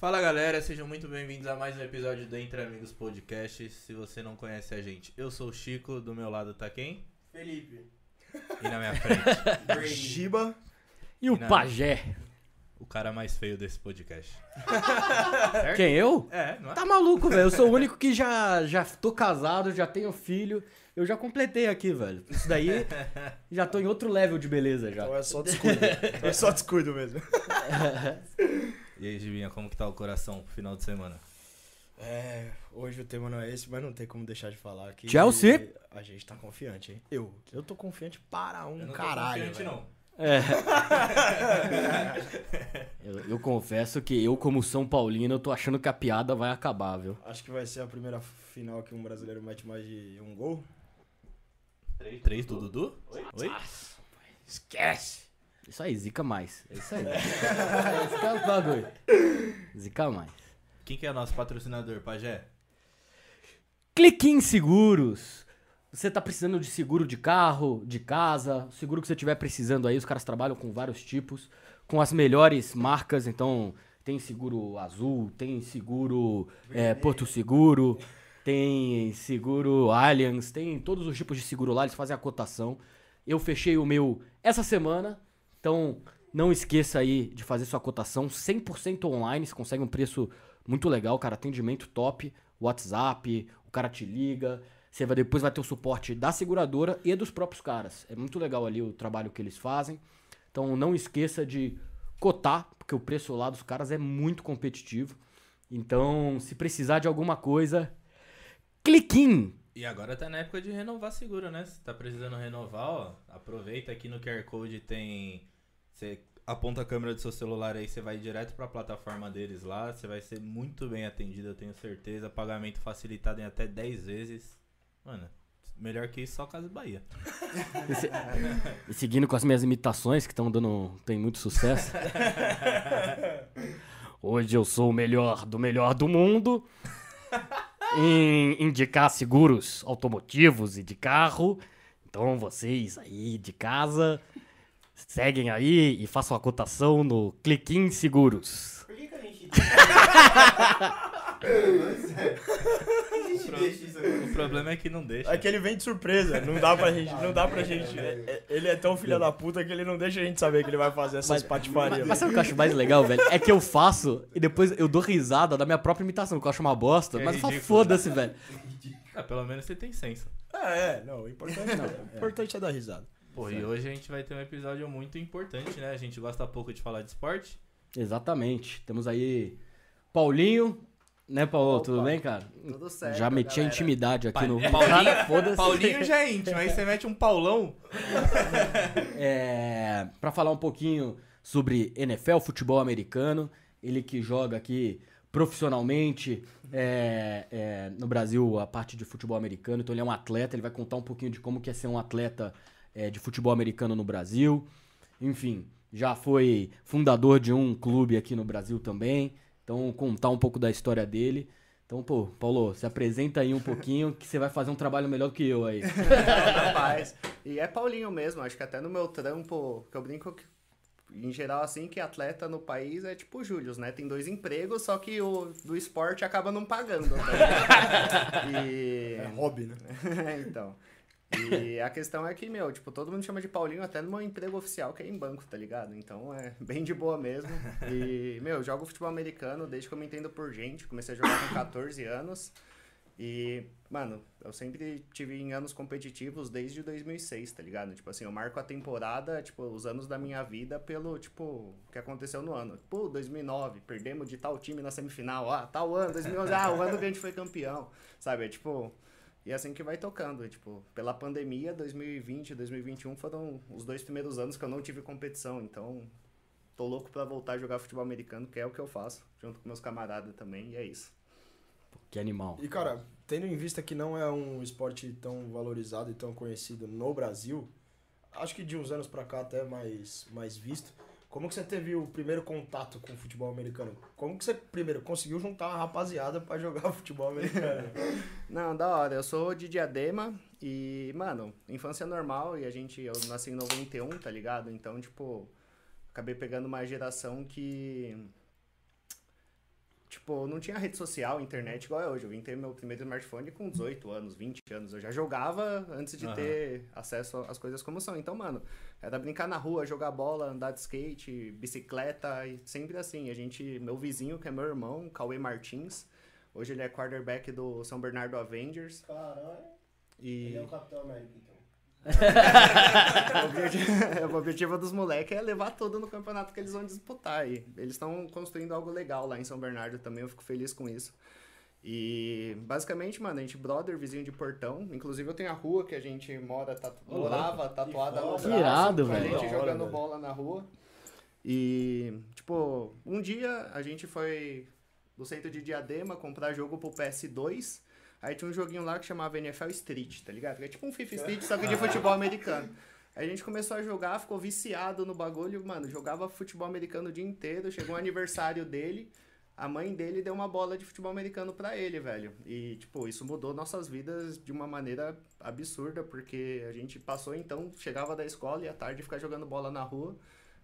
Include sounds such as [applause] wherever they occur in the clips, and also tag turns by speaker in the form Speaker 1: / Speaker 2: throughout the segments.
Speaker 1: Fala galera, sejam muito bem-vindos a mais um episódio do Entre Amigos Podcast. Se você não conhece a gente, eu sou o Chico, do meu lado tá quem?
Speaker 2: Felipe.
Speaker 1: E na minha frente. [laughs]
Speaker 3: Giba.
Speaker 4: E o
Speaker 1: Não.
Speaker 4: pajé?
Speaker 1: o cara mais feio desse podcast. [laughs]
Speaker 4: Quem, eu?
Speaker 1: É, não é?
Speaker 4: Tá maluco, velho. Eu sou o único que já, já tô casado, já tenho filho. Eu já completei aqui, velho. Isso daí, [laughs] já tô em outro level de beleza já.
Speaker 3: Então é só descuido. Então é só descuido mesmo.
Speaker 1: E aí, Gibinha, como que tá o coração pro final de semana?
Speaker 3: É, hoje o tema não é esse, mas não tem como deixar de falar aqui.
Speaker 4: Chelsea.
Speaker 3: A gente tá confiante, hein? Eu. Eu tô confiante para um
Speaker 1: Eu não tô
Speaker 3: caralho.
Speaker 1: confiante,
Speaker 3: velho.
Speaker 1: não.
Speaker 4: É. [laughs] Eu, eu confesso que eu, como São Paulino, eu tô achando que a piada vai acabar, viu?
Speaker 3: Acho que vai ser a primeira final que um brasileiro mete mais de um gol.
Speaker 1: Três do Dudu? Oi?
Speaker 3: Esquece!
Speaker 4: Isso aí, zica mais. É isso aí. Esse é o bagulho. Zica mais.
Speaker 1: Quem que é nosso patrocinador, Pajé?
Speaker 4: Cliquim Seguros. Você tá precisando de seguro de carro, de casa, seguro que você tiver precisando aí, os caras trabalham com vários tipos, com as melhores marcas, então tem seguro azul, tem seguro é, Porto Seguro, tem seguro Allianz, tem todos os tipos de seguro lá, eles fazem a cotação. Eu fechei o meu essa semana, então não esqueça aí de fazer sua cotação 100% online, você consegue um preço muito legal, cara, atendimento top, WhatsApp, o cara te liga, você vai depois vai ter o suporte da seguradora e dos próprios caras. É muito legal ali o trabalho que eles fazem. Então não esqueça de cotar, porque o preço lá dos caras é muito competitivo. Então, se precisar de alguma coisa, cliquim.
Speaker 1: E agora tá na época de renovar seguro, né? Se tá precisando renovar, ó, aproveita aqui no QR Code tem. Você aponta a câmera do seu celular aí, você vai direto pra plataforma deles lá, você vai ser muito bem atendido, eu tenho certeza. Pagamento facilitado em até 10 vezes. Mano, melhor que isso só Casa Bahia.
Speaker 4: E se- E seguindo com as minhas imitações, que estão dando. tem muito sucesso. Hoje eu sou o melhor do melhor do mundo em indicar seguros automotivos e de carro. Então vocês aí de casa, seguem aí e façam a cotação no Cliquim Seguros.
Speaker 2: Por que, que a gente. [laughs] a gente deixa isso
Speaker 1: O problema é que não deixa.
Speaker 3: É que ele vem de surpresa, não dá pra gente. Não dá pra gente. é- é- ele é tão filha da puta que ele não deixa a gente saber que ele vai fazer essas patifarias.
Speaker 4: Mas sabe o que eu acho mais legal, velho? É que eu faço e depois eu dou risada da minha própria imitação, que eu acho uma bosta,
Speaker 1: É
Speaker 4: mas eu falo,
Speaker 1: ridículo.
Speaker 4: foda-se, velho.
Speaker 1: Ah, pelo menos você tem senso.
Speaker 3: É, é, não, o importante não. O importante é dar risada.
Speaker 1: Pô, e hoje a gente vai ter um episódio muito importante, né? A gente gosta pouco de falar de esporte.
Speaker 4: Exatamente. Temos aí Paulinho, né, Paulo?
Speaker 2: Opa.
Speaker 4: Tudo bem, cara?
Speaker 2: Tudo certo.
Speaker 4: Já meti a
Speaker 2: galera.
Speaker 4: intimidade aqui no.
Speaker 1: Paulinho, [laughs]
Speaker 4: Foda-se.
Speaker 1: Paulinho já é íntimo, aí você mete um Paulão. [laughs]
Speaker 4: É, para falar um pouquinho sobre NFL, futebol americano, ele que joga aqui profissionalmente é, é, no Brasil a parte de futebol americano, então ele é um atleta, ele vai contar um pouquinho de como que é ser um atleta é, de futebol americano no Brasil, enfim, já foi fundador de um clube aqui no Brasil também, então contar um pouco da história dele. Então, pô, Paulo, se apresenta aí um pouquinho que você vai fazer um trabalho melhor do que eu aí. [laughs]
Speaker 2: Rapaz. E é Paulinho mesmo, acho que até no meu trampo, que eu brinco que, em geral, assim, que atleta no país é tipo o Július, né? Tem dois empregos, só que o do esporte acaba não pagando. Tá [laughs] e...
Speaker 3: É hobby, né? [laughs]
Speaker 2: então. E a questão é que, meu, tipo, todo mundo chama de Paulinho até no meu emprego oficial, que é em banco, tá ligado? Então é [laughs] bem de boa mesmo. E, meu, eu jogo futebol americano desde que eu me entendo por gente. Comecei a jogar com 14 anos. E, mano, eu sempre tive em anos competitivos desde 2006, tá ligado? Tipo assim, eu marco a temporada, tipo, os anos da minha vida pelo, tipo, que aconteceu no ano. Pô, 2009, perdemos de tal time na semifinal. Ah, tal ano, 2011, ah, o ano que a gente foi campeão. Sabe, é tipo... E é assim que vai tocando, e, tipo, pela pandemia, 2020 e 2021 foram os dois primeiros anos que eu não tive competição, então tô louco pra voltar a jogar futebol americano, que é o que eu faço, junto com meus camaradas também, e é isso.
Speaker 4: Que animal.
Speaker 3: E, cara, tendo em vista que não é um esporte tão valorizado e tão conhecido no Brasil, acho que de uns anos pra cá até mais, mais visto. Como que você teve o primeiro contato com o futebol americano? Como que você, primeiro, conseguiu juntar uma rapaziada pra jogar [laughs] futebol americano? [laughs]
Speaker 2: Não, da hora, eu sou de Diadema e, mano, infância normal e a gente, eu nasci em 91, tá ligado? Então, tipo, acabei pegando uma geração que tipo, não tinha rede social, internet igual é hoje. Eu vim ter meu primeiro smartphone com 18 anos, 20 anos. Eu já jogava antes de
Speaker 1: Aham.
Speaker 2: ter acesso às coisas como são. Então, mano, era brincar na rua, jogar bola, andar de skate, bicicleta e sempre assim. A gente, meu vizinho, que é meu irmão, Cauê Martins, hoje ele é quarterback do São Bernardo Avengers.
Speaker 3: Caralho.
Speaker 2: E
Speaker 3: Ele é o Capitão América, então. [laughs]
Speaker 2: o objetivo, [laughs] o objetivo dos moleques é levar tudo no campeonato que eles vão disputar. E eles estão construindo algo legal lá em São Bernardo também, eu fico feliz com isso. E basicamente, mano, a gente brother, vizinho de portão. Inclusive eu tenho a rua que a gente mora, tatu...
Speaker 1: Ô, louco.
Speaker 2: morava tatuada no
Speaker 3: Que
Speaker 2: braço.
Speaker 4: irado,
Speaker 2: com a
Speaker 4: velho.
Speaker 2: gente
Speaker 3: hora,
Speaker 2: jogando
Speaker 3: velho.
Speaker 2: bola na rua. E, tipo, um dia a gente foi no centro de Diadema comprar jogo pro PS2. Aí tinha um joguinho lá que chamava NFL Street, tá ligado? Que é tipo um FIFA Street, só que de futebol americano. Aí a gente começou a jogar, ficou viciado no bagulho, mano, jogava futebol americano o dia inteiro. Chegou o aniversário dele, a mãe dele deu uma bola de futebol americano pra ele, velho. E, tipo, isso mudou nossas vidas de uma maneira absurda, porque a gente passou, então, chegava da escola e à tarde ficar jogando bola na rua.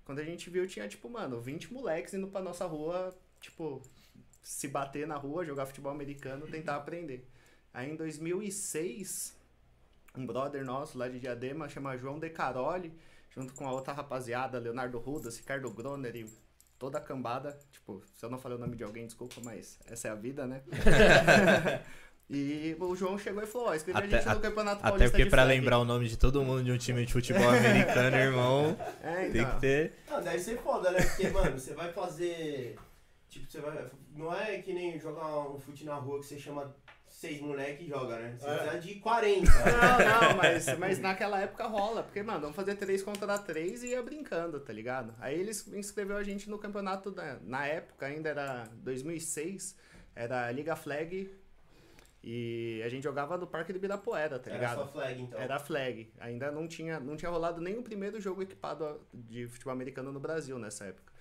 Speaker 2: Quando a gente viu, tinha, tipo, mano, 20 moleques indo pra nossa rua, tipo, se bater na rua, jogar futebol americano, tentar aprender. Aí em 2006, um brother nosso lá de Diadema, chama João De Caroli, junto com a outra rapaziada, Leonardo Rudas, Ricardo Groner e toda a cambada. Tipo, se eu não falei o nome de alguém, desculpa, mas essa é a vida, né? [laughs] e o João chegou e falou, ó, escreve a
Speaker 1: Até-
Speaker 2: gente no Campeonato
Speaker 1: Até
Speaker 2: Paulista
Speaker 1: porque
Speaker 2: de
Speaker 1: pra
Speaker 2: flag.
Speaker 1: lembrar o nome de todo mundo de um time de futebol americano, irmão, [laughs]
Speaker 2: É,
Speaker 1: tem
Speaker 2: então.
Speaker 1: que ter.
Speaker 3: Ah, deve ser foda, né? Porque, mano, você vai fazer. Tipo, você vai. Não é que nem jogar um fute na rua que você chama seis moleques joga, né? Você
Speaker 2: É.
Speaker 3: precisa de 40.
Speaker 2: Não, não, mas, mas naquela época rola. Porque, mano, vamos fazer três contra três e ia brincando, tá ligado? Aí eles inscreveu a gente no campeonato, da, na época ainda era 2006, era Liga Flag. E a gente jogava no Parque do Ibirapuera, tá
Speaker 3: Era
Speaker 2: ligado?
Speaker 3: só flag, então.
Speaker 2: Era flag. Ainda não tinha, não tinha rolado nem o primeiro jogo equipado de futebol americano no Brasil nessa época.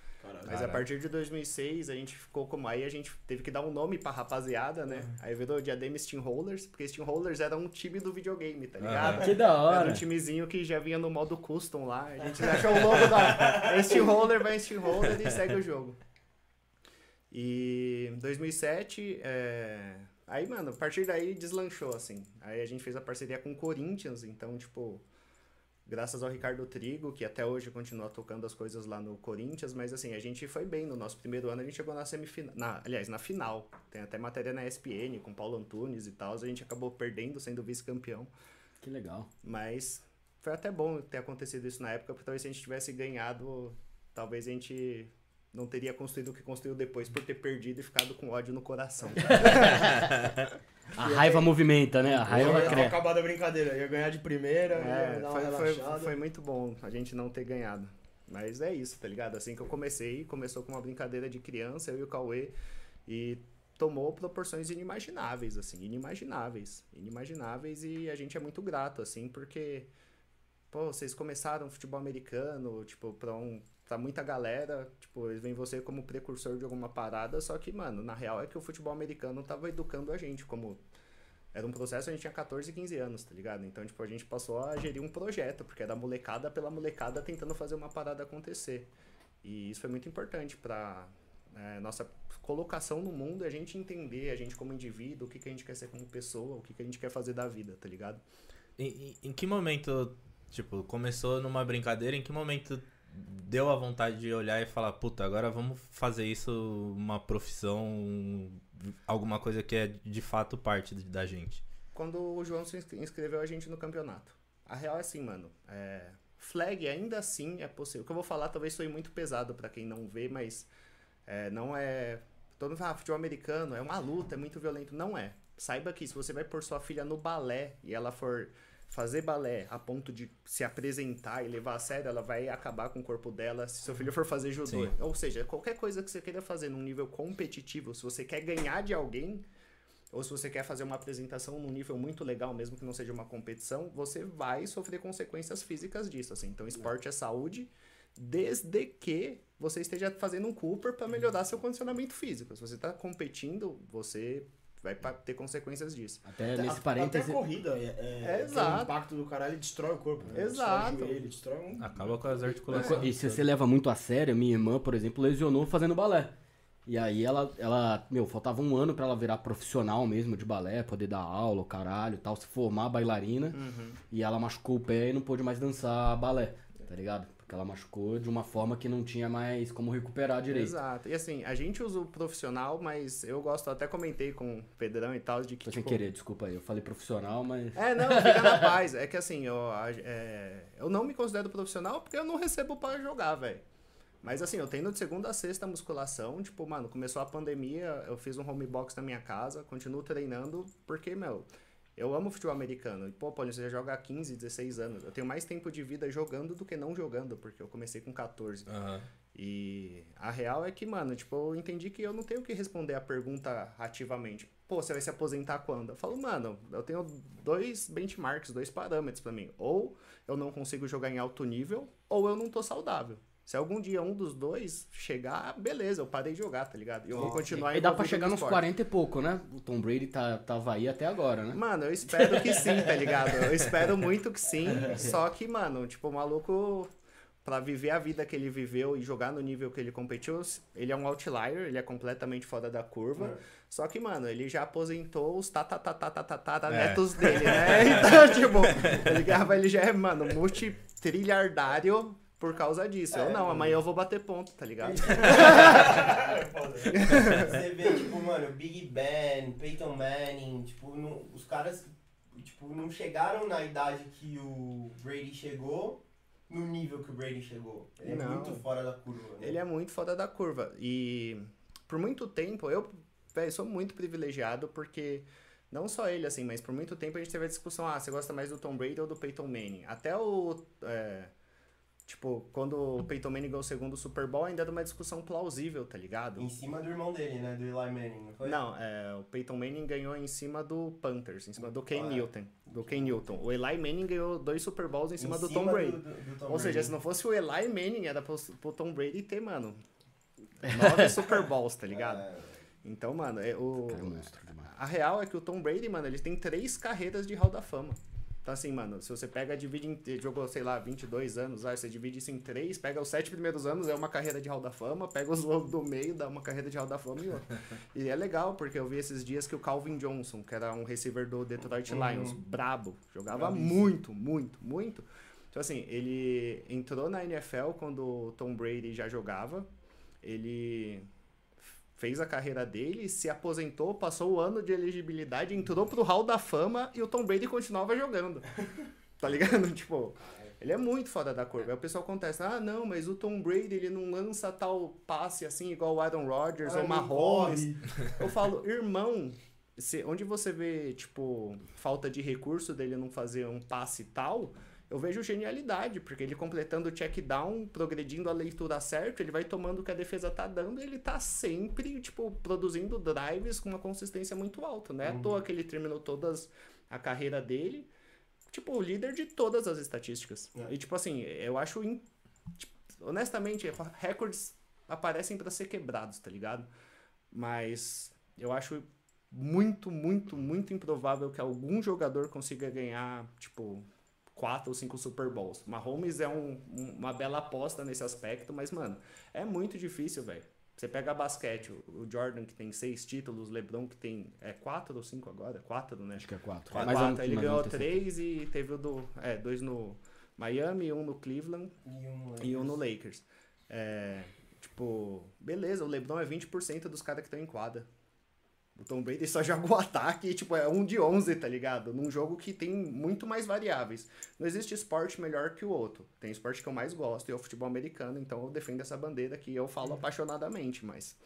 Speaker 2: Mas a partir de 2006 a gente ficou como. Aí a gente teve que dar um nome pra rapaziada, né? Aí virou Diadema Steamrollers, porque Steamrollers era um time do videogame, tá ligado?
Speaker 4: Que da
Speaker 2: Era
Speaker 4: hora.
Speaker 2: um timezinho que já vinha no modo custom lá. A gente achou o logo da [laughs] Steamroller, vai Steamroller e segue o jogo. E em 2007, é... aí, mano, a partir daí deslanchou, assim. Aí a gente fez a parceria com o Corinthians, então, tipo, graças ao Ricardo Trigo, que até hoje continua tocando as coisas lá no Corinthians, mas assim, a gente foi bem no nosso primeiro ano, a gente chegou na semifinal, na, aliás, na final. Tem até matéria na ESPN com Paulo Antunes e tal, a gente acabou perdendo, sendo vice-campeão.
Speaker 4: Que legal.
Speaker 2: Mas foi até bom ter acontecido isso na época, porque talvez se a gente tivesse ganhado, talvez a gente não teria construído o que construiu depois por ter perdido e ficado com ódio no coração. [laughs]
Speaker 4: A raiva movimenta, né? A
Speaker 3: Aí
Speaker 4: raiva cresce.
Speaker 3: acabar da brincadeira. Ia ganhar de primeira,
Speaker 2: É, foi, foi, foi muito bom a gente não ter ganhado. Mas é isso, tá ligado? Assim que eu comecei, começou com uma brincadeira de criança, eu e o Cauê, e tomou proporções inimagináveis, assim, inimagináveis. Inimagináveis, e a gente é muito grato, assim, porque, pô, vocês começaram futebol americano, tipo, pra, um, pra muita galera, tipo, eles veem você como precursor de alguma parada, só que, mano, na real é que o futebol americano tava educando a gente como era um processo, a gente tinha 14, 15 anos, tá ligado? Então, tipo, a gente passou a gerir um projeto, porque era molecada pela molecada tentando fazer uma parada acontecer. E isso foi muito importante pra é, nossa colocação no mundo, a gente entender, a gente como indivíduo, o que, que a gente quer ser como pessoa, o que, que a gente quer fazer da vida, tá ligado?
Speaker 1: Em- em que momento, tipo, começou numa brincadeira, em que momento deu a vontade de olhar e falar, puta, agora vamos fazer isso uma profissão, alguma coisa que é de fato parte da gente?
Speaker 2: quando o João se inscre- inscreveu a gente no campeonato. A real é assim, mano. É, flag ainda assim é possível. O que eu vou falar talvez soe muito pesado pra quem não vê, mas é, não é. Todo mundo fala, ah, futebol americano é uma luta, é muito violento. Não é. Saiba que se você vai pôr sua filha no balé e ela for fazer balé a ponto de se apresentar e levar a sério, ela vai acabar com o corpo dela se seu filho for fazer judô.
Speaker 1: Sim.
Speaker 2: Ou seja, qualquer coisa que você queira fazer num nível competitivo, se você quer ganhar de alguém, ou se você quer fazer uma apresentação num nível muito legal, mesmo que não seja uma competição, você vai sofrer consequências físicas disso, assim. Então, esporte é saúde, desde que você esteja fazendo um Cooper para melhorar seu condicionamento físico. Se você está competindo, você vai ter consequências disso.
Speaker 4: Até
Speaker 3: Até-
Speaker 4: nesse
Speaker 3: Até
Speaker 4: parêntese.
Speaker 3: a corrida, é, é,
Speaker 2: É, exato.
Speaker 3: O impacto do caralho ele destrói o corpo. Né?
Speaker 2: Exato.
Speaker 3: Destrói o joelho, destrói um...
Speaker 1: Acaba com as articulações.
Speaker 4: E se você leva muito a sério, minha irmã, por exemplo, lesionou fazendo balé. E aí ela, ela, meu, faltava um ano pra ela virar profissional mesmo de balé, poder dar aula, o caralho e tal, se formar bailarina.
Speaker 2: Uhum.
Speaker 4: E ela machucou o pé e não pôde mais dançar balé, tá ligado? Porque ela machucou de uma forma que não tinha mais como recuperar direito.
Speaker 2: Exato. E assim, a gente usa o profissional, mas eu gosto, até comentei com o Pedrão e tal, de que.
Speaker 4: Tô sem
Speaker 2: tipo,
Speaker 4: querer, desculpa aí. Eu falei profissional, mas.
Speaker 2: É, não, fica na [laughs] paz. É que assim, eu, é, eu não me considero profissional porque eu não recebo para jogar, velho. Mas assim, eu tenho de segunda a sexta musculação. Tipo, mano, começou a pandemia, eu fiz um home box na minha casa, continuo treinando, porque, meu, eu amo futebol americano. E, pô, Paulinho, você já joga há 15, 16 anos. Eu tenho mais tempo de vida jogando do que não jogando, porque eu comecei com 14.
Speaker 1: Aham.
Speaker 2: E a real é que, mano, tipo, eu entendi que eu não tenho que responder a pergunta ativamente. Pô, você vai se aposentar quando? Eu falo, mano, eu tenho dois benchmarks, dois parâmetros pra mim. Ou eu não consigo jogar em alto nível, ou eu não tô saudável. Se algum dia um dos dois chegar, beleza, eu parei de jogar, tá ligado? E eu vou continuar
Speaker 4: E dá pra chegar
Speaker 2: no
Speaker 4: nos
Speaker 2: esporte.
Speaker 4: 40 e pouco, né? O Tom Brady tá, tava aí até agora, né?
Speaker 2: Mano, eu espero que sim, tá ligado? Eu espero muito que sim. [laughs] Só que, mano, tipo, o maluco, pra viver a vida que ele viveu e jogar no nível que ele competiu, ele é um outlier, ele é completamente fora da curva. Só que, mano, ele já aposentou os netos dele, né? [laughs] Então, tipo, ele, ele já é, mano, multitrilhardário por causa disso. eu não, amanhã eu vou bater ponto, tá ligado? [laughs]
Speaker 5: Você vê, tipo, mano, Big Ben, Peyton Manning, tipo, não- os caras, tipo, não chegaram na idade que o Brady chegou, no nível que o Brady chegou. Ele é
Speaker 2: Não.
Speaker 5: muito fora da curva, né?
Speaker 2: Ele é muito fora da curva. E por muito tempo, eu véi, sou muito privilegiado porque não só ele, assim, mas por muito tempo a gente teve a discussão: ah, você gosta mais do Tom Brady ou do Peyton Manning? Até o. é, tipo, quando o Peyton Manning ganhou o segundo Super Bowl, ainda era uma discussão plausível, tá ligado?
Speaker 5: Em cima do irmão dele, né? Do Eli Manning, não foi?
Speaker 2: Não, é, o Peyton Manning ganhou em cima do Panthers, em cima do Ken
Speaker 5: Ah, é.
Speaker 2: Newton. Do Ken Newton. O Eli Manning ganhou dois Super Bowls em cima do Tom Brady.
Speaker 5: do- do Tom
Speaker 2: Ou seja,
Speaker 5: Brady.
Speaker 2: se não fosse o Eli Manning, era pro, pro Tom Brady ter, mano, nove [laughs] Super Bowls, tá ligado?
Speaker 5: É,
Speaker 2: Então, mano, é o...
Speaker 4: É
Speaker 2: a real é que o Tom Brady, mano, ele tem três carreiras de Hall da Fama. Então, assim, mano, se você pega, divide em... Jogou, sei lá, 22 anos, aí você divide isso em três, pega os sete primeiros anos, é uma carreira de Hall da Fama, pega os do meio, dá uma carreira de Hall da Fama e outra. E é legal, porque eu vi esses dias que o Calvin Johnson, que era um receiver do Detroit
Speaker 5: Uhum.
Speaker 2: Lions, brabo, jogava
Speaker 5: Bravíssimo.
Speaker 2: muito, muito, muito. Então, assim, ele entrou na NFL quando o Tom Brady já jogava, ele fez a carreira dele, se aposentou, passou o ano de elegibilidade, entrou pro Hall da Fama e o Tom Brady continuava jogando. [laughs] Tá ligado? [laughs] Tipo, ele é muito fora da curva. Aí o pessoal acontece, ah, não, mas o Tom Brady ele não lança tal passe assim igual o Aaron Rodgers
Speaker 5: Ah,
Speaker 2: ou Mahomes. [laughs] Eu falo, irmão, se, onde você vê, tipo, falta de recurso dele não fazer um passe tal, eu vejo genialidade, porque ele completando o check down, progredindo a leitura certa, ele vai tomando o que a defesa tá dando e ele tá sempre, tipo, produzindo drives com uma consistência muito alta, né? À toa que ele terminou todas a carreira dele, tipo, o líder de todas as estatísticas.
Speaker 5: É.
Speaker 2: E, tipo assim, eu acho, in- tipo, honestamente, recordes aparecem pra ser quebrados, tá ligado? Mas eu acho muito, muito, muito improvável que algum jogador consiga ganhar, tipo, quatro ou cinco Super Bowls. Mahomes é um- um- uma bela aposta nesse aspecto, mas, mano, é muito difícil, velho. Você pega basquete, o Jordan que tem seis títulos, o LeBron que tem é quatro ou cinco agora? Quatro, né?
Speaker 4: Acho que é quatro.
Speaker 2: Quatro,
Speaker 4: Mas eu não-
Speaker 2: ele
Speaker 4: mas eu
Speaker 2: ganhou
Speaker 4: certeza.
Speaker 2: três e teve o do. É, dois no Miami, um no Cleveland
Speaker 5: E um,
Speaker 2: e um no Lakers. É, tipo, beleza, o LeBron é 20% dos caras que estão em quadra. O Tom Brady só joga o ataque e, tipo, é um de 11, tá ligado? Num jogo que tem muito mais variáveis. Não existe esporte melhor que o outro. Tem esporte que eu mais gosto e é o futebol americano, então eu defendo essa bandeira que eu falo apaixonadamente, mas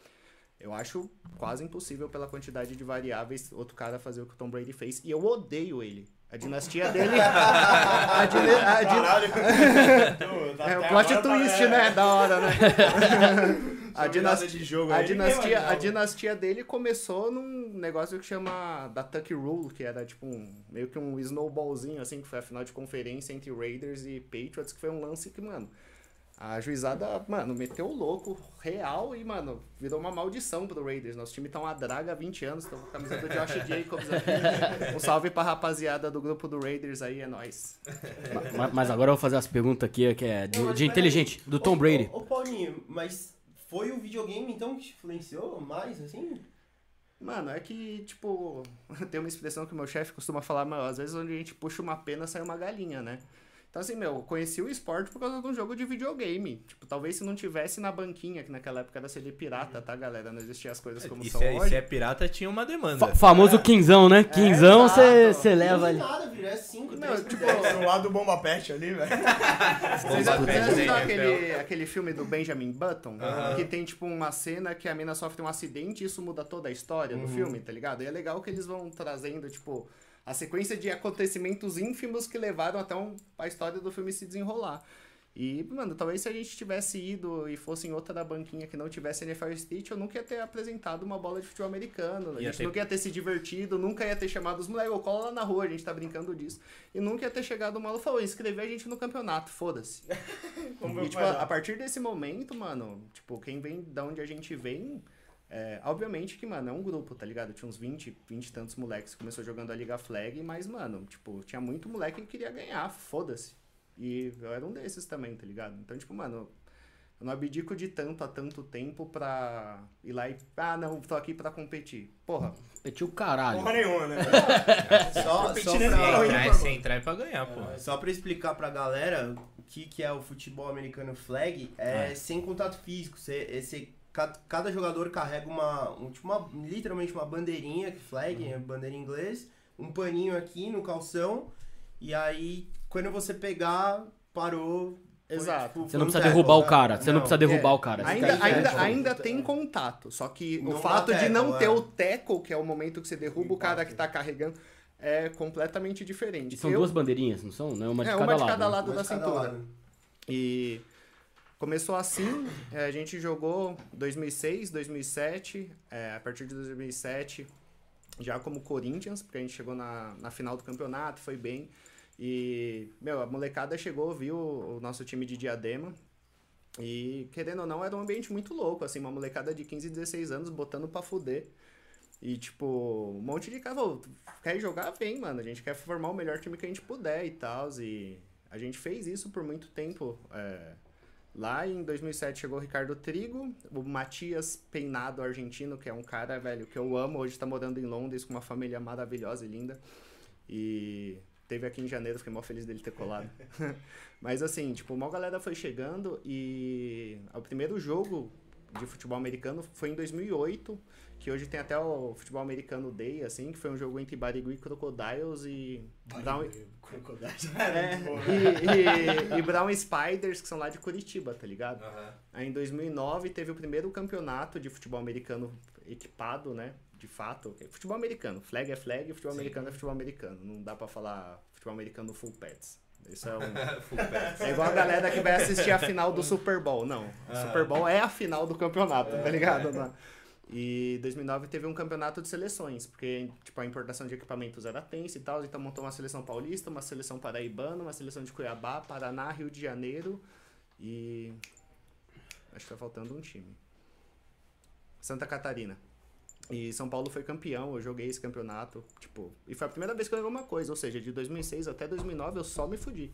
Speaker 2: eu acho quase impossível pela quantidade de variáveis outro cara fazer o que o Tom Brady fez. E eu odeio ele. A dinastia dele. [laughs] a, dine- a din-
Speaker 5: Tá [laughs]
Speaker 2: é o plot twist, né? Da hora, né? [laughs] a, dinastia,
Speaker 5: de jogo
Speaker 2: a, dinastia,
Speaker 5: ninguém
Speaker 2: a dinastia dele começou num negócio que chama da Tuck Rule, que era tipo um, meio que um snowballzinho, assim, que foi a final de conferência entre Raiders e Patriots, que foi um lance que, mano, a juizada, mano, meteu o louco real e, mano, virou uma maldição pro Raiders. Nosso time tá uma draga há 20 anos, tô com a camisa do Josh Jacobs aqui. [laughs] Um salve pra rapaziada do grupo do Raiders aí, é nóis.
Speaker 4: Ma- Mas agora eu vou fazer as perguntas aqui que é de,
Speaker 5: Não, mas
Speaker 4: de inteligente, do Tom
Speaker 5: Ô,
Speaker 4: Brady.
Speaker 5: Ô, ô, Paulinho, mas foi o videogame então que te influenciou mais, assim?
Speaker 2: Mano, é que, tipo, [laughs] tem uma expressão que o meu chefe costuma falar, mas às vezes onde a gente puxa uma pena sai uma galinha, né? Então, assim, meu, conheci o esporte por causa de um jogo de videogame. Tipo, talvez se não tivesse na banquinha, que naquela época era CD pirata, tá, galera? Não existiam as coisas como
Speaker 1: E
Speaker 2: são
Speaker 1: se, é,
Speaker 2: hoje.
Speaker 1: se é pirata, tinha uma demanda.
Speaker 4: Fa- famoso quinzão, né? Quinzão você você leva
Speaker 5: Não
Speaker 4: ali.
Speaker 5: nada, filho, é 5,
Speaker 2: Não,
Speaker 5: 3
Speaker 2: tipo,
Speaker 3: Do lado do Bomba Pet ali, velho.
Speaker 2: Vocês já,
Speaker 1: né,
Speaker 2: aquele, aquele filme do Benjamin Button?
Speaker 1: Aham.
Speaker 2: Que tem, tipo, uma cena que a mina sofre um acidente e isso muda toda a história do filme, tá ligado? E é legal que eles vão trazendo, tipo, a sequência de acontecimentos ínfimos que levaram até um, a história do filme se desenrolar. E, mano, talvez se a gente tivesse ido e fosse em outra da banquinha que não tivesse NFL Street, eu nunca ia ter apresentado uma bola de futebol americano. A gente
Speaker 1: ter-
Speaker 2: nunca ia ter se divertido, nunca ia ter chamado os moleques, cola lá na rua, a gente tá brincando disso. E nunca ia ter chegado uma aula e falou, inscrever a gente no campeonato, foda-se. [laughs] E,
Speaker 3: o
Speaker 2: tipo, a, a partir desse momento, mano, tipo, quem vem da onde a gente vem, é, obviamente que, mano, é um grupo, tá ligado? Tinha uns 20, 20 e tantos moleques que começou jogando a Liga Flag, mas, mano, tipo, tinha muito moleque que queria ganhar, foda-se. E eu era um desses também, tá ligado? Então, tipo, mano, eu não abdico de tanto a tanto tempo pra ir lá e, ah, não, tô aqui pra competir. Porra,
Speaker 4: Meti o caralho.
Speaker 3: Porra nenhuma, né? [laughs]
Speaker 5: Só, só
Speaker 3: é
Speaker 5: pra,
Speaker 1: entrar, se entrar é pra ganhar, pô.
Speaker 5: Só pra explicar pra galera o que, que é o futebol americano flag, é
Speaker 1: É.
Speaker 5: sem contato físico. Você, esse, cada, cada jogador carrega uma, um, tipo uma, literalmente uma bandeirinha, que flag, é bandeira em inglês, um paninho aqui no calção, e aí quando você pegar, parou. foi,
Speaker 2: Exato.
Speaker 5: tipo,
Speaker 4: Você
Speaker 5: foi
Speaker 4: não precisa
Speaker 5: tackle,
Speaker 4: derrubar o
Speaker 5: né?
Speaker 4: cara. Você não precisa derrubar
Speaker 2: É,
Speaker 4: o cara.
Speaker 2: Ainda,
Speaker 4: cai-
Speaker 2: ainda,
Speaker 5: é,
Speaker 2: ainda
Speaker 5: é.
Speaker 2: tem contato, só que
Speaker 5: Não
Speaker 2: o fato de
Speaker 5: tackle,
Speaker 2: não
Speaker 5: é.
Speaker 2: ter o tackle, que é o momento que você derruba o cara que tá carregando, é completamente diferente.
Speaker 4: E são
Speaker 2: Eu-
Speaker 4: duas bandeirinhas, não são? Não é uma de
Speaker 2: é,
Speaker 4: cada
Speaker 2: uma de
Speaker 4: lado.
Speaker 2: cada
Speaker 4: né?
Speaker 2: lado
Speaker 5: Uma
Speaker 2: da
Speaker 5: de cada
Speaker 2: cintura.
Speaker 5: lado.
Speaker 2: E começou assim, é, a gente jogou 2006, 2007, é, a partir de 2007 já como Corinthians, porque a gente chegou na, na final do campeonato, foi bem. E, meu, a molecada chegou, viu o nosso time de Diadema. E, querendo ou não, era um ambiente muito louco, assim, uma molecada de 15, 16 anos botando pra fuder. E, tipo, um monte de cara, quer jogar? Vem, mano. A gente quer formar o melhor time que a gente puder e tal. E a gente fez isso por muito tempo. é. Lá em 2007 chegou o Ricardo Trigo, o Matias Peinado, argentino, que é um cara, velho, que eu amo. Hoje tá morando em Londres com uma família maravilhosa e linda. E teve aqui em janeiro, fiquei mó feliz dele ter colado. [laughs] Mas assim, tipo, uma galera foi chegando e o primeiro jogo de futebol americano foi em 2008, que hoje tem até o futebol americano Day, assim, que foi um jogo entre Barigui Crocodiles e Brown,
Speaker 3: Crocodile. [laughs]
Speaker 2: é,
Speaker 3: Muito bom, né?
Speaker 2: e, e- e Brown Spiders, que são lá de Curitiba, tá ligado?
Speaker 1: Aham.
Speaker 2: Aí em 2009 teve o primeiro campeonato de futebol americano equipado, né? De fato. Futebol americano. Flag é flag, futebol
Speaker 1: Sim.
Speaker 2: americano é futebol americano. Não dá pra falar futebol americano full pads. Isso é um... [laughs] É igual a galera que vai assistir a final do Super Bowl. Não. O
Speaker 1: Ah.
Speaker 2: Super Bowl é a final do campeonato, tá ligado? Não. E 2009 teve um campeonato de seleções, porque tipo, a importação de equipamentos era tensa e tal, então montou uma seleção paulista, uma seleção paraibana, uma seleção de Cuiabá, Paraná, Rio de Janeiro e. Acho que tá faltando um time. Santa Catarina. E São Paulo foi campeão, eu joguei esse campeonato, tipo, e foi a primeira vez que eu ganhei alguma coisa, ou seja, de 2006 até 2009 eu só me fudi.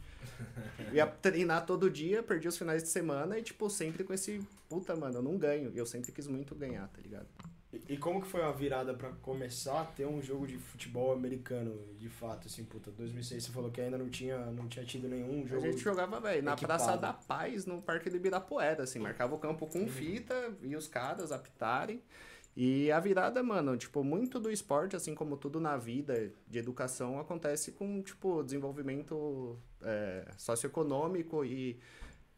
Speaker 2: Eu [laughs] ia treinar todo dia, perdi os finais de semana e, tipo, sempre com esse, puta, mano, eu não ganho. E eu sempre quis muito ganhar, tá ligado?
Speaker 3: E- E como que foi a virada pra começar a ter um jogo de futebol americano, de fato, assim, puta, 2006 você falou que ainda não tinha, não tinha tido nenhum
Speaker 2: A
Speaker 3: jogo...
Speaker 2: gente jogava, velho, na
Speaker 3: equipado.
Speaker 2: Praça da Paz, no Parque do Ibirapuera, assim, marcava o campo com fita, e os caras apitarem. E a virada, mano, tipo, muito do esporte, assim como tudo na vida de educação, acontece com, tipo, desenvolvimento é, socioeconômico e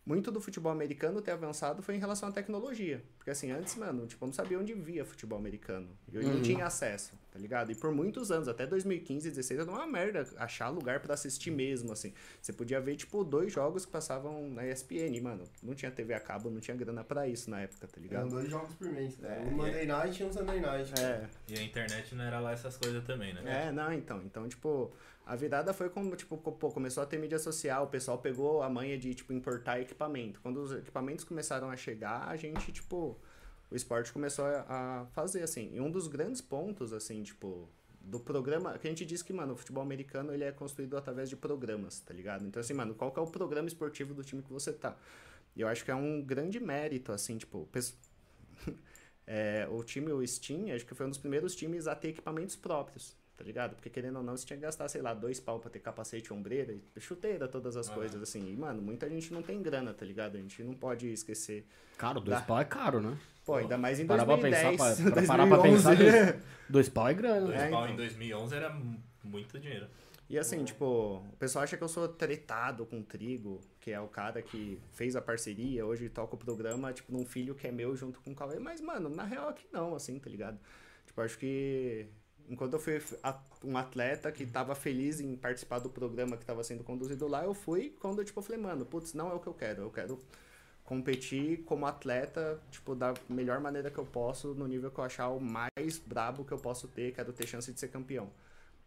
Speaker 2: muito do futebol americano ter avançado foi em relação à tecnologia. Porque assim, antes, mano, tipo, eu não sabia onde via futebol americano. Eu não
Speaker 4: Uhum.
Speaker 2: tinha acesso, tá ligado? E por muitos anos, até 2015, 2016, era uma merda achar lugar pra assistir mesmo, assim. Você podia ver, tipo, dois jogos que passavam na ESPN, mano. Não tinha TV a cabo, não tinha grana pra isso na época, tá
Speaker 5: Eram
Speaker 2: ligado?
Speaker 5: dois jogos por mês, cara.
Speaker 2: É,
Speaker 5: um Monday Night e um Sunday Night.
Speaker 2: É,
Speaker 1: E a internet não era lá essas coisas também, né?
Speaker 2: É, não, então. Então, tipo, a virada foi como, tipo, pô, começou a ter mídia social, o pessoal pegou a manha de, tipo, importar equipamento. Quando os equipamentos começaram a chegar, a gente, tipo, o esporte começou a fazer, assim. E um dos grandes pontos, assim, tipo, do programa, que a gente diz que, mano, o futebol americano, ele é construído através de programas, tá ligado? Então, assim, mano, qual que é o programa esportivo do time que você tá? E eu acho que é um grande mérito, assim, tipo, [laughs] é, o time, o Steam, acho que foi um dos primeiros times a ter equipamentos próprios, tá ligado? Porque querendo ou não, você tinha que gastar, sei lá, dois pau pra ter capacete, ombreira, e chuteira, todas as
Speaker 1: Ah.
Speaker 2: coisas, assim. E, mano, muita gente não tem grana, tá ligado? A gente não pode esquecer.
Speaker 4: Caro, dois
Speaker 2: Dá.
Speaker 4: pau é caro, né?
Speaker 2: Pô, ainda mais em
Speaker 4: Parar pra
Speaker 2: 2010,
Speaker 4: pensar, pra, pra parar pra
Speaker 2: 2011.
Speaker 4: pensar, dois, [laughs] dois pau é grana.
Speaker 1: Dois
Speaker 2: É,
Speaker 1: pau
Speaker 2: então.
Speaker 1: em 2011 era mu- muito dinheiro.
Speaker 2: E assim, tipo, o pessoal acha que eu sou tretado com o Trigo, que é o cara que fez a parceria, hoje toca o programa, tipo, num filho que é meu junto com o Cauê. Mas, mano, na real aqui não, assim, tá ligado? Tipo, acho que enquanto eu fui um atleta que tava feliz em participar do programa que tava sendo conduzido lá, eu fui quando, tipo, eu falei, mano, putz, não é o que eu quero. Eu quero competir como atleta, tipo, da melhor maneira que eu posso, no nível que eu achar o mais brabo que eu posso ter, quero ter chance de ser campeão.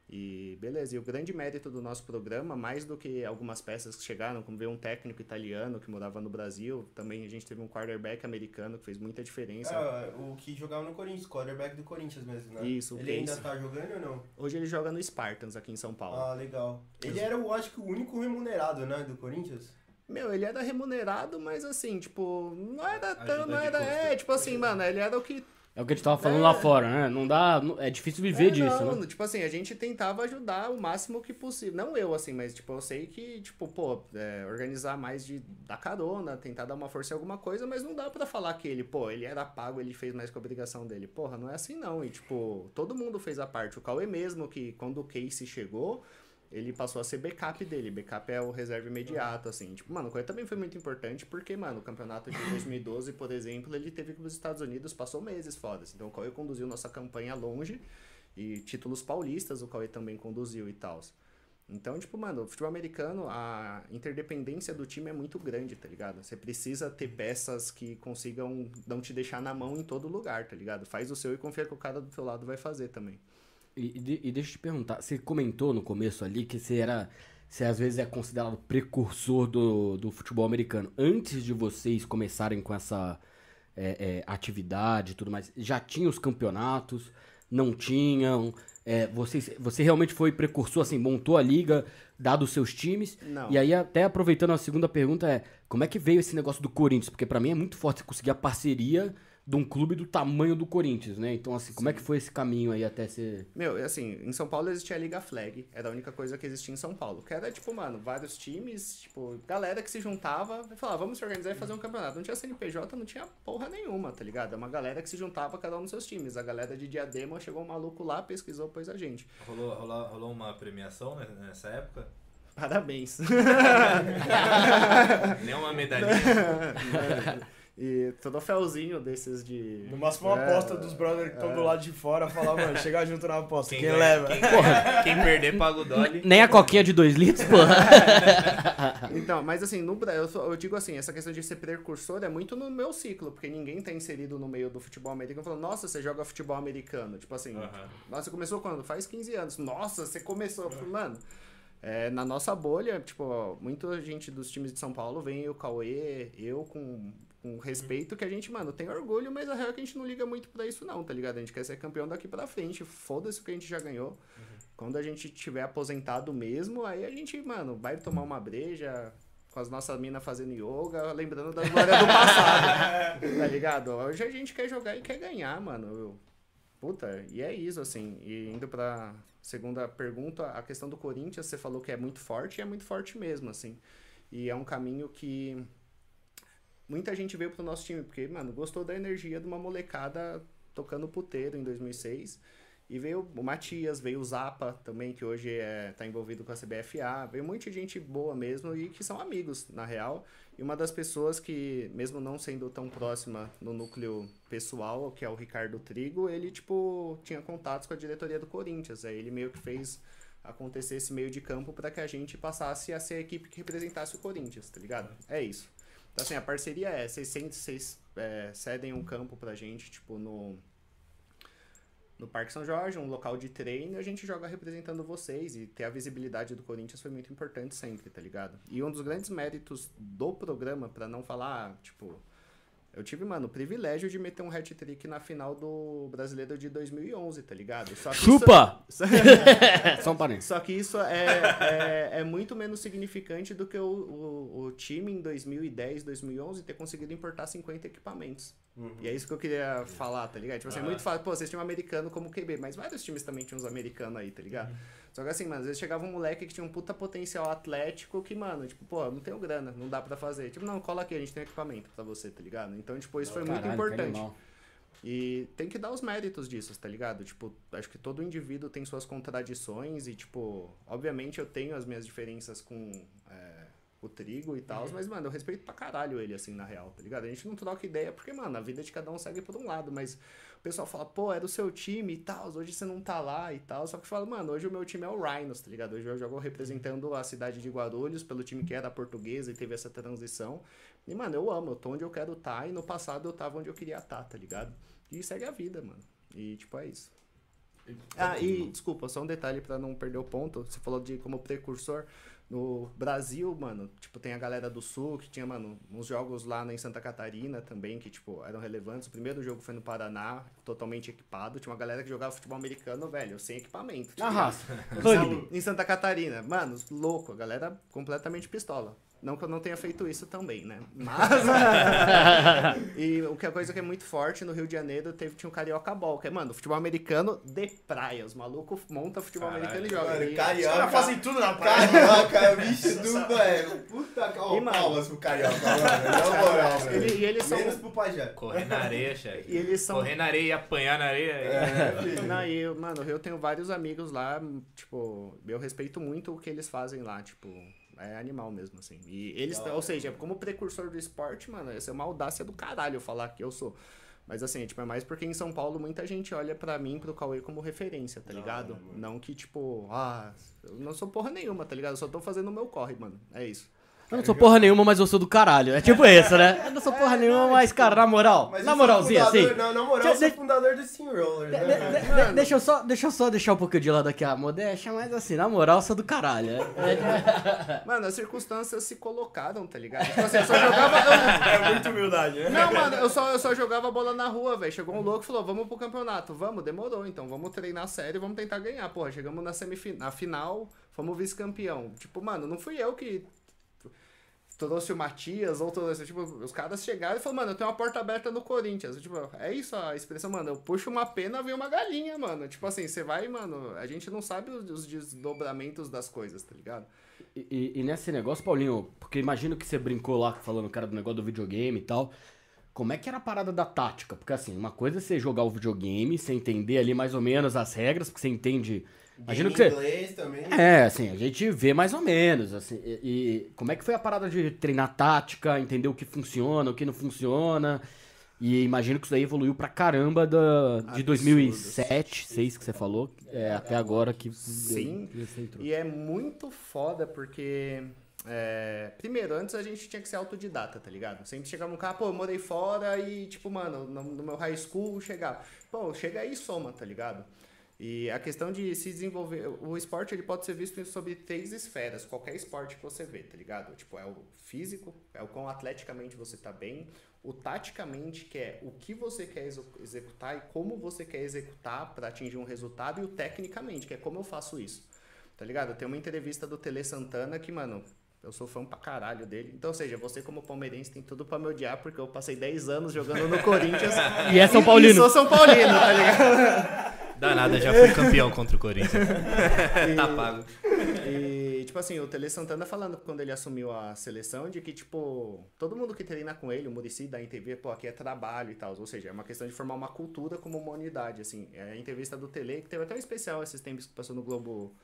Speaker 2: E beleza, e o grande mérito do nosso programa, mais do que algumas peças que chegaram, como ver um técnico italiano que morava no Brasil, também a gente teve um quarterback americano que fez muita diferença.
Speaker 5: Ah, o que jogava no Corinthians, quarterback do Corinthians mesmo, né?
Speaker 2: Isso, o
Speaker 5: Ele ainda
Speaker 2: Casey.
Speaker 5: tá jogando ou não?
Speaker 2: Hoje ele joga no Spartans aqui em São Paulo.
Speaker 5: Ah, legal. Ele era, eu acho que, o único remunerado, né, do Corinthians?
Speaker 2: Meu, ele era remunerado, mas assim, tipo, não era tão, não era, é, tipo assim, mano, ele era o que
Speaker 4: É o que a gente tava falando
Speaker 2: É.
Speaker 4: lá fora, né? Não dá. É difícil viver
Speaker 2: É,
Speaker 4: disso,
Speaker 2: não,
Speaker 4: né?
Speaker 2: Tipo assim, a gente tentava ajudar o máximo que possível. Não eu, assim, mas tipo, eu sei que, tipo, pô, é, organizar mais de dar carona, tentar dar uma força em alguma coisa, mas não dá pra falar que ele, pô, ele era pago, ele fez mais que a obrigação dele. Porra, não é assim não. E, tipo, todo mundo fez a parte. O Cauê mesmo, que quando o Casey chegou, ele passou a ser backup dele. Backup é o reserva imediato, assim. Tipo, mano, o Cauê também foi muito importante porque, mano, o campeonato de 2012, por exemplo, ele teve que ir pros Estados Unidos, passou meses fora. Então o Cauê conduziu nossa campanha longe e títulos paulistas o Cauê também conduziu e tal. Então, tipo, mano, o futebol americano, a interdependência do time é muito grande, tá ligado? Você precisa ter peças que consigam não te deixar na mão em todo lugar, tá ligado? Faz o seu e confia que o cara do teu lado vai fazer também.
Speaker 4: E, e de- e deixa eu te perguntar, você comentou no começo ali que você era. Você às vezes é considerado precursor do, do futebol americano. Antes de vocês começarem com essa é, é, atividade e tudo mais, já tinha os campeonatos? Não tinham? É, vocês, você realmente foi precursor, assim, montou a liga, dado os seus times?
Speaker 2: Não.
Speaker 4: E aí, até aproveitando a segunda pergunta, é como é que veio esse negócio do Corinthians? Porque pra mim é muito forte você conseguir a parceria de um clube do tamanho do Corinthians, né? Então, assim, como é que foi esse caminho aí até ser.
Speaker 2: Meu, assim, em São Paulo existia a Liga Flag, era a única coisa que existia em São Paulo. Que era, tipo, mano, vários times, tipo, galera que se juntava e falava, vamos se organizar e fazer um campeonato. Não tinha CNPJ, não tinha porra nenhuma, tá ligado? É uma galera que se juntava cada um nos seus times. A galera de Diadema chegou um maluco lá, pesquisou, pôs a gente.
Speaker 1: Rolou, rolou, rolou uma premiação né, nessa época?
Speaker 2: Parabéns. [laughs]
Speaker 1: Nem uma medalhinha. [laughs]
Speaker 2: e troféuzinho desses de.
Speaker 3: No máximo uma
Speaker 2: É,
Speaker 3: aposta dos brothers que estão do lado de fora, falar, mano, chegar junto na aposta. Quem,
Speaker 1: ganha-
Speaker 3: leva?
Speaker 1: Quem, ganha- quem perder paga o Dolly.
Speaker 4: Nem a coquinha de 2 litros, porra. [laughs]
Speaker 2: Então, mas assim, no eu, sou- eu digo assim, essa questão de ser precursor é muito no meu ciclo, porque ninguém tá inserido no meio do futebol americano falando, nossa, você joga futebol americano. Tipo assim,
Speaker 1: Aham.
Speaker 2: nossa, você começou quando? Faz 15 anos. Nossa, você começou. Falei, Mano, é, na nossa bolha, tipo, muita gente dos times de São Paulo vem o Cauê, eu com, com respeito que a gente, mano, tem orgulho, mas a real é que a gente não liga muito pra isso não, tá ligado? A gente quer ser campeão daqui pra frente, foda-se o que a gente já ganhou. Quando a gente tiver aposentado mesmo, aí a gente, mano, vai tomar uma breja com as nossas minas fazendo yoga, lembrando das glórias do passado. [laughs] tá ligado? Hoje a gente quer jogar e quer ganhar, mano. Puta, e é isso, assim. E indo pra segunda pergunta, a questão do Corinthians, você falou que é muito forte, e é muito forte mesmo, assim. E é um caminho que muita gente veio pro nosso time, porque, mano, gostou da energia de uma molecada tocando puteiro em 2006. E veio o Matias, veio o Zapa também, que hoje é, tá envolvido com a CBFA. Veio muita gente boa mesmo e que são amigos, na real. E uma das pessoas que, mesmo não sendo tão próxima no núcleo pessoal, que é o Ricardo Trigo, ele, tipo, tinha contatos com a diretoria do Corinthians. Aí ele meio que fez acontecer esse meio de campo para que a gente passasse a ser a equipe que representasse o Corinthians, tá ligado? É isso. Então, assim, a parceria é, vocês, vocês é, cedem um campo pra gente, tipo, no, no Parque São Jorge, um local de treino, e a gente joga representando vocês. E ter a visibilidade do Corinthians foi muito importante sempre, tá ligado? E um dos grandes méritos do programa, pra não falar, tipo. Eu tive, mano, o privilégio de meter um hat-trick na final do Brasileiro de 2011, tá ligado? Só que isso-
Speaker 4: Chupa! [laughs] Só um parênteses.
Speaker 2: só que isso é, é, é muito menos significante do que o, o, o time em 2010, 2011 ter conseguido importar 50 equipamentos.
Speaker 5: Uhum.
Speaker 2: E é isso que eu queria falar, tá ligado? Tipo assim, é
Speaker 1: Ah.
Speaker 2: muito fácil, pô, vocês tinham um americano como QB, mas vários times também tinham uns americanos aí, tá ligado? Só que assim, mano, às vezes chegava um moleque que tinha um puta potencial atlético que, mano, tipo, pô, não tenho grana, não dá pra fazer. Tipo, não, cola aqui, a gente tem equipamento pra você, tá ligado? Então, tipo, isso foi muito
Speaker 4: Caralho, que
Speaker 2: importante. E tem que dar os méritos disso, tá ligado? Tipo, acho que todo indivíduo tem suas contradições e, tipo, obviamente eu tenho as minhas diferenças com é, o trigo e tal, mas, mano, eu respeito pra caralho ele, assim, na real, tá ligado? A gente não troca ideia porque, mano, a vida de cada um segue por um lado, mas o pessoal fala, pô, é do seu time e tal, hoje você não tá lá e tal, só que eu falo, mano, hoje o meu time é o Rhinos, tá ligado? Hoje eu jogo representando a cidade de Guarulhos, pelo time que era portuguesa e teve essa transição. E, mano, eu amo, eu tô onde eu quero estar e no passado eu tava onde eu queria estar, tá ligado? E segue a vida, mano. E, tipo, é isso. Ah, e desculpa, só um detalhe pra não perder o ponto. Você falou de como precursor. No Brasil, mano, tipo, tem a galera do Sul que tinha, mano, uns jogos lá em Santa Catarina também que, tipo, eram relevantes. O primeiro jogo foi no Paraná, totalmente equipado. Tinha uma galera que jogava futebol americano, velho, sem equipamento. tá
Speaker 4: Na
Speaker 2: ligado?
Speaker 4: raça.
Speaker 2: Em
Speaker 4: Rugby.
Speaker 2: Santa- Em Santa Catarina. Mano, louco, a galera completamente pistola. Não que eu não tenha feito isso também, né? Mas. [laughs] e o que a coisa que é muito forte no Rio de Janeiro teve, tinha o Carioca Ball, que é, mano, futebol americano de praia. Os malucos montam futebol
Speaker 1: Caralho.
Speaker 2: americano e jogam.
Speaker 5: Mano,
Speaker 2: E-
Speaker 3: Os
Speaker 5: carioca.
Speaker 3: caras fazem tudo na praia.
Speaker 5: Carioca é bicho do, velho. Puta calma.
Speaker 2: E, mano-
Speaker 5: Palmas pro carioca, mano. Na moral, [laughs] velho.
Speaker 2: Ele- e eles são-
Speaker 5: Menos pro pajé.
Speaker 1: Correr na areia, [laughs] chefe.
Speaker 2: E eles são.
Speaker 1: Correr na areia e apanhar na areia.
Speaker 5: É, filho.
Speaker 2: Não, e eu, mano, eu tenho vários amigos lá, tipo, eu respeito muito o que eles fazem lá, tipo, é animal mesmo, assim. E eles, ou seja, como precursor do esporte, mano, essa é uma audácia do caralho falar que eu sou. Mas assim, tipo, é mais porque em São Paulo muita gente olha pra mim, pro Cauê como referência, tá ligado?
Speaker 5: mano.
Speaker 2: não que, tipo, ah, eu não sou porra nenhuma, tá ligado? Eu só tô fazendo o meu corre, mano. É isso.
Speaker 4: Eu não sou porra nenhuma, mas eu sou do caralho. É tipo isso, né? Eu não sou porra nenhuma, mas, cara, na moral.
Speaker 5: Mas
Speaker 4: na moralzinha, assim.
Speaker 5: Não, na moral, eu sou fundador do Steamroller,
Speaker 4: De-
Speaker 5: né?
Speaker 4: de- de- deixa, eu só, deixa eu só deixar um pouquinho de lado aqui a modéstia, mas assim, na moral, eu sou do caralho. É- [laughs]
Speaker 2: Mano, as circunstâncias se colocaram, tá ligado? Tipo assim, eu só [laughs] jogava. eu-
Speaker 3: É muita humildade, né?
Speaker 2: Não, mano, eu só, eu só jogava bola na rua, velho. Chegou um louco e falou, vamos pro campeonato. Vamos, demorou, então. Vamos treinar sério e vamos tentar ganhar. Porra, chegamos na semifinal, na final, fomos vice-campeão. Tipo, mano, não fui eu que trouxe o Matias ou trouxe, tipo, os caras chegaram e falaram, mano, eu tenho uma porta aberta no Corinthians. Tipo, é isso a expressão, mano, eu puxo uma pena, vem uma galinha, mano. Tipo assim, você vai, mano, a gente não sabe os, os desdobramentos das coisas, tá ligado?
Speaker 4: E, e- e nesse negócio, Paulinho, porque imagino que você brincou lá falando, cara, do negócio do videogame e tal. Como é que era a parada da tática? Porque assim, uma coisa é você jogar o videogame, você entender ali mais ou menos as regras, porque você entende. Imagino que
Speaker 5: Game
Speaker 4: você.
Speaker 5: inglês também.
Speaker 4: É, assim, a gente vê mais ou menos, assim, e, e como é que foi a parada de treinar tática, entender o que funciona, o que não funciona, e imagino que isso aí evoluiu pra caramba da, de
Speaker 2: Absurdo.
Speaker 4: 2007, 2006 que você falou, é, até agora que
Speaker 2: Sim. E é muito foda porque. é, primeiro, antes a gente tinha que ser autodidata, tá ligado? Sempre chegava um cara, pô, eu morei fora e, tipo, mano, no, no meu high school chegava. Pô, chega aí e soma, tá ligado? E a questão de se desenvolver. O esporte ele pode ser visto sobre três esferas, qualquer esporte que você vê, tá ligado? Tipo, é o físico, é o quão atleticamente você tá bem, o taticamente, que é o que você quer execu- executar e como você quer executar para atingir um resultado, e o tecnicamente, que é como eu faço isso. Tá ligado? Tem uma entrevista do Tele Santana que, mano, eu sou fã pra caralho dele. Então, ou seja, você como palmeirense tem tudo pra me odiar, porque eu passei 10 anos jogando no Corinthians.
Speaker 4: E é São
Speaker 2: E
Speaker 4: Paulino.
Speaker 2: sou São Paulino, tá ligado?
Speaker 1: Danada, já fui campeão contra o Corinthians. [laughs] tá pago.
Speaker 2: E, tipo assim, o Tele Santana falando quando ele assumiu a seleção de que, tipo, todo mundo que treina com ele, o Murici da NTV, pô, aqui é trabalho e tal. Ou seja, é uma questão de formar uma cultura como uma unidade, assim. É a entrevista do Tele, que teve até um especial esses tempos que passou no Globo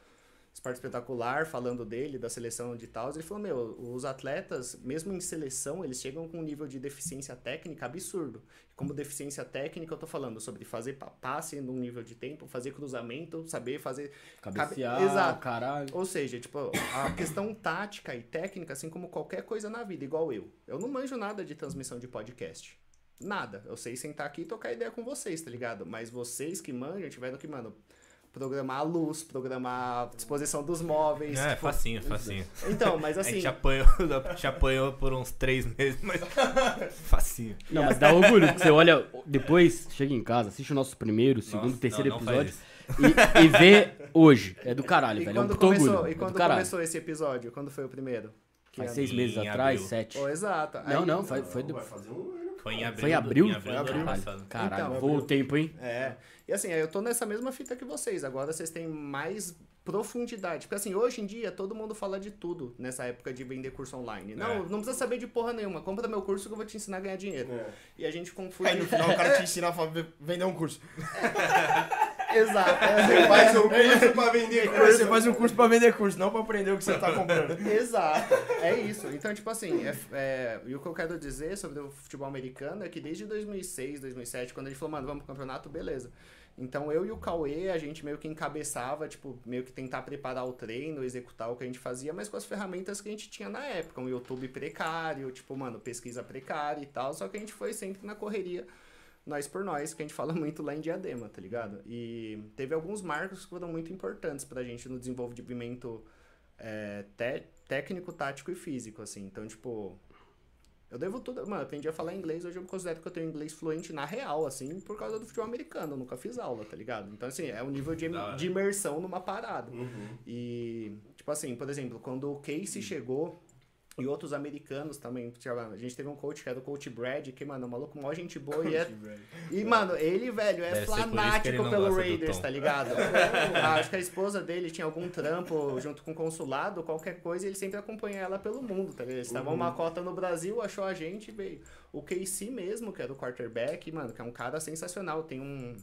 Speaker 2: Esporte Espetacular, falando dele, da seleção de tal. Ele falou, meu, os atletas, mesmo em seleção, eles chegam com um nível de deficiência técnica absurdo. Como deficiência técnica, eu tô falando sobre fazer pa- passe num nível de tempo, fazer cruzamento, saber fazer...
Speaker 4: Cabecear,
Speaker 2: Cabe- Exato.
Speaker 4: caralho.
Speaker 2: Ou seja, tipo, a questão tática e técnica, assim como qualquer coisa na vida, igual eu. Eu não manjo nada de transmissão de podcast. Nada. Eu sei sentar aqui e tocar ideia com vocês, tá ligado? Mas vocês que manjam tiveram que, mano, programar a luz, programar a disposição dos móveis.
Speaker 1: É,
Speaker 2: tipo-
Speaker 1: facinho, facinho.
Speaker 2: Então, [laughs] mas
Speaker 1: A
Speaker 2: assim.
Speaker 1: gente apanhou, [laughs] a gente apanhou por uns três meses, mas [laughs] facinho.
Speaker 4: Não, mas dá orgulho, porque você olha, depois chega em casa, assiste o nosso primeiro, segundo,
Speaker 1: Nossa,
Speaker 4: terceiro
Speaker 1: não, não
Speaker 4: episódio e, e vê hoje. É do caralho,
Speaker 2: E
Speaker 4: velho. É um
Speaker 2: quando começou,
Speaker 4: orgulho.
Speaker 2: e
Speaker 4: é do
Speaker 2: quando
Speaker 4: caralho.
Speaker 2: começou esse episódio? Quando foi o primeiro? Que
Speaker 4: Faz seis meses atrás,
Speaker 1: abril.
Speaker 4: sete.
Speaker 2: Oh, exato.
Speaker 4: Não,
Speaker 2: Aí-
Speaker 4: não, foi, foi
Speaker 5: Vai
Speaker 1: Foi em abril.
Speaker 4: Foi em
Speaker 1: do-
Speaker 4: abril?
Speaker 1: Em abril do ano
Speaker 4: Caralho,
Speaker 1: passado.
Speaker 4: Caralho,
Speaker 2: Então,
Speaker 4: voa o tempo, hein?
Speaker 2: É. E assim, eu tô nessa mesma fita que vocês. Agora vocês têm mais profundidade. Porque assim, hoje em dia todo mundo fala de tudo nessa época de vender curso online. Não,
Speaker 1: É.
Speaker 2: não precisa saber de porra nenhuma. Compra meu curso que eu vou te ensinar a ganhar dinheiro.
Speaker 5: É.
Speaker 2: E a gente confunde.
Speaker 3: Aí no final o cara te ensina a vender um curso.
Speaker 2: Exato. [laughs]
Speaker 5: Você faz um curso pra vender curso.
Speaker 3: Você faz um curso pra vender curso, não pra aprender o que você tá comprando. [laughs]
Speaker 2: Exato, é isso. Então, tipo assim, é, é- e o que eu quero dizer sobre o futebol americano é que desde 2006, 2007, quando a gente falou, mano, vamos pro campeonato, beleza. Então, eu e o Cauê, a gente meio que encabeçava, tipo, meio que tentar preparar o treino, executar o que a gente fazia, mas com as ferramentas que a gente tinha na época. Um YouTube precário, tipo, mano, pesquisa precária e tal, só que a gente foi sempre na correria nós por nós, que a gente fala [laughs] muito lá em Diadema, tá ligado? E teve alguns marcos que foram muito importantes pra gente no desenvolvimento é, té- técnico, tático e físico, assim. Então, tipo, eu devo tudo. Mano, eu aprendi a falar inglês, hoje eu considero que eu tenho inglês fluente na real, assim, por causa do futebol americano. Eu nunca fiz aula, tá ligado? Então, assim, é um nível de, [laughs] de imersão numa parada.
Speaker 5: Uhum.
Speaker 2: E, tipo assim, por exemplo, quando o Casey chegou e outros americanos também, a gente teve um coach que era o coach Brad, que, mano, é um maluco mó gente boa e é. E, mano, ele, velho, é
Speaker 1: Deve
Speaker 2: fanático pelo Raiders, tá ligado? [laughs] Ah, Acho que a esposa dele tinha algum trampo junto com o consulado, qualquer coisa, e ele sempre acompanha ela pelo mundo, tá ligado? Eles estavam uma cota no Brasil, achou a gente e veio. O Casey mesmo, que era o quarterback, mano, que é um cara sensacional, tem um.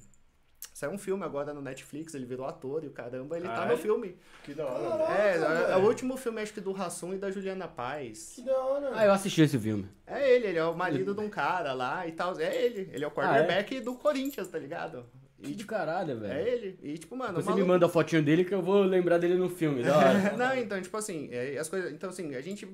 Speaker 2: Saiu um filme agora no Netflix, ele virou ator e o caramba, ele tá no filme.
Speaker 3: Que da hora.
Speaker 2: É, é, é o último filme, acho que do Rassum e da Juliana Paz.
Speaker 5: Que da hora.
Speaker 4: Ah, eu assisti esse filme.
Speaker 2: É ele, ele é o marido de um cara lá e tal. É ele, ele é o quarterback do Corinthians, tá ligado?
Speaker 4: Que de caralho, velho.
Speaker 2: É ele. E tipo, mano,
Speaker 4: Você
Speaker 2: o
Speaker 4: me
Speaker 2: maluco-
Speaker 4: manda a fotinho dele que eu vou lembrar dele no filme, da hora. [laughs]
Speaker 2: Não, então, tipo assim, é, as coisas. Então, assim, a gente.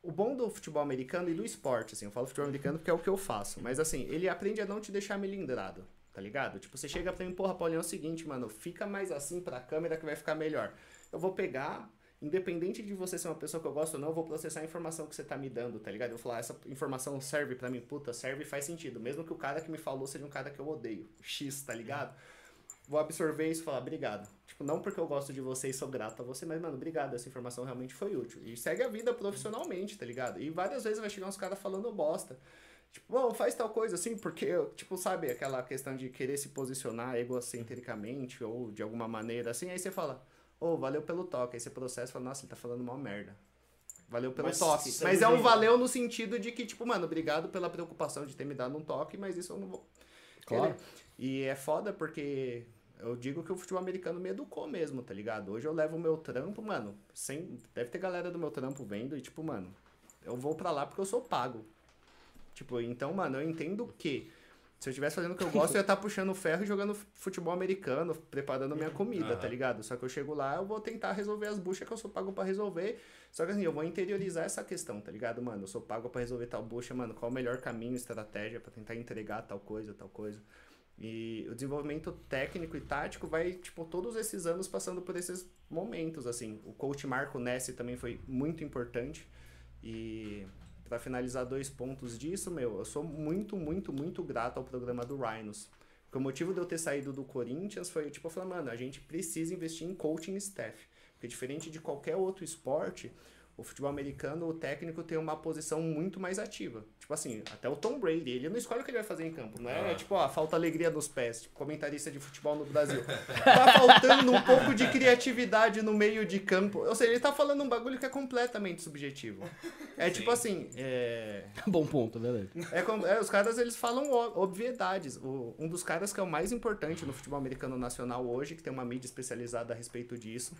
Speaker 2: O bom do futebol americano e do esporte, assim, eu falo futebol americano porque é o que eu faço, mas assim, ele aprende a não te deixar melindrado, tá ligado? Tipo, você chega pra mim, porra, Paulinho, é o seguinte, mano, fica mais assim pra câmera que vai ficar melhor. Eu vou pegar, independente de você ser uma pessoa que eu gosto ou não, eu vou processar a informação que você tá me dando, tá ligado? Eu vou falar, essa informação serve pra mim, puta, serve e faz sentido, mesmo que o cara que me falou seja um cara que eu odeio, X, tá ligado? vou absorver isso e falar obrigado. Tipo, não porque eu gosto de você e sou grato a você, mas, mano, obrigado, essa informação realmente foi útil. E segue a vida profissionalmente, tá ligado? E várias vezes vai chegar uns caras falando bosta. Tipo, bom, faz tal coisa assim, porque, tipo, sabe, aquela questão de querer se posicionar egocentricamente ou de alguma maneira assim, aí você fala, ô, valeu pelo toque. Aí você processa e fala, nossa, ele tá falando mal merda. Valeu pelo
Speaker 3: Mas
Speaker 2: toque. Mas é um valeu no sentido de que, tipo, mano, obrigado pela preocupação de ter me dado um toque, mas isso eu não vou.
Speaker 4: Claro.
Speaker 2: E é foda porque eu digo que o futebol americano me educou mesmo, tá ligado? Hoje eu levo o meu trampo, mano, sem. Deve ter galera do meu trampo vendo e, tipo, mano, eu vou pra lá porque eu sou pago. Tipo, então, mano, eu entendo que se eu estivesse fazendo o que eu gosto, eu ia estar puxando ferro e jogando futebol americano, preparando minha comida, tá
Speaker 1: Aham.
Speaker 2: ligado? Só que eu chego lá, eu vou tentar resolver as buchas que eu sou pago pra resolver. Só que assim, eu vou interiorizar essa questão, tá ligado, mano? Eu sou pago pra resolver tal bucha, mano, qual o melhor caminho, estratégia pra tentar entregar tal coisa, tal coisa. E o desenvolvimento técnico e tático vai, tipo, todos esses anos passando por esses momentos, assim. O coach Marco Nessi também foi muito importante. E pra finalizar dois pontos disso, meu, eu sou muito, muito, muito grato ao programa do Rhinos. Porque o motivo de eu ter saído do Corinthians foi, tipo, eu falei, mano, a gente precisa investir em coaching staff. Porque diferente de qualquer outro esporte, o futebol americano, o técnico tem uma posição muito mais ativa. Tipo assim, até o Tom Brady, ele não escolhe o que ele vai fazer em campo, não é
Speaker 1: Ah.
Speaker 2: tipo, ó, falta alegria nos pés, tipo, comentarista de futebol no Brasil. Tá faltando um pouco de criatividade no meio de campo. Ou seja, ele tá falando um bagulho que é completamente subjetivo. É tipo assim, é... [laughs]
Speaker 4: Bom ponto, beleza.
Speaker 2: É, como- é, os caras eles falam obviedades. O- um dos caras que é o mais importante no futebol americano nacional hoje, que tem uma mídia especializada a respeito disso.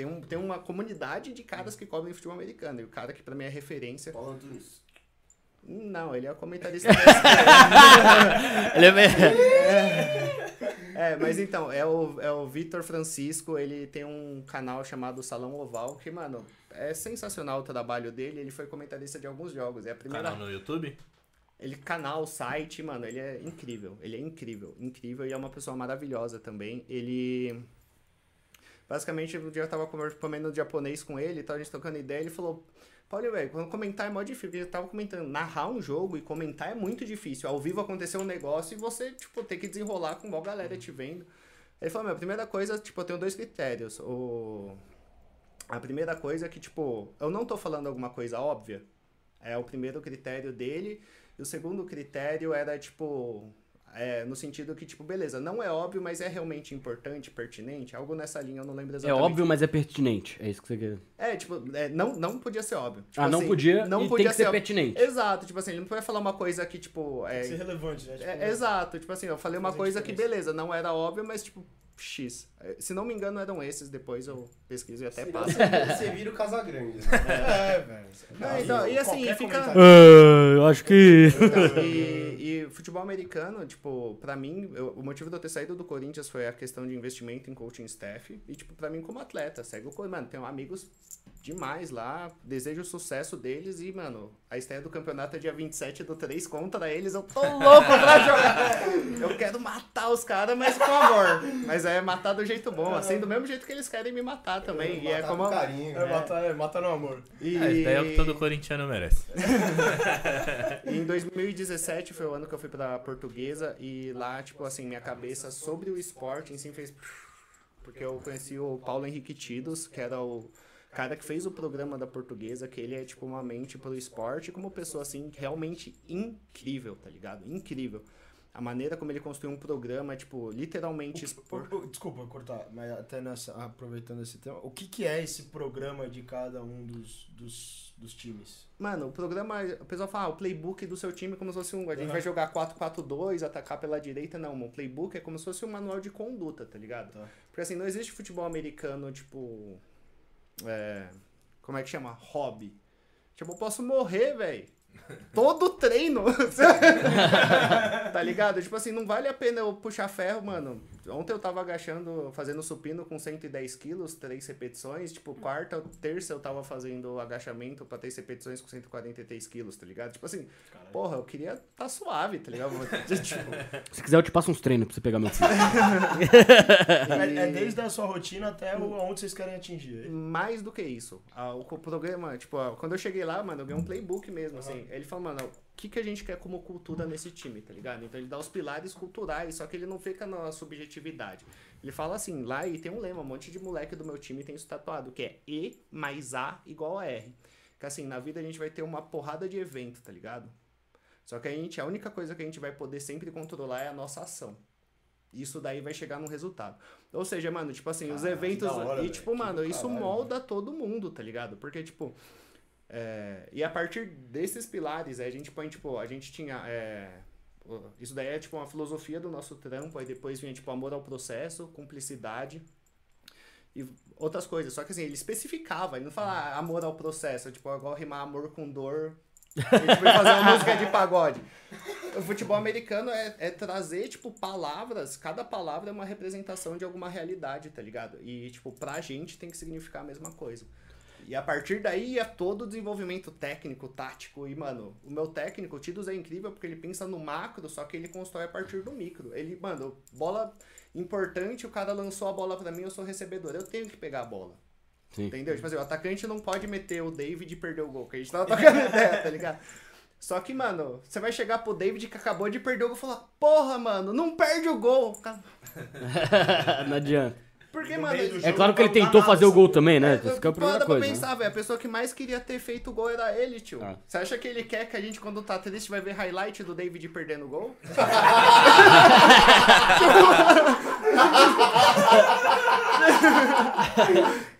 Speaker 2: Tem, um, tem uma comunidade de caras que cobrem futebol americano. E o cara que pra mim é referência.
Speaker 5: Paulo Antunes.
Speaker 2: Não, ele é o comentarista [laughs] da ESPN.
Speaker 4: Ele é...
Speaker 2: É, mas então, é o, é o Vitor Francisco, ele tem um canal chamado Salão Oval, que, mano, é sensacional o trabalho dele. Ele foi comentarista de alguns jogos. É a primeira
Speaker 1: Canal no YouTube?
Speaker 2: Ele, canal, site, mano, ele é incrível. Ele é incrível, incrível. E é uma pessoa maravilhosa também. Ele. Basicamente, eu tava conver- comendo japonês com ele, tava a gente trocando ideia, ele falou. Paulo, velho, quando comentar é mó difícil. Ele tava comentando, narrar um jogo e comentar é muito difícil. Ao vivo aconteceu um negócio e você, tipo, tem que desenrolar com uma galera te vendo. Ele falou, meu, a primeira coisa, tipo, eu tenho dois critérios. O... A primeira coisa é que, tipo, eu não tô falando alguma coisa óbvia. É o primeiro critério dele. E o segundo critério era, tipo, é, no sentido que, tipo, beleza, não é óbvio, mas é realmente importante, pertinente, algo nessa linha, eu não lembro
Speaker 4: É
Speaker 2: exatamente.
Speaker 4: óbvio, mas é pertinente. É isso que você quer.
Speaker 2: É, tipo, é, não, não podia ser óbvio. Tipo
Speaker 4: ah, não
Speaker 2: assim,
Speaker 4: podia
Speaker 2: não
Speaker 4: e
Speaker 2: podia
Speaker 4: tem que ser
Speaker 2: óbvio.
Speaker 4: pertinente.
Speaker 2: Exato, tipo assim, ele não podia falar uma coisa que, tipo, é,
Speaker 3: Tem que ser relevante, né? Tipo,
Speaker 2: é, exato, tipo assim, eu falei uma coisa que, beleza, não era óbvio, mas, tipo, X. É, Se não me engano, eram esses, depois eu pesquiso e até
Speaker 5: Senão
Speaker 2: passo.
Speaker 5: Você, vira o Casagrande. Né? [laughs]
Speaker 3: É, velho.
Speaker 2: Não, então, e assim, fica-
Speaker 3: comentário-
Speaker 4: Ah, eu acho que.
Speaker 2: Então, e, e futebol americano, tipo, pra mim, eu- o motivo de eu ter saído do Corinthians foi a questão de investimento em coaching staff. E, tipo, pra mim, como atleta, segue o Corinthians. Mano, tenho amigos demais lá, desejo o sucesso deles e, mano, a estreia do campeonato é dia 27 do 3 contra eles. Eu tô louco pra jogar. [laughs] Eu quero matar os caras, mas com amor. Mas é matar do jeito bom, assim, do mesmo jeito que eles querem me matar também. E é
Speaker 5: Matar
Speaker 2: como.
Speaker 5: com carinho.
Speaker 3: É,
Speaker 5: né?
Speaker 3: mata, é, mata no amor.
Speaker 2: E...
Speaker 1: É, isso daí é o que todo corintiano merece. [laughs]
Speaker 2: Em 2017 foi o ano que eu fui pra Portuguesa e lá, tipo assim, minha cabeça sobre o esporte em si fez. [laughs] Porque eu conheci o Paulo Henrique Tidos, que era o cara que fez o programa da Portuguesa, que ele é tipo uma mente pro esporte, como pessoa assim, realmente incrível, tá ligado? Incrível. A maneira como ele construiu um programa, tipo, literalmente expor.
Speaker 3: O- o- Desculpa cortar, mas até nessa, aproveitando esse tema, o que, que é esse programa de cada um dos, dos, dos times?
Speaker 2: Mano, o programa, o pessoal fala, ah, o playbook do seu time é como se fosse um. A gente
Speaker 3: Aham.
Speaker 2: vai jogar 4-4-2, atacar pela direita. Não, o playbook é como se fosse um manual de conduta, tá ligado?
Speaker 3: Tá.
Speaker 2: Porque assim, não existe futebol americano, tipo. É, como é que chama? Hobby. Tipo, eu posso morrer, velho. Todo treino. [laughs] tá ligado? Tipo assim, não vale a pena eu puxar ferro, mano. Ontem eu tava agachando, fazendo supino com 110 quilos, três repetições. Tipo, quarta, terça eu tava fazendo agachamento pra três repetições com 143 quilos, tá ligado? Tipo assim, porra, eu queria tá suave, tá ligado? [laughs] tipo,
Speaker 4: Se quiser, eu te passo uns treinos pra você pegar meu filho.
Speaker 3: É, é desde a sua rotina até o, aonde vocês querem atingir.
Speaker 2: Mais do que isso. Ah, o programa, tipo, ah, quando eu cheguei lá, mano, eu ganhei um playbook mesmo, assim. Ele falou, mano, que, que a gente quer como cultura nesse time, tá ligado? Então ele dá os pilares culturais, só que ele não fica na subjetividade. Ele fala assim, lá e tem um lema, um monte de moleque do meu time tem isso tatuado, que é E mais A igual a R. Que assim, na vida a gente vai ter uma porrada de evento, tá ligado? Só que a gente, a única coisa que a gente vai poder sempre controlar é a nossa ação. Isso daí vai chegar num resultado. Ou seja, mano, tipo assim, os eventos.
Speaker 3: hora,
Speaker 2: e, tipo,
Speaker 3: Que
Speaker 2: mano, isso
Speaker 3: caralho,
Speaker 2: molda todo mundo, tá ligado? Porque, tipo. É, e a partir desses pilares, a gente põe, tipo, a gente tinha. é, isso daí é tipo uma filosofia do nosso trampo, aí depois vinha, tipo, amor ao processo, cumplicidade e outras coisas. Só que assim, ele especificava, ele não fala ah, amor ao processo, tipo, igual rimar amor com dor. Tipo, e fazer uma música de pagode. O futebol americano é, é trazer, tipo, palavras, cada palavra é uma representação de alguma realidade, tá ligado? E, tipo, pra gente tem que significar a mesma coisa. E a partir daí é todo o desenvolvimento técnico, tático. E, mano, o meu técnico, o Tidus, é incrível porque ele pensa no macro, só que ele constrói a partir do micro. Ele, mano, bola importante, o cara lançou a bola pra mim, eu sou recebedor. Eu tenho que pegar a bola.
Speaker 4: Sim.
Speaker 2: Entendeu? Tipo assim, o atacante não pode meter o David e perder o gol, que a gente tava tocando [laughs] ideia, tá ligado? Só que, mano, você vai chegar pro David que acabou de perder o gol e falar, porra, mano, não perde o gol. [laughs]
Speaker 4: Não adianta.
Speaker 2: Porque,
Speaker 3: No
Speaker 2: mano.
Speaker 3: do
Speaker 4: É claro que ele
Speaker 3: dá
Speaker 4: tentou fazer o gol também, né?
Speaker 2: É,
Speaker 4: Isso que é a
Speaker 2: para
Speaker 4: primeira
Speaker 2: pra
Speaker 4: coisa. né?
Speaker 2: pensar, velho. A pessoa que mais queria ter feito o gol era ele, tio.
Speaker 4: Ah.
Speaker 2: Você acha que ele quer que a gente, quando tá triste, vai ver highlight do David perdendo o gol? [laughs]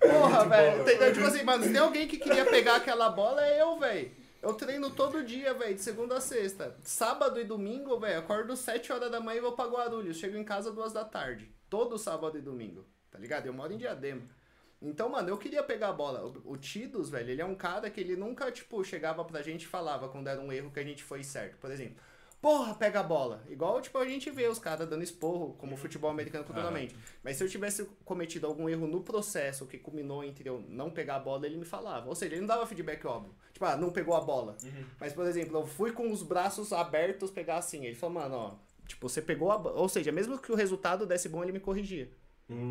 Speaker 2: Porra, velho. Entendeu? Tipo assim, mano, se tem alguém que queria pegar aquela bola, é eu, velho. Eu treino todo dia, velho, de segunda a sexta. Sábado e domingo, velho, acordo 7 horas da manhã e vou pra Guarulhos. Chego em casa duas da tarde. Todo sábado e domingo. Tá ligado? Eu moro em Diadema. Então, mano, eu queria pegar a bola. O, o Tidos, velho, ele é um cara que ele nunca, tipo, chegava pra gente e falava quando era um erro que a gente foi certo. Por exemplo, porra, pega a bola. Igual, tipo, a gente vê os caras dando esporro, como o futebol americano culturalmente. Mas se eu tivesse cometido algum erro no processo que culminou entre eu não pegar a bola, ele me falava. Ou seja, ele não dava feedback óbvio. Tipo, ah, não pegou a bola. Mas, por exemplo, eu fui com os braços abertos pegar assim. Ele falou, mano, ó, tipo, você pegou a bola. Ou seja, mesmo que o resultado desse bom, ele me corrigia.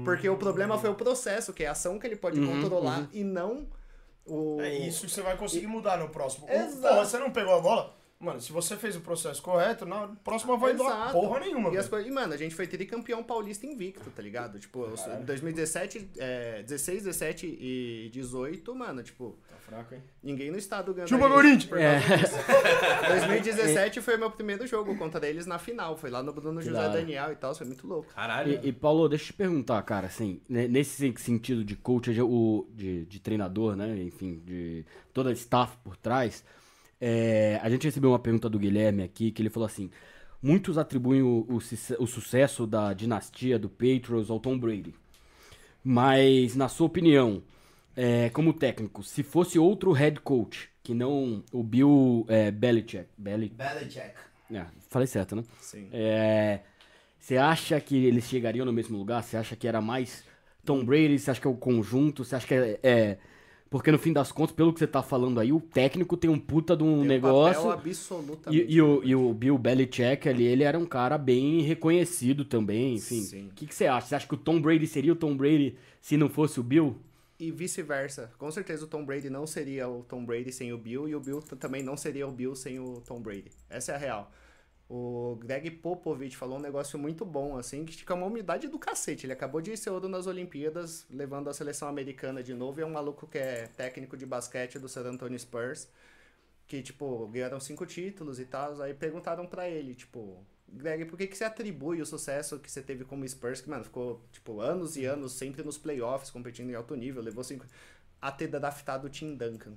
Speaker 2: Porque o problema foi o processo, que é a ação que ele pode
Speaker 4: Uhum,
Speaker 2: controlar e não o.
Speaker 3: É isso que você vai conseguir mudar no próximo.
Speaker 2: Exato.
Speaker 3: Pô, você não pegou a bola? Mano, se você fez o processo correto, na próxima vai doar
Speaker 2: Exato.
Speaker 3: porra nenhuma.
Speaker 2: E, as e, mano, a gente foi tricampeão paulista invicto, tá ligado? Tipo, sou- 2017, é, 16, 17 e 18, mano, tipo,
Speaker 3: fraco, hein?
Speaker 2: ninguém no estado ganhou.
Speaker 3: Chupa, Corinthians!
Speaker 4: É.
Speaker 2: causa disso. [laughs] 2017 foi meu primeiro jogo contra eles na final. Foi lá no Bruno José
Speaker 4: hora.
Speaker 2: Daniel e tal, foi muito louco.
Speaker 1: Caralho.
Speaker 4: E, e, Paulo, deixa eu te perguntar, cara, assim, né, nesse sentido de coach, de, o- de, de treinador, né, enfim, de toda a staff por trás, é, a gente recebeu uma pergunta do Guilherme aqui, que ele falou assim, muitos atribuem o, o o sucesso da dinastia do Patriots ao Tom Brady, mas, na sua opinião, é, como técnico, se fosse outro head coach, que não o Bill é, Belichick, Beli-
Speaker 5: Belichick.
Speaker 4: é, falei certo, né?
Speaker 2: Sim.
Speaker 4: É, Você acha que eles chegariam no mesmo lugar? Você acha que era mais Tom Brady? Você acha que é o conjunto? Você acha que é. é- Porque no fim das contas, pelo que você tá falando aí, o técnico tem um puta de um
Speaker 2: Tem um
Speaker 4: negócio.
Speaker 2: papel absolutamente.
Speaker 4: E, e o, e o Bill Belichick ali, ele era um cara bem reconhecido também, enfim.
Speaker 2: Sim.
Speaker 4: O que, que você acha? Você acha que o Tom Brady seria o Tom Brady se não fosse o Bill?
Speaker 2: E vice-versa. Com certeza o Tom Brady não seria o Tom Brady sem o Bill e o Bill também não seria o Bill sem o Tom Brady. Essa é a real. O Greg Popovich falou um negócio muito bom, assim, que fica uma humildade do cacete. Ele acabou de ser ouro nas Olimpíadas, levando a seleção americana de novo. E é um maluco que é técnico de basquete do San Antonio Spurs, que, tipo, ganharam cinco títulos e tal. Aí perguntaram pra ele, tipo, Greg, por que, que você atribui o sucesso que você teve como Spurs, que, mano, ficou, tipo, anos e anos sempre nos playoffs, competindo em alto nível, levou cinco... A ter draftado o Tim Duncan.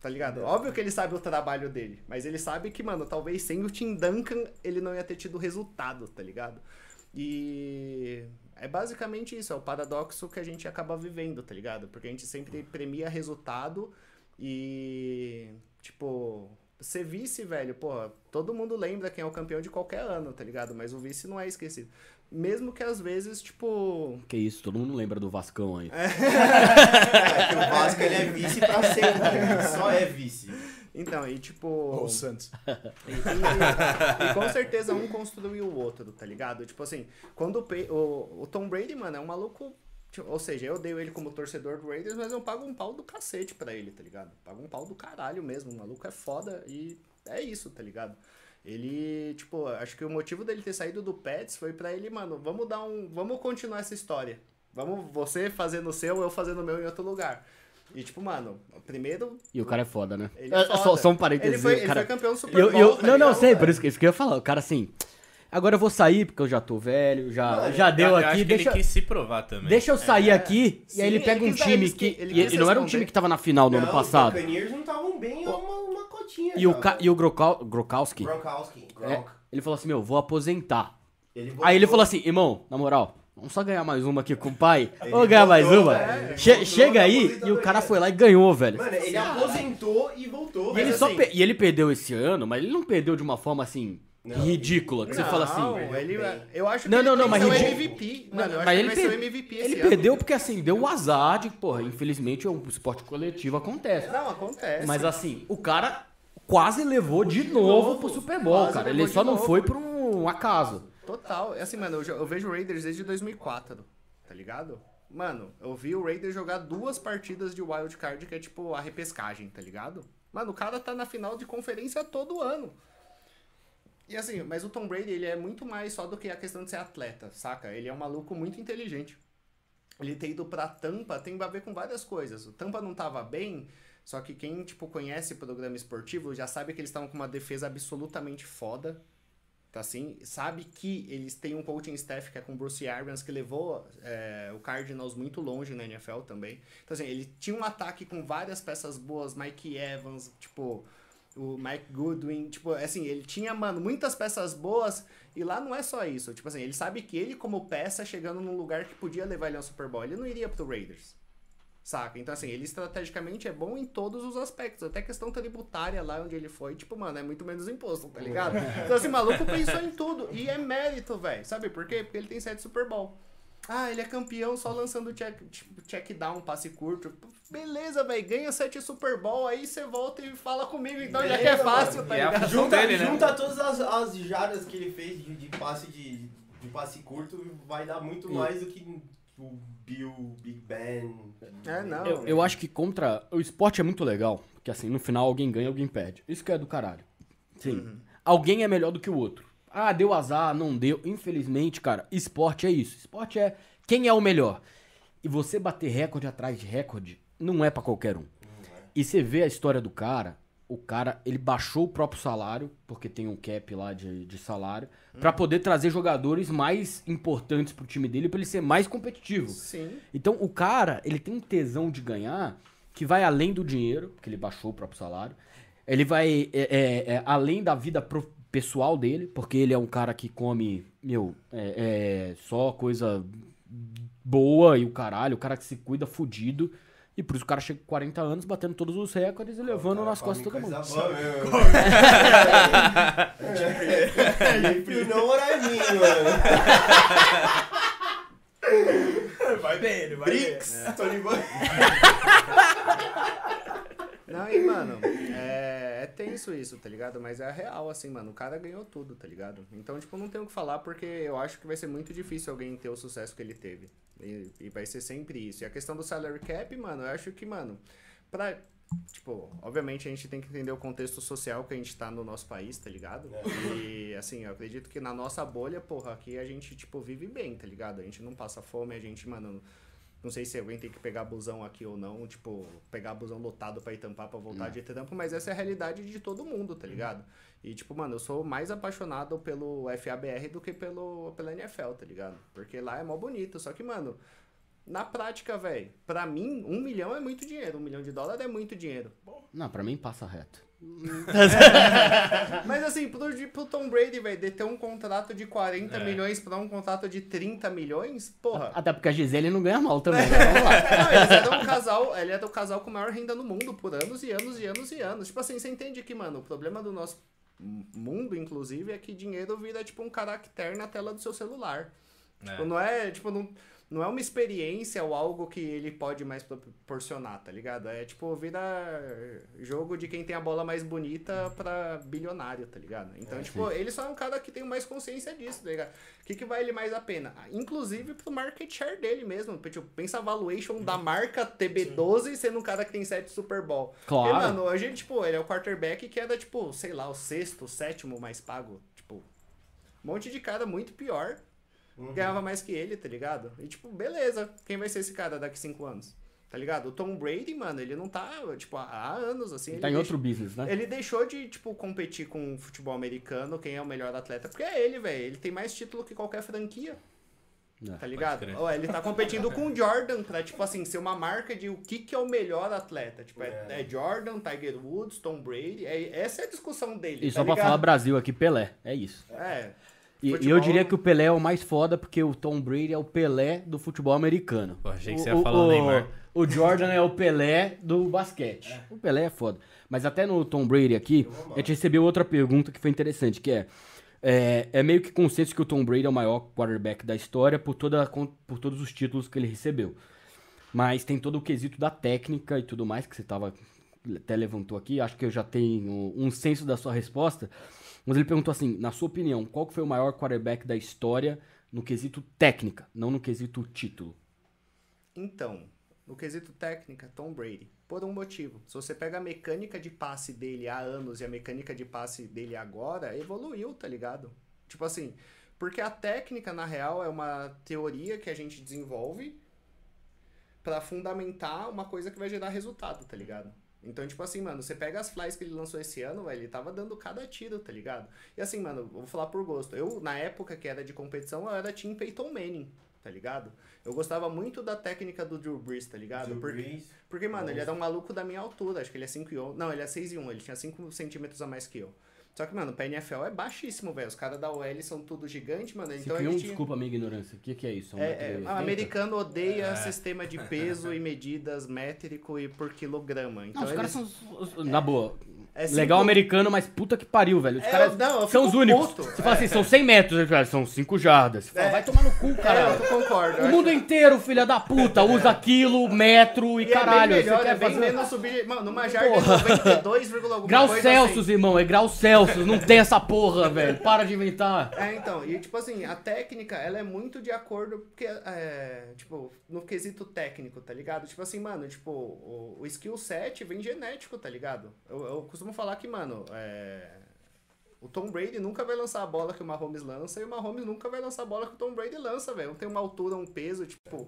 Speaker 2: Tá ligado? Óbvio que ele sabe o trabalho dele, mas ele sabe que, mano, talvez sem o Tim Duncan ele não ia ter tido resultado, tá ligado? E é basicamente isso, é o paradoxo que a gente acaba vivendo, tá ligado? Porque a gente sempre premia resultado e, tipo, ser vice, velho, pô, todo mundo lembra quem é o campeão de qualquer ano, tá ligado? Mas o vice não é esquecido. Mesmo que às vezes, tipo,
Speaker 4: Que isso, todo mundo lembra do Vascão aí.
Speaker 5: É [laughs] que o Vasco ele é vice pra sempre. Ele só é vice.
Speaker 2: então, e tipo.
Speaker 3: Ô, Santos. [laughs]
Speaker 2: E, e- e com certeza um construiu o outro, tá ligado? Tipo assim, quando o, o, o Tom Brady, mano, é um maluco. Tipo, Ou seja, eu odeio ele como torcedor do Raiders, mas eu pago um pau do cacete pra ele, tá ligado? Pago um pau do caralho mesmo. O maluco é foda e é isso, tá ligado? Ele, tipo, acho que o motivo dele ter saído do Pets foi pra ele, mano, vamos dar um. Vamos continuar essa história. Vamos você fazendo o seu, eu fazendo o meu em outro lugar. E, tipo, mano, primeiro.
Speaker 4: E o cara é foda, né?
Speaker 2: Ele é
Speaker 4: É,
Speaker 2: foda.
Speaker 4: Só, só um parênteses.
Speaker 2: Ele foi, ele
Speaker 4: cara,
Speaker 2: foi campeão do Super
Speaker 4: Eu,
Speaker 2: Bowl.
Speaker 4: eu,
Speaker 2: tá
Speaker 4: não, não,
Speaker 2: ligado?
Speaker 4: sei, por isso, que- isso que eu ia falar. O cara assim. Agora eu vou sair porque eu já tô velho, já,
Speaker 5: Mano,
Speaker 4: já deu
Speaker 1: eu, eu
Speaker 4: aqui.
Speaker 1: acho que
Speaker 4: Deixa,
Speaker 1: ele quis se provar também.
Speaker 4: deixa eu sair
Speaker 2: É.
Speaker 4: aqui.
Speaker 2: Sim,
Speaker 4: e aí ele pega
Speaker 2: ele
Speaker 4: um
Speaker 2: dar-
Speaker 4: time
Speaker 2: ele
Speaker 4: que.
Speaker 2: ele
Speaker 4: e- e não era um time que tava na final no ano
Speaker 5: Não,
Speaker 4: passado.
Speaker 5: Os Buccaneers não estavam bem, é uma, uma cotinha.
Speaker 4: E o,
Speaker 5: já,
Speaker 4: Ka,
Speaker 5: velho.
Speaker 4: e o Grokau- Grokowski.
Speaker 5: Gronkowski.
Speaker 4: é, ele falou assim: Meu, vou aposentar.
Speaker 5: Ele
Speaker 4: Aí ele falou assim: Irmão, na moral. Vamos só ganhar mais uma aqui com o pai?
Speaker 5: Ele
Speaker 4: Vamos ganhar mais uma?
Speaker 5: é, ele
Speaker 4: Che-
Speaker 5: voltou
Speaker 4: chega aí e o cara foi lá e ganhou, velho.
Speaker 5: Mano, ele aposentou e voltou.
Speaker 4: E ele,
Speaker 5: assim,
Speaker 4: e ele perdeu esse ano, mas ele não perdeu de uma forma assim.
Speaker 5: Não,
Speaker 4: ridícula. Que você fala assim.
Speaker 2: Não, ele,
Speaker 5: bem.
Speaker 2: eu acho que
Speaker 4: Não,
Speaker 2: ele
Speaker 4: não, não, mas
Speaker 2: o
Speaker 4: ridículo.
Speaker 2: MVP.
Speaker 4: Não,
Speaker 2: Mano, eu acho
Speaker 4: mas
Speaker 2: que
Speaker 4: ele
Speaker 2: vai ser o
Speaker 4: per-
Speaker 2: MVP esse
Speaker 4: Ele
Speaker 2: ano.
Speaker 4: perdeu porque assim, deu um azar de, porra, infelizmente é um esporte coletivo, acontece.
Speaker 2: Não, acontece.
Speaker 4: Mas assim, o cara quase levou de novo pro Super Bowl,
Speaker 2: Quase
Speaker 4: cara. Ele
Speaker 2: de
Speaker 4: só não
Speaker 2: novo.
Speaker 4: foi por um acaso.
Speaker 2: Total. É Assim, mano, eu, eu vejo o Raiders desde 2004, tá ligado? Mano, eu vi o Raiders jogar duas partidas de wild card, que é tipo a repescagem, tá ligado? Mano, o cara tá na final de conferência todo ano. E assim, mas o Tom Brady, ele é muito mais só do que a questão de ser atleta, saca? Ele é um maluco muito inteligente. Ele ter ido pra Tampa tem a ver com várias coisas. O Tampa não tava bem, só que quem, tipo, conhece programa esportivo já sabe que eles estavam com uma defesa absolutamente foda. Tá assim, sabe que eles têm um coaching staff que é com o Bruce Arians, que levou é, o Cardinals muito longe na NFL também. Então, assim, ele tinha um ataque com várias peças boas, Mike Evans, tipo, o Mike Goodwin, tipo, assim, ele tinha, mano, muitas peças boas, e lá não é só isso. Tipo assim, ele sabe que ele, como peça, chegando num lugar que podia levar ele ao Super Bowl, ele não iria pro Raiders. Saca? Então, assim, ele estrategicamente é bom em todos os aspectos. Até questão tributária lá onde ele foi, tipo, mano, é muito menos imposto, tá ligado? [laughs] Então, assim, maluco pensou em tudo. E é mérito, velho. Sabe por quê? Porque ele tem sete Super Bowl. Ah, ele é campeão só lançando check, tipo, check down, passe curto. Beleza, velho. Ganha sete Super Bowl, aí você volta e fala comigo, então já que é
Speaker 5: Beleza,
Speaker 2: fácil, tá
Speaker 1: é a
Speaker 2: ligado?
Speaker 5: Junta,
Speaker 1: dele, né?
Speaker 5: junta todas as, as jadas que ele fez de, de passe de, de passe curto, vai dar muito
Speaker 4: E-
Speaker 5: mais do que o Bill, Big Ben.
Speaker 2: É, não.
Speaker 4: Eu, eu acho que contra. O esporte é muito legal, porque assim, no final alguém ganha, alguém perde. Isso que é do caralho. Sim. Alguém é melhor do que o outro. Ah, deu azar, não deu. Infelizmente, cara, esporte é isso. Esporte é quem é o melhor. E você bater recorde atrás de recorde não é pra qualquer um. E você vê a história do cara, o cara, ele baixou o próprio salário, porque tem um cap lá de, de salário, pra poder trazer jogadores mais importantes pro time dele, pra ele ser mais competitivo.
Speaker 2: Sim.
Speaker 4: Então o cara, ele tem um tesão de ganhar que vai além do dinheiro, porque ele baixou o próprio salário. Ele vai é, é, é, além da vida pro- pessoal dele, porque ele é um cara que come, meu, é, é, só coisa boa e o caralho, o cara que se cuida fudido. E por isso o cara chega com 40 anos batendo todos os recordes e levando nas costas de todo mundo.
Speaker 5: If you know what I mean, mano.
Speaker 3: Vai dele, vai
Speaker 5: Bricks, Tony Boy.
Speaker 2: Não, e, mano, é, é tenso isso, tá ligado? Mas é real, assim, mano. O cara ganhou tudo, tá ligado? Então, tipo, não tenho o que falar porque eu acho que vai ser muito difícil alguém ter o sucesso que ele teve. E, e vai ser sempre isso. E a questão do salary cap, mano, eu acho que, mano, pra. Tipo, obviamente a gente tem que entender o contexto social que a gente tá no nosso país, tá ligado? E, assim, eu acredito que na nossa bolha, porra, aqui a gente, tipo, vive bem, tá ligado? A gente não passa fome, a gente, mano, não sei se alguém tem que pegar busão aqui ou não, tipo, pegar busão lotado pra ir tampar pra voltar de trampo, mas essa é a realidade de todo mundo, tá ligado? E, tipo, mano, eu sou mais apaixonado pelo FABR do que pelo, pela NFL, tá ligado? Porque lá é mó bonito, só que, mano, na prática, velho, pra mim, um milhão é muito dinheiro, um milhão de dólares é muito dinheiro.
Speaker 4: Não, pra mim passa reto. [laughs]
Speaker 2: Mas assim, pro, pro Tom Brady, velho, de ter um contrato de 40
Speaker 1: É.
Speaker 2: milhões pra um contrato de 30 milhões, porra.
Speaker 4: Até porque a Gisele não ganha mal também, né? [laughs] Vamos lá.
Speaker 2: Não, eles eram um casal, ele é do casal com maior renda no mundo por anos e anos e anos e anos. Tipo assim, você entende que, mano, o problema do nosso mundo, inclusive, é que dinheiro vira tipo um caractere na tela do seu celular. Tipo,
Speaker 1: É.
Speaker 2: não é, tipo, não, não é uma experiência ou algo que ele pode mais proporcionar, tá ligado? É tipo, vira jogo de quem tem a bola mais bonita pra bilionário, tá ligado? Então, tipo, ele só é um cara que tem mais consciência disso, tá ligado? O que, que vai ele mais a pena? Inclusive pro market share dele mesmo. Tipo, pensa a valuation da marca TB12 sendo um cara que tem 7 Super Bowl.
Speaker 4: Claro.
Speaker 2: Porque, mano, hoje, tipo, ele é o quarterback que era, tipo, sei lá, o sexto, o sétimo mais pago. Tipo, um monte de cara muito pior ganhava mais que ele, tá ligado? E tipo, beleza, quem vai ser esse cara daqui cinco anos? Tá ligado? O Tom Brady, mano, ele não tá, tipo, há- anos, assim. ele
Speaker 4: Tá em
Speaker 2: deixa-
Speaker 4: outro business, né?
Speaker 2: Ele deixou de, tipo, competir com o futebol americano, quem é o melhor atleta, porque é ele, velho. Ele tem mais título que qualquer franquia.
Speaker 4: É,
Speaker 2: Tá ligado? Ó, ele tá competindo com o Jordan pra, tipo assim, ser uma marca de o que, que é o melhor atleta. Tipo, é, é Jordan, Tiger Woods, Tom Brady. É, essa é a discussão dele.
Speaker 4: E
Speaker 2: tá
Speaker 4: só pra
Speaker 2: ligado?
Speaker 4: falar Brasil aqui, Pelé. É isso.
Speaker 2: É.
Speaker 4: E, e
Speaker 2: Futebol-
Speaker 4: eu diria que o Pelé é o mais foda porque o Tom Brady é o Pelé do futebol americano.
Speaker 1: Pô, achei que
Speaker 4: O-
Speaker 1: você ia falar o Neymar.
Speaker 4: O Jordan é o Pelé do basquete. O Pelé é foda. Mas até no Tom Brady aqui, a gente recebeu outra pergunta que foi interessante, que é... É, é meio que consenso que o Tom Brady é o maior quarterback da história por, toda, por todos os títulos que ele recebeu. Mas tem todo o quesito da técnica e tudo mais que você tava até levantou aqui. Acho que eu já tenho um senso da sua resposta. Mas ele perguntou assim, na sua opinião, qual foi o maior quarterback da história no quesito técnica, não no quesito título?
Speaker 2: Então, no quesito técnica, Tom Brady. Por um motivo. Se você pega a mecânica de passe dele há anos e a mecânica de passe dele agora, evoluiu, tá ligado? Tipo assim, porque a técnica, na real, é uma teoria que a gente desenvolve pra fundamentar uma coisa que vai gerar resultado, tá ligado? Então, tipo assim, mano, você pega as flies que ele lançou esse ano, velho, ele tava dando cada tiro, tá ligado? E assim, mano, eu vou falar por gosto. Eu, na época que era de competição, eu era Team Peyton Manning, tá ligado? Eu gostava muito da técnica do Drew Brees, tá ligado?
Speaker 5: Drew
Speaker 2: Porque,
Speaker 5: Brees.
Speaker 2: porque mano, ele era um maluco da minha altura, acho que ele é 5 e 11. Não, ele é 6 e 1, ele tinha 5 centímetros a mais que eu. Só que, mano, pra NFL é baixíssimo, velho. Os caras da OL são tudo gigante, mano. Então ele tinha...
Speaker 4: desculpa a minha ignorância. O que, que é isso? Um
Speaker 2: É, é, americano odeia
Speaker 1: É.
Speaker 2: sistema de peso e [laughs] medidas métrico e por quilograma. Então
Speaker 4: Não, os caras são. Na boa.
Speaker 2: É
Speaker 4: Legal americano, mas puta que pariu, velho. Os
Speaker 2: É,
Speaker 4: caras
Speaker 2: não,
Speaker 4: são os únicos.
Speaker 2: puto.
Speaker 4: Você fala assim, são 100 metros, falam, são 5 jardas. Você fala,
Speaker 2: É.
Speaker 4: vai tomar no cu,
Speaker 2: É,
Speaker 4: caralho.
Speaker 2: eu concordo.
Speaker 4: O mundo inteiro, filha da puta, usa quilo, metro e,
Speaker 2: E
Speaker 4: caralho.
Speaker 2: é bem melhor,
Speaker 4: você
Speaker 2: é
Speaker 4: quer
Speaker 2: bem
Speaker 4: fazer...
Speaker 2: menos subir... Mano, numa jarda é 92, alguma
Speaker 4: Graus
Speaker 2: coisa
Speaker 4: Celsius,
Speaker 2: assim.
Speaker 4: irmão, é graus Celsius. Não tem essa porra, velho. Para de inventar.
Speaker 2: É, então, e tipo assim, a técnica, ela é muito de acordo, porque, é, tipo, no quesito técnico, tá ligado? Tipo assim, mano, tipo, o, o skill set vem genético, tá ligado? Eu, eu costumo falar que, mano, é, O Tom Brady nunca vai lançar a bola que o Mahomes lança e o Mahomes nunca vai lançar a bola que o Tom Brady lança, velho. Não tem uma altura, um peso, tipo,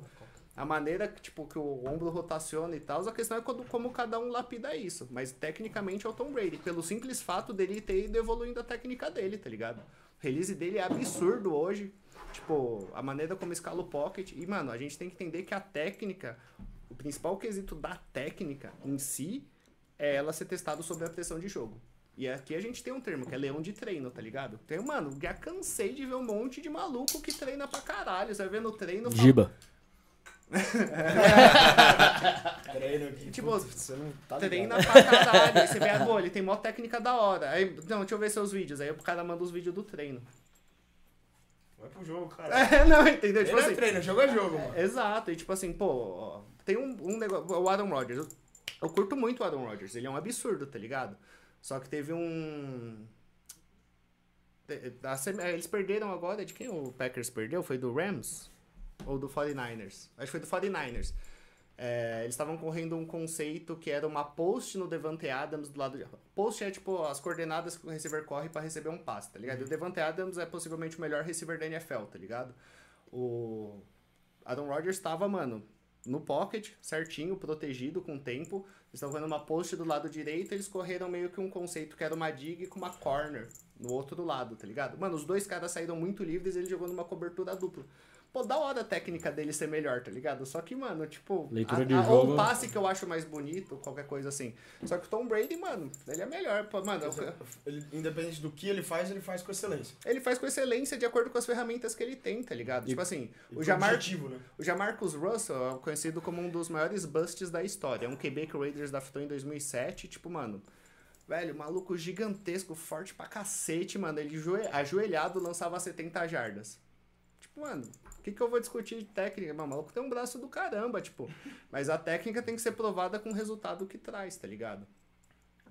Speaker 2: a maneira que, tipo, que o ombro rotaciona e tal. A questão é quando, como cada um lapida isso. Mas tecnicamente é o Tom Brady, pelo simples fato dele ter ido evoluindo a técnica dele, tá ligado? O release dele é absurdo hoje. Tipo, a maneira como escala o pocket. E, mano, a gente tem que entender que a técnica, o principal quesito da técnica em si é ela ser testada sob a pressão de jogo. E aqui a gente tem um termo que é leão de treino, tá ligado? Tem, mano, já cansei de ver um monte de maluco que treina pra caralho. Você vai ver no treino.
Speaker 4: Giba. [laughs]
Speaker 3: Treino aqui.
Speaker 2: Tipo,
Speaker 3: putz, você não tá ligado.
Speaker 2: Treina pra caralho. Aí você vê, ah, ele tem mó técnica da hora. Aí, não, deixa eu ver seus vídeos. Aí o cara manda os vídeos do treino.
Speaker 3: Vai pro jogo, cara. [laughs]
Speaker 2: É, não, entendeu?
Speaker 3: Tipo
Speaker 2: Tipo
Speaker 3: é
Speaker 2: assim,
Speaker 3: treino, jogo é jogo, mano.
Speaker 2: Exato, e tipo assim, pô, ó, tem um, um negócio. O Adam Rodgers. Eu, curto muito o Adam Rodgers, ele é um absurdo, tá ligado? Só que teve um. semi- Eles perderam agora. De quem o Packers perdeu? Foi do Rams? Ou do 49ers? Acho que foi do 49ers. É, eles estavam correndo um conceito que era uma post no Devante Adams do lado de. Post é tipo as coordenadas que o receiver corre pra receber um passe, tá ligado? E o Devante Adams é possivelmente o melhor receiver da NFL, tá ligado? O Adam Rodgers estava, mano, no pocket, certinho, protegido com o tempo. Eles estavam vendo uma post do lado direito, eles correram meio que um conceito que era uma dig com uma corner no outro lado, tá ligado? Mano, os dois caras saíram muito livres ele jogou numa cobertura dupla. Pô, da hora a técnica dele ser melhor, tá ligado? Só que, mano, tipo.
Speaker 4: Leitura
Speaker 2: a-
Speaker 4: de
Speaker 2: a-
Speaker 4: jogo.
Speaker 2: O passe que eu acho mais bonito, qualquer coisa assim. Só que o Tom Brady, mano, ele é melhor. Pô, mano, eu-
Speaker 3: Ele, independente do que ele faz, ele faz com excelência.
Speaker 2: ele faz com excelência de acordo com as ferramentas que ele tem, tá ligado? tipo assim,
Speaker 3: E
Speaker 2: o Jamar,
Speaker 3: objetivo, né?
Speaker 2: o Jamarcus Russell é conhecido como um dos maiores busts da história. É um QB que o Raiders draftou em 2007. Tipo, mano, velho, maluco gigantesco, forte pra cacete, mano. Ele joe- ajoelhado lançava 70 jardas. Tipo, mano, o que, que eu vou discutir de técnica? Mano, o maluco tem um braço do caramba, tipo. Mas a técnica tem que ser provada com o resultado que traz, tá ligado?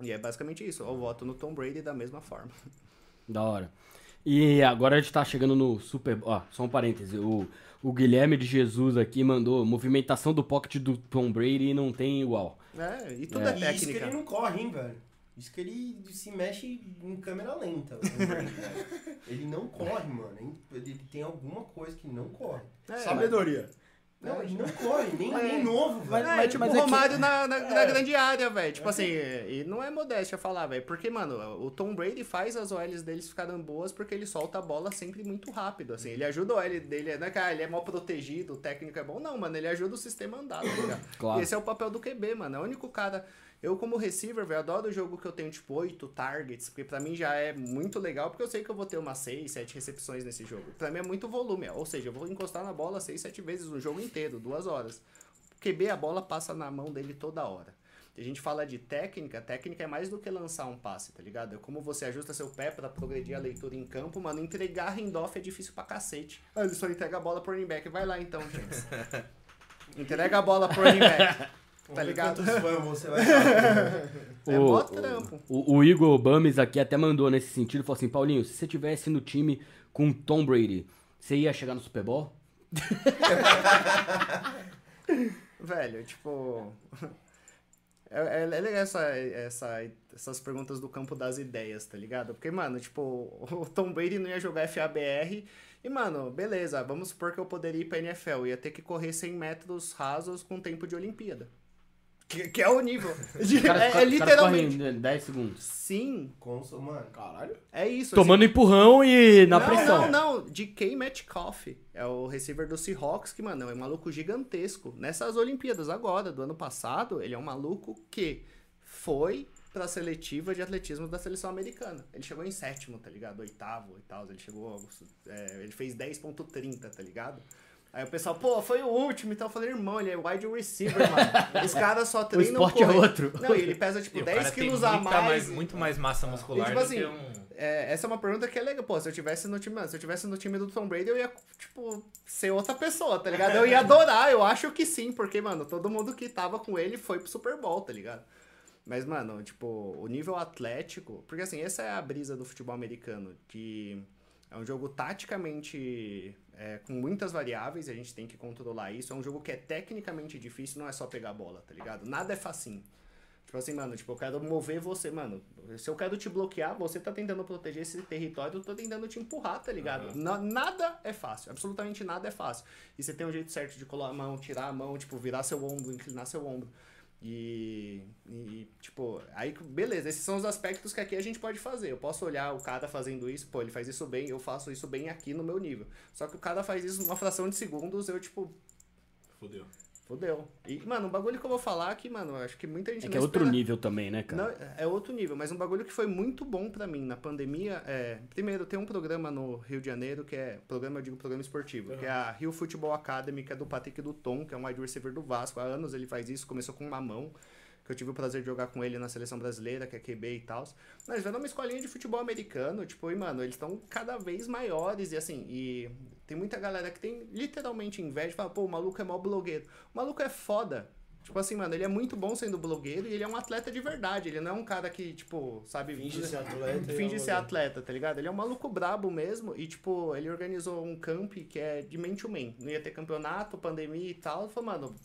Speaker 2: E é basicamente isso. Eu voto no Tom Brady da mesma forma.
Speaker 4: Da hora. E agora a gente tá chegando no Super Ó, só um parêntese. O, o Guilherme de Jesus aqui mandou movimentação do pocket do Tom Brady não tem igual.
Speaker 2: É, e tudo
Speaker 4: É.
Speaker 2: é,
Speaker 5: E isso que
Speaker 2: técnica.
Speaker 5: ele não corre, hein, velho. Isso que ele se mexe em câmera lenta. velho. [laughs] ele não corre, mano. Ele tem alguma coisa que não corre.
Speaker 2: É,
Speaker 3: Sabedoria.
Speaker 5: Não, ele não corre, nem,
Speaker 2: É.
Speaker 5: nem novo, velho.
Speaker 2: É, tipo
Speaker 4: mas
Speaker 2: o
Speaker 4: é que-
Speaker 2: Romário na, na, na grande área, velho. Tipo assim, e não é modéstia falar, velho. Porque, mano, o Tom Brady faz as OLs deles ficarem boas porque ele solta a bola sempre muito rápido, assim. Ele ajuda o OL dele, não é que ah, ele é mal protegido, o técnico é bom. Não, mano, ele ajuda o sistema a andar, tá ligado?
Speaker 4: Claro.
Speaker 2: E esse é o papel do QB, mano. É o único cara... Eu, como receiver, velho, adoro o jogo que eu tenho, tipo, 8 targets, porque pra mim já é muito legal, porque eu sei que eu vou ter umas 6, 7 recepções nesse jogo. Pra mim é muito volume, ou seja, eu vou encostar na bola 6, 7 vezes no jogo inteiro, duas horas. QB, a bola passa na mão dele toda hora. A gente fala de técnica, técnica é mais do que lançar um passe, tá ligado? É como você ajusta seu pé pra progredir a leitura em campo, mano. Entregar handoff é difícil pra cacete. Ah, ele só entrega a bola pro running back. Vai lá então, gente. [laughs] Entrega a bola pro running back. Tá ligado?
Speaker 5: Você vai dar. [laughs]
Speaker 2: É
Speaker 4: O-
Speaker 2: mó trampo.
Speaker 4: O, o Igor Bames aqui até mandou nesse sentido, falou assim, Paulinho, se você tivesse no time com Tom Brady, você ia chegar no Super Bowl? [laughs]
Speaker 2: Velho, tipo. [laughs] É, é, é legal essa, essa, essas perguntas do campo das ideias, tá ligado? Porque, mano, tipo, o Tom Brady não ia jogar FABR e, mano, beleza, vamos supor que eu poderia ir pra NFL, ia ter que correr 100 metros rasos com tempo de Olimpíada. Que, que é o nível. De- [laughs]
Speaker 4: O cara-
Speaker 2: é,
Speaker 4: cara-
Speaker 2: é
Speaker 4: o cara
Speaker 2: literalmente.
Speaker 4: em 10 segundos.
Speaker 2: Sim,
Speaker 5: Consul, mano.
Speaker 3: Caralho.
Speaker 2: é isso.
Speaker 4: Tomando empurrão e na
Speaker 2: não,
Speaker 4: pressão.
Speaker 2: Não, não, DK Metcalf é o receiver do Seahawks, que, mano, é um maluco gigantesco. Nessas Olimpíadas agora, do ano passado, ele é um maluco que foi pra seletiva de atletismo da seleção americana. Ele chegou em sétimo, tá ligado? Oitavo e tal. Ele chegou. é, ele fez 10.30, tá ligado? Aí o pessoal, pô, foi o último, então eu falei, irmão, ele é wide receiver, mano. Os caras só [laughs]
Speaker 4: O
Speaker 2: treinam
Speaker 4: esporte é outro.
Speaker 2: Não, e ele pesa, tipo,
Speaker 1: E o
Speaker 2: 10
Speaker 1: cara tem
Speaker 2: quilos a
Speaker 1: muita
Speaker 2: mais.
Speaker 1: Muito mais massa muscular
Speaker 2: E, tipo
Speaker 1: do
Speaker 2: assim,
Speaker 1: que um...
Speaker 2: É, essa é uma pergunta que é legal. Pô, se eu tivesse no time, se eu tivesse no time do Tom Brady, eu ia, tipo, ser outra pessoa, tá ligado? Eu ia [laughs] adorar, eu acho que sim, porque, mano, todo mundo que tava com ele foi pro Super Bowl, tá ligado? Mas, mano, tipo, o nível atlético. Porque assim, essa é a brisa do futebol americano, que é um jogo taticamente é, com muitas variáveis, a gente tem que controlar isso. É um jogo que é tecnicamente difícil, não é só pegar a bola, tá ligado? Nada é facinho. Tipo assim, mano, tipo, eu quero mover você, mano. Se eu quero te bloquear, você tá tentando proteger esse território, eu tô tentando te empurrar, tá ligado? Na- nada é fácil, absolutamente nada é fácil. E você tem um jeito certo de colar a mão, tirar a mão, tipo, virar seu ombro, inclinar seu ombro. E, e, tipo, aí, beleza, esses são os aspectos que aqui a gente pode fazer. Eu posso olhar o cara fazendo isso, pô, ele faz isso bem, eu faço isso bem aqui no meu nível. Só que o cara faz isso numa fração de segundos, eu, tipo,
Speaker 1: Fudeu.
Speaker 2: Fodeu. E, mano, um bagulho que eu vou falar que, mano, acho que muita gente
Speaker 4: É
Speaker 2: não
Speaker 4: que é outro
Speaker 2: espera-
Speaker 4: nível também, né, cara?
Speaker 2: não, é outro nível, mas um bagulho que foi muito bom pra mim na pandemia é. Primeiro, tem um programa no Rio de Janeiro que é. Programa, eu digo programa esportivo, que é a Rio Football Academy, que é do Patrick do Tom, que é um wide receiver do Vasco. Há anos ele faz isso, começou com uma mão. Que eu tive o prazer de jogar com ele na seleção brasileira, que é QB e tal. Mas vendo uma escolinha de futebol americano, tipo, e, mano, eles estão cada vez maiores e assim, e tem muita galera que tem literalmente inveja e fala, pô, o maluco é mó blogueiro. O maluco é foda. Tipo assim, mano, ele é muito bom sendo blogueiro e ele é um atleta de verdade. Ele não é um cara que, tipo, sabe.
Speaker 3: Finge ser [laughs] atleta.
Speaker 2: Finge
Speaker 3: é
Speaker 2: ser atleta, tá ligado? Ele é um maluco brabo mesmo e, tipo, ele organizou um camp que é de man to man. Não ia ter campeonato, pandemia e tal. Falou, mano,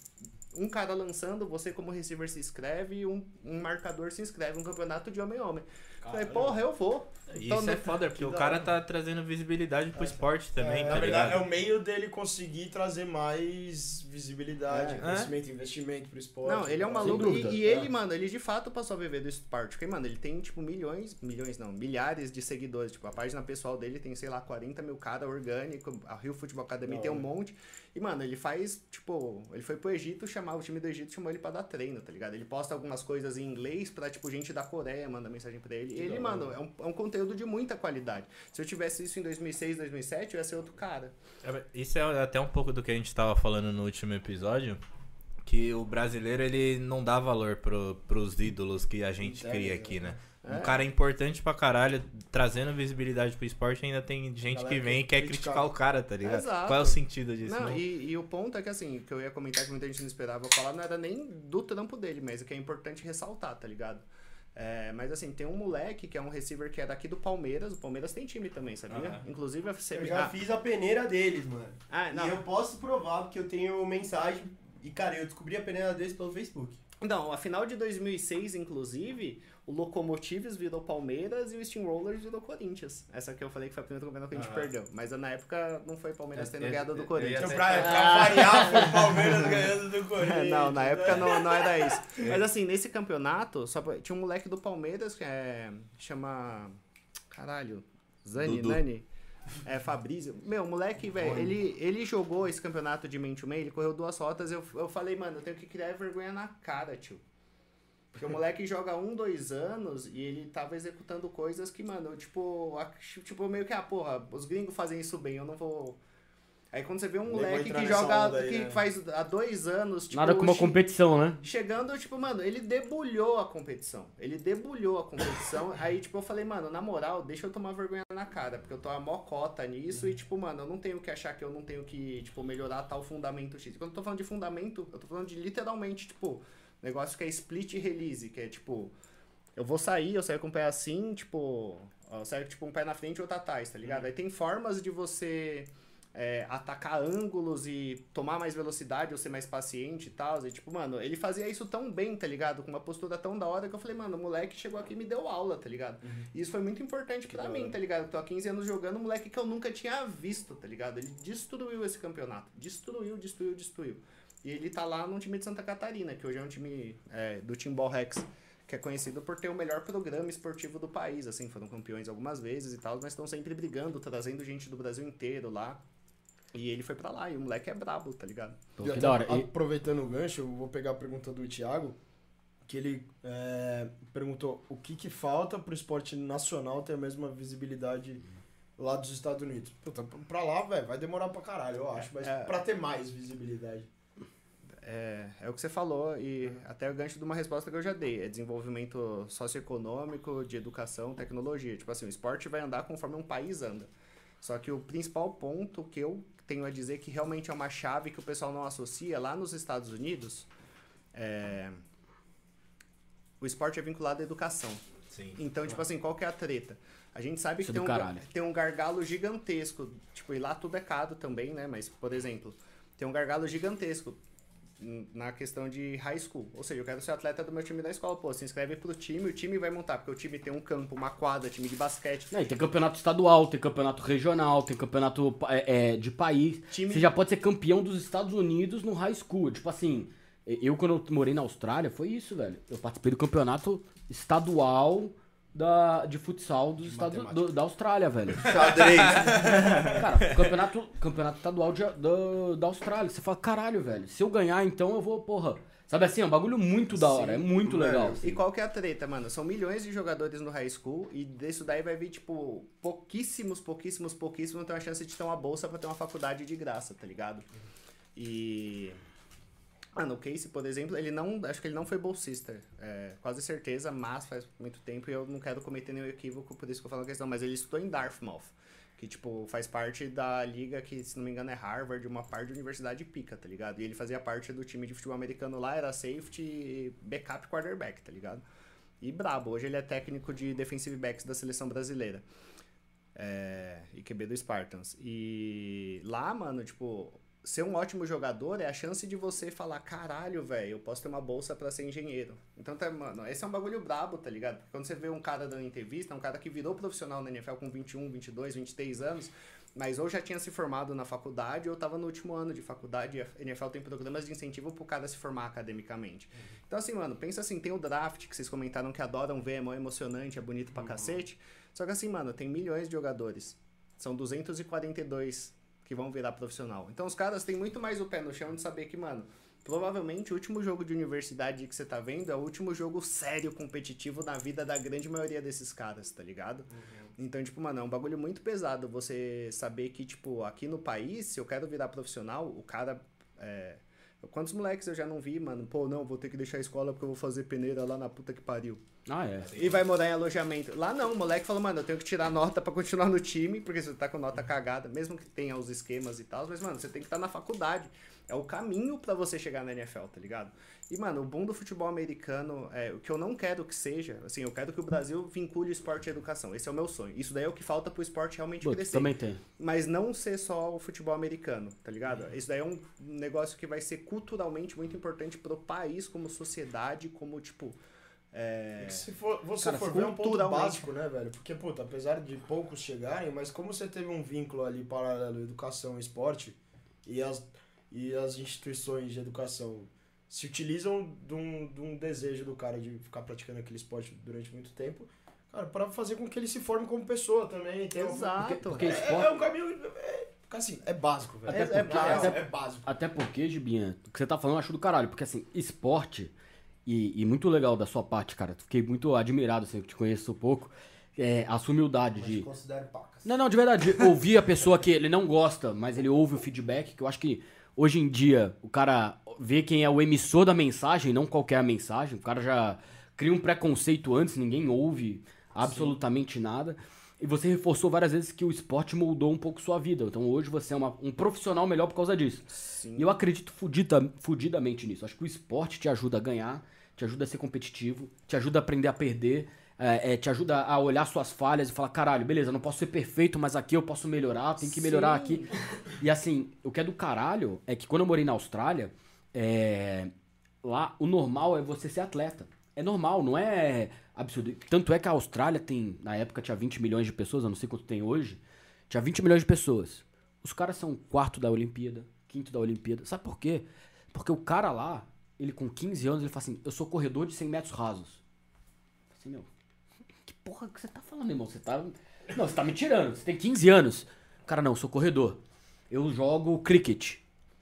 Speaker 2: um cara lançando, você como receiver se inscreve e um, um marcador se inscreve. Um campeonato de homem a homem. Falei, porra, eu vou. Então,
Speaker 1: Isso é
Speaker 2: no-
Speaker 1: foda, porque o cara
Speaker 3: hora.
Speaker 1: tá trazendo visibilidade pro esporte também,
Speaker 3: É,
Speaker 1: tá
Speaker 3: na verdade,
Speaker 1: ligado?
Speaker 3: é o meio dele conseguir trazer mais visibilidade,
Speaker 2: É.
Speaker 3: crescimento, investimento pro esporte.
Speaker 2: Não, ele é um
Speaker 3: Sem
Speaker 2: maluco. e, e
Speaker 3: é.
Speaker 2: ele, mano, ele de fato passou a viver do esporte. Porque, mano, ele tem, tipo, milhões, milhões não, milhares de seguidores. Tipo, a página pessoal dele tem, sei lá, 40 mil cada orgânico. A Rio Futebol Academy
Speaker 3: Da
Speaker 2: tem um monte. E, mano, ele faz, tipo, ele foi pro Egito chamar, o time do Egito chamou ele pra dar treino, tá ligado? Ele posta algumas coisas em inglês pra, tipo, gente da Coreia manda mensagem pra ele. E ele,
Speaker 3: da
Speaker 2: mano, é um, é um conteúdo de muita qualidade. Se eu tivesse isso em 2006, 2007, eu ia ser outro cara.
Speaker 1: É, Isso é até um pouco do que a gente tava falando no último episódio. Que o brasileiro, ele não dá valor pro, pros ídolos que a gente
Speaker 3: Sério,
Speaker 1: cria aqui, né?
Speaker 2: É.
Speaker 1: Um cara importante pra caralho, trazendo visibilidade pro esporte, ainda tem gente
Speaker 3: Galera
Speaker 1: que vem e
Speaker 3: que
Speaker 1: quer
Speaker 3: criticar.
Speaker 1: criticar o cara, tá ligado?
Speaker 2: Exato.
Speaker 1: Qual é o sentido disso?
Speaker 2: Não,
Speaker 1: Não,
Speaker 2: e, e o ponto é que assim, que eu ia comentar que muita gente não esperava falar, não era nem do trampo dele, mas o que é importante ressaltar, tá ligado? É, mas assim, tem um moleque que é um receiver que é daqui do Palmeiras, o Palmeiras tem time também, sabia?
Speaker 1: Aham.
Speaker 2: Inclusive a
Speaker 5: Eu já
Speaker 2: ah,
Speaker 5: fiz a peneira deles, mano.
Speaker 2: ah, não.
Speaker 5: E eu posso provar, porque eu tenho mensagem. E, cara, eu descobri a peneira deles pelo Facebook.
Speaker 2: Não, a final de 2006, inclusive, o Locomotives virou Palmeiras e o Steamrollers virou Corinthians. Essa que eu falei que foi a primeira campeonato que a gente
Speaker 1: Aham.
Speaker 2: perdeu. Mas na época não foi Palmeiras
Speaker 1: Eu-
Speaker 2: tendo
Speaker 1: eu-
Speaker 2: ganhado do
Speaker 1: eu
Speaker 2: Corinthians.
Speaker 5: pra, pra variar, foi o Palmeiras ganhando do [laughs] Corinthians.
Speaker 2: não, na época não, não era isso. [laughs] Mas assim, nesse campeonato, só pra- tinha um moleque do Palmeiras que é. chama. Caralho. Zani,
Speaker 1: Dudu.
Speaker 2: Nani. É, Fabrício. Meu, o moleque, velho, ele, ele jogou esse campeonato de man to man, ele correu duas rotas. Eu, eu falei, mano, eu tenho que criar vergonha na cara, tio. Porque o moleque joga um, dois anos e ele tava executando coisas que, mano, eu, tipo, tipo, meio que, ah, porra, os gringos fazem isso bem, eu não vou. Aí quando você vê um moleque que joga,
Speaker 3: aí,
Speaker 2: que
Speaker 3: né?
Speaker 2: faz há dois anos, tipo.
Speaker 4: Nada como uma competição, né?
Speaker 2: Chegando, tipo, mano, ele debulhou a competição. Ele debulhou a competição. [laughs] aí, tipo, eu falei, mano, na moral, deixa eu tomar vergonha na cara, porque eu tô a mocota nisso e, tipo, mano, eu não tenho que achar que eu não tenho que, tipo, melhorar tal fundamento X. Quando eu tô falando de fundamento, eu tô falando de literalmente, tipo, negócio que é split release, que é tipo, eu vou sair, eu saio com o pé assim, tipo, eu saio, tipo, um pé na frente e outro atrás, tá ligado? Aí tem formas de você é, atacar ângulos e tomar mais velocidade ou ser mais paciente e tal. E, tipo, mano, ele fazia isso tão bem, tá ligado? Com uma postura tão da hora que eu falei, mano, o moleque chegou aqui e me deu aula, tá ligado? E isso foi muito importante pra
Speaker 3: da
Speaker 2: mim, tá ligado? Eu tô há 15 anos jogando um moleque que eu nunca tinha visto, tá ligado? Ele destruiu esse campeonato. Destruiu, destruiu, destruiu. E ele tá lá num time de Santa Catarina, que hoje é um time é, do Timbal Rex, que é conhecido por ter o melhor programa esportivo do país, assim, foram campeões algumas vezes e tal, mas estão sempre brigando, trazendo gente do Brasil inteiro lá. E ele foi pra lá, e o moleque é brabo, tá ligado?
Speaker 4: Pô,
Speaker 3: E
Speaker 4: que
Speaker 3: até
Speaker 4: da hora. E-
Speaker 3: Aproveitando o gancho, eu vou pegar a pergunta do Thiago, que ele é, perguntou o que, que falta pro esporte nacional ter a mesma visibilidade lá dos Estados Unidos. Puta, pra lá, velho, vai demorar pra caralho, eu acho, mas
Speaker 2: É.
Speaker 3: pra ter mais visibilidade.
Speaker 2: É, é o que você falou, e até o gancho de uma resposta que eu já dei. É desenvolvimento socioeconômico, de educação, tecnologia. Tipo assim, o esporte vai andar conforme um país anda. Só que o principal ponto que eu tenho a dizer que realmente é uma chave que o pessoal não associa lá nos Estados Unidos é. O esporte é vinculado à educação.
Speaker 1: Sim.
Speaker 2: Então, tipo assim, qual que é a treta? A gente sabe
Speaker 4: Isso
Speaker 2: que
Speaker 4: é
Speaker 2: tem um, tem um gargalo gigantesco. Tipo, e lá tudo é caro também, né? Mas, por exemplo, tem um gargalo gigantesco. Na questão de high school. Ou seja, eu quero ser atleta do meu time da escola. Pô, se inscreve pro time, o time vai montar, porque o time tem um campo, uma quadra, time de basquete.
Speaker 4: É, tem campeonato estadual, tem campeonato regional, tem campeonato é, é, de país.
Speaker 2: Time-
Speaker 4: Você já pode ser campeão dos Estados Unidos no high school. Tipo assim, eu quando eu morei na Austrália, foi isso, velho. Eu participei do campeonato estadual da, de futsal dos Estados, do- da Austrália, velho. [laughs]
Speaker 5: Xadrez.
Speaker 4: Cara, campeonato, campeonato estadual de- da, da Austrália. Você fala, caralho, velho, se eu ganhar, então eu vou, porra. Sabe assim, é um bagulho muito da hora, é muito legal.
Speaker 2: E qual que é a treta, mano? São milhões de jogadores no high school e disso daí vai vir, tipo, pouquíssimos, pouquíssimos, pouquíssimos ter uma chance de ter uma bolsa pra ter uma faculdade de graça, tá ligado? E. Mano, o Casey, por exemplo, ele não. Acho que ele não foi bolsista. É, quase certeza, mas faz muito tempo e eu não quero cometer nenhum equívoco, por isso que eu falo a questão. Mas ele estudou em Dartmouth, que, tipo, faz parte da liga que, se não me engano, é Harvard, uma parte de universidade pica, tá ligado? E ele fazia parte do time de futebol americano lá, era safety backup quarterback, tá ligado? E brabo, hoje ele é técnico de defensive backs da seleção brasileira. É, e QB do Spartans. E lá, mano, tipo, ser um ótimo jogador é a chance de você falar, caralho, velho, eu posso ter uma bolsa pra ser engenheiro. Então, tá, mano, esse é um bagulho brabo, tá ligado? Porque quando você vê um cara dando entrevista, é um cara que virou profissional na NFL com 21, 22, 23 anos, mas ou já tinha se formado na faculdade ou tava no último ano de faculdade. E a NFL tem programas de incentivo pro cara se formar academicamente. Então, assim, mano, pensa assim, tem o draft que vocês comentaram que adoram ver, é mó emocionante, é bonito pra cacete. Só que assim, mano, tem milhões de jogadores. São 242 que vão virar profissional. Então os caras têm muito mais o pé no chão de saber que, mano, provavelmente o último jogo de universidade que você tá vendo é o último jogo sério, competitivo na vida da grande maioria desses caras, tá ligado? Então, tipo, mano, é um bagulho muito pesado você saber que, tipo, aqui no país, se eu quero virar profissional, o cara. É... Quantos moleques eu já não vi, mano? Pô, não, vou ter que deixar a escola porque eu vou fazer peneira lá na puta que pariu.
Speaker 4: Ah, é.
Speaker 2: E vai morar em alojamento. Lá não, o moleque falou, mano, eu tenho que tirar nota pra continuar no time, porque você tá com nota cagada, mesmo que tenha os esquemas e tal, mas, mano, você tem que estar na faculdade. É o caminho pra você chegar na NFL, tá ligado? E, mano, o bom do futebol americano, é, o que eu não quero que seja, assim, eu quero que o Brasil vincule o esporte e a educação. Esse é o meu sonho. Isso daí é o que falta pro esporte realmente crescer.
Speaker 4: também tem.
Speaker 2: Mas não ser só o futebol americano, tá ligado? Isso daí é um negócio que vai ser culturalmente muito importante pro país, como sociedade, como, tipo. É...
Speaker 3: É que se for, você
Speaker 2: Cara,
Speaker 3: for ver é um ponto básico, né, velho? Porque, puta, apesar de poucos chegarem, mas como você teve um vínculo ali paralelo educação e esporte, e as, e as instituições de educação se utilizam de um, de um desejo do cara de ficar praticando aquele esporte durante muito tempo, cara, pra fazer com que ele se forme como pessoa também. Um-
Speaker 2: Exato.
Speaker 4: Porque, porque
Speaker 3: É,
Speaker 4: esporte.
Speaker 3: é um caminho. É, assim, é básico, velho.
Speaker 4: Até
Speaker 2: É- é
Speaker 3: real,
Speaker 2: básico.
Speaker 3: é básico.
Speaker 4: Até porque, Gibinha, o que você tá falando eu acho do caralho. Porque, assim, esporte, e, e muito legal da sua parte, cara. Fiquei muito admirado, assim, que te conheço um pouco. É, a sua humildade
Speaker 5: Mas
Speaker 4: de.
Speaker 5: considero pacas.
Speaker 4: Não, não, de verdade, de ouvir a pessoa que ele não gosta, mas ele ouve o feedback, que eu acho que hoje em dia o cara vê quem é o emissor da mensagem, não qualquer mensagem. O cara já cria um preconceito antes, ninguém ouve absolutamente nada. E você reforçou várias vezes que o esporte moldou um pouco sua vida. Então hoje você é uma- um profissional melhor por causa disso.
Speaker 2: Sim.
Speaker 4: E eu acredito fudida, fudidamente nisso. Acho que o esporte te ajuda a ganhar, te ajuda a ser competitivo, te ajuda a aprender a perder, é, é, te ajuda a olhar suas falhas e falar, caralho, beleza, não posso ser perfeito, mas aqui eu posso melhorar, tem que melhorar
Speaker 2: Sim.
Speaker 4: aqui. E assim, o que é do caralho é que quando eu morei na Austrália, é, lá o normal é você ser atleta. É normal, não é absurdo. Tanto é que a Austrália tem, na época tinha 20 milhões de pessoas, eu não sei quanto tem hoje, tinha 20 milhões de pessoas. Os caras são quarto da Olimpíada, quinto da Olimpíada. Sabe por quê? Porque o cara lá, ele com 15 anos, ele fala assim, eu sou corredor de 100 metros rasos. Assim, meu, que porra que você tá falando, irmão? Você tá... Não, você tá me tirando. Você tem 15 anos. Cara, não, eu sou corredor. Eu jogo cricket.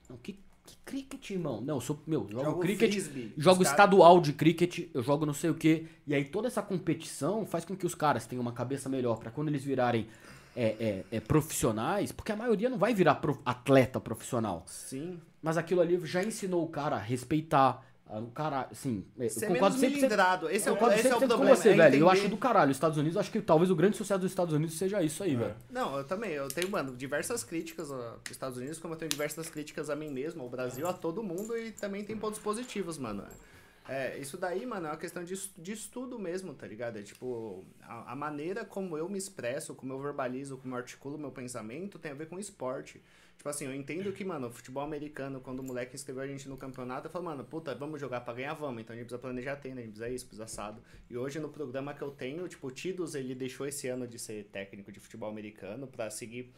Speaker 4: Não, que, cricket, irmão? Não, eu sou, meu, eu jogo,
Speaker 2: Jogo
Speaker 4: cricket.
Speaker 2: frisbee.
Speaker 4: Jogo estadual de cricket, eu jogo não sei o quê. E aí toda essa competição faz com que os caras tenham uma cabeça melhor pra quando eles virarem é, é, é, profissionais, porque a maioria não vai virar prof- atleta profissional.
Speaker 2: Sim.
Speaker 4: Mas aquilo ali já ensinou o cara a respeitar. A- O cara, assim, é, eu
Speaker 2: Ser
Speaker 4: concordo
Speaker 2: menos
Speaker 4: 100%,
Speaker 2: melindrado. Esse é o, esse é o
Speaker 4: 100% com
Speaker 2: problema.
Speaker 4: você,
Speaker 2: é
Speaker 4: velho. Eu acho do caralho. Os Estados Unidos, acho que talvez o grande sucesso dos Estados Unidos seja isso aí, velho.
Speaker 2: Não, eu também. Eu tenho, mano, diversas críticas aos Estados Unidos, como eu tenho diversas críticas a mim mesmo, ao Brasil, a todo mundo, e também tem pontos positivos, mano. É, isso daí, mano, é uma questão de, de estudo mesmo, tá ligado? É tipo, a, a maneira como eu me expresso, como eu verbalizo, como eu articulo meu pensamento, tem a ver com esporte. Tipo assim, eu entendo que, mano, futebol americano, quando o moleque inscreveu a gente no campeonato, eu falo, mano, puta, vamos jogar pra ganhar, vamos. Então a gente precisa planejar tenda, a gente precisa isso, precisa assado. E hoje no programa que eu tenho, tipo, o Tidos, ele deixou esse ano de ser técnico de futebol americano pra seguir.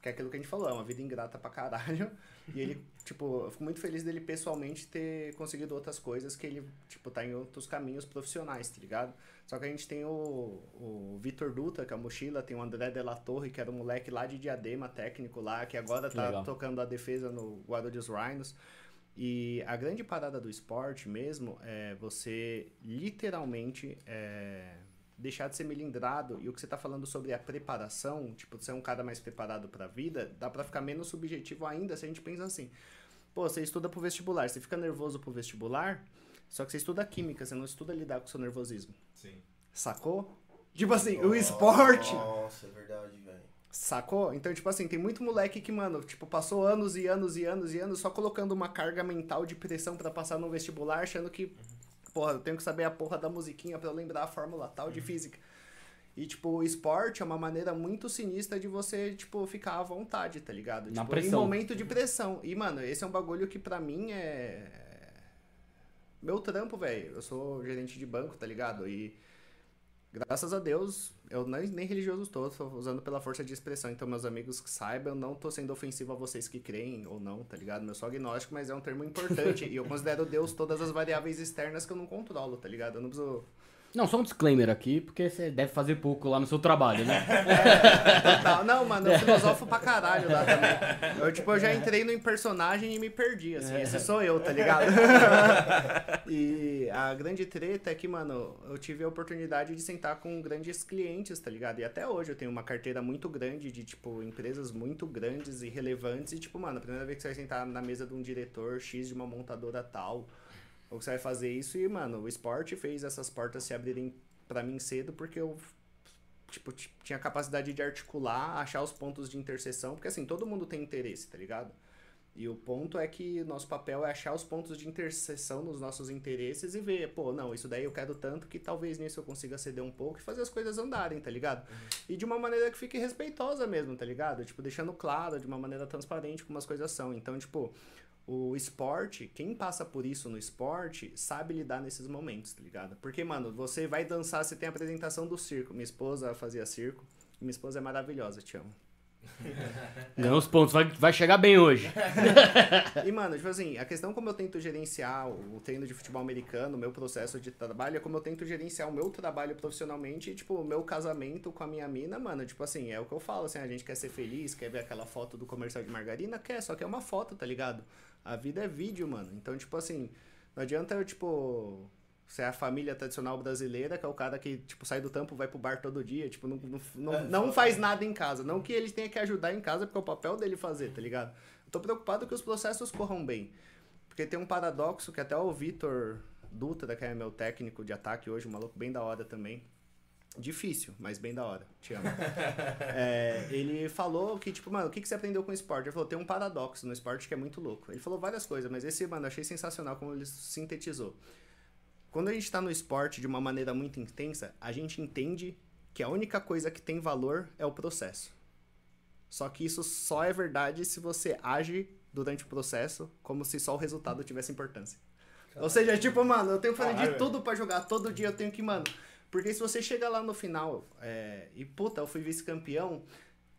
Speaker 2: Que é aquilo que a gente falou, é uma vida ingrata pra caralho. [laughs] E ele, tipo, eu fico muito feliz dele pessoalmente ter conseguido outras coisas que ele, tipo, tá em outros caminhos profissionais, tá ligado? Só que a gente tem o, o Vitor Dutra, que é a mochila, tem o André de la Torre, que era um moleque lá de Diadema, técnico lá, que agora tá
Speaker 4: Legal.
Speaker 2: tocando a defesa no Guarulhos Rhinos. E a grande parada do esporte mesmo é você literalmente é, deixar de ser melindrado. E o que você tá falando sobre a preparação, tipo, ser um cara mais preparado pra vida, dá pra ficar menos subjetivo ainda se a gente pensa assim. Pô, você estuda pro vestibular, você fica nervoso pro vestibular, só que você estuda química, você não estuda lidar com o seu nervosismo.
Speaker 1: Sim.
Speaker 2: Sacou? Tipo assim, o esporte.
Speaker 5: Nossa, é verdade, velho.
Speaker 2: Sacou? Então, tipo assim, tem muito moleque que, mano, tipo, passou anos e anos e anos e anos só colocando uma carga mental de pressão pra passar no vestibular, achando que, porra, eu tenho que saber a porra da musiquinha pra eu lembrar a fórmula tal de física. E, tipo, o esporte é uma maneira muito sinistra de você, tipo, ficar à vontade, tá ligado?
Speaker 4: Na
Speaker 2: tipo,
Speaker 4: pressão.
Speaker 2: Em momento de pressão. E, mano, esse é um bagulho que pra mim é. Meu trampo, velho. Eu sou gerente de banco, tá ligado? E graças a Deus, eu nem, nem religioso estou, tô usando pela força de expressão. Então, meus amigos que saibam, eu não tô sendo ofensivo a vocês que creem ou não, tá ligado? Eu sou agnóstico, mas é um termo importante. e eu considero Deus todas as variáveis externas que eu não controlo, tá ligado? Eu não preciso.
Speaker 4: Não, só um disclaimer aqui, porque você deve fazer pouco lá no seu trabalho, né? [laughs]
Speaker 2: Total. Não, mano, eu filosofo pra caralho lá também. Eu, tipo, eu já entrei no personagem e me perdi, assim. Esse sou eu, tá ligado? [laughs] e a grande treta é que, mano, eu tive a oportunidade de sentar com grandes clientes, tá ligado? E até hoje eu tenho uma carteira muito grande de, tipo, empresas muito grandes e relevantes. E, tipo, mano, a primeira vez que você vai sentar na mesa de um diretor X de uma montadora tal, ou que você vai fazer isso, e, mano, o esporte fez essas portas se abrirem pra mim cedo porque eu tipo, tinha capacidade de articular, achar os pontos de interseção, porque assim, todo mundo tem interesse, tá ligado? E o ponto é que nosso papel é achar os pontos de interseção nos nossos interesses e ver, pô, não, isso daí eu quero tanto que talvez nisso eu consiga ceder um pouco e fazer as coisas andarem, tá ligado? E de uma maneira que fique respeitosa mesmo, tá ligado? Tipo, deixando claro, de uma maneira transparente como as coisas são. Então, tipo, o esporte, quem passa por isso no esporte, sabe lidar nesses momentos, tá ligado? Porque, mano, você vai dançar, você tem a apresentação do circo. Minha esposa fazia circo. Minha esposa é maravilhosa, te amo. [laughs]
Speaker 4: Ganhou os pontos, vai, vai chegar bem hoje. [laughs]
Speaker 2: E, mano, tipo assim, a questão como eu tento gerenciar o treino de futebol americano, o meu processo de trabalho, é como eu tento gerenciar o meu trabalho profissionalmente e, tipo, o meu casamento com a minha mina, mano, tipo assim, é o que eu falo, assim, a gente quer ser feliz, quer ver aquela foto do comercial de margarina, quer, só que é uma foto, tá ligado? A vida é vídeo, mano. Então, tipo assim, não adianta eu, tipo, ser a família tradicional brasileira, que é o cara que, tipo, sai do tampo, vai pro bar todo dia, tipo, não, não, não, não faz nada em casa. Não que ele tenha que ajudar em casa, porque é o papel dele fazer, tá ligado? Eu tô preocupado que os processos corram bem. Porque tem um paradoxo que até o Vitor Dutra, que é meu técnico de ataque hoje, um maluco bem da hora também. Difícil, mas bem da hora. Te amo. [laughs] É, ele falou que, tipo, mano, o que, que você aprendeu com o esporte? Ele falou, tem um paradoxo no esporte que é muito louco. Ele falou várias coisas, mas esse, mano, eu achei sensacional como ele sintetizou. Quando a gente tá no esporte de uma maneira muito intensa, a gente entende que a única coisa que tem valor é o processo. Só que isso só é verdade se você age durante o processo como se só o resultado tivesse importância. Ou seja, tipo, mano, eu tenho que fazer de tudo pra jogar todo dia, eu tenho que, mano. Porque se você chega lá no final é, e, puta, eu fui vice-campeão,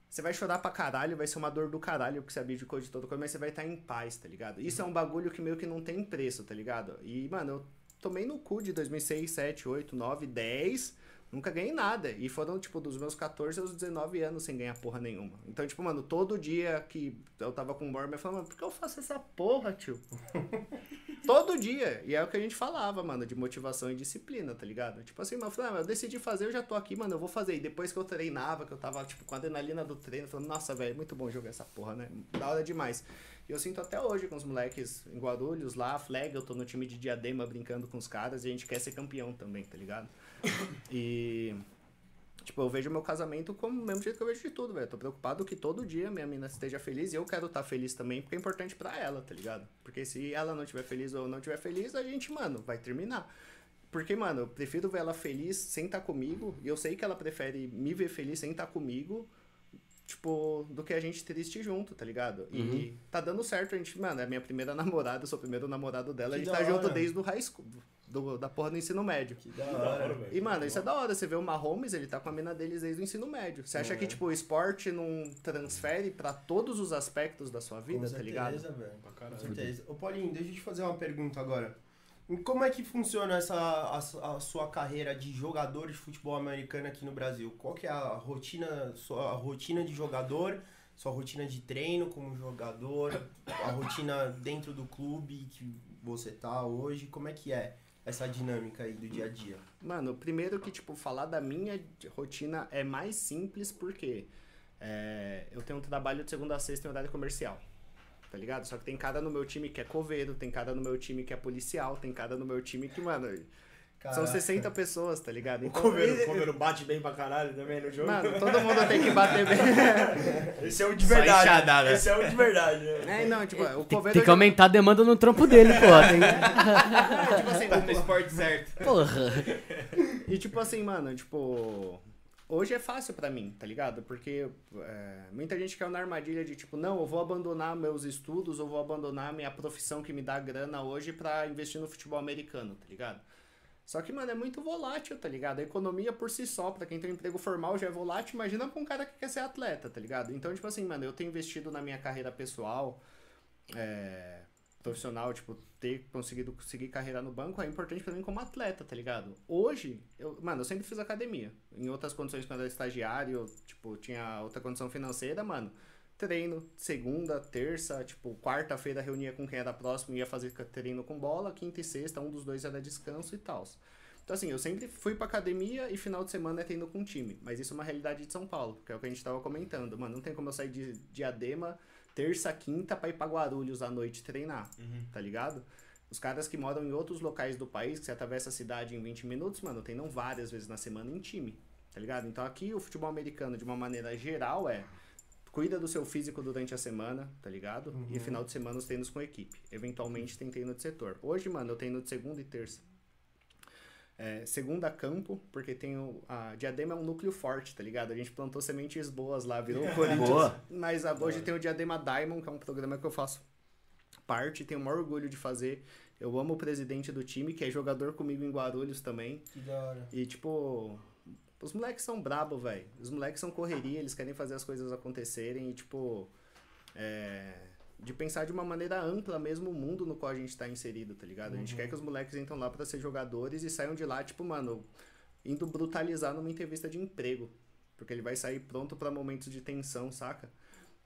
Speaker 2: você vai chorar pra caralho, vai ser uma dor do caralho, porque você abdicou de todo coisa, mas você vai estar em paz, tá ligado? Isso é um bagulho que meio que não tem preço, tá ligado? E, mano, eu tomei no cu de 2006, 7, 8, 9, 10, nunca ganhei nada. E foram, tipo, dos meus 14 aos 19 anos sem ganhar porra nenhuma. Então, tipo, mano, todo dia que eu tava com o Borma, eu falava, mano, por que eu faço essa porra, tio? [laughs] todo dia. E é o que a gente falava, mano, de motivação e disciplina, tá ligado? Tipo assim, mano, eu falei, ah, eu decidi fazer, eu já tô aqui, mano, eu vou fazer. E depois que eu treinava, que eu tava, tipo, com a adrenalina do treino, falando, nossa, velho, muito bom jogar essa porra, né? Da hora demais. E eu sinto até hoje com os moleques em Guarulhos, lá, flag, eu tô no time de Diadema brincando com os caras e a gente quer ser campeão também, tá ligado? E. Tipo, eu vejo meu casamento como o mesmo jeito que eu vejo de tudo, velho. Tô preocupado que todo dia minha mina esteja feliz e eu quero estar feliz também, porque é importante pra ela, tá ligado? Porque se ela não estiver feliz ou não estiver feliz, a gente, mano, vai terminar. Porque, mano, eu prefiro ver ela feliz sem estar comigo, e eu sei que ela prefere me ver feliz sem estar comigo, tipo, do que a gente triste junto, tá ligado? E
Speaker 4: Uhum.
Speaker 2: tá dando certo, a gente, mano, é minha primeira namorada, eu sou o primeiro namorado dela, a
Speaker 5: Que
Speaker 2: gente
Speaker 5: da
Speaker 2: tá junto
Speaker 5: hora.
Speaker 2: desde o high school, do, da porra do ensino médio.
Speaker 5: Que da hora.
Speaker 3: hora, velho.
Speaker 2: E, mano, isso é da hora. Você vê o Mahomes, ele tá com a mina deles desde o ensino médio. Você acha que, tipo, o esporte não transfere pra todos os aspectos da sua vida,
Speaker 5: Com
Speaker 2: tá ligado?
Speaker 5: certeza, velho.
Speaker 3: Pra
Speaker 5: Com certeza. Ô Paulinho, deixa eu te fazer uma pergunta agora. Como é que funciona essa, a, a sua carreira de jogador de futebol americano aqui no Brasil? Qual que é a rotina, sua rotina de jogador, sua rotina de treino como jogador, a rotina dentro do clube que você tá hoje? Como é que é essa dinâmica aí do dia a dia?
Speaker 2: Mano, primeiro que, tipo, falar da minha rotina é mais simples porque é, eu tenho um trabalho de segunda a sexta em horário comercial. Tá ligado? Só que tem cara no meu time que é coveiro, tem cara no meu time que é policial, tem cara no meu time que, mano, são
Speaker 5: Caraca.
Speaker 2: 60 pessoas, tá ligado?
Speaker 3: O coveiro, o coveiro bate bem pra caralho também no jogo.
Speaker 2: Mano, todo mundo tem que bater bem. [laughs]
Speaker 3: Esse é o de
Speaker 1: Só
Speaker 3: verdade.
Speaker 1: enxadada.
Speaker 3: Esse é o de verdade. né?
Speaker 2: É, não, tipo, o coveiro.
Speaker 4: tem que aumentar a demanda no trampo dele, pô. Tem... [laughs]
Speaker 2: É, tipo assim,
Speaker 1: Tá no esporte certo.
Speaker 4: Porra.
Speaker 2: E tipo assim, mano, tipo. Hoje é fácil pra mim, tá ligado? Porque é, muita gente caiu na armadilha de tipo, não, eu vou abandonar meus estudos, eu vou abandonar minha profissão que me dá grana hoje pra investir no futebol americano, tá ligado? Só que, mano, é muito volátil, tá ligado? A economia por si só, pra quem tem um emprego formal já é volátil, imagina pra um cara que quer ser atleta, tá ligado? Então, tipo assim, mano, eu tenho investido na minha carreira pessoal, é, profissional, tipo, ter conseguido seguir carreira no banco é importante pra mim como atleta, tá ligado? Hoje, eu, mano, eu sempre fiz academia. Em outras condições, quando eu era estagiário, tipo, tinha outra condição financeira, mano. Treino, segunda, terça, tipo, quarta-feira reunia com quem era próximo, ia fazer treino com bola, quinta e sexta, um dos dois era descanso e tal. Então, assim, eu sempre fui pra academia e final de semana é treino com time. Mas isso é uma realidade de São Paulo, que é o que a gente tava comentando. Mano, não tem como eu sair de Diadema terça, quinta pra ir pra Guarulhos à noite treinar, tá ligado? Os caras que moram em outros locais do país, que você atravessa a cidade em 20 minutos, mano, treinam várias vezes na semana em time, tá ligado? Então aqui o futebol americano, de uma maneira geral, é cuida do seu físico durante a semana, tá ligado? E final de semana os treinos com equipe. Eventualmente tem treino de setor. Hoje, mano, eu treino de segunda e terça. É, segunda campo, porque tem o, a Diadema é um núcleo forte, tá ligado? A gente plantou sementes boas lá, virou o Corinthians.
Speaker 4: Boa.
Speaker 2: Mas a- hoje tem o Diadema Diamond, que é um programa que eu faço parte, tenho o maior orgulho de fazer. Eu amo o presidente do time, que é jogador comigo em Guarulhos também.
Speaker 5: Que da hora.
Speaker 2: E, tipo, os moleques são brabo, velho. Os moleques são correria, eles querem fazer as coisas acontecerem e, tipo, é, de pensar de uma maneira ampla mesmo o mundo no qual a gente tá inserido, tá ligado? A gente quer que os moleques entrem lá pra ser jogadores e saiam de lá, tipo, mano, indo brutalizar numa entrevista de emprego. Porque ele vai sair pronto pra momentos de tensão, saca?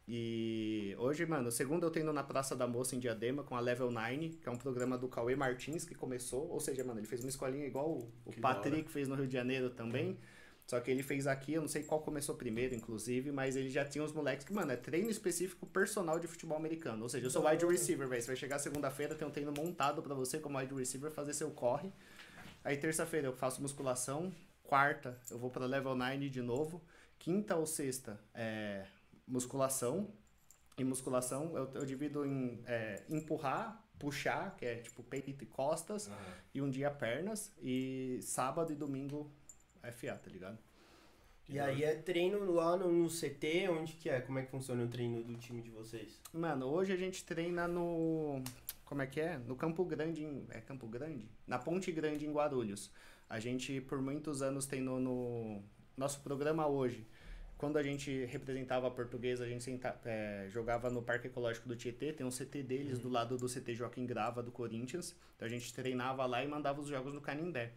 Speaker 2: E hoje, mano, segundo eu tenho na Praça da Moça em Diadema com a Level 9, que é um programa do Cauê Martins que começou. Ou seja, mano, ele fez uma escolinha igual o. Patrick fez no Rio de Janeiro também. Só que ele fez aqui, eu não sei qual começou primeiro, inclusive, mas ele já tinha uns moleques que, mano, é treino específico personal de futebol americano. Ou seja, eu sou wide receiver, velho. Você vai chegar segunda-feira, tem um treino montado pra você como wide receiver fazer seu corre. Aí terça-feira eu faço musculação. Quarta eu vou pra level 9 de novo. Quinta ou sexta é musculação. E musculação eu, eu divido em é, empurrar, puxar, que é tipo peito e costas. E um dia pernas. E sábado e domingo FA, tá ligado?
Speaker 5: E aí é treino lá no, no CT, onde que é? Como é que funciona o treino do time de vocês?
Speaker 2: Mano, hoje a gente treina no. Como é que é? No Campo Grande. Em, é Campo Grande? Na Ponte Grande em Guarulhos. A gente, por muitos anos, treinou no. Nosso programa hoje. Quando a gente representava a portuguesa, a gente senta, é, jogava no Parque Ecológico do Tietê. Tem um CT deles do lado do CT Joaquim Grava do Corinthians. Então a gente treinava lá e mandava os jogos no Canindé.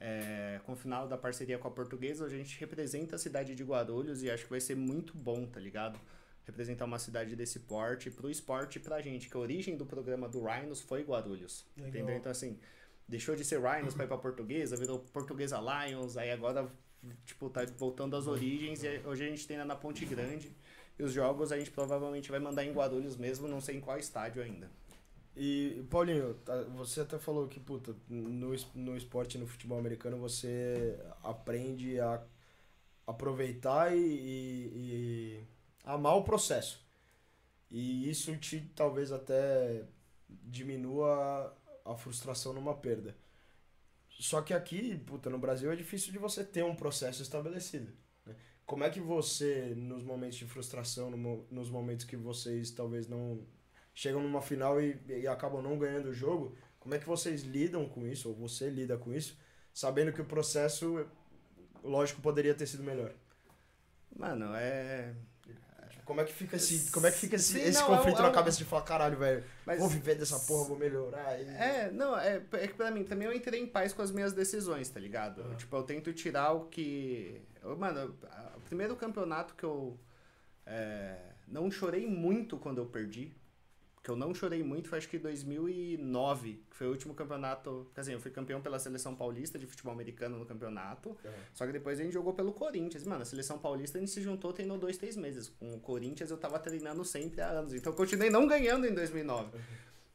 Speaker 2: É, com o final da parceria com a portuguesa, a gente representa a cidade de Guarulhos e acho que vai ser muito bom, tá ligado? Representar uma cidade desse porte pro esporte e pra gente, que a origem do programa do Rhinos foi Guarulhos.
Speaker 5: Legal.
Speaker 2: Entendeu? Então, assim, deixou de ser Rhinos pra ir pra portuguesa, virou Portuguesa Lions, aí agora, tipo, tá voltando às origens e hoje a gente tem na Ponte Grande. E os jogos a gente provavelmente vai mandar em Guarulhos mesmo, não sei em qual estádio ainda.
Speaker 3: E, Paulinho, tá- você até falou que, puta, no, no esporte, no futebol americano, você aprende a aproveitar e, e- e amar o processo. E isso te, talvez, até diminua a, frustração numa perda. Só que aqui, puta, no Brasil é difícil de você ter um processo estabelecido. né? Como é que você, nos momentos de frustração, no nos momentos que vocês talvez não chegam numa final e, e acabam não ganhando o jogo, como é que vocês lidam com isso, ou você lida com isso, sabendo que o processo, lógico, poderia ter sido melhor?
Speaker 2: Mano, é.
Speaker 3: Tipo, Como é que fica esse, como é que fica esse,
Speaker 2: Sim,
Speaker 3: esse
Speaker 2: não, é um-
Speaker 3: conflito
Speaker 2: é
Speaker 3: na
Speaker 2: um-
Speaker 3: cabeça de falar, caralho, velho,
Speaker 2: Mas...
Speaker 3: vou viver dessa porra, vou melhorar. E...
Speaker 2: É, não, é, é que pra mim também eu entrei em paz com as minhas decisões, tá ligado? Tipo, eu tento tirar o que. eu- Mano, o primeiro campeonato que eu é, não chorei muito quando eu perdi. Que eu não chorei muito foi acho que 2009, que foi o último campeonato. Quer dizer, eu fui campeão pela seleção paulista de futebol americano no campeonato.
Speaker 3: Aham.
Speaker 2: Só que depois a gente jogou pelo Corinthians. Mano, a seleção paulista a gente se juntou, treinou dois, três meses. Com o Corinthians eu tava treinando sempre há anos. Então eu continuei não ganhando em 2009.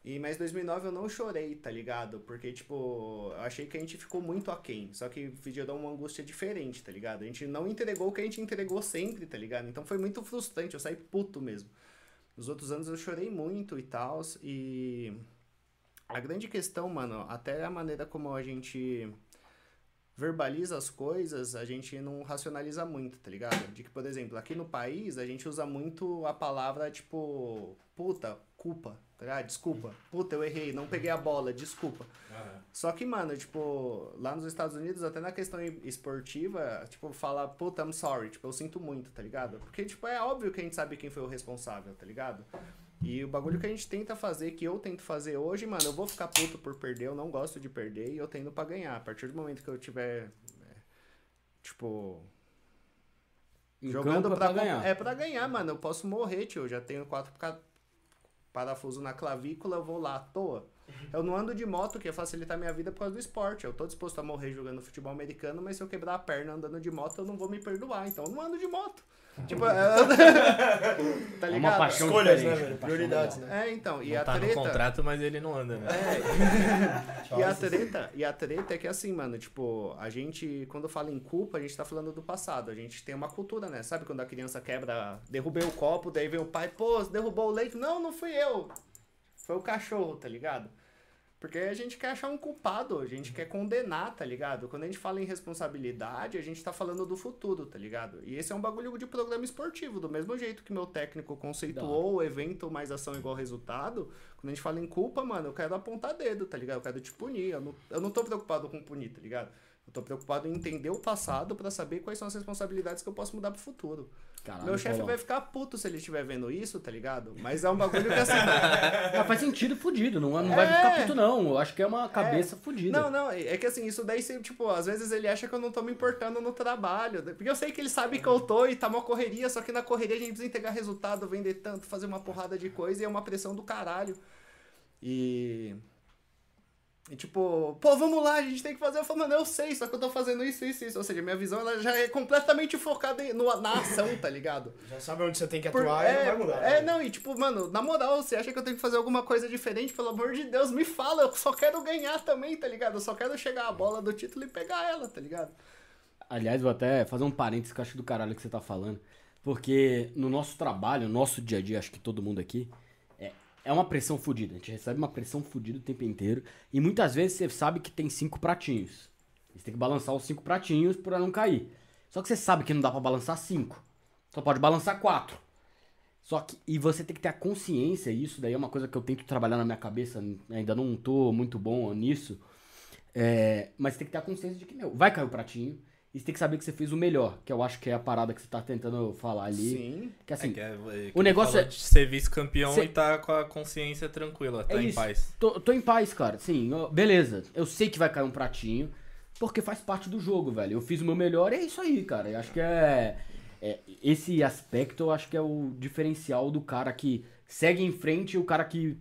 Speaker 2: E, mas 2009 eu não chorei, tá ligado? Porque, tipo, eu achei que a gente ficou muito aquém. Só que gerou uma angústia diferente, tá ligado? A gente não entregou o que a gente entregou sempre, tá ligado? Então foi muito frustrante, eu saí puto mesmo. Nos outros anos eu chorei muito e tal. E a grande questão, mano, até a maneira como a gente verbaliza as coisas, a gente não racionaliza muito, tá ligado? De que, por exemplo, aqui no país a gente usa muito a palavra tipo, puta, culpa, tá Desculpa. Puta, eu errei, não peguei a bola, desculpa. Uhum. Só que, mano, tipo, lá nos Estados Unidos, até na questão esportiva, tipo, fala, puta, I'm sorry, tipo, eu sinto muito, tá ligado? Porque, tipo, é óbvio que a gente sabe quem foi o responsável, tá ligado? E o bagulho que a gente tenta fazer, que eu tento fazer hoje, mano, eu vou ficar puto por perder, eu não gosto de perder e eu tendo para ganhar. A partir do momento que eu tiver, é, tipo,
Speaker 4: em
Speaker 2: jogando
Speaker 4: é
Speaker 2: pra,
Speaker 4: pra ganhar.
Speaker 2: É pra ganhar, mano. Eu posso morrer, tio. Eu já tenho 4 parafuso na clavícula, eu vou lá à toa. Eu não ando de moto, que ia facilitar minha vida por causa do esporte. Eu tô disposto a morrer jogando futebol americano, mas se eu quebrar a perna andando de moto, eu não vou me perdoar. Então eu não ando de moto. Tipo, é... [laughs] tá
Speaker 4: É uma
Speaker 2: ligado?
Speaker 4: paixão
Speaker 3: Escolhas, né, velho?
Speaker 4: uma paixão
Speaker 3: Prioridades, né?
Speaker 2: É, então. E
Speaker 1: Não
Speaker 2: a
Speaker 1: tá no
Speaker 2: treta.
Speaker 1: contrato, mas ele não anda, né?
Speaker 2: É, [laughs] e a treta, e a treta é que assim, mano, tipo, a gente, quando fala em culpa, a gente tá falando do passado. A gente tem uma cultura, né? Sabe quando a criança quebra, derrubei o copo, daí vem o pai, pô, derrubou o leite? Não, não fui eu. Foi o cachorro, tá ligado? Porque a gente quer achar um culpado, a gente quer condenar, tá ligado? Quando a gente fala em responsabilidade, a gente tá falando do futuro, tá ligado? E esse é um bagulho de programa esportivo, do mesmo jeito que meu técnico conceituou o evento mais ação igual resultado, quando a gente fala em culpa, mano, eu quero apontar dedo, tá ligado? Eu quero te punir, eu não, eu não tô preocupado com punir, tá ligado? Eu tô preocupado em entender o passado pra saber quais são as responsabilidades que eu posso mudar pro futuro.
Speaker 4: Caralho,
Speaker 2: meu chefe vai ficar puto se ele estiver vendo isso, tá ligado? Mas é um bagulho que assim... [laughs]
Speaker 4: Mas faz sentido fudido, não, não vai
Speaker 2: É.
Speaker 4: ficar puto não. Eu acho que é uma cabeça fudida.
Speaker 2: Não, não, é que assim, isso daí, se, tipo, às vezes ele acha que eu não tô me importando no trabalho. Porque eu sei que ele sabe que eu tô e tá uma correria, só que na correria a gente precisa entregar resultado, vender tanto, fazer uma porrada de coisa e é uma pressão do caralho. E. E tipo, pô, vamos lá, a gente tem que fazer. Eu falo, mano, eu sei, só que eu tô fazendo isso, isso, isso. Ou seja, minha visão ela já é completamente focada em- no, na ação, tá ligado?
Speaker 3: Já sabe onde você tem que
Speaker 2: Por-
Speaker 3: atuar e
Speaker 2: é,
Speaker 3: não vai mudar.
Speaker 2: É,
Speaker 3: né?
Speaker 2: não, e tipo, mano, na moral, você acha que eu tenho que fazer alguma coisa diferente? Pelo amor de Deus, me fala, eu só quero ganhar também, tá ligado? Eu só quero chegar a bola do título e pegar ela, tá ligado?
Speaker 4: Aliás, vou até fazer um parênteses que eu acho do caralho que você tá falando. Porque no nosso trabalho, no nosso dia a dia, acho que todo mundo aqui, é, uma pressão fodida. A gente recebe uma pressão fodida o tempo inteiro. E muitas vezes você sabe que tem cinco pratinhos. Você tem que balançar os cinco pratinhos pra não cair. Só que você sabe que não dá pra balançar cinco. Só pode balançar quatro. Só que, e você tem que ter a consciência, e isso daí é uma coisa que eu tento trabalhar na minha cabeça, ainda não tô muito bom nisso. É, mas tem que ter a consciência de que, meu, vai cair o pratinho. E você tem que saber que você fez o melhor, que eu acho que é a parada que você tá tentando falar ali.
Speaker 2: Sim.
Speaker 4: Que assim,
Speaker 1: É que é- é que
Speaker 4: o negócio é-
Speaker 1: ser vice-campeão
Speaker 4: Cê-
Speaker 1: e tá com a consciência tranquila, tá
Speaker 4: É
Speaker 1: em
Speaker 4: isso.
Speaker 1: paz.
Speaker 4: tô, tô em paz, cara. Sim, ó, beleza. Eu sei que vai cair um pratinho, porque faz parte do jogo, velho. Eu fiz o meu melhor e é isso aí, cara. Eu acho que é, é- Esse aspecto eu acho que é o diferencial do cara que segue em frente e o cara que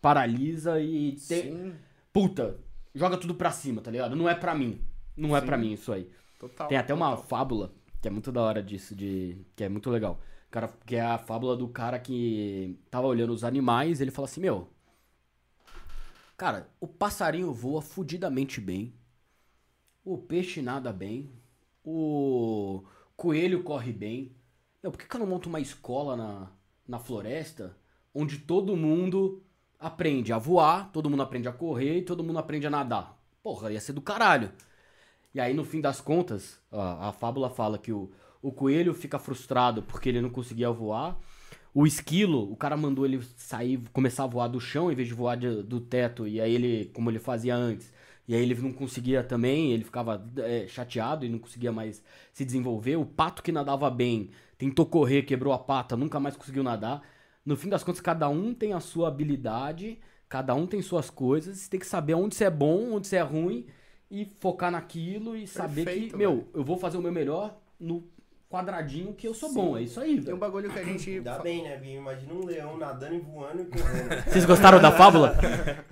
Speaker 4: paralisa e.
Speaker 2: Sim,
Speaker 4: Puta, joga tudo pra cima, tá ligado? Não é pra mim. Não é
Speaker 2: Sim.
Speaker 4: pra mim isso aí.
Speaker 2: Total.
Speaker 4: Tem até uma
Speaker 2: total.
Speaker 4: fábula que é muito da hora disso, de que é muito legal. Cara, que é a fábula do cara que tava olhando os animais, ele fala assim, meu, cara, o passarinho voa fudidamente bem, o peixe nada bem, o coelho corre bem. Meu, por que, que eu não monto uma escola na, na floresta onde todo mundo aprende a voar, todo mundo aprende a correr e todo mundo aprende a nadar? Porra, ia ser do caralho. E aí, no fim das contas, a, a fábula fala que o, o coelho fica frustrado porque ele não conseguia voar. O esquilo, o cara mandou ele sair, começar a voar do chão em vez de voar de- do teto. E aí ele, como ele fazia antes. E aí ele não conseguia também, ele ficava é, chateado e não conseguia mais se desenvolver. O pato que nadava bem tentou correr, quebrou a pata, nunca mais conseguiu nadar. No fim das contas, cada um tem a sua habilidade, cada um tem suas coisas. Você tem que saber onde você é bom, onde você é ruim e focar naquilo e saber que,
Speaker 2: Perfeito,
Speaker 4: meu, eu vou fazer o meu melhor no quadradinho que eu sou bom. É isso aí,
Speaker 2: Tem um
Speaker 4: velho.
Speaker 2: bagulho que a gente. Fa-
Speaker 5: bem, né, Binho? Imagina um leão nadando e voando e correndo. [laughs]
Speaker 4: Vocês gostaram da fábula?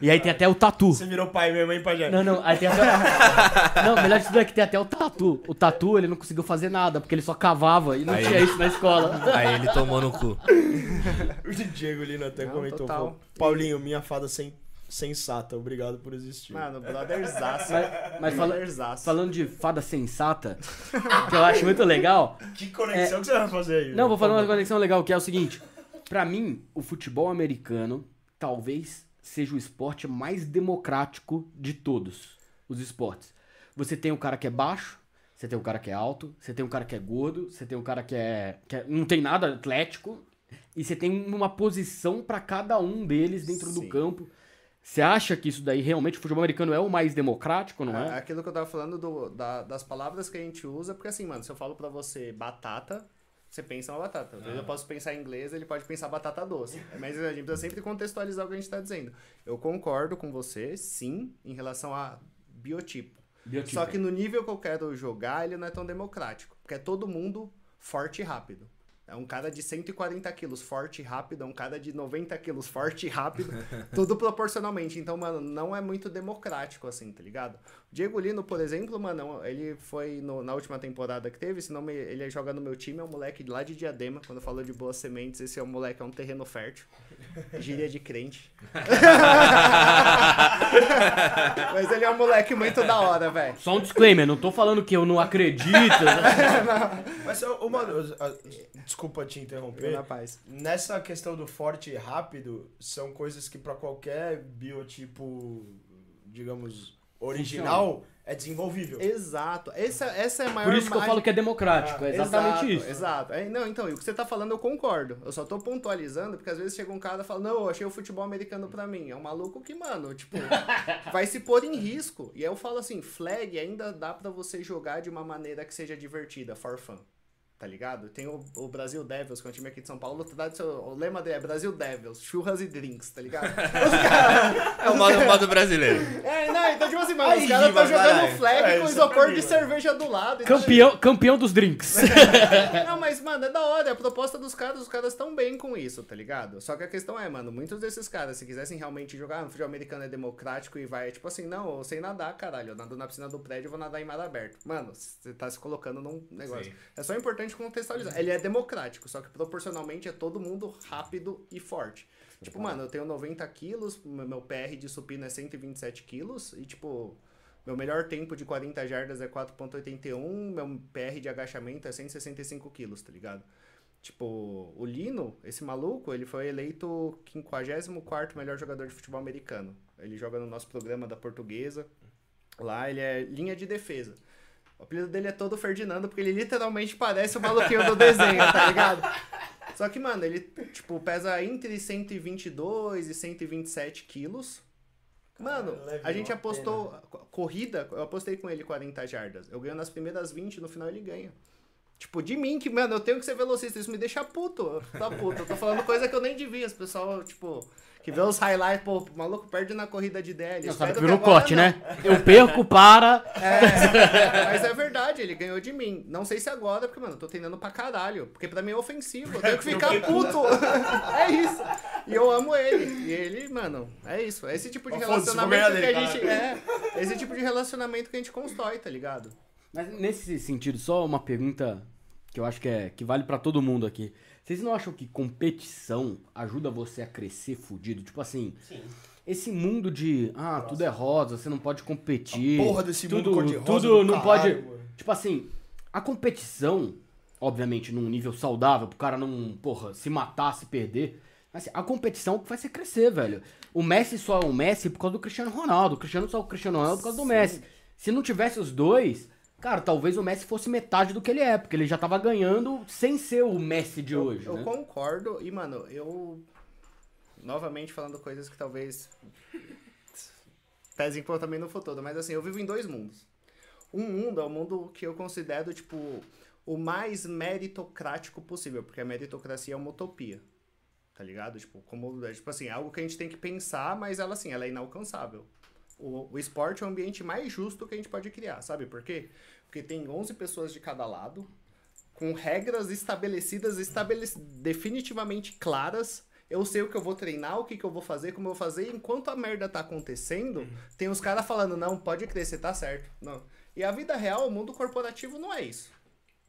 Speaker 4: E aí tem até o tatu.
Speaker 3: Você virou pai mesmo, hein, Pajé?
Speaker 4: Não, não, aí tem até. [laughs] Não, melhor de tudo é que tem até o tatu. O tatu, ele não conseguiu fazer nada, porque ele só cavava e não
Speaker 1: Aí-
Speaker 4: tinha isso na escola. [laughs]
Speaker 1: Aí ele tomou no cu.
Speaker 3: O Diego Lino até
Speaker 2: Não,
Speaker 3: comentou. Paulinho, minha fada sem, sensata, obrigado por existir.
Speaker 2: Mano, brotherzaço.
Speaker 4: Mas, mas fala-
Speaker 2: brotherzaço.
Speaker 4: falando de fada sensata, [laughs] que eu acho muito legal.
Speaker 3: Que conexão que você vai fazer aí?
Speaker 4: Não, vou falar uma conexão legal, que é o seguinte. Pra mim, o futebol americano talvez seja o esporte mais democrático de todos os esportes. Você tem um cara que é baixo, você tem um cara que é alto, você tem um cara que é gordo, você tem um cara que é, que é- não tem nada atlético, e você tem uma posição pra cada um deles dentro do
Speaker 2: Sim.
Speaker 4: campo. Você acha que isso daí realmente o futebol americano é o mais democrático, não
Speaker 2: É
Speaker 4: é?
Speaker 2: aquilo que eu tava falando do- da- das palavras que a gente usa, porque assim, mano, se eu falo pra você batata, você pensa uma batata. Às vezes eu posso pensar em inglês, ele pode pensar batata doce. Mas a gente precisa sempre contextualizar o que a gente tá dizendo. Eu concordo com você, sim, em relação a biotipo.
Speaker 4: Biotipo.
Speaker 2: Só que no nível que eu quero jogar, ele não é tão democrático. Porque é todo mundo forte e rápido. É um cara de 140 quilos forte e rápido, é um cara de 90 quilos forte e rápido, [laughs] tudo proporcionalmente. Então, mano, não é muito democrático assim, tá ligado? Diego Lino, por exemplo, mano, ele foi no- na última temporada que teve, se não me, ele joga no meu time, é um moleque lá de Diadema. Quando falou de boas sementes, esse é um moleque, é um terreno fértil. Gíria de crente. [laughs] Mas ele é um moleque muito da hora, velho.
Speaker 4: Só um disclaimer, não tô falando que eu não acredito. [laughs] né?
Speaker 3: Mas, ô, mano, desculpa te interromper.
Speaker 2: Na paz.
Speaker 3: Nessa questão do forte e rápido, são coisas que pra qualquer biotipo, digamos, original, é desenvolvível.
Speaker 2: Exato. Essa, essa é a maior
Speaker 4: Por isso que eu falo que é democrático, é exatamente
Speaker 2: exato,
Speaker 4: isso.
Speaker 2: Exato. É, não, então, e o que você tá falando eu concordo. Eu só tô pontualizando, porque às vezes chega um cara e fala, não, eu achei o futebol americano pra mim. É um maluco que, mano, tipo, [laughs] vai se pôr em risco. E aí eu falo assim, flag ainda dá pra você jogar de uma maneira que seja divertida, for fun. Tá ligado? Tem o, o Brasil Devils, que é um time aqui de São Paulo. tá O lema dele é Brasil Devils, churras e drinks, tá ligado? [laughs] Os caras-
Speaker 1: É o modo, o modo brasileiro.
Speaker 2: É, não, então tipo assim, mano,
Speaker 5: Aí,
Speaker 2: os caras estão jogando
Speaker 5: caralho.
Speaker 2: flag
Speaker 3: É,
Speaker 2: com
Speaker 3: é
Speaker 2: isopor de cerveja do lado. então,
Speaker 4: Campeão, campeão dos drinks. [laughs]
Speaker 2: Não, mas, mano, é da hora. É a proposta dos caras, os caras estão bem com isso, tá ligado? Só que a questão é, mano, muitos desses caras, se quisessem realmente jogar, no futebol americano é democrático e vai, tipo assim, não, eu sei nadar, caralho. Eu nado na piscina do prédio, eu vou nadar em mar aberto. Mano, você tá se colocando num negócio.
Speaker 1: Sim.
Speaker 2: É só importante contextualizar. Ele é democrático, só que proporcionalmente é todo mundo rápido e forte. Tipo, mano, eu tenho 90 quilos, meu meu PR de supino é 127 quilos, e tipo, meu melhor tempo de 40 jardas é 4.81, meu PR de agachamento é 165 quilos, tá ligado? Tipo, o Lino, esse maluco, ele foi eleito 54 melhor jogador de futebol americano. Ele joga no nosso programa da portuguesa. Lá ele é linha de defesa. O apelido dele é todo Ferdinando, porque ele literalmente parece o maluquinho do desenho, tá ligado? Só que, mano, ele, tipo, pesa entre 122 e 127 quilos. Mano,
Speaker 3: Cara,
Speaker 2: a gente apostou co- corrida, eu apostei com ele 40 jardas. Eu ganho nas primeiras 20, no final ele ganha. Tipo, de mim, que, mano, eu tenho que ser velocista, isso me deixa puto. Tá puto. Eu tô falando coisa que eu nem devia. As pessoal, tipo, que vê os highlights, pô, o maluco perde na corrida de DL.
Speaker 4: Não, sabe que virou corte, né? Eu perco, para.
Speaker 2: É, mas é verdade, ele ganhou de mim. Não sei se agora, porque, mano, eu tô treinando pra caralho. Porque pra mim é ofensivo, eu tenho que ficar [laughs] puto. [laughs] é isso. E eu amo ele. E ele, mano, é isso. É esse tipo de relacionamento que a gente. É, esse tipo de relacionamento que a gente constrói, tá ligado?
Speaker 4: Mas nesse sentido, só uma pergunta que eu acho que, é, que vale pra todo mundo aqui. Vocês não acham que competição ajuda você a crescer fudido? Tipo assim,
Speaker 5: Sim.
Speaker 4: esse mundo de, ah, tudo é rosa, você não pode competir.
Speaker 3: Porra desse mundo
Speaker 4: tudo,
Speaker 3: cor-de-rosa
Speaker 4: tudo
Speaker 3: do
Speaker 4: não
Speaker 3: caralho,
Speaker 4: pode.
Speaker 3: mano.
Speaker 4: Tipo assim, a competição, obviamente, num nível saudável, pro cara não, porra, se matar, se perder. Assim, a competição que faz você crescer, velho. O Messi só é o Messi por causa do Cristiano Ronaldo. O Cristiano só é o Cristiano Ronaldo por causa do Messi. Se não tivesse os dois, cara, talvez o Messi fosse metade do que ele é, porque ele já tava ganhando sem ser o Messi de
Speaker 2: Eu,
Speaker 4: hoje,
Speaker 2: eu
Speaker 4: né?
Speaker 2: concordo, e mano, eu. Novamente falando coisas que talvez. pesem pô, também no futuro, mas assim, eu vivo em dois mundos. Um mundo é o mundo que eu considero, tipo, o mais meritocrático possível, porque a meritocracia é uma utopia. Tá ligado? Tipo, como, é, tipo assim, algo que a gente tem que pensar, mas ela assim, ela é inalcançável. O, o esporte é o ambiente mais justo que a gente pode criar, sabe por quê? Porque tem 11 pessoas de cada lado, com regras estabelecidas, estabelec definitivamente claras. Eu sei o que eu vou treinar, o que, que eu vou fazer, como eu vou fazer. Enquanto a merda tá acontecendo, tem os caras falando, não, pode você tá certo. Não. E a vida real, o mundo corporativo não é isso.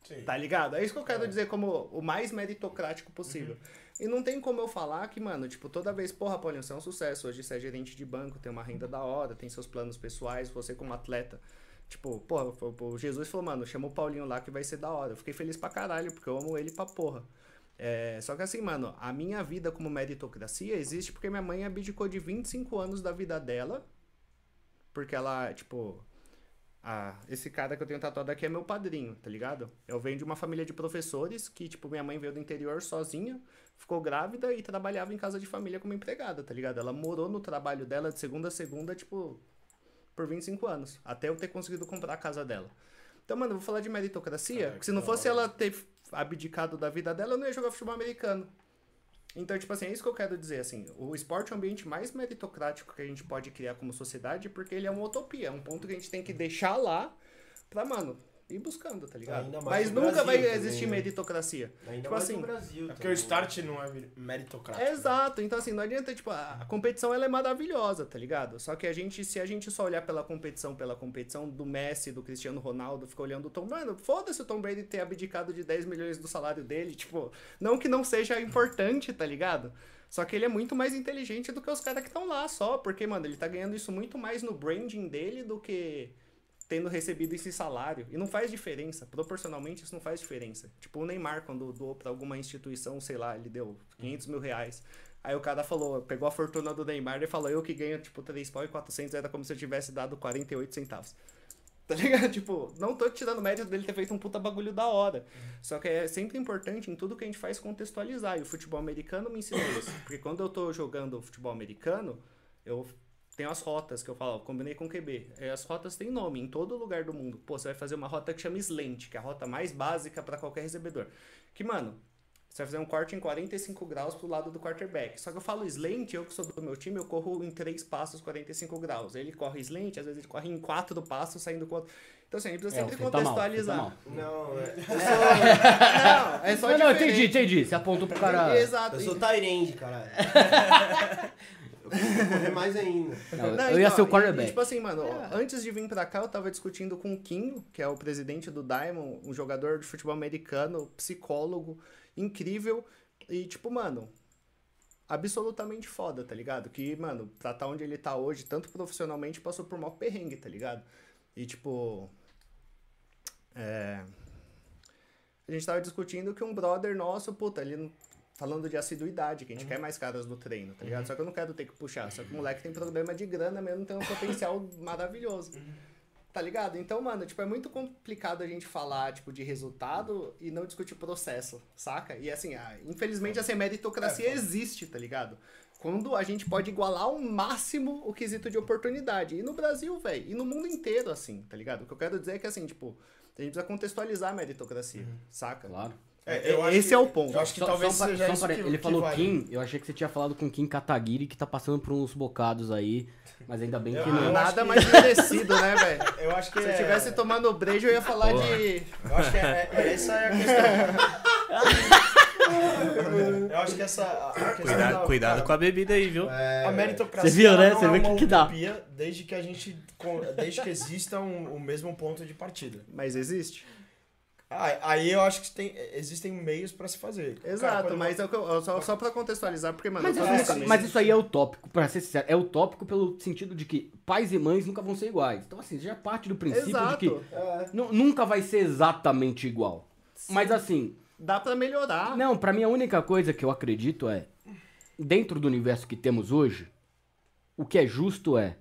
Speaker 3: Sim.
Speaker 2: Tá ligado? É isso que eu quero dizer como o mais meritocrático possível. E não tem como eu falar que, mano, tipo, toda vez, porra, Paulinho, você é um sucesso. Hoje você é gerente de banco, tem uma renda da hora, tem seus planos pessoais, você como atleta. Tipo, porra, o Jesus falou, mano, chama o Paulinho lá que vai ser da hora. Eu fiquei feliz pra caralho, porque eu amo ele pra porra. É, só que assim, mano, a minha vida como meritocracia existe porque minha mãe abdicou de 25 anos da vida dela. Porque ela, tipo. Ah, esse cara que eu tenho tatuado aqui é meu padrinho, tá ligado? Eu venho de uma família de professores que, tipo, minha mãe veio do interior sozinha, ficou grávida e trabalhava em casa de família como empregada, tá ligado? Ela morou no trabalho dela de segunda a segunda, tipo, por 25 anos, até eu ter conseguido comprar a casa dela. Então, mano, eu vou falar de meritocracia,
Speaker 3: Caraca,
Speaker 2: porque se não fosse ela ter abdicado da vida dela, eu não ia jogar futebol americano. Então, tipo assim, é isso que eu quero dizer, assim, o esporte é o ambiente mais meritocrático que a gente pode criar como sociedade, porque ele é uma utopia, é um ponto que a gente tem que deixar lá pra, mano, ir buscando, tá ligado?
Speaker 5: Ainda mais
Speaker 2: Mas nunca
Speaker 5: Brasil
Speaker 2: vai
Speaker 5: também,
Speaker 2: existir
Speaker 5: né?
Speaker 2: meritocracia.
Speaker 5: Ainda
Speaker 2: Tipo
Speaker 5: mais
Speaker 2: assim,
Speaker 5: no Brasil.
Speaker 3: É porque
Speaker 5: também.
Speaker 3: o start não é meritocrático. né?
Speaker 2: Exato, então assim, não adianta, tipo, a a competição ela é maravilhosa, tá ligado? Só que a gente, se a gente só olhar pela competição, pela competição do Messi, do Cristiano Ronaldo, ficar olhando o Tom, mano, foda-se o Tom Brady ter abdicado de 10 milhões do salário dele, tipo, não que não seja importante, tá ligado? Só que ele é muito mais inteligente do que os caras que estão lá só, porque, mano, ele tá ganhando isso muito mais no branding dele do que tendo recebido esse salário. E não faz diferença. Proporcionalmente, isso não faz diferença. Tipo, o Neymar, quando doou pra alguma instituição, sei lá, ele deu 500 mil reais. Aí o cara falou, pegou a fortuna do Neymar e falou, eu que ganho, tipo, 3 pau e 400, era como se eu tivesse dado 48 centavos. [laughs] Tá ligado? Tipo, não tô tirando mérito dele ter feito um puta bagulho da hora. Só que é sempre importante em tudo que a gente faz contextualizar. E o futebol americano me ensinou isso. Porque quando eu tô jogando futebol americano, eu tenho as rotas que eu falo, ó, combinei com o QB. E as rotas têm nome em todo lugar do mundo. Pô, você vai fazer uma rota que chama slant, que é a rota mais básica pra qualquer recebedor. Que, mano, você vai fazer um corte em 45 graus pro lado do quarterback. Só que eu falo slant, eu que sou do meu time, eu corro em três passos 45 graus. Ele corre slant, às vezes ele corre em quatro passos, saindo com outro. Então, assim, a gente precisa
Speaker 4: É,
Speaker 2: sempre
Speaker 4: Fê tá mal,
Speaker 2: contextualizar.
Speaker 4: Tá mal.
Speaker 5: Não, [laughs] é.
Speaker 2: não, é só
Speaker 4: Não, não, entendi, entendi. Você apontou pro cara.
Speaker 2: Exato.
Speaker 5: Eu sou Tyrande, caralho. [laughs] eu correr mais ainda.
Speaker 4: Não,
Speaker 2: Não,
Speaker 4: eu ia
Speaker 2: então,
Speaker 4: ser o quarterback.
Speaker 2: E, tipo assim, mano, antes de vir pra cá, eu tava discutindo com o Kinho, que é o presidente do Diamond, um jogador de futebol americano, psicólogo, incrível. E, tipo, mano, absolutamente foda, tá ligado? Que, mano, pra tá onde ele tá hoje, tanto profissionalmente, passou por maior perrengue, tá ligado? E, tipo. É. A gente tava discutindo que um brother nosso, puta, ele. Falando de assiduidade, que a gente quer mais caras no treino, tá ligado? Só que eu não quero ter que puxar. Só que o moleque tem problema de grana mesmo, tem um potencial [laughs] maravilhoso. Tá ligado? Então, mano, tipo, é muito complicado a gente falar, tipo, de resultado e não discutir processo, saca? E assim, ah, infelizmente, assim, a meritocracia existe, tá ligado? Quando a gente pode igualar ao máximo o quesito de oportunidade. E no Brasil, velho, e no mundo inteiro, assim, tá ligado? O que eu quero dizer é que, assim, tipo, a gente precisa contextualizar a meritocracia, saca?
Speaker 4: Claro.
Speaker 3: É, eu acho
Speaker 2: Esse
Speaker 3: que-
Speaker 2: é o ponto.
Speaker 3: Eu acho que
Speaker 4: Só-
Speaker 3: talvez
Speaker 4: só
Speaker 3: seja
Speaker 4: só
Speaker 3: isso que,
Speaker 4: Ele
Speaker 3: que
Speaker 4: falou
Speaker 3: vai.
Speaker 4: Kim, eu achei que você tinha falado com Kim Kataguiri, que tá passando por uns bocados aí, mas ainda bem que
Speaker 3: Eu-
Speaker 4: não.
Speaker 3: eu
Speaker 2: Nada
Speaker 3: que-
Speaker 2: mais merecido, né, velho?
Speaker 3: Eu acho que
Speaker 2: Se eu
Speaker 3: é-
Speaker 2: tivesse tomando brejo, eu ia falar de.
Speaker 3: Eu acho que é, é- essa é a questão. [laughs] eu acho que essa a questão
Speaker 1: Cuidado,
Speaker 3: da-
Speaker 1: cuidado
Speaker 3: cara,
Speaker 1: com a bebida aí, viu?
Speaker 3: A meritocracia
Speaker 4: Você viu, né?
Speaker 3: não
Speaker 4: Você
Speaker 3: é
Speaker 4: viu o que que dá.
Speaker 3: utopia desde que a gente desde que exista um- o mesmo ponto de partida.
Speaker 2: Mas existe?
Speaker 3: Ah, aí eu acho que tem, existem meios pra se fazer. Cara,
Speaker 2: Exato,
Speaker 3: quando-
Speaker 2: mas é eu, eu- só, só pra contextualizar, porque, mano,
Speaker 4: Mas, isso,
Speaker 3: é,
Speaker 2: nesse-
Speaker 4: mas isso aí é utópico, pra ser sincero. É utópico pelo sentido de que pais e mães nunca vão ser iguais. Então, assim, já parte do princípio
Speaker 2: Exato.
Speaker 4: de que nu- nunca vai ser exatamente igual. Mas assim,
Speaker 2: Dá pra melhorar.
Speaker 4: não, pra mim a única coisa que eu acredito é, dentro do universo que temos hoje, o que é justo é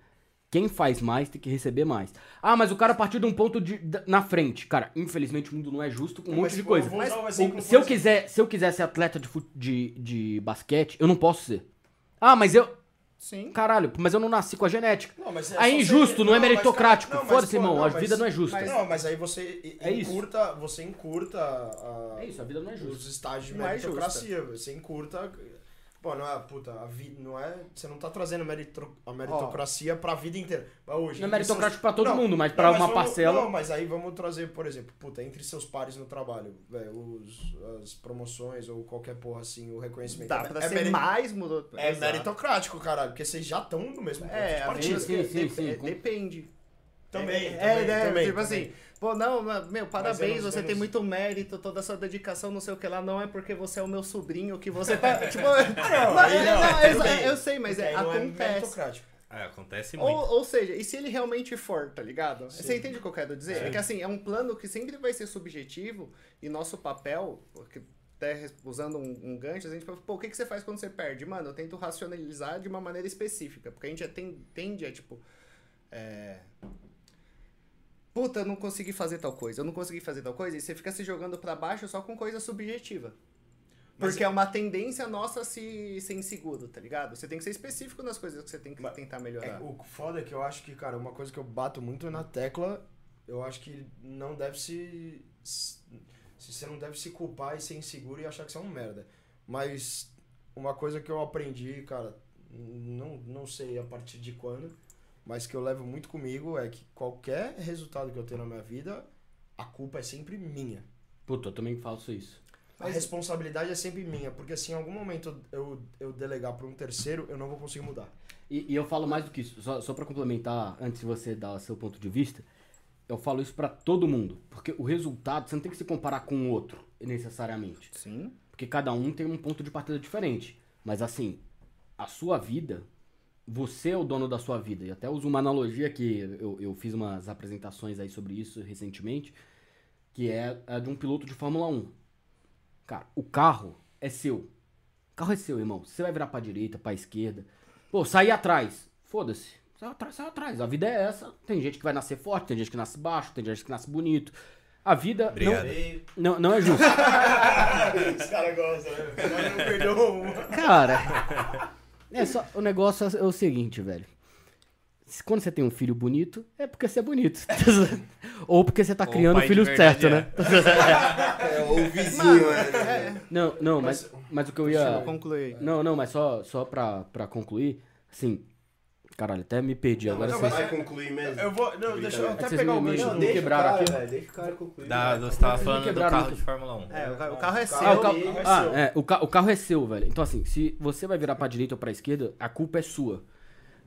Speaker 4: Quem faz mais tem que receber mais. Ah, mas o cara partiu de um ponto de, da- na frente. Cara, infelizmente o mundo não é justo com um monte
Speaker 3: Mas
Speaker 4: de coisa.
Speaker 3: usar o
Speaker 4: se eu quiser, se eu quiser ser atleta de, de, de basquete, eu não posso ser. Ah, mas eu.
Speaker 2: Sim.
Speaker 4: Caralho, mas eu não nasci com a genética.
Speaker 3: Não, mas
Speaker 4: Aí é injusto,
Speaker 3: ser-
Speaker 4: não é
Speaker 3: mas,
Speaker 4: meritocrático.
Speaker 3: não, mas,
Speaker 4: Foda-se, irmão,
Speaker 3: não,
Speaker 4: a
Speaker 3: mas-
Speaker 4: vida não é justa.
Speaker 3: Mas, não, mas aí você
Speaker 4: É isso.
Speaker 3: encurta, você encurta a,
Speaker 4: É isso, a vida não é justa.
Speaker 3: os estágios de
Speaker 2: Não é
Speaker 3: meritocracia. você encurta. Pô, não é, puta, a vida não é. Você não tá trazendo meritro, a meritocracia pra vida inteira. Mas hoje.
Speaker 4: Não é meritocrático
Speaker 3: seus-
Speaker 4: pra todo
Speaker 3: Não,
Speaker 4: mundo, mas
Speaker 3: não,
Speaker 4: pra uma
Speaker 3: vamos-
Speaker 4: parcela.
Speaker 3: Não, mas aí vamos trazer, por exemplo, puta, entre seus pares no trabalho, velho, os- as promoções ou qualquer porra assim, o reconhecimento.
Speaker 2: Dá
Speaker 3: é,
Speaker 2: pra
Speaker 3: é
Speaker 2: ser
Speaker 3: meri-
Speaker 2: mais mudou.
Speaker 3: É
Speaker 2: Exato.
Speaker 3: meritocrático, caralho, porque vocês já estão no mesmo ponto
Speaker 2: É,
Speaker 3: de
Speaker 2: a
Speaker 3: partida.
Speaker 4: Sim, sim,
Speaker 2: de-
Speaker 4: sim,
Speaker 2: é,
Speaker 4: com-
Speaker 2: depende.
Speaker 3: Também,
Speaker 2: é,
Speaker 3: também,
Speaker 2: é, né,
Speaker 3: também,
Speaker 2: tipo
Speaker 3: também.
Speaker 2: assim, pô, não, meu, parabéns,
Speaker 3: não-
Speaker 2: você tem
Speaker 3: não-
Speaker 2: muito mérito, toda a sua dedicação, não sei o que lá, não é porque você é o meu sobrinho que você tá, [laughs] tipo... não, é, eu sei, mas é,
Speaker 3: não é
Speaker 2: acontece.
Speaker 1: É, acontece muito.
Speaker 2: Ou, ou seja, e se ele realmente for, tá ligado? Você entende o que eu quero dizer? É que assim, é um plano que sempre vai ser subjetivo e nosso papel, porque até usando um, um gancho, a gente fala, pô, o que, que você faz quando você perde? Mano, eu tento racionalizar de uma maneira específica, porque a gente já tem, tende a, tipo, é... Puta, eu não consegui fazer tal coisa, eu não consegui fazer tal coisa, e você fica se jogando pra baixo só com coisa subjetiva.
Speaker 3: Mas
Speaker 2: Porque é uma tendência nossa se ser inseguro, tá ligado? Você tem que ser específico nas coisas que você tem que
Speaker 3: Mas
Speaker 2: tentar
Speaker 3: É,
Speaker 2: melhorar.
Speaker 3: o foda é que eu acho que, cara, uma coisa que eu bato muito na tecla, eu acho que não deve se. se você não deve se culpar e ser inseguro e achar que você é um merda. Mas uma coisa que eu aprendi, cara, não, não sei a partir de quando, mas que eu levo muito comigo é que qualquer resultado que eu tenho na minha vida, a culpa é sempre minha.
Speaker 4: Puta, eu também faço isso.
Speaker 3: A responsabilidade é sempre minha, porque se em algum momento eu, eu delegar para um terceiro, eu não vou conseguir mudar.
Speaker 4: E, e eu falo mais do que isso, só, só para complementar, antes de você dar seu ponto de vista, eu falo isso pra todo mundo. Porque o resultado, você não tem que se comparar com o outro, necessariamente.
Speaker 2: Sim.
Speaker 4: Porque cada um tem um ponto de partida diferente. Mas assim, a sua vida, você é o dono da sua vida. E até uso uma analogia que eu, eu fiz umas apresentações aí sobre isso recentemente, que é a de um piloto de Fórmula 1. Cara, o carro é seu. O carro é seu, irmão. Você vai virar pra direita, pra esquerda. Pô, sair atrás. Foda-se. Sai atrás, sai atrás. A vida é essa. Tem gente que vai nascer forte, tem gente que nasce baixo, tem gente que nasce bonito. A vida não, não, não é justa. [laughs]
Speaker 3: Os caras gostam, né? Não perdeu.
Speaker 4: Cara, é só, o negócio é o seguinte, velho. Quando você tem um filho bonito, é porque você é bonito. [laughs] Ou porque você tá
Speaker 1: Ou
Speaker 4: criando o filho certo,
Speaker 1: é.
Speaker 4: né?
Speaker 5: É, [laughs] o vizinho, né?
Speaker 4: Não, não, mas, mas o que eu
Speaker 2: Deixa
Speaker 4: ia.
Speaker 2: eu concluir.
Speaker 4: Não, não, mas só, só pra, pra concluir, assim. Caralho, até me perdi. Agora
Speaker 5: Não,
Speaker 4: vocês.
Speaker 5: vai concluir mesmo.
Speaker 3: Eu vou. Não, deixa eu
Speaker 4: É
Speaker 3: até pegar o
Speaker 4: me-
Speaker 3: gancho
Speaker 4: não, deixa- quebraram
Speaker 5: o cara,
Speaker 4: aqui.
Speaker 5: velho. Deixa o cara concluir.
Speaker 1: Da,
Speaker 5: velho.
Speaker 1: você tava falando do carro
Speaker 4: muito.
Speaker 1: de Fórmula 1.
Speaker 2: É, o, ca- o carro é seu.
Speaker 4: Ah, o, carro,
Speaker 5: dele é
Speaker 4: ah,
Speaker 3: seu.
Speaker 4: é, o, ca- o carro é seu, velho. Então, assim, se você vai virar pra direita ou pra esquerda, a culpa é sua.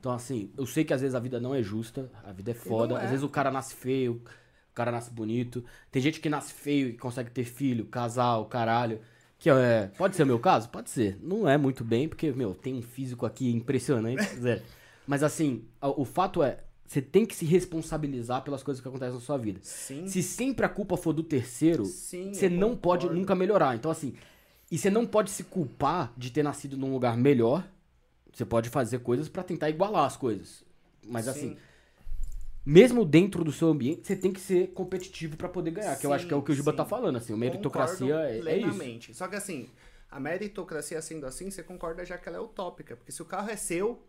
Speaker 4: Então, assim, eu sei que às vezes a vida não é justa, a vida é foda.
Speaker 2: não é.
Speaker 4: Às vezes o cara nasce feio, o cara nasce bonito. Tem gente que nasce feio e consegue ter filho, casar, o caralho. Que é. Pode ser o meu caso? Pode ser. Não é muito bem, porque, meu, tem um físico aqui impressionante. [laughs] Mas, assim, a- o fato é. Você tem que se responsabilizar pelas coisas que acontecem na sua vida.
Speaker 2: Sim.
Speaker 4: Se sempre a culpa for do terceiro,
Speaker 2: Sim,
Speaker 4: você não pode nunca melhorar. Então, assim, e você não pode se culpar de ter nascido num lugar melhor. Você pode fazer coisas pra tentar igualar as coisas. Mas,
Speaker 2: Sim.
Speaker 4: assim, mesmo dentro do seu ambiente, você tem que ser competitivo pra poder ganhar. que eu acho que é o que o Giba tá falando, assim. O meritocracia é, é isso.
Speaker 2: Só que assim, a meritocracia sendo assim, você concorda já que ela é utópica. Porque se o carro é seu,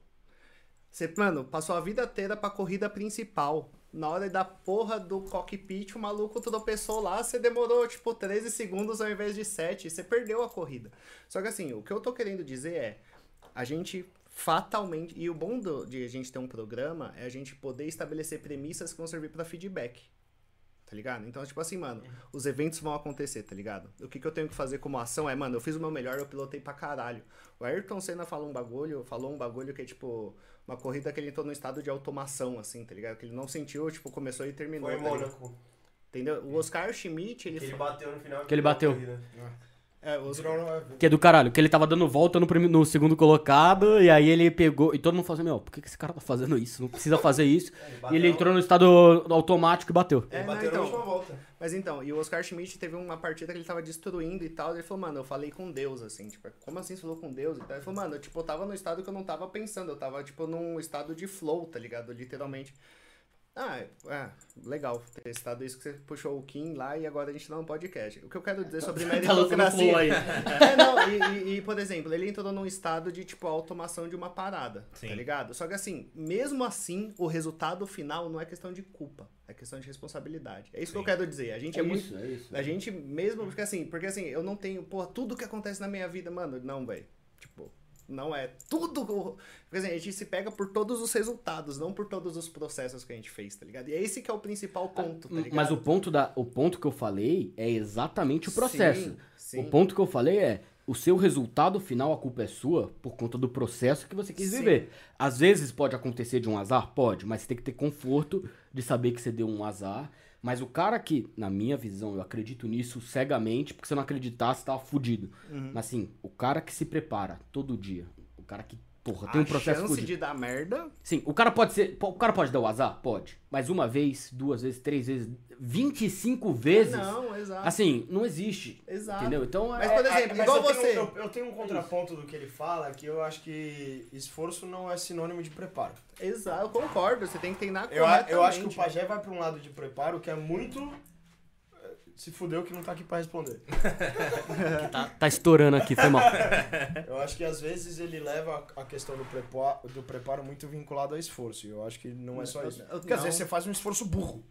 Speaker 2: você, mano, passou a vida inteira pra corrida principal. Na hora da porra do cockpit, o maluco tropeçou lá, você demorou, tipo, 13 segundos ao invés de 7. Você perdeu a corrida. Só que assim, o que eu tô querendo dizer é, a gente fatalmente. E o bom do- de a gente ter um programa é a gente poder estabelecer premissas que vão servir pra feedback. Tá ligado? Então, tipo assim, mano, os eventos vão acontecer, tá ligado? O que, que eu tenho que fazer como ação é, mano, eu fiz o meu melhor, eu pilotei pra caralho. O Ayrton Senna falou um bagulho, falou um bagulho que é tipo. Uma corrida que ele entrou no estado de automação, assim, tá ligado? Que ele não sentiu, tipo, começou e terminou.
Speaker 5: Foi em
Speaker 2: tá?
Speaker 5: Mônaco.
Speaker 2: Entendeu? O Oscar Schmidt, ele.
Speaker 5: Que ele bateu no final.
Speaker 4: Que ele bateu.
Speaker 2: É, o Oscar...
Speaker 4: Que é do caralho. Que ele tava dando volta no, no segundo colocado, e aí ele pegou. E todo mundo falou assim: Meu, por que, que esse cara tá fazendo isso? Não precisa fazer isso. [laughs]
Speaker 5: Ele
Speaker 4: E ele entrou no estado automático e bateu.
Speaker 5: Ele
Speaker 2: É,
Speaker 5: bateu
Speaker 2: não, então.
Speaker 5: na última volta.
Speaker 2: Mas então, e o Oscar Schmidt teve uma partida que ele tava destruindo e tal. Ele falou, mano, eu falei com Deus, assim, tipo, como assim você falou com Deus e tal? Ele falou, mano, eu, tipo, eu tava no estado que eu não tava pensando, eu tava, tipo, num estado de flow, tá ligado? Literalmente. Ah, é, legal ter citado isso que você puxou o Kim lá e agora a gente dá um podcast. O que eu quero dizer sobre [laughs]
Speaker 4: Tá lançando flow aí.
Speaker 2: meritocracia. [laughs] É, não, e, e- e, por exemplo, ele entrou num estado de, tipo, automação de uma parada,
Speaker 1: Sim.
Speaker 2: tá ligado? Só que assim, mesmo assim, o resultado final não é questão de culpa, é questão de responsabilidade. É isso que eu
Speaker 1: Sim.
Speaker 2: quero dizer. A gente é,
Speaker 4: É
Speaker 2: muito.
Speaker 4: isso, é isso.
Speaker 2: A gente mesmo, porque assim, porque assim, eu não tenho, porra, tudo que acontece na minha vida, mano, não, velho. Não é tudo. Porque assim, a gente se pega por todos os resultados, não por todos os processos que a gente fez, tá ligado? E é esse que é o principal ponto, tá ligado?
Speaker 4: Mas o ponto, da, o ponto que eu falei é exatamente o processo.
Speaker 2: Sim, sim.
Speaker 4: O ponto que eu falei é, o seu resultado final, a culpa é sua por conta do processo que você quis
Speaker 2: Sim.
Speaker 4: viver. Às vezes pode acontecer de um azar? Pode, mas você tem que ter conforto de saber que você deu um azar. Mas o cara que, na minha visão, eu acredito nisso cegamente, porque se eu não acreditar, você tava fudido.
Speaker 2: Uhum.
Speaker 4: Mas assim, o cara que se prepara todo dia, o cara que, porra, tem um processo
Speaker 2: a chance
Speaker 4: fudido.
Speaker 2: de dar merda
Speaker 4: Sim, o cara pode ser. O cara pode dar o azar? Pode. Mas uma vez, duas vezes, três vezes, 25 vezes.
Speaker 2: Não, exato.
Speaker 4: Assim, não existe.
Speaker 2: exato.
Speaker 4: Entendeu? Então
Speaker 2: Mas,
Speaker 4: é-
Speaker 2: por
Speaker 3: É,
Speaker 2: exemplo,
Speaker 3: mas
Speaker 2: igual
Speaker 3: eu tenho-
Speaker 2: você.
Speaker 3: eu, eu tenho um contraponto do que ele fala, que eu acho que esforço não é sinônimo de preparo.
Speaker 2: Exato, eu concordo. Você tem que treinar
Speaker 3: Eu, eu acho que o. Pajé vai pra um lado de preparo que é muito. Se fudeu que não tá aqui pra responder. [laughs]
Speaker 4: tá, tá estourando aqui, foi mal.
Speaker 3: Eu acho que às vezes ele leva a questão do preparo, do preparo muito vinculado ao esforço. E eu acho que não é só isso. Porque às vezes você faz um esforço burro.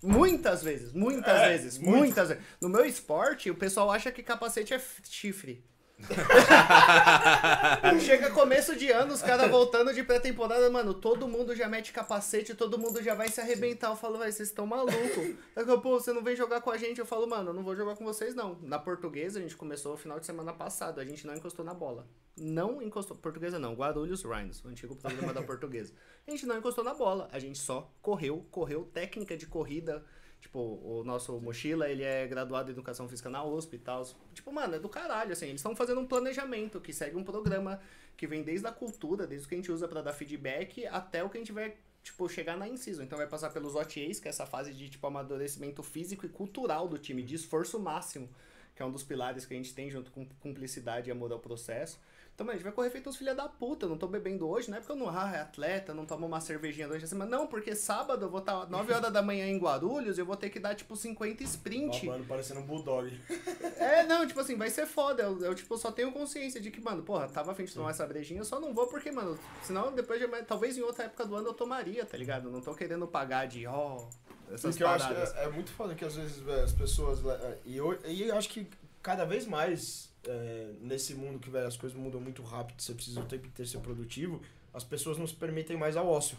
Speaker 2: Muitas vezes, muitas
Speaker 3: É,
Speaker 2: vezes,
Speaker 3: muito.
Speaker 2: muitas vezes. No meu esporte, o pessoal acha que capacete é chifre. [laughs] Chega começo de ano, os caras voltando de pré-temporada, mano, todo mundo já mete capacete, todo mundo já vai se arrebentar. Eu falo, velho, vocês estão malucos. Daqui a pouco, você não vem jogar com a gente. Eu falo, mano, eu não vou jogar com vocês, não. Na portuguesa, a gente começou no final de semana passado, a gente não encostou na bola. Não encostou. Portuguesa não, Guarulhos Rhinos, o antigo programa da portuguesa. A gente não encostou na bola, a gente só correu, correu técnica de corrida. Tipo, o nosso mochila, ele é graduado em educação física na USP e tal. Tipo, mano, é do caralho, assim. Eles estão fazendo um planejamento que segue um programa que vem desde a cultura, desde o que a gente usa pra dar feedback até o que a gente vai, tipo, chegar na inciso. Então vai passar pelos OTAs, que é essa fase de, tipo, amadurecimento físico e cultural do time, de esforço máximo, que é um dos pilares que a gente tem junto com cumplicidade e amor ao processo. Então, mano, a gente vai correr feito uns filha da puta. Eu não tô bebendo hoje, não é porque eu não ah, é atleta, não tomo uma cervejinha durante a semana. Não, porque sábado eu vou estar 9 horas da manhã em Guarulhos e eu vou ter que dar, tipo, 50 sprint.
Speaker 3: Babando parecendo um bulldog. [laughs]
Speaker 2: É, não, tipo assim, vai ser foda. Eu, eu, tipo, só tenho consciência de que, mano, porra, tava afim de tomar essa brejinha, eu só não vou porque, mano, senão depois, de, talvez em outra época do ano eu tomaria, tá ligado? Não tô querendo pagar de, ó, essas
Speaker 3: Porque eu acho que é, é muito foda que às vezes velho, as pessoas. velho, E eu, e eu acho que cada vez mais é, nesse mundo que velho, as coisas mudam muito rápido, você precisa o tempo inteiro ser produtivo, as pessoas não se permitem mais ao ócio.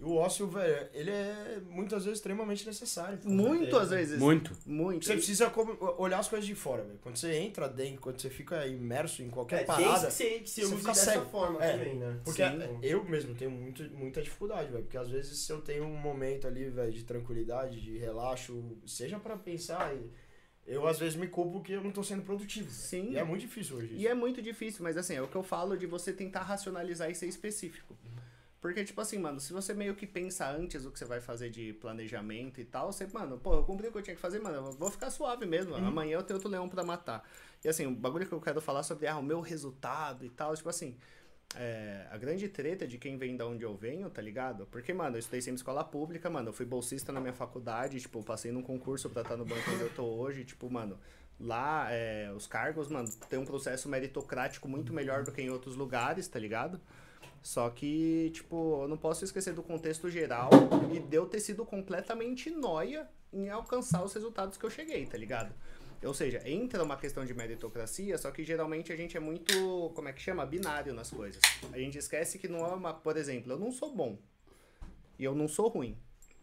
Speaker 3: E o ócio, velho, ele é muitas vezes extremamente necessário.
Speaker 2: Muito às vezes.
Speaker 4: Muito.
Speaker 2: Muito.
Speaker 3: Você precisa como- olhar as coisas de fora, velho. Quando você entra dentro, quando você fica imerso em qualquer
Speaker 5: É,
Speaker 3: parada.
Speaker 5: desde que você, que você
Speaker 3: você
Speaker 5: use
Speaker 3: fica
Speaker 5: dessa
Speaker 3: cego.
Speaker 5: forma
Speaker 3: É,
Speaker 5: também, né?
Speaker 3: Porque
Speaker 5: Sim.
Speaker 3: eu mesmo tenho muito, muita dificuldade, velho. Porque às vezes se eu tenho um momento ali, velho, de tranquilidade, de relaxo, seja pra pensar, e- eu às vezes me culpo que eu não tô sendo produtivo. velho.
Speaker 2: Sim.
Speaker 3: E é muito difícil hoje.
Speaker 2: E
Speaker 3: Isso.
Speaker 2: é muito difícil, mas assim, é o que eu falo de você tentar racionalizar e ser específico. Porque, tipo assim, mano, se você meio que pensa antes o que você vai fazer de planejamento e tal, você, mano, pô, eu cumpri o que eu tinha que fazer, mano, eu vou ficar suave mesmo. Amanhã eu tenho outro leão pra matar. E assim, o bagulho que eu quero falar sobre ah, o meu resultado e tal, tipo assim. É, a grande treta de quem vem da onde eu venho, tá ligado? Porque, mano, eu estudei sempre escola pública, mano, eu fui bolsista na minha faculdade, tipo, passei num concurso pra estar no banco onde eu tô hoje, tipo, mano, lá é, os cargos, mano, tem um processo meritocrático muito melhor do que em outros lugares, tá ligado? Só que, tipo, eu não posso esquecer do contexto geral e de eu ter sido completamente noia em alcançar os resultados que eu cheguei, tá ligado? Ou seja, entra uma questão de meritocracia, só que geralmente a gente é muito, como é que chama? Binário nas coisas. A gente esquece que não é uma, por exemplo, eu não sou bom e eu não sou ruim.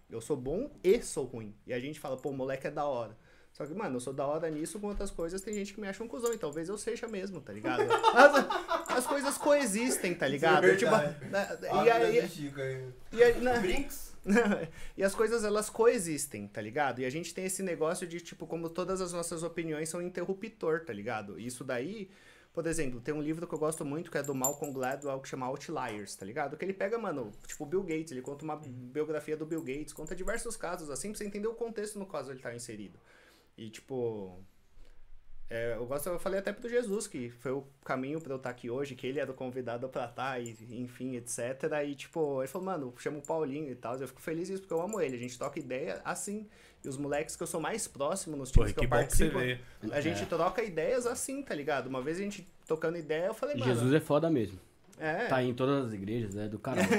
Speaker 2: Eu sou bom e sou ruim. E a gente fala, pô, moleque é da hora. Só que, mano, eu sou da hora nisso, com outras coisas tem gente que me acha um cuzão, e talvez eu seja mesmo, tá ligado? [laughs] As, as coisas coexistem, tá ligado?
Speaker 5: é
Speaker 2: tipo, na-
Speaker 5: Ah,
Speaker 2: e aí,
Speaker 5: Chico aí.
Speaker 2: e aí, na-
Speaker 5: Brinks? [laughs]
Speaker 2: e as coisas elas coexistem, tá ligado? E a gente tem esse negócio de, tipo, como todas as nossas opiniões são interruptor, tá ligado? E Isso daí, Por exemplo, tem um livro que eu gosto muito que é do Malcolm Gladwell que chama Outliers, tá ligado? Que ele pega, mano, tipo Bill Gates, ele conta uma biografia do Bill Gates, conta diversos casos assim pra você entender o contexto no qual ele tá inserido. E tipo, é, eu gosto, eu falei até pro Jesus que foi o caminho pra eu estar aqui hoje, que ele era o convidado pra estar, e, enfim, etc. E tipo, ele falou, mano, chama o Paulinho e tal. Eu fico feliz isso porque eu amo ele. A gente toca ideia assim. E os moleques que eu sou mais próximo nos times
Speaker 1: Pô,
Speaker 2: que,
Speaker 1: que
Speaker 2: eu
Speaker 1: que
Speaker 2: participo,
Speaker 1: veio.
Speaker 2: a gente troca ideias assim, tá ligado? Uma vez a gente tocando ideia, eu falei, mano.
Speaker 4: Jesus é foda mesmo.
Speaker 2: É,
Speaker 4: Tá em todas as igrejas, é do caralho. [laughs]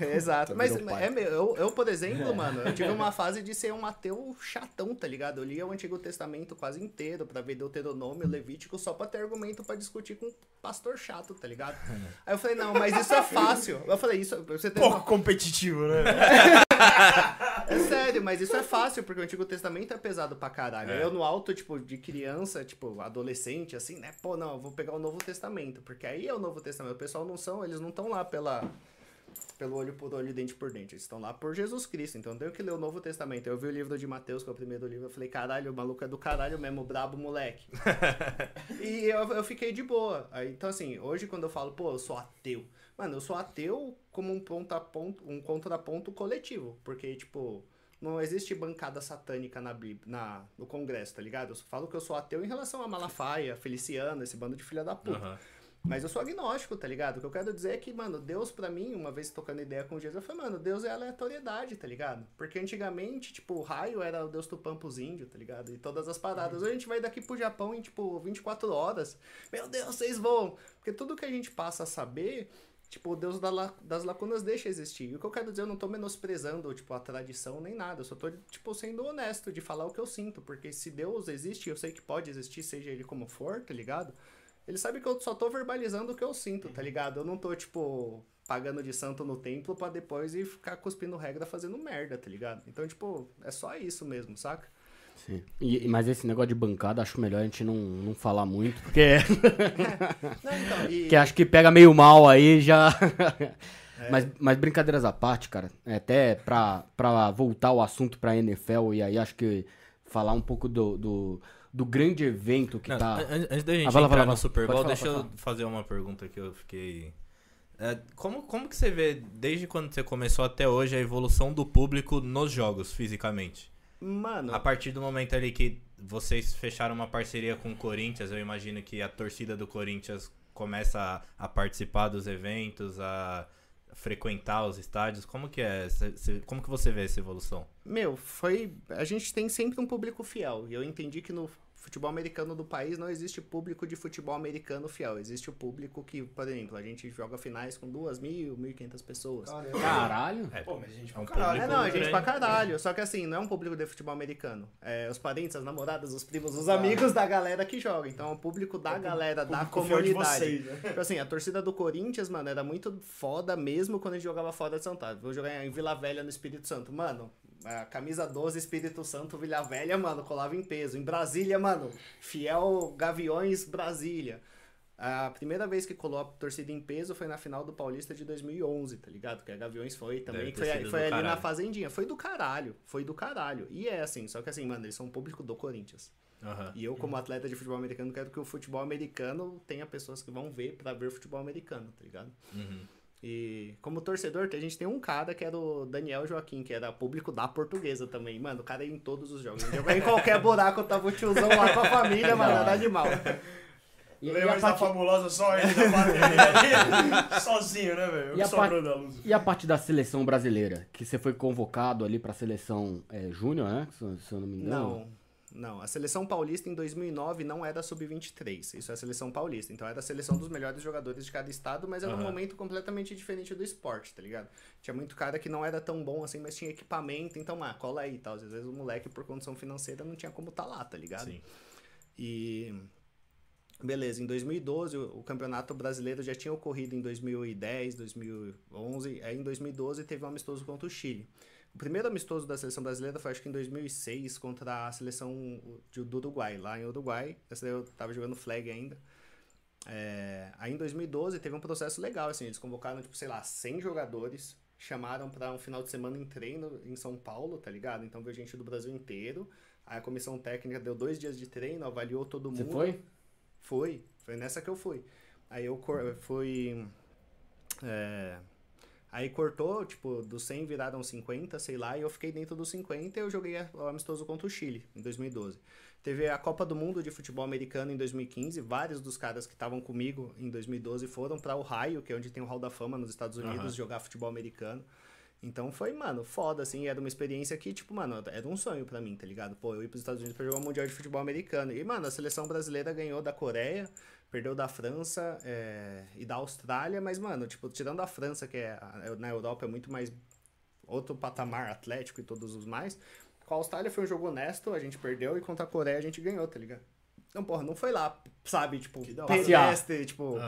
Speaker 2: É, Exato. Mas
Speaker 3: virou pai.
Speaker 2: é meu, eu, eu, por exemplo, mano, eu tive [laughs] uma fase de ser um ateu chatão, tá ligado? Eu lia o Antigo Testamento quase inteiro pra ver Deuteronômio, Levítico, só pra ter argumento pra discutir com um pastor chato, tá ligado? Aí eu falei, não, mas isso é fácil. Eu falei, isso, você tem
Speaker 3: Pouco competitivo, né? [laughs]
Speaker 2: É sério, mas isso é fácil, porque o Antigo Testamento é pesado pra caralho.
Speaker 1: É.
Speaker 2: Eu no alto, tipo, de criança, tipo, adolescente, assim, né? Pô, não, eu vou pegar o Novo Testamento, porque aí é o Novo Testamento. O pessoal não são, eles não estão lá pela pelo olho por olho, dente por dente. Eles estão lá por Jesus Cristo. Então eu tenho que ler o Novo Testamento. Eu vi o livro de Mateus, que é o primeiro livro, eu falei, caralho, o maluco é do caralho mesmo, brabo moleque. [laughs] e eu, eu fiquei de boa. Aí, então, assim, hoje quando eu falo, pô, eu sou ateu. Mano, eu sou ateu como um, ponta ponto, um contraponto coletivo. Porque, tipo, não existe bancada satânica na, na no Congresso, tá ligado? Eu falo que eu sou ateu em relação a Malafaia, Feliciano, esse bando de filha da puta.
Speaker 1: Aham.
Speaker 2: Mas eu sou agnóstico, tá ligado? O que eu quero dizer é que, mano, Deus pra mim, uma vez tocando ideia com Jesus, eu falei, mano, Deus é aleatoriedade, tá ligado? Porque antigamente, tipo, o raio era o Deus Tupã pros índios, tá ligado? E todas as paradas. Hoje a gente vai daqui pro Japão em, tipo, 24 horas. Meu Deus, vocês voam! Porque tudo que a gente passa a saber, tipo, o Deus das lacunas deixa existir. E o que eu quero dizer, eu não tô menosprezando, tipo, a tradição nem nada. Eu só tô, tipo, sendo honesto de falar o que eu sinto. Porque se Deus existe, eu sei que pode existir, seja ele como for, tá ligado? Ele sabe que eu só tô verbalizando o que eu sinto, tá ligado? Eu não tô, tipo, pagando de santo no templo pra depois ir ficar cuspindo regra fazendo merda, tá ligado? Então, tipo, é só isso mesmo, saca?
Speaker 4: Sim. E- mas esse negócio de bancada, acho melhor a gente não, não falar muito, porque, [laughs]
Speaker 2: Não, então, e...
Speaker 4: porque acho que pega meio mal aí já. [laughs] mas, mas brincadeiras à parte, cara, é até pra, pra voltar o assunto pra NFL e aí acho que falar um pouco do, do, do grande evento que
Speaker 1: Não,
Speaker 4: tá.
Speaker 1: an- Antes da gente
Speaker 4: Ah, vai
Speaker 1: entrar
Speaker 4: vai lá,
Speaker 1: no. Super Bowl,
Speaker 4: falar,
Speaker 1: deixa eu
Speaker 4: falar.
Speaker 1: fazer uma pergunta que eu fiquei. É, como, como que você vê, desde quando você começou até hoje, a evolução do público nos jogos, fisicamente?
Speaker 2: Mano,
Speaker 1: A partir do momento ali que vocês fecharam uma parceria com o Corinthians, eu imagino que a torcida do Corinthians começa a, a participar dos eventos, a frequentar os estádios. Como que é? Como que você vê essa evolução?
Speaker 2: meu, foi... A gente tem sempre um público fiel. E eu entendi que no futebol americano do país não existe público de futebol americano fiel. Existe o público que, por exemplo, a gente joga finais com duas mil, mil e quinhentas pessoas.
Speaker 4: Caralho.
Speaker 1: É,
Speaker 3: Pô, mas gente,
Speaker 1: É um
Speaker 3: pra caralho.
Speaker 2: É,
Speaker 1: público
Speaker 2: não, a gente pra caralho. Só que assim, não é um público de futebol americano. É os parentes, as namoradas, os primos, os amigos da galera que joga. Então é um público da galera, da
Speaker 3: Público fiel de
Speaker 2: comunidade.
Speaker 3: vocês, né?
Speaker 2: Tipo assim, a torcida do Corinthians, mano, era muito foda mesmo quando a gente jogava fora de São Paulo. Vou jogar em Vila Velha, no Espírito Santo. Mano, a camisa 12, Espírito Santo, Vila Velha, mano, colava em peso. Em Brasília, mano, Fiel Gaviões, Brasília. A primeira vez que colou a torcida em peso foi na final do Paulista de 2011, tá ligado? Que a Gaviões foi também, foi, foi
Speaker 1: do
Speaker 2: ali na
Speaker 1: caralho.
Speaker 2: Fazendinha. Foi do caralho, foi do caralho. E é assim, só que assim, mano, eles são um público do Corinthians.
Speaker 1: Aham.
Speaker 2: E eu, como atleta de futebol americano, quero que o futebol americano tenha pessoas que vão ver pra ver futebol americano, tá ligado?
Speaker 1: Uhum.
Speaker 2: E como torcedor, a gente tem um cara que era o Daniel Joaquim, que era público da portuguesa também. Mano, o cara ia em todos os jogos. Ele jogava em qualquer buraco, tava o tiozão lá com a família, mano, era animal.
Speaker 4: E, [laughs] e
Speaker 3: Lembra
Speaker 4: a
Speaker 3: da
Speaker 4: parte,
Speaker 3: fabulosa só ele [laughs] da bateria Sozinho, né, velho?
Speaker 4: E a
Speaker 3: luz.
Speaker 4: e a parte da seleção brasileira? Que você foi convocado ali pra seleção é, júnior, né? Se, se eu não me engano.
Speaker 2: Não, não. A seleção paulista em 2009 não era sub-23. Isso é a seleção paulista. Então era a seleção dos melhores jogadores de cada estado, mas era um
Speaker 1: Aham.
Speaker 2: momento completamente diferente do esporte, tá ligado? Tinha muito cara que não era tão bom assim, mas tinha equipamento. Então, ah, cola aí e tal. Às vezes o moleque, por condição financeira, não tinha como tá lá, tá ligado?
Speaker 1: Sim.
Speaker 2: E beleza, em 2012 o, o campeonato brasileiro já tinha ocorrido em 2010, 2011, aí em 2012 teve um amistoso contra o Chile. O primeiro amistoso da seleção brasileira foi acho que em 2006 contra a seleção de- do Uruguai, lá em Uruguai. Essa daí eu tava jogando flag ainda. É, aí em 2012 teve um processo legal, assim, eles convocaram, tipo, sei lá, 100 jogadores, chamaram pra um final de semana em treino em São Paulo, tá ligado? Então veio gente do Brasil inteiro. Aí a comissão técnica deu dois dias de treino, avaliou todo
Speaker 4: Você
Speaker 2: mundo.
Speaker 4: foi?
Speaker 2: Foi. Foi nessa que eu fui. Aí eu fui. é, aí cortou, tipo, dos 100 viraram 50, sei lá, e eu fiquei dentro dos 50 e eu joguei o amistoso contra o Chile, em 2012. Teve a Copa do Mundo de Futebol Americano em 2015. Vários dos caras que estavam comigo em 2012 foram para Ohio, que é onde tem o Hall da Fama nos Estados Unidos,
Speaker 1: Aham.
Speaker 2: jogar futebol americano. Então foi, mano, foda, assim. Era uma experiência que, tipo, mano, era um sonho pra mim, tá ligado? Pô, eu ir pros Estados Unidos pra jogar o Mundial de Futebol Americano. E, mano, a seleção brasileira ganhou da Coreia, perdeu da França é, e da Austrália, mas, mano, tipo, tirando a França, que é a- na Europa é muito mais outro patamar atlético e todos os mais. Com a Austrália foi um jogo honesto, a gente perdeu e contra a Coreia a gente ganhou, tá ligado? Então, porra, não foi lá, sabe, tipo, pedestre, tipo,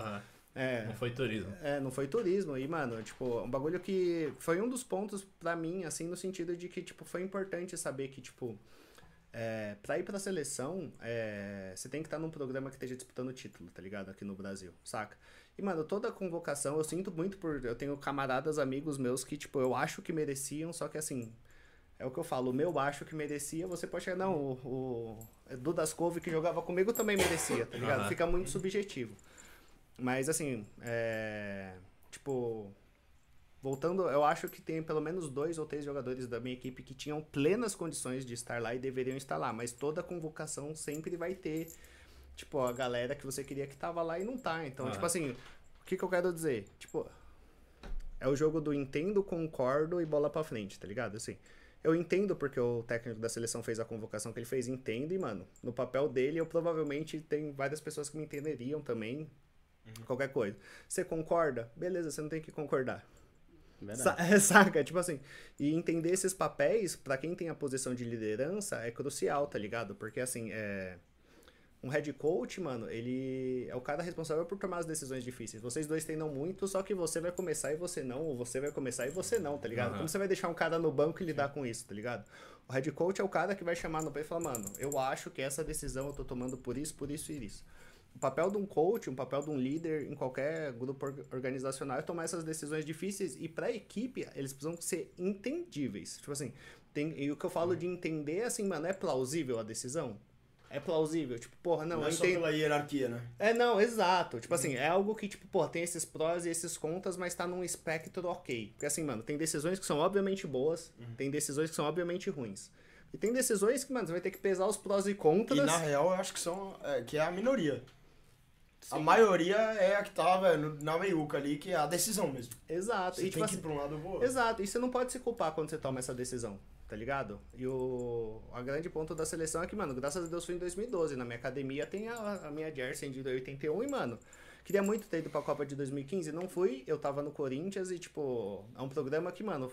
Speaker 2: é,
Speaker 1: Não foi turismo.
Speaker 2: é, não foi turismo. E, mano, tipo, um bagulho que foi um dos pontos pra mim, assim, no sentido de que, tipo, foi importante saber que, tipo, é, pra ir pra seleção, é, você tem que estar num programa que esteja disputando título, tá ligado? Aqui no Brasil, saca? E, mano, toda convocação, eu sinto muito por. Eu tenho camaradas, amigos meus que, tipo, eu acho que mereciam, só que assim. É o que eu falo, o meu acho que merecia, você pode chegar, não, o, o Dudas Couve que jogava comigo também merecia, tá ligado?
Speaker 1: Aham.
Speaker 2: Fica muito subjetivo. Mas assim, é. Tipo. Voltando, eu acho que tem pelo menos dois ou três jogadores da minha equipe que tinham plenas condições de estar lá e deveriam estar lá. Mas toda convocação sempre vai ter, tipo, a galera que você queria que tava lá e não tá. Então,
Speaker 1: Aham.
Speaker 2: tipo assim, o que, que eu quero dizer? Tipo, é o jogo do entendo, concordo e bola pra frente, tá ligado? Assim, eu entendo porque o técnico da seleção fez a convocação que ele fez, entendo, e, mano, no papel dele eu provavelmente tem várias pessoas que me entenderiam também. Qualquer coisa. Você concorda? Beleza, você não tem que concordar. Sa [laughs] saca? Tipo assim, e entender esses papéis, pra quem tem a posição de liderança, é crucial, tá ligado? Porque assim, é. Um head coach, mano, ele é o cara responsável por tomar as decisões difíceis. Vocês dois treinam muito, só que você vai começar e você não, ou você vai começar e você não, tá ligado?
Speaker 1: Aham.
Speaker 2: Como você vai deixar um cara no banco e lidar com isso, tá ligado? O head coach é o cara que vai chamar no pé e falar, mano, eu acho que essa decisão eu tô tomando por isso, por isso e isso. O papel de um coach, um papel de um líder em qualquer grupo org- organizacional é tomar essas decisões difíceis e para a equipe eles precisam ser entendíveis. Tipo assim, tem, e o que eu falo de entender assim, mano, é plausível a decisão? É plausível, tipo, porra, não,
Speaker 3: Não, é só
Speaker 2: entendo.
Speaker 3: pela hierarquia, né?
Speaker 2: É, não, exato. Tipo assim, é algo que, tipo, pô, tem esses prós e esses contras, mas tá num espectro ok. Porque assim, mano, tem decisões que são obviamente boas, tem decisões que são obviamente ruins. E tem decisões que, mano, você vai ter que pesar os prós e contras.
Speaker 3: E na real eu acho que são. é, que é a minoria. A maioria é a que tá, velho, na meiuca ali, que é a decisão mesmo.
Speaker 2: Exato.
Speaker 3: Você
Speaker 2: e,
Speaker 3: tem
Speaker 2: tipo
Speaker 3: que ir
Speaker 2: assim,
Speaker 3: pra um lado ou outro.
Speaker 2: Exato, e você não pode se culpar quando você toma essa decisão, tá ligado? E o a grande ponto da seleção é que, mano, graças a Deus foi em 2012. Na minha academia tem a, a minha jersey de 81 e, mano, queria muito ter ido pra Copa de 2015. Não fui, eu tava no Corinthians e, tipo, é um programa que, mano,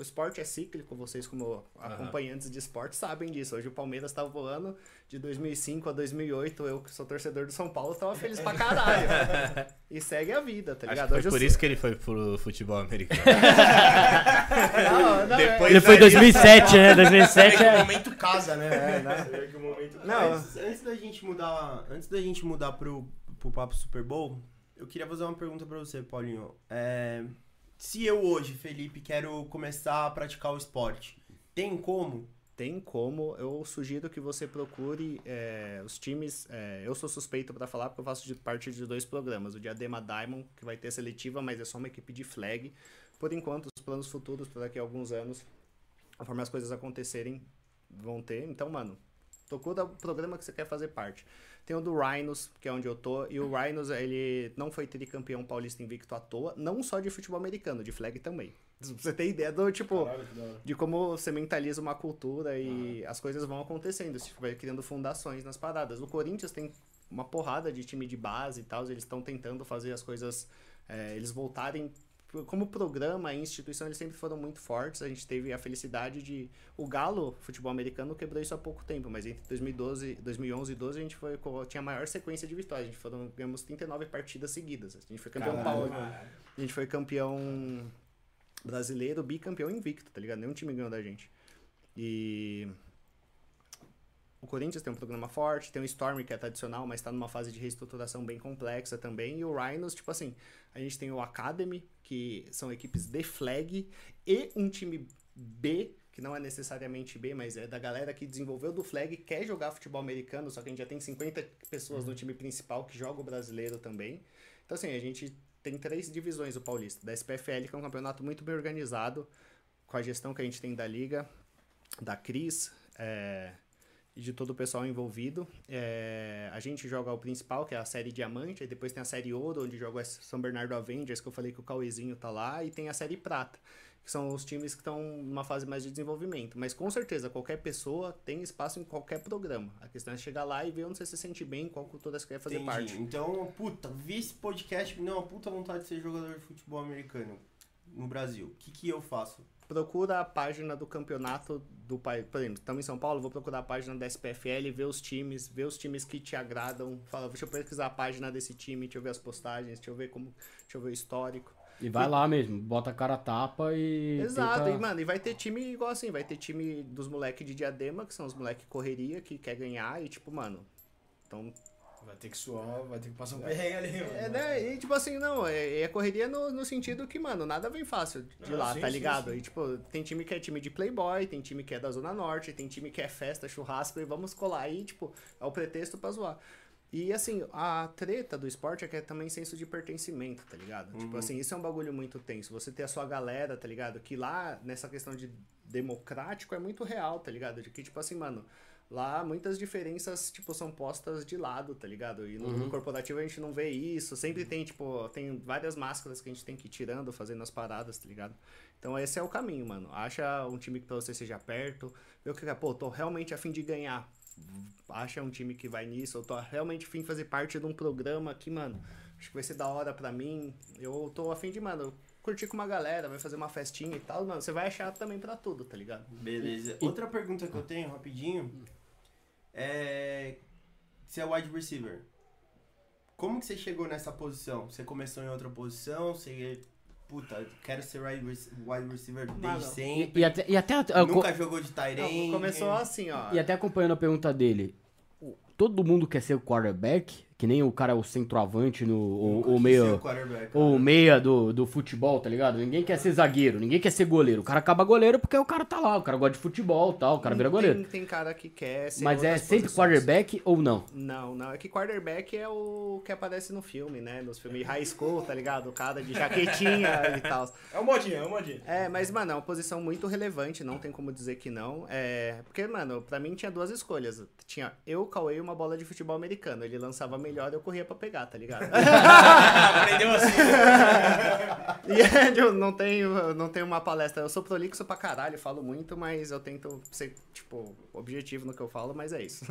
Speaker 2: o esporte é cíclico, vocês como acompanhantes de esporte sabem disso. Hoje o Palmeiras tá voando de 2005 a 2008, eu que sou torcedor do São Paulo tava feliz pra caralho. [laughs] e segue a vida, tá
Speaker 1: Acho
Speaker 2: ligado?
Speaker 1: que foi
Speaker 2: eu
Speaker 1: por
Speaker 2: sou-
Speaker 1: isso que ele foi pro futebol americano.
Speaker 2: Não, não, é-
Speaker 1: Depois
Speaker 4: Ele foi em
Speaker 1: daí-
Speaker 4: 2007, né? 2007
Speaker 3: É que o
Speaker 4: é...
Speaker 3: momento casa, né?
Speaker 2: É, né?
Speaker 3: Que o momento casa.
Speaker 2: Não,
Speaker 5: Antes, antes da gente mudar, antes da gente mudar pro, pro papo Super Bowl, eu queria fazer uma pergunta pra você, Paulinho. É, se eu hoje, Felipe, quero começar a praticar o esporte, tem como?
Speaker 2: Tem como, eu sugiro que você procure é, os times. é, eu sou suspeito pra falar porque eu faço de parte de dois programas. O Diadema Diamond, que vai ter seletiva, mas é só uma equipe de flag. Por enquanto, os planos futuros para daqui a alguns anos, conforme as coisas acontecerem, vão ter. Então, mano, procura o programa que você quer fazer parte. Tem o do Rhinos, que é onde eu tô, e o Rhinos, ele não foi tricampeão paulista invicto à toa, não só de futebol americano, de flag também. Pra [laughs] você ter ideia do, tipo,
Speaker 3: Caralho,
Speaker 2: de como você mentaliza uma cultura e as coisas vão acontecendo, você vai criando fundações nas paradas. O Corinthians tem uma porrada de time de base e tal, eles estão tentando fazer as coisas, é, eles voltarem como programa e instituição, eles sempre foram muito fortes. A gente teve a felicidade de o Galo, futebol americano, quebrou isso há pouco tempo, mas entre 2012, 2011 e 12 a gente foi tinha a maior sequência de vitórias. A gente foram, ganhamos 39 partidas seguidas. A gente foi campeão
Speaker 3: Caralho,
Speaker 2: pau- a gente foi campeão brasileiro, bicampeão invicto, tá ligado? Nenhum time ganhou da gente. E o Corinthians tem um programa forte, tem o Storm que é tradicional, mas tá numa fase de reestruturação bem complexa também. E o Rhinos, tipo assim, a gente tem o Academy, que são equipes de flag, e um time B, que não é necessariamente B, mas é da galera que desenvolveu do flag, quer jogar futebol americano, só que a gente já tem 50 pessoas no time principal que joga o brasileiro também. Então, assim, a gente tem três divisões o Paulista. Da SPFL, que é um campeonato muito bem organizado, com a gestão que a gente tem da liga, da Cris, é, de todo o pessoal envolvido. É, a gente joga o principal, que é a série Diamante, aí depois tem a série Ouro, onde joga o São Bernardo Avengers, que eu falei que o Cauezinho tá lá, e tem a série Prata, que são os times que estão numa fase mais de desenvolvimento. Mas com certeza, qualquer pessoa tem espaço em qualquer programa. A questão é chegar lá e ver onde você se sente bem, qual cultura você quer fazer
Speaker 5: Entendi.
Speaker 2: parte.
Speaker 5: Então, puta, vi esse podcast, me deu uma puta vontade de ser jogador de futebol americano no Brasil. O que que eu faço?
Speaker 2: Procura a página do campeonato do país. Por exemplo, estamos em São Paulo, vou procurar a página da SPFL, ver os times, ver os times que te agradam. Fala, deixa eu pesquisar a página desse time, deixa eu ver as postagens, deixa eu ver como. Deixa eu ver o histórico.
Speaker 4: E vai lá mesmo, bota a cara tapa e.
Speaker 2: Exato,
Speaker 4: tenta-
Speaker 2: e mano, e vai ter time igual assim, vai ter time dos moleques de diadema, que são os moleques correria, que quer ganhar, e tipo, mano. Então,
Speaker 3: Vai ter que suar, vai ter que passar um perrengue ali, mano.
Speaker 2: É, né? E tipo assim, não, é, é correria no, no sentido que, mano, nada vem fácil de
Speaker 3: Não,
Speaker 2: lá,
Speaker 3: sim,
Speaker 2: tá
Speaker 3: sim,
Speaker 2: ligado?
Speaker 3: sim.
Speaker 2: E tipo, tem time que é time de playboy, tem time que é da Zona Norte, tem time que é festa, churrasco, e vamos colar aí, tipo, é o pretexto pra zoar. E assim, a treta do esporte é que é também senso de pertencimento, tá ligado? Tipo assim, isso é um bagulho muito tenso. Você ter a sua galera, tá ligado? Que lá, nessa questão de democrático, é muito real, tá ligado? De que, tipo assim, mano, lá muitas diferenças, tipo, são postas de lado, tá ligado? E no, no corporativo a gente não vê isso. Sempre tem, tipo, tem várias máscaras que a gente tem que ir tirando, fazendo as paradas, tá ligado? Então esse é o caminho, mano. Acha um time que pra você seja perto. Vê o que é, pô, tô realmente a fim de ganhar. Acha um time que vai nisso. Eu tô realmente a fim de fazer parte de um programa que, mano, acho que vai ser da hora pra mim. Eu tô a fim de, mano, curtir com uma galera, vai fazer uma festinha e tal, mano. Você vai achar também pra tudo, tá ligado?
Speaker 5: Beleza. Outra pergunta que eu tenho, rapidinho, é... Você é wide receiver. Como que você chegou nessa posição? Você começou em outra posição? Você... Puta, quero ser wide rec- wide receiver desde
Speaker 2: Mano,
Speaker 5: sempre.
Speaker 4: E, e até, e até co-
Speaker 5: Nunca jogou de end.
Speaker 2: começou assim, ó.
Speaker 4: E até acompanhando a pergunta dele, todo mundo quer ser o quarterback, que nem o cara é o centroavante no, ou, ou meio,
Speaker 5: quarterback,
Speaker 4: ou meia do, do futebol, tá ligado? Ninguém quer ser zagueiro, ninguém quer ser goleiro. O cara acaba goleiro porque o cara tá lá, o cara gosta de futebol e tal, o cara vira goleiro.
Speaker 2: Tem, tem cara que quer ser
Speaker 4: Mas é sempre
Speaker 2: posições.
Speaker 4: quarterback ou não?
Speaker 2: Não, não. É que quarterback é o que aparece no filme, né? Nos filmes high school, tá ligado? O cara de jaquetinha e tal.
Speaker 3: É um modinho, é um modinho.
Speaker 2: É, mas, mano, é uma posição muito relevante, não tem como dizer que não. É, porque, mano, pra mim tinha duas escolhas. Tinha eu, Cauê e uma bola de futebol americano. Ele lançava melhor, eu corria pra pegar, tá ligado? [laughs]
Speaker 3: Aprendeu assim.
Speaker 2: e é, eu não tenho, não tenho uma palestra. Eu sou prolixo pra caralho, falo muito, mas eu tento ser, tipo, objetivo no que eu falo, mas é isso.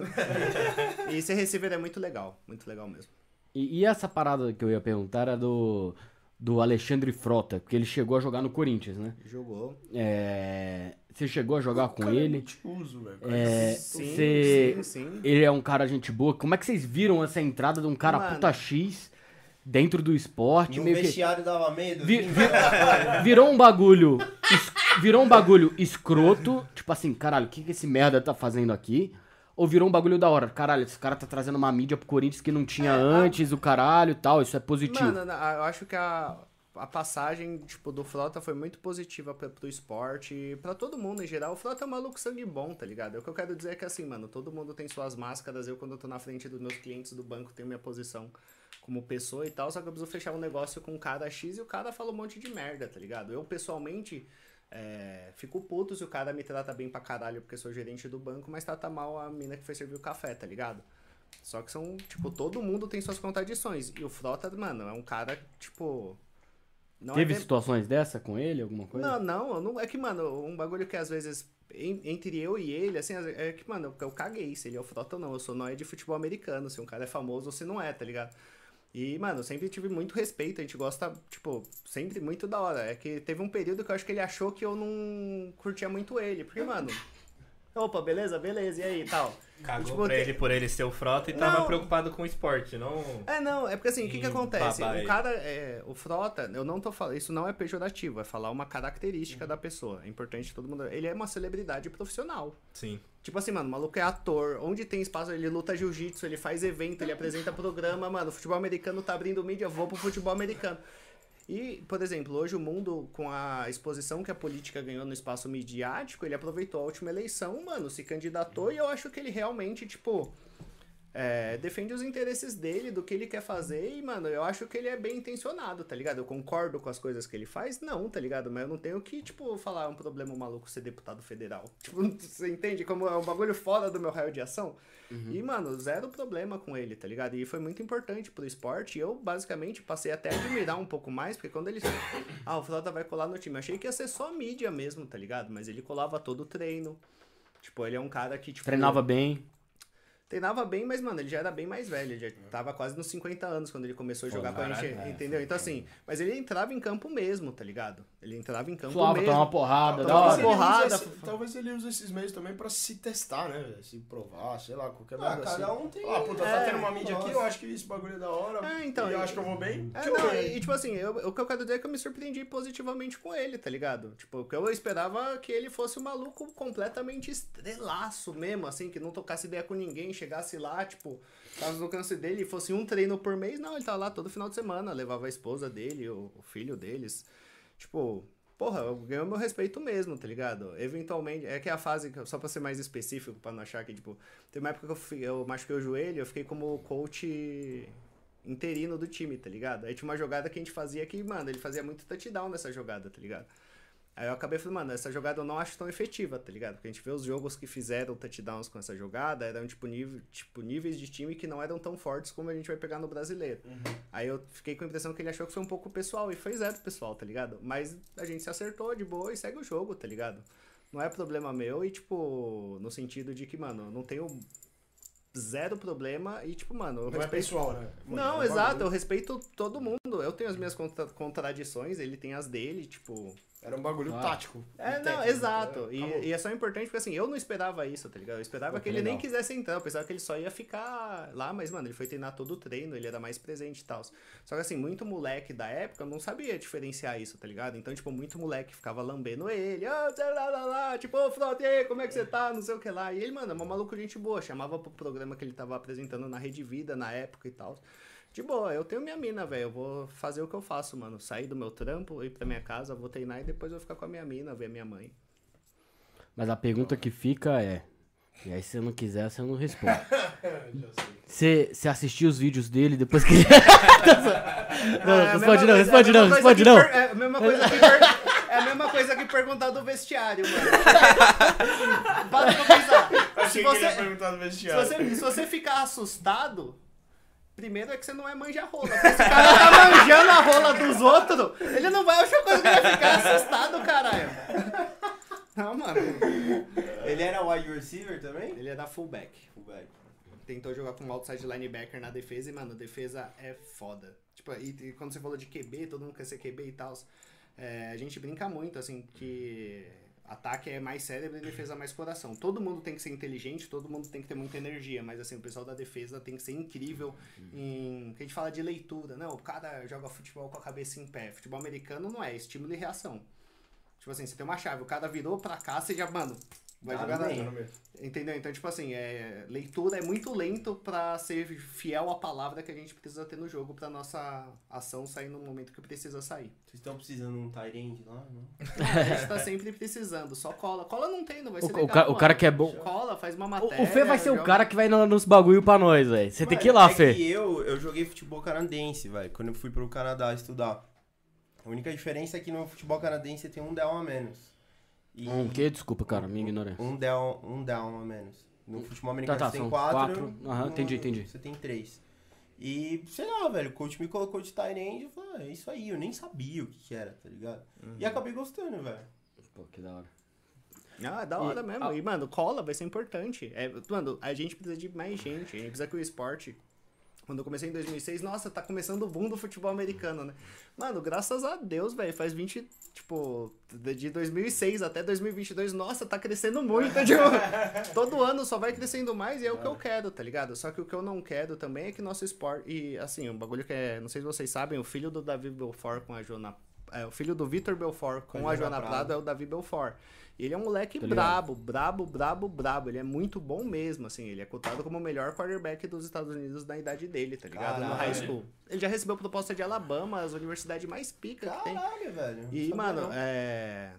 Speaker 2: e ser receiver é muito legal, muito legal mesmo.
Speaker 4: E, e essa parada que eu ia perguntar era do, do Alexandre Frota, porque ele chegou a jogar no Corinthians, né?
Speaker 2: Jogou.
Speaker 4: É, você chegou a jogar com ele?
Speaker 3: Uso, velho.
Speaker 4: É,
Speaker 2: Sim,
Speaker 4: você-
Speaker 2: sim, sim.
Speaker 4: Ele é um cara gente boa. Como é que vocês viram essa entrada de um cara
Speaker 2: Mano.
Speaker 4: puta X dentro do esporte?
Speaker 5: No
Speaker 4: meio que-
Speaker 5: vestiário dava medo.
Speaker 4: Vi- vi- [laughs] virou um bagulho. es- Virou um bagulho escroto. Tipo assim, caralho, o que, que esse merda tá fazendo aqui? Ou virou um bagulho da hora? Caralho, esse cara tá trazendo uma mídia pro Corinthians que não tinha antes, o caralho e tal. Isso é positivo.
Speaker 2: Mano, eu acho que a, a passagem, tipo, do Frota foi muito positiva pra, pro esporte pra todo mundo em geral. O Frota é um maluco sangue bom, tá ligado? O que eu quero dizer é que, assim, mano, todo mundo tem suas máscaras. Eu, quando eu tô na frente dos meus clientes do banco, tenho minha posição como pessoa e tal. Só que eu preciso fechar um negócio com um cara X e o cara fala um monte de merda, tá ligado? Eu, pessoalmente... é, fico puto se o cara me trata bem pra caralho porque sou gerente do banco, mas trata mal a mina que foi servir o café, tá ligado? Só que são, tipo, todo mundo tem suas contradições. E o Frota, mano, é um cara, tipo. Não
Speaker 4: Teve
Speaker 2: é
Speaker 4: situações dessa com ele, alguma coisa?
Speaker 2: Não, não, não. É que, mano, um bagulho que às vezes. en- Entre eu e ele, assim, é que, mano, eu caguei se ele é o Frota ou não. Eu sou nóia de futebol americano, se um cara é famoso ou se não é, tá ligado? E, mano, eu sempre tive muito respeito, a gente gosta, tipo, sempre muito da hora. É que teve um período que eu acho que ele achou que eu não curtia muito ele. Porque, mano. Opa, beleza, beleza, e aí, tal.
Speaker 1: Cagou
Speaker 2: Tipo,
Speaker 1: pra
Speaker 2: te-
Speaker 1: ele por ele ser o frota e tava
Speaker 2: Não.
Speaker 1: preocupado com o esporte, não.
Speaker 2: É, não, é porque assim, o que que acontece? O cara, é, o Frota, eu não tô falando, isso não é pejorativo, é falar uma característica da pessoa. É importante todo mundo. Ele é uma celebridade profissional.
Speaker 1: Sim.
Speaker 2: Tipo assim, mano, o maluco é ator, onde tem espaço, ele luta jiu-jitsu, ele faz evento, ele apresenta programa, mano, o futebol americano tá abrindo mídia, vou pro futebol americano. E, por exemplo, hoje o mundo, com a exposição que a política ganhou no espaço midiático, ele aproveitou a última eleição, mano, se candidatou e eu acho que ele realmente, tipo, é, defende os interesses dele, do que ele quer fazer, e, mano, eu acho que ele é bem intencionado, tá ligado? Eu concordo com as coisas que ele faz? Não, tá ligado? Mas eu não tenho que, tipo, falar é um problema maluco ser deputado federal. [laughs] Tipo, você entende como é um bagulho fora do meu raio de ação? E, mano, zero problema com ele, tá ligado? E foi muito importante pro esporte. E eu, basicamente, passei até a admirar um pouco mais, porque quando ele. [coughs] Ah, o Frota vai colar no time. Eu achei que ia ser só mídia mesmo, tá ligado? Mas ele colava todo o treino. Tipo, ele é um cara que, tipo.
Speaker 4: Treinava bem.
Speaker 2: Treinava bem, mas, mano, ele já era bem mais velho. Ele já tava quase nos 50 anos quando ele começou a
Speaker 1: Pô,
Speaker 2: jogar com a gente.
Speaker 1: é,
Speaker 2: entendeu? Então, assim, mas ele entrava em campo mesmo, tá ligado? Ele entrava em campo
Speaker 4: Suava,
Speaker 2: mesmo.
Speaker 4: tomava uma porrada, da
Speaker 2: Talvez
Speaker 4: hora.
Speaker 2: ele- porrada.
Speaker 3: Esse- talvez ele use esses meios também pra se testar, né? velho? Se provar, sei lá, qualquer
Speaker 5: Ah, cada
Speaker 3: assim.
Speaker 5: um tem.
Speaker 3: Ah, puta,
Speaker 2: É,
Speaker 3: tá tendo uma mídia aqui,
Speaker 5: nossa.
Speaker 3: eu acho que esse bagulho é da hora.
Speaker 2: É, então,
Speaker 3: e eu acho que eu vou bem.
Speaker 2: É, não, e, e, tipo assim, eu- o que eu quero dizer é que eu me surpreendi positivamente com ele, tá ligado? Tipo, que eu esperava que ele fosse um maluco completamente estrelaço mesmo, assim, que não tocasse ideia com ninguém, chegasse lá, tipo, tava no alcance dele fosse um treino por mês. Não, ele tava lá todo final de semana, levava a esposa dele, o, o filho deles. Tipo, porra, ganhou meu respeito mesmo, tá ligado? Eventualmente, é que a fase, só pra ser mais específico, pra não achar que, tipo, tem uma época que eu, eu machuquei o joelho, eu fiquei como coach interino do time, tá ligado? Aí tinha uma jogada que a gente fazia que, mano, ele fazia muito touchdown nessa jogada, tá ligado? Aí eu acabei falando, mano, essa jogada eu não acho tão efetiva, tá ligado? Porque a gente vê os jogos que fizeram touchdowns com essa jogada, eram tipo, nível, tipo níveis de time que não eram tão fortes como a gente vai pegar no brasileiro. Aí eu fiquei com a impressão que ele achou que foi um pouco pessoal, e foi zero pessoal, tá ligado? Mas a gente se acertou de boa e segue o jogo, tá ligado? Não é problema meu e, tipo, no sentido de que, mano, eu não tenho zero problema e, tipo, mano, eu
Speaker 3: Não é
Speaker 2: respeito
Speaker 3: pessoal, né? Mano,
Speaker 2: não,
Speaker 3: é
Speaker 2: exato, eu respeito todo mundo. Eu tenho as minhas contra- contradições, ele tem as dele, tipo.
Speaker 3: Era um bagulho
Speaker 4: Ah.
Speaker 3: tático.
Speaker 2: É, não,
Speaker 3: técnico,
Speaker 2: exato.
Speaker 3: né?
Speaker 2: E, e é só importante porque assim, eu não esperava isso, tá ligado? Eu esperava
Speaker 4: Pô,
Speaker 2: que
Speaker 4: que
Speaker 2: ele nem quisesse entrar, eu pensava que ele só ia ficar lá, mas, mano, ele foi treinar todo o treino, ele era mais presente e tal. Só que assim, muito moleque da época não sabia diferenciar isso, tá ligado? Então, tipo, muito moleque ficava lambendo ele, ah, sei lá, lá, lá, tipo, ô, Frota, aí, como é que você tá? Não sei o que lá. E ele, mano, é uma maluco gente boa, chamava pro programa que ele tava apresentando na Rede Vida na época e tal. De boa, eu tenho minha mina, velho. Eu vou fazer o que eu faço, mano. Sair do meu trampo, ir pra minha casa, vou treinar e depois eu vou ficar com a minha mina, ver a minha mãe.
Speaker 4: Mas a pergunta que fica é. E aí, se você não quiser, você não responde. [laughs] Você, você assistiu os vídeos dele depois que [laughs] ele. não,
Speaker 2: Ah, é a
Speaker 4: responde não,
Speaker 2: coisa-
Speaker 4: responde
Speaker 2: é a
Speaker 4: não, responde não.
Speaker 2: É a mesma coisa que, per- é a mesma coisa que perguntar do vestiário, mano. [laughs] Para pra pensar. Se
Speaker 3: Achei que ele ia
Speaker 2: você, se,
Speaker 3: vestiário.
Speaker 2: você, se você ficar assustado, primeiro é que você não é manja-rola. Porque se o cara tá manjando a rola dos outros, ele não vai achar coisa que vai ficar assustado, caralho. Não, mano.
Speaker 5: Ele era wide receiver também?
Speaker 2: Ele é da fullback.
Speaker 5: Fullback.
Speaker 2: tentou jogar com outside linebacker na defesa e, mano, defesa é foda. Tipo, e, e quando você falou de QB, todo mundo quer ser QB e tal, é, a gente brinca muito, assim, que ataque é mais cérebro e defesa mais coração. Todo mundo tem que ser inteligente, todo mundo tem que ter muita energia, mas, assim, o pessoal da defesa tem que ser incrível em... que a gente fala de leitura, não, o cara joga futebol com a cabeça em pé. Futebol americano não é, é estímulo e reação. Tipo assim, você tem uma chave, o cara virou pra cá, você já, mano, vai
Speaker 5: Ah,
Speaker 2: jogar na...
Speaker 5: tem.
Speaker 2: Entendeu? Então, tipo assim, é, leitura é muito lento pra ser fiel à palavra que a gente precisa ter no jogo pra nossa ação sair no momento que precisa sair.
Speaker 5: Vocês estão precisando de um end lá? Não?
Speaker 2: A gente tá sempre precisando, só cola. Cola não tem, não vai
Speaker 4: O,
Speaker 2: ser
Speaker 4: o
Speaker 2: legal,
Speaker 4: ca- o
Speaker 2: mano.
Speaker 4: cara que é bom.
Speaker 2: Cola, faz uma
Speaker 4: O,
Speaker 2: matéria.
Speaker 4: o Fê vai ser o
Speaker 2: joga-
Speaker 4: cara que vai no- nos bagulho pra nós, velho. Você tem que ir lá,
Speaker 5: é
Speaker 4: Fê.
Speaker 5: que eu, eu joguei futebol canadense, velho, quando eu fui pro Canadá estudar. A única diferença é que no futebol canadense tem um down a menos. E
Speaker 4: Um quê? Desculpa, cara, minha ignorância.
Speaker 5: um down, um down a menos. No futebol americano
Speaker 4: tá,
Speaker 5: você tem quatro.
Speaker 4: quatro. Aham,
Speaker 5: no-
Speaker 4: entendi, entendi.
Speaker 5: Você tem três. E, sei lá, velho, o coach me colocou de tight end e eu falei, ah, é isso aí, eu nem sabia o que, que era, tá ligado?
Speaker 4: Uhum.
Speaker 5: E acabei gostando, velho.
Speaker 4: Pô, que da hora.
Speaker 2: Ah, é da hora
Speaker 4: E-
Speaker 2: mesmo.
Speaker 4: ah.
Speaker 2: E, mano, cola vai ser importante. É, mano, a gente precisa de mais gente. A gente precisa que o esporte. Quando eu comecei em 2006, nossa, tá começando o boom do futebol americano, né? Mano, graças a Deus, velho, faz 20, tipo, de de 2006 até 2022, nossa, tá crescendo muito, tipo, [laughs] todo ano só vai crescendo mais e é o que eu quero, tá ligado? Só que o que eu não quero também é que nosso esporte, e assim, um bagulho que é, não sei se vocês sabem, o filho do Davi Belfort com a Jona é, o filho do Vitor Belfort com, a
Speaker 3: a Joana
Speaker 2: Joana. Prado é o Davi Belfort. Ele é um moleque
Speaker 4: ligado.
Speaker 2: brabo, brabo, brabo, brabo. Ele é muito bom mesmo, assim. Ele é cotado como o melhor quarterback dos Estados Unidos na idade dele, tá ligado? No high
Speaker 5: Caralho.
Speaker 2: school. Ele já recebeu proposta de Alabama, as universidades mais pica que tem.
Speaker 5: Caralho, velho.
Speaker 2: E, mano, é.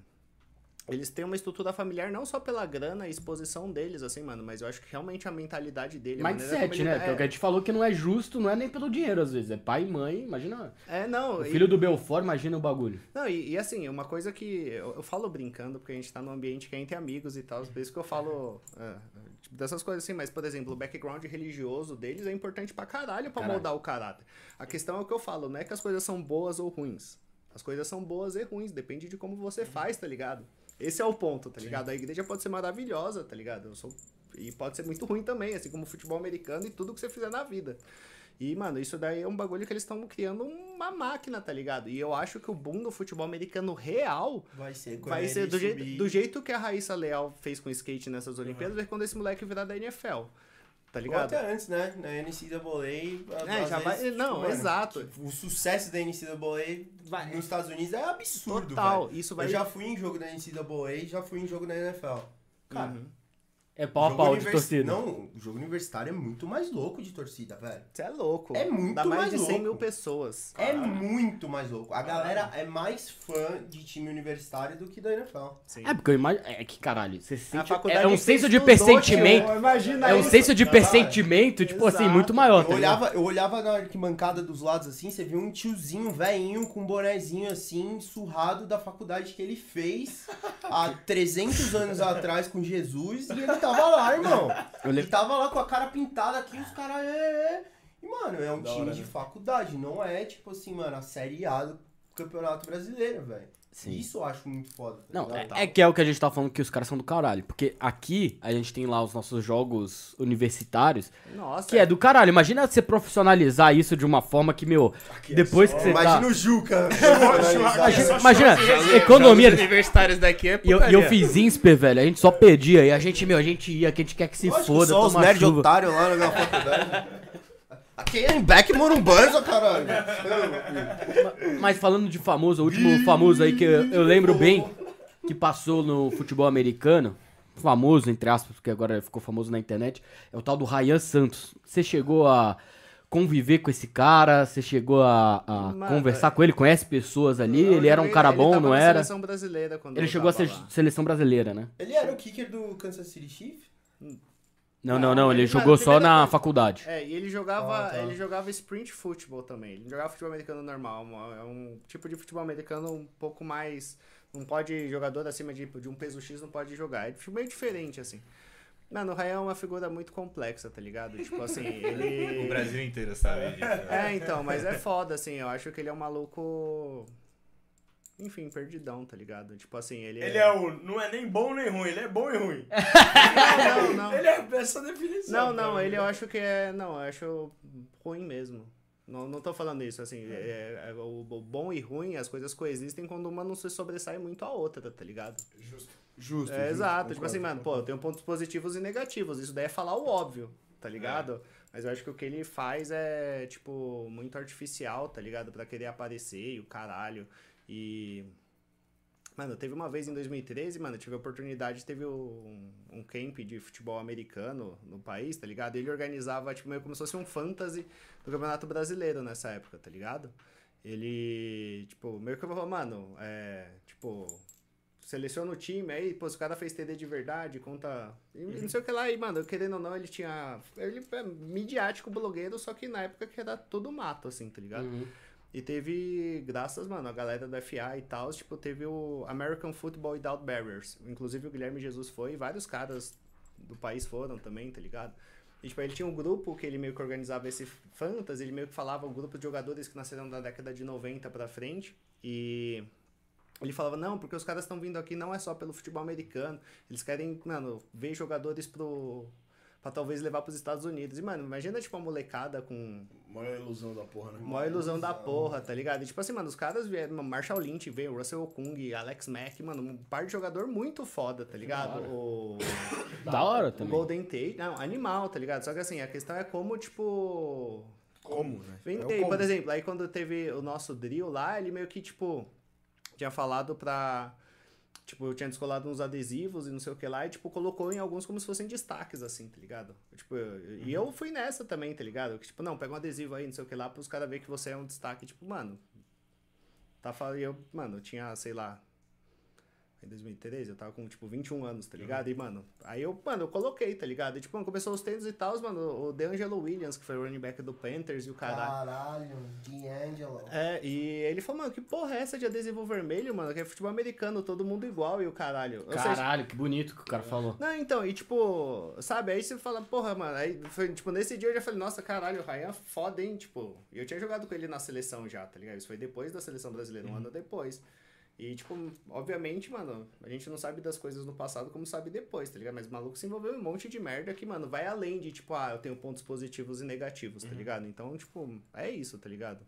Speaker 2: Eles têm uma estrutura familiar não só pela grana e exposição deles, assim, mano, mas eu acho que realmente a mentalidade dele.
Speaker 4: Mindset, né? É o que a gente falou que não é justo, não é nem pelo dinheiro, às vezes. É pai e mãe, imagina.
Speaker 2: É, não.
Speaker 4: O
Speaker 2: e-
Speaker 4: filho do Belfort, imagina o bagulho.
Speaker 2: Não, e, e assim, uma coisa que eu, eu falo brincando, porque a gente tá num ambiente que é entre amigos e tal, por isso que eu falo é, tipo, dessas coisas assim, mas, por exemplo, o background religioso deles é importante pra caralho pra
Speaker 4: Caralho.
Speaker 2: moldar o caráter. A questão é o que eu falo, não é que as coisas são boas ou ruins. As coisas são boas e ruins, depende de como você faz, tá ligado? Esse é o ponto, tá ligado? A igreja pode ser maravilhosa, tá ligado? Eu sou... E pode ser muito ruim também, assim como o futebol americano e tudo que você fizer na vida. E, mano, isso daí é um bagulho que eles estão criando uma máquina, tá ligado? E eu acho que o boom do futebol americano real
Speaker 5: Vai ser
Speaker 2: vai ser do,
Speaker 5: subir.
Speaker 2: do jeito que a Raíssa Leal fez com o skate nessas Olimpíadas, vai quando esse moleque virar da NFL. Tá
Speaker 5: Ou
Speaker 2: ligado?
Speaker 5: até antes, né? Na NCAA.
Speaker 2: É,
Speaker 5: às
Speaker 2: já vai-
Speaker 5: vezes,
Speaker 2: não,
Speaker 5: mano,
Speaker 2: exato.
Speaker 5: tipo, o sucesso da NCAA
Speaker 2: Vai.
Speaker 5: nos Estados Unidos é absurdo,
Speaker 2: Total,
Speaker 5: velho.
Speaker 2: isso vai.
Speaker 5: Eu já fui em jogo da NCAA, já fui em jogo da NFL. Cara,
Speaker 2: Uhum.
Speaker 4: É pau a pau de torcida.
Speaker 5: Não, o jogo universitário é muito mais louco de torcida, velho.
Speaker 2: Você é louco.
Speaker 5: É muito
Speaker 2: Dá mais,
Speaker 5: mais
Speaker 2: de 100
Speaker 5: louco.
Speaker 2: mil pessoas.
Speaker 5: É muito mais louco. A galera é mais fã de time universitário do que da NFL.
Speaker 2: Sim.
Speaker 4: É, porque eu imagino. É que caralho, você sente.
Speaker 2: faculdade
Speaker 4: É um senso de pressentimento. É um
Speaker 2: isso.
Speaker 4: senso de pressentimento, tipo assim,
Speaker 2: Exato.
Speaker 4: muito maior,
Speaker 5: Eu
Speaker 4: tá
Speaker 5: olhava, eu olhava na arquibancada dos lados assim, você viu um tiozinho velhinho com um bonezinho assim, surrado da faculdade que ele fez há [laughs] 300 anos atrás com Jesus e ele tava lá, irmão. [laughs]
Speaker 4: Eu
Speaker 5: Ele tava lá com a cara pintada aqui, os caras é, é. E, mano, é um
Speaker 3: Da
Speaker 5: time
Speaker 3: hora,
Speaker 5: de
Speaker 3: né?
Speaker 5: faculdade, não é tipo assim, mano, a Série A do Campeonato Brasileiro, velho.
Speaker 4: Sim.
Speaker 5: Isso eu acho muito foda. tá
Speaker 4: Não, é, é que é o que a gente tá falando que os caras são do caralho. Porque aqui a gente tem lá os nossos jogos universitários,
Speaker 2: Nossa.
Speaker 4: que é do caralho. Imagina você profissionalizar isso de uma forma que, meu, depois que você
Speaker 5: Imagina
Speaker 4: tá.
Speaker 5: o Juca. [laughs]
Speaker 4: Imagina, imagina economia.
Speaker 1: Jogos universitários daqui é
Speaker 4: E eu, e eu fiz INSPER, velho. A gente só perdia. E a gente, meu, a gente ia, que a gente quer que se
Speaker 5: Lógico,
Speaker 4: foda,
Speaker 5: só os
Speaker 4: toma
Speaker 5: nerd
Speaker 4: chuva.
Speaker 5: otário lá na faculdade. [laughs] Aqui é Beck Morumbanza, caralho.
Speaker 4: Mas falando de famoso, o último famoso aí que eu, eu lembro bem, que passou no futebol americano, famoso, entre aspas, porque agora ficou famoso na internet, é o tal do Ryan Santos. Você chegou a conviver com esse cara? Você chegou a, a conversar com ele? Conhece pessoas ali?
Speaker 2: Eu
Speaker 4: Ele era um cara
Speaker 2: ele
Speaker 4: bom, não era?
Speaker 2: seleção brasileira quando
Speaker 4: Ele chegou a ser
Speaker 2: lá.
Speaker 4: seleção brasileira, né?
Speaker 5: Ele era o kicker do Kansas City Chiefs?
Speaker 4: Não,
Speaker 2: Não,
Speaker 4: não, não. Ele
Speaker 2: ele-
Speaker 4: jogou só na
Speaker 2: coisa-
Speaker 4: faculdade.
Speaker 2: É, e ele jogava,
Speaker 3: Ah, tá.
Speaker 2: ele jogava sprint futebol também. Ele não jogava futebol americano normal. É um tipo de futebol americano um pouco mais. Não pode, jogador acima de, de um peso X não pode jogar. É meio diferente, assim. Mano, o Ryan é uma figura muito complexa, tá ligado? Tipo assim, [laughs] ele.
Speaker 1: O Brasil inteiro sabe disso.
Speaker 2: É, então, mas é foda, assim. Eu acho que ele é um maluco. Enfim, perdidão, tá ligado? Tipo assim, ele.
Speaker 3: Ele é o. Não é nem bom nem ruim, ele é bom e ruim. [laughs]
Speaker 2: Não, não, não.
Speaker 3: Ele é essa definição.
Speaker 2: Não, não,
Speaker 3: cara.
Speaker 2: ele eu acho que é. Não, eu acho ruim mesmo. Não, não tô falando isso, assim. é- é- o, o bom e ruim, as coisas coexistem quando uma não se sobressai muito a outra, tá ligado?
Speaker 3: Justo. Justo.
Speaker 2: É,
Speaker 3: justo,
Speaker 2: exato. tipo
Speaker 3: concordo,
Speaker 2: assim, mano, pô, eu tenho pontos positivos e negativos. Isso daí é falar o óbvio, tá ligado? Mas eu acho que o que ele faz é, tipo, muito artificial, tá ligado? Pra querer aparecer e o caralho. E. Mano, teve uma vez em 2013, mano, tive a oportunidade, teve um, um camp de futebol americano no país, tá ligado? Ele organizava, tipo, meio como se fosse um fantasy do Campeonato Brasileiro nessa época, tá ligado? Ele, tipo, meio que eu falava, mano, é, tipo, seleciona o time, aí, pô, se o cara fez TD de verdade, conta. E não sei o que lá, e, mano, querendo ou não, ele tinha. Ele é midiático blogueiro, só que na época que era todo mato, assim, tá ligado?
Speaker 4: Uhum.
Speaker 2: E teve, graças, mano, a galera do FA e tal, tipo, teve o American Football Without Barriers. Inclusive o Guilherme Jesus foi, e vários caras do país foram também, tá ligado? E, tipo, ele tinha um grupo que ele meio que organizava esse fantasy, ele meio que falava o grupo de jogadores que nasceram da década de 90 pra frente. E ele falava, não, porque os caras estão vindo aqui não é só pelo futebol americano. Eles querem, mano, ver jogadores pro. Pra talvez levar pros Estados Unidos. E, mano, imagina, tipo, uma molecada com
Speaker 3: Maior ilusão da porra, né?
Speaker 2: Maior ilusão da porra, tá ligado? E, tipo assim, mano, os caras vieram, mano, Marshall Lynch veio, Russell Okung, Alex Mack, mano, um par de jogador muito foda, tá ligado? O,
Speaker 4: Da hora
Speaker 2: o
Speaker 4: também.
Speaker 2: Golden Tate, não, animal, tá ligado? Só que assim, a questão é como, tipo...
Speaker 3: Como, né? É
Speaker 2: Ventei,
Speaker 3: como.
Speaker 2: por exemplo, aí quando teve o nosso drill lá, ele meio que, tipo... tinha falado pra. Tipo, eu tinha descolado uns adesivos e não sei o que lá, e, tipo, colocou em alguns como se fossem destaques, assim, tá ligado? Tipo, eu- e eu fui nessa também, tá ligado? Que, tipo, não, pega um adesivo aí, não sei o que lá, pros caras verem que você é um destaque. Tipo, mano, tá falando. Eu, mano, eu tinha, sei lá. Em 2013, eu tava com, tipo, 21 anos, tá ligado? E, mano, aí eu, mano, eu coloquei, tá ligado? E, tipo, quando começou os tênis e tal, mano, o DeAngelo Williams, que foi o running back do Panthers e o caralho.
Speaker 5: Caralho, D'Angelo.
Speaker 2: É, e ele falou, mano, que porra é essa de adesivo vermelho, mano? Que é futebol americano, todo mundo igual e o caralho. Ou seja,
Speaker 4: Caralho, que bonito que o cara falou.
Speaker 2: não, então, e tipo, sabe, aí você fala, porra, mano, aí foi, tipo, nesse dia eu já falei, nossa, caralho, o Ryan é foda, hein, tipo, e eu tinha jogado com ele na seleção já, tá ligado? Isso foi depois da seleção brasileira, um ano depois. E, tipo, obviamente, mano, a gente não sabe das coisas no passado como sabe depois, tá ligado? Mas o maluco se envolveu em um monte de merda que, mano, vai além de, tipo, ah, eu tenho pontos positivos e negativos, tá ligado? Então, tipo, é isso, tá ligado?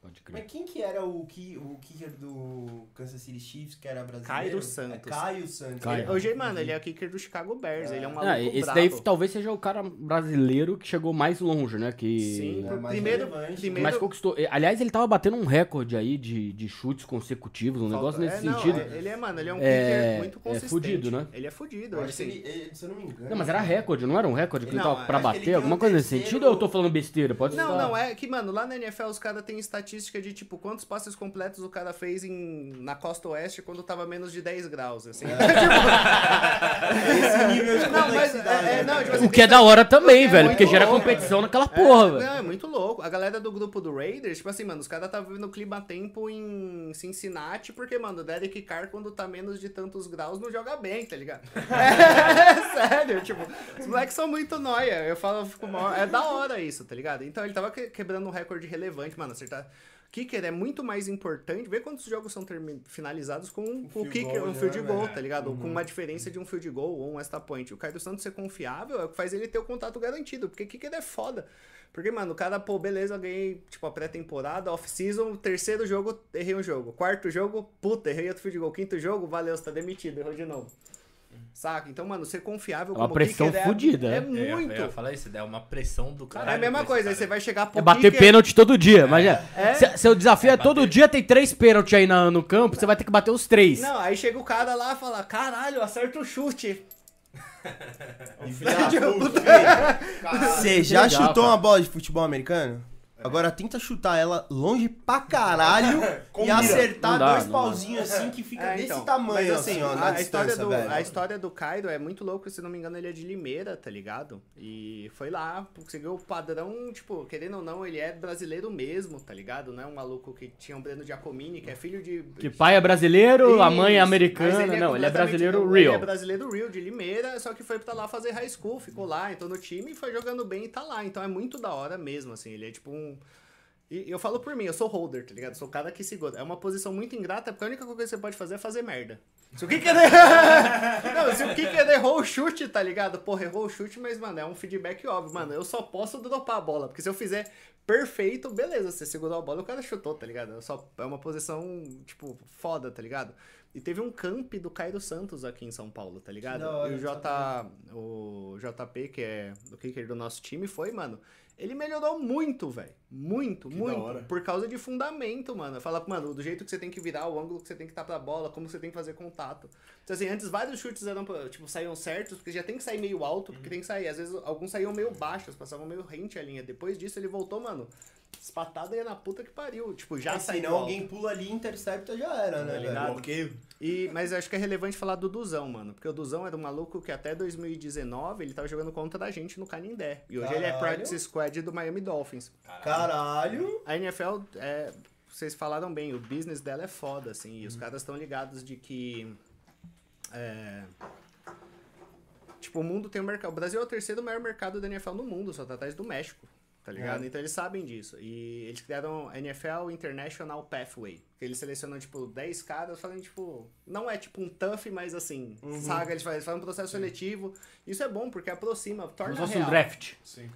Speaker 4: Pode crer.
Speaker 5: Mas quem que era o, ki, o kicker do Kansas City Chiefs, que era brasileiro?
Speaker 2: Cairo
Speaker 5: É
Speaker 2: Santos.
Speaker 5: Caio Santos.
Speaker 4: Caio.
Speaker 2: Ele- hoje, mano, ele é o kicker do Chicago Bears, ele é um maluco
Speaker 4: Ah, esse
Speaker 2: brabo.
Speaker 4: daí talvez seja o cara brasileiro que chegou mais longe, né? Que...
Speaker 2: Sim,
Speaker 5: É
Speaker 2: por-
Speaker 5: mais
Speaker 2: primeiro,
Speaker 5: relevante.
Speaker 2: primeiro
Speaker 4: Mas conquistou. Aliás, ele tava batendo um recorde aí de, de chutes consecutivos, um negócio
Speaker 2: Falta-
Speaker 4: nesse
Speaker 2: é, não,
Speaker 4: sentido.
Speaker 2: é- ele é, mano, ele é um
Speaker 4: É-
Speaker 2: kicker muito
Speaker 4: é
Speaker 2: consistente.
Speaker 4: fudido, né?
Speaker 2: Ele é fudido.
Speaker 5: Eu
Speaker 2: Ele,
Speaker 5: acho que
Speaker 2: assim,
Speaker 5: ele, ele- se eu não me engano.
Speaker 4: Não, mas era recorde, não era um recorde que ele
Speaker 2: Não,
Speaker 4: tava pra
Speaker 5: ele
Speaker 4: bater? Alguma
Speaker 5: um
Speaker 4: coisa nesse sentido ou eu tô falando besteira? Pode
Speaker 2: Não,
Speaker 4: estar-
Speaker 2: não, é que, mano, lá na NFL os caras têm estatística de, tipo, quantos passes completos o cara fez em, na costa oeste quando tava menos de 10 graus, assim. [laughs]
Speaker 5: Esse nível de
Speaker 2: não, mas,
Speaker 5: complexidade.
Speaker 2: é, é, não, tipo assim,
Speaker 4: O que é da hora também,
Speaker 2: É
Speaker 4: velho, porque gera
Speaker 2: louco.
Speaker 4: competição naquela porra,
Speaker 2: é,
Speaker 4: velho.
Speaker 2: não, é muito louco. A galera do grupo do Raiders, tipo assim, mano, os caras estavam vivendo clima tempo em Cincinnati, porque, mano, o Derek Carr, quando tá menos de tantos graus, não joga bem, tá ligado? [laughs] [laughs] É, sério, tipo, os moleques são muito nóia. Eu falo, eu fico mal. É da hora isso, tá ligado? Então ele tava que- quebrando um recorde relevante, mano, acertar. Kicker é muito mais importante. Vê quantos jogos são finalizados com, o kicker,
Speaker 5: goal
Speaker 2: um field
Speaker 5: né?
Speaker 2: goal, tá ligado? Ou Com uma diferença de um field goal ou um extra point. O Caio Santos ser confiável é o que faz ele ter o contato garantido, porque kicker é foda. Porque, mano, o cara, pô, beleza, ganhei, tipo, a pré-temporada, off-season, terceiro jogo, errei um jogo. Quarto jogo, puta, errei outro field goal. Quinto jogo, valeu, você tá demitido, errou de novo. Saca? Então, mano, ser confiável
Speaker 4: É uma
Speaker 2: como
Speaker 4: pressão
Speaker 2: kicker é-
Speaker 4: fudida,
Speaker 2: É,
Speaker 4: é.
Speaker 2: Muito.
Speaker 1: Eu ia falar isso, é uma pressão do
Speaker 2: É
Speaker 1: caralho.
Speaker 2: a mesma coisa, aí
Speaker 1: cara.
Speaker 2: você vai chegar pro
Speaker 4: É bater
Speaker 2: kicker-
Speaker 4: pênalti todo dia, mas é.
Speaker 2: É.
Speaker 4: Se- Seu desafio é,
Speaker 1: É
Speaker 4: todo dia tem três pênaltis aí na- no campo, você vai ter que bater os três.
Speaker 2: Não, aí chega o cara lá e fala, caralho, acerta o chute. [laughs] [laughs]
Speaker 5: Você já
Speaker 4: Legal,
Speaker 5: chutou
Speaker 4: cara.
Speaker 5: uma bola de futebol americano? Agora tenta chutar ela longe pra caralho [laughs] e
Speaker 3: mira.
Speaker 5: acertar
Speaker 4: dá,
Speaker 5: dois pauzinhos assim que fica
Speaker 2: É,
Speaker 5: desse
Speaker 2: então,
Speaker 5: tamanho,
Speaker 2: mas,
Speaker 5: assim, ó, na
Speaker 2: a, história do,
Speaker 5: velho.
Speaker 2: a história do Kaido é muito louco, se não me engano, ele é de Limeira, tá ligado? E foi lá, conseguiu o padrão, tipo, querendo ou não, ele é brasileiro mesmo, tá ligado? Não é um maluco que tinha um Breno Giacomini, que é filho de.
Speaker 4: Que pai é brasileiro, a mãe é
Speaker 2: Isso,
Speaker 4: americana.
Speaker 2: mas
Speaker 4: não, ele é brasileiro
Speaker 2: Ele é
Speaker 4: real.
Speaker 2: brasileiro real, de Limeira, só que foi pra lá fazer high school, ficou lá, entrou no time, foi jogando bem e tá lá. Então é muito da hora mesmo, assim. Ele é tipo um. E eu falo por mim, eu sou holder, tá ligado? Sou o cara que segura. É uma posição muito ingrata, porque a única coisa que você pode fazer é fazer merda. Se o kicker... [laughs] Não, se o kicker errou o chute, tá ligado? Porra, errou o chute, mas, mano, é um feedback óbvio. Mano, eu só posso dropar a bola, porque se eu fizer perfeito, beleza, você segurou a bola, o cara chutou, tá ligado? Eu só, é uma posição, tipo, foda, tá ligado? E teve um camp do Cairo Santos aqui em São Paulo, tá ligado?
Speaker 5: hora,
Speaker 2: e o, J, o JP, que é o kicker do nosso time, foi, mano. Ele melhorou muito, velho. Muito,
Speaker 3: Que
Speaker 2: muito. Por causa de fundamento, mano. Fala, mano, do jeito que você tem que virar, o ângulo que você tem que estar pra bola, como você tem que fazer contato. Então, assim, antes vários chutes eram, tipo, saíam certos, porque já tem que sair meio alto, porque tem que sair. Às vezes alguns saíam meio baixos, passavam meio rente a linha. Depois disso, ele voltou, mano. Espatada ia na puta que pariu. Tipo, já
Speaker 5: Mas
Speaker 2: saiu.
Speaker 5: senão alguém pula ali e intercepta, já era, né,
Speaker 2: Tá
Speaker 5: velho?
Speaker 2: ligado?
Speaker 3: Bloqueio.
Speaker 2: E, mas eu acho que é relevante falar do Duzão, mano. Porque o Duzão era um maluco que até 2019 ele tava jogando contra a gente no Canindé. E hoje ele é
Speaker 5: Caralho.
Speaker 2: practice squad do Miami Dolphins.
Speaker 5: Caralho.
Speaker 2: A NFL, é, vocês falaram bem, o business dela é foda, assim. E os caras estão ligados de que. é, tipo, o mundo tem um mercado. O Brasil é o terceiro maior mercado da NFL no mundo, só tá atrás do México. Tá ligado?
Speaker 5: É.
Speaker 2: Então eles sabem disso. E eles criaram a NFL International Pathway. Que eles selecionam, tipo, 10 caras, fazem, tipo. Não é tipo um tough, mas assim, saga, eles fazem, eles fazem um processo seletivo. Isso é bom, porque aproxima, torna
Speaker 4: Como se fosse um draft.
Speaker 3: Sim.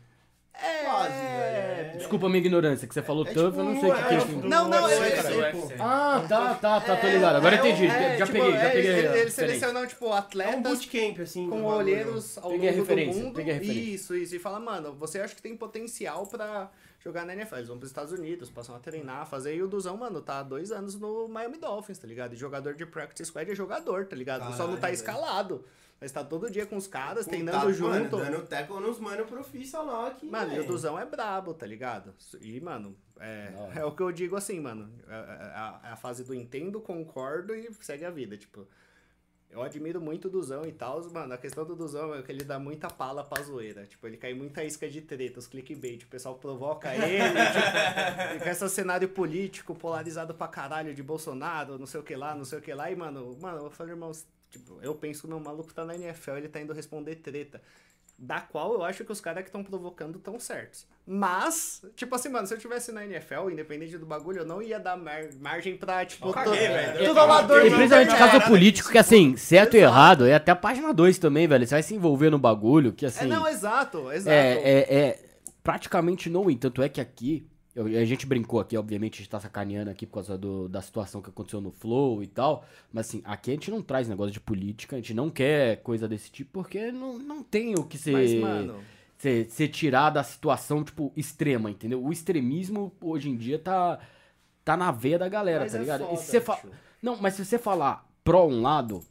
Speaker 2: É,
Speaker 5: Quase, velho. É-
Speaker 4: Desculpa a minha ignorância, que você falou
Speaker 5: É
Speaker 4: tough,
Speaker 5: tipo
Speaker 4: eu não sei o que, que é isso.
Speaker 2: Não, não,
Speaker 5: UFC,
Speaker 2: é-.
Speaker 1: UFC.
Speaker 4: Ah, tá, tá, tá, tô ligado. Agora
Speaker 2: É,
Speaker 4: entendi.
Speaker 2: é,
Speaker 4: já
Speaker 2: tipo,
Speaker 4: peguei, já
Speaker 2: é,
Speaker 4: peguei.
Speaker 2: Eles
Speaker 4: referência.
Speaker 2: selecionam, tipo,
Speaker 5: É um
Speaker 2: atletas
Speaker 5: bootcamp, assim.
Speaker 2: com olheiros ao
Speaker 4: Peguei
Speaker 2: longo do mundo.
Speaker 4: peguei a referência.
Speaker 2: Isso, isso. E fala, mano, você acha que tem potencial pra jogar na NFL. Eles vão pros Estados Unidos, passam a treinar, fazer. E o Duzão, mano, tá há dois anos no Miami Dolphins, tá ligado? E jogador de practice squad é jogador, tá ligado? Só não tá escalado. Mas tá todo dia com os caras, treinando
Speaker 5: tá,
Speaker 2: junto.
Speaker 5: Mano, dando tackle nos mano profissional aqui.
Speaker 2: Mano, e o. Duzão é brabo, tá ligado? E, mano, é, é o que eu digo assim, mano. É, é a, é a fase do entendo, concordo e segue a vida. Tipo, eu admiro muito o Duzão e tal. Mano, a questão do Duzão é que ele dá muita pala pra zoeira. Tipo, ele cai muita isca de treta, os clickbait. O pessoal provoca ele. [laughs] tipo, com esse cenário político polarizado pra caralho de Bolsonaro, não sei o que lá, não sei o que lá. E, mano, mano, eu falei, irmão, tipo, eu penso que o meu maluco tá na NFL, ele tá indo responder treta da qual eu acho que os caras que estão provocando estão certos. Mas, tipo assim, mano, se eu tivesse na NFL, independente do bagulho, eu não ia dar mar- margem pra, tipo,
Speaker 5: Eu caguei, velho.
Speaker 2: amador
Speaker 4: E
Speaker 2: de
Speaker 4: principalmente caso político, que assim, certo e
Speaker 2: Exato.
Speaker 4: errado, é até a página 2 também, velho. Você vai se envolver no bagulho, que
Speaker 2: É,
Speaker 4: assim.
Speaker 2: não, exato, exato.
Speaker 4: É, é, é praticamente no. Tanto é que aqui, eu- a gente brincou aqui, obviamente, a gente tá sacaneando aqui por causa do- da situação que aconteceu no Flow e tal. Mas assim, aqui a gente não traz negócio de política, a gente não quer coisa desse tipo, porque não, não tem o que ser,
Speaker 2: Mas, mano,
Speaker 4: ser, ser tirar da situação, tipo, extrema, entendeu? O extremismo hoje em dia tá, tá na veia da galera,
Speaker 2: mas
Speaker 4: tá
Speaker 2: é
Speaker 4: ligado?
Speaker 2: foda,
Speaker 4: se fa... Não, mas se você falar pró um lado,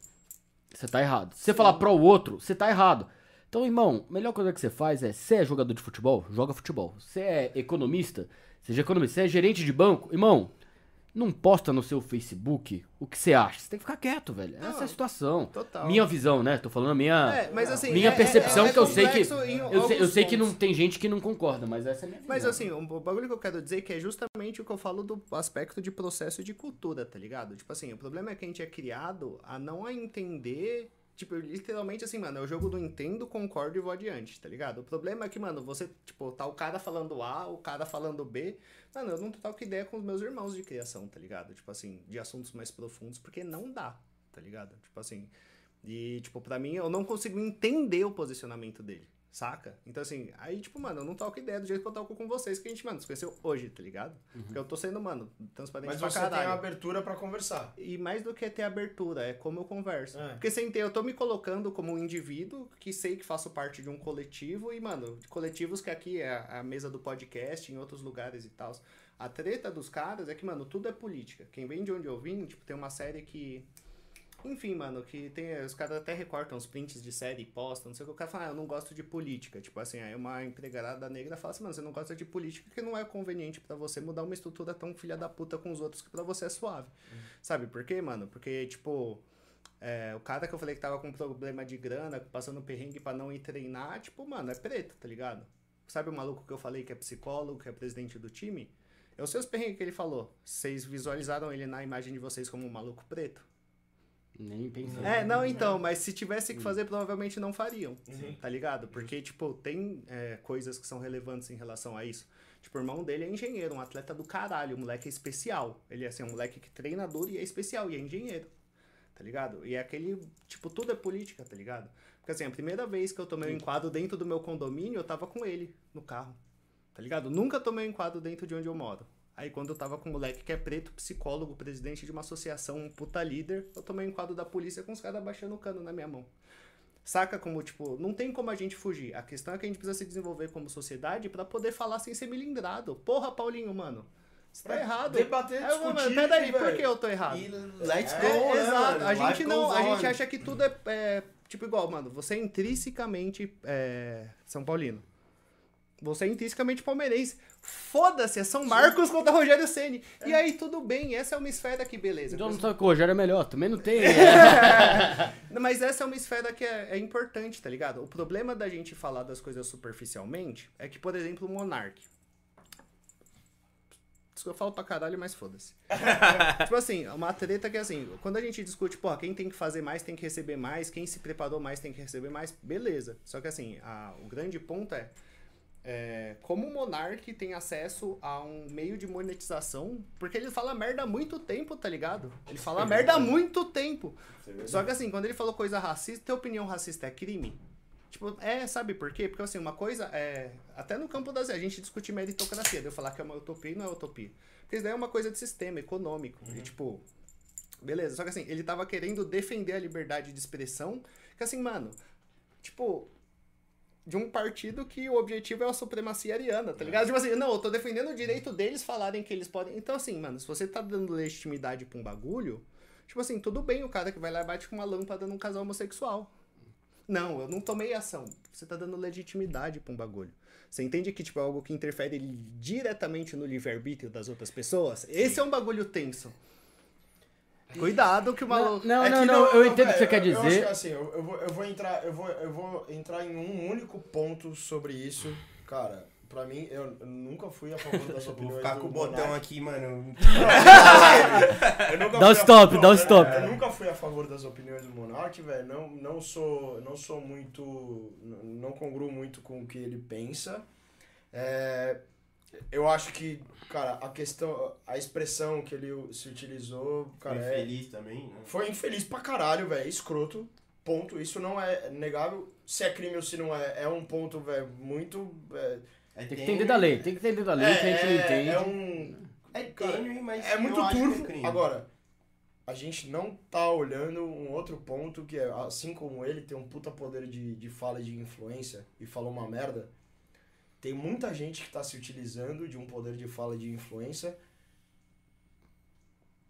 Speaker 4: você tá errado. Se você falar pró o outro, você tá errado. Então, irmão, a melhor coisa que você faz é, você é jogador de futebol? Joga futebol. Você é economista? Seja economista. Você é gerente de banco? Irmão, não posta no seu Facebook o que você acha. Você tem que ficar quieto, velho. Essa é a
Speaker 2: Não,
Speaker 4: situação.
Speaker 2: total.
Speaker 4: Minha visão, né? Tô falando a minha,
Speaker 2: É, mas assim,
Speaker 4: minha
Speaker 2: é- é-
Speaker 4: percepção,
Speaker 2: é
Speaker 4: que eu sei que... Eu sei, eu sei que não tem gente que não concorda, mas essa é a minha visão.
Speaker 2: Mas assim, o bagulho que eu quero dizer é que é justamente o que eu falo do aspecto de processo e de cultura, tá ligado? Tipo assim, o problema é que a gente é criado a não a entender. Tipo, literalmente assim, mano, é o jogo do entendo, concordo e vou adiante, tá ligado? O problema é que, mano, você, tipo, tá o cara falando A, o cara falando B. Mano, eu não troco ideia com os meus irmãos de criação, tá ligado? Tipo assim, de assuntos mais profundos, porque não dá, tá ligado? Tipo assim. E, tipo, pra mim, eu não consigo entender o posicionamento dele, saca? Então, assim, aí, tipo, mano, eu não toco ideia do jeito que eu toco com vocês, que a gente, mano, se conheceu hoje, tá ligado? Porque eu tô sendo, mano, transparente
Speaker 3: Mas
Speaker 2: pra
Speaker 3: você
Speaker 2: caralho.
Speaker 3: tem abertura pra conversar.
Speaker 2: E mais do que ter abertura, é como eu converso.
Speaker 3: É.
Speaker 2: Porque sem ter, eu tô me colocando como um indivíduo que sei que faço parte de um coletivo e, mano, coletivos que aqui é a mesa do podcast, em outros lugares e tal. A treta dos caras é que, mano, tudo é política. Quem vem de onde eu vim, tipo, tem uma série que. Enfim, mano, que tem. Os caras até recortam os prints de série e postam, não sei o que. O cara fala, ah, eu não gosto de política. Tipo assim, aí uma empregada negra fala assim, mano, você não gosta de política porque não é conveniente pra você mudar uma estrutura tão filha da puta com os outros que pra você é suave. Sabe por quê, mano? Porque, tipo. é, o cara que eu falei que tava com problema de grana, passando perrengue pra não ir treinar, tipo, mano, é preto, tá ligado? Sabe o maluco que eu falei que é psicólogo, que é presidente do time? Eu sei os perrengues que ele falou. Vocês visualizaram ele na imagem de vocês como um maluco preto?
Speaker 4: Nem pensei.
Speaker 2: É, não, então, mas se tivesse que fazer, provavelmente não fariam.
Speaker 5: Sim.
Speaker 2: Tá ligado? Porque, tipo, tem é, coisas que são relevantes em relação a isso. Tipo, o irmão dele é engenheiro, um atleta do caralho, um moleque é especial. Ele é assim, um moleque que treina duro e é especial, e é engenheiro. Tá ligado? E é aquele, tipo, tudo é política, tá ligado? Porque assim, a primeira vez que eu tomei um enquadro dentro do meu condomínio, eu tava com ele no carro. Tá ligado? Nunca tomei um enquadro dentro de onde eu moro. Aí quando eu tava com um moleque que é preto, psicólogo, presidente de uma associação, um puta líder, eu tomei um enquadro da polícia com os caras baixando o cano na minha mão. Saca como, tipo, não tem como a gente fugir. A questão é que a gente precisa se desenvolver como sociedade pra poder falar sem ser milindrado. Porra, Paulinho, mano. Você tá errado.
Speaker 3: debater,
Speaker 2: Aí eu, mano,
Speaker 3: discutir,
Speaker 2: peraí, por
Speaker 3: velho.
Speaker 2: que eu tô errado?
Speaker 5: E let's go,
Speaker 2: É,
Speaker 5: né,
Speaker 2: exato.
Speaker 5: mano?
Speaker 2: A gente não, a gente acha que tudo é, é, tipo igual, mano. Você é intrinsecamente é, São Paulino. Você é intrinsecamente palmeirense. Foda-se, é São Marcos contra Rogério Ceni. E aí tudo bem, essa é uma esfera que beleza.
Speaker 4: Então não sabe que o Rogério é melhor, também não tem. é.
Speaker 2: Não, [laughs] Mas essa é uma esfera que é, é importante, tá ligado? O problema da gente falar das coisas superficialmente é que, por exemplo, o Monark. Isso que eu falo pra caralho, mas foda-se. [laughs] tipo assim, uma treta que é assim, quando a gente discute, pô, quem tem que fazer mais tem que receber mais, quem se preparou mais tem que receber mais, beleza. Só que assim, a- o grande ponto é, é, como o Monark tem acesso a um meio de monetização, porque ele fala merda há muito tempo, tá ligado? Ele fala merda há muito tempo. Só que assim, quando ele falou coisa racista, ter opinião racista é crime? Tipo, é, sabe por quê? Porque assim, uma coisa é. Até no campo das. A gente discute meritocracia, de eu falar que é uma utopia e não é utopia. Porque isso daí é uma coisa de sistema econômico. E tipo. Beleza, só que assim, ele tava querendo defender a liberdade de expressão. Que assim, mano, tipo. De um partido que o objetivo é a supremacia ariana, tá ligado? Tipo assim, não, eu tô defendendo o direito deles falarem que eles podem. Então, assim, mano, se você tá dando legitimidade pra um bagulho, tipo assim, tudo bem o cara que vai lá e bate com uma lâmpada num casal homossexual. Não, eu não tomei ação. Você tá dando legitimidade pra um bagulho. Você entende que, tipo, é algo que interfere diretamente no livre-arbítrio das outras pessoas? Esse é um bagulho tenso. Cuidado que o
Speaker 4: Não,
Speaker 2: maluco.
Speaker 4: não,
Speaker 3: É
Speaker 4: não,
Speaker 3: que
Speaker 4: não, eu entendo o que você quer
Speaker 3: eu- Eu acho
Speaker 4: dizer.
Speaker 3: que assim, eu, eu vou, eu vou entrar, eu vou, eu vou entrar em um único ponto sobre isso. Cara, pra mim, eu, eu nunca fui a favor das [laughs]
Speaker 5: Vou
Speaker 3: opiniões
Speaker 5: ficar
Speaker 3: do
Speaker 5: com o botão
Speaker 3: Monark.
Speaker 5: aqui, mano.
Speaker 3: Eu nunca [laughs]
Speaker 4: Dá o stop,
Speaker 3: não,
Speaker 4: dá o
Speaker 3: eu-
Speaker 4: stop.
Speaker 3: Eu nunca fui a favor das opiniões do Monark, velho. Não, não sou, não sou muito, não congruo muito com o que ele pensa. É, eu acho que, cara, a questão, a expressão que ele se utilizou, cara,
Speaker 5: Cara,
Speaker 3: é,
Speaker 5: feliz também. né?
Speaker 3: foi infeliz pra caralho, velho. Escroto. Ponto. Isso não é negável. Se é crime ou se não é, é um ponto, velho, muito. É,
Speaker 5: É
Speaker 4: Tem que entender da lei, tem que entender da lei, que a gente não entende.
Speaker 3: é um.
Speaker 5: É tênue, mas
Speaker 3: É muito turvo.
Speaker 5: crime.
Speaker 3: Agora, a gente não tá olhando um outro ponto que é, assim como ele tem um puta poder de, de fala e de influência e falou uma merda, tem muita gente que tá se utilizando de um poder de fala e de influência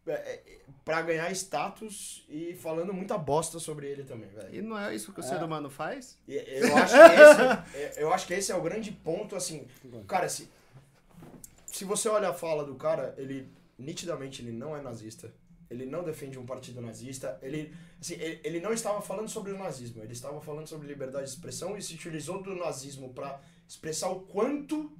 Speaker 3: é, é, pra ganhar status e falando muita bosta sobre ele também, velho.
Speaker 2: E não é isso que o ser humano faz?
Speaker 3: E Eu acho, que esse, é- eu acho que esse é o grande ponto, assim. Cara, se, se você olha a fala do cara, ele nitidamente ele não é nazista. Ele não defende um partido nazista. Ele, assim, ele, ele não estava falando sobre o nazismo. Ele estava falando sobre liberdade de expressão e se utilizou do nazismo para expressar o quanto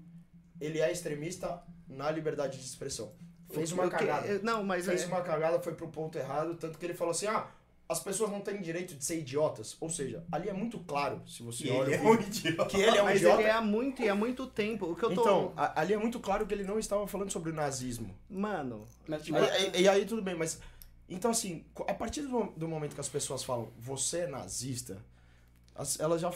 Speaker 3: ele é extremista na liberdade de expressão. Fez uma
Speaker 2: que-
Speaker 3: cagada
Speaker 2: eu- Não, mas
Speaker 3: fez
Speaker 2: é-
Speaker 3: uma cagada, foi pro ponto errado, tanto que ele falou assim, ah, as pessoas não têm direito de ser idiotas. Ou seja, ali é muito claro, se você
Speaker 5: E
Speaker 3: olha,
Speaker 5: ele
Speaker 3: o
Speaker 5: é um idiota.
Speaker 3: que ele é um
Speaker 2: mas
Speaker 3: idiota.
Speaker 2: ele é há muito e há muito tempo. O que eu tô.
Speaker 3: Então, a- ali é muito claro que ele não estava falando sobre o nazismo.
Speaker 2: Mano,
Speaker 4: Mas,
Speaker 3: E,
Speaker 4: mas-
Speaker 3: e- e aí tudo bem, mas... Então assim, a partir do, do momento que as pessoas falam, você é nazista, as- elas, já,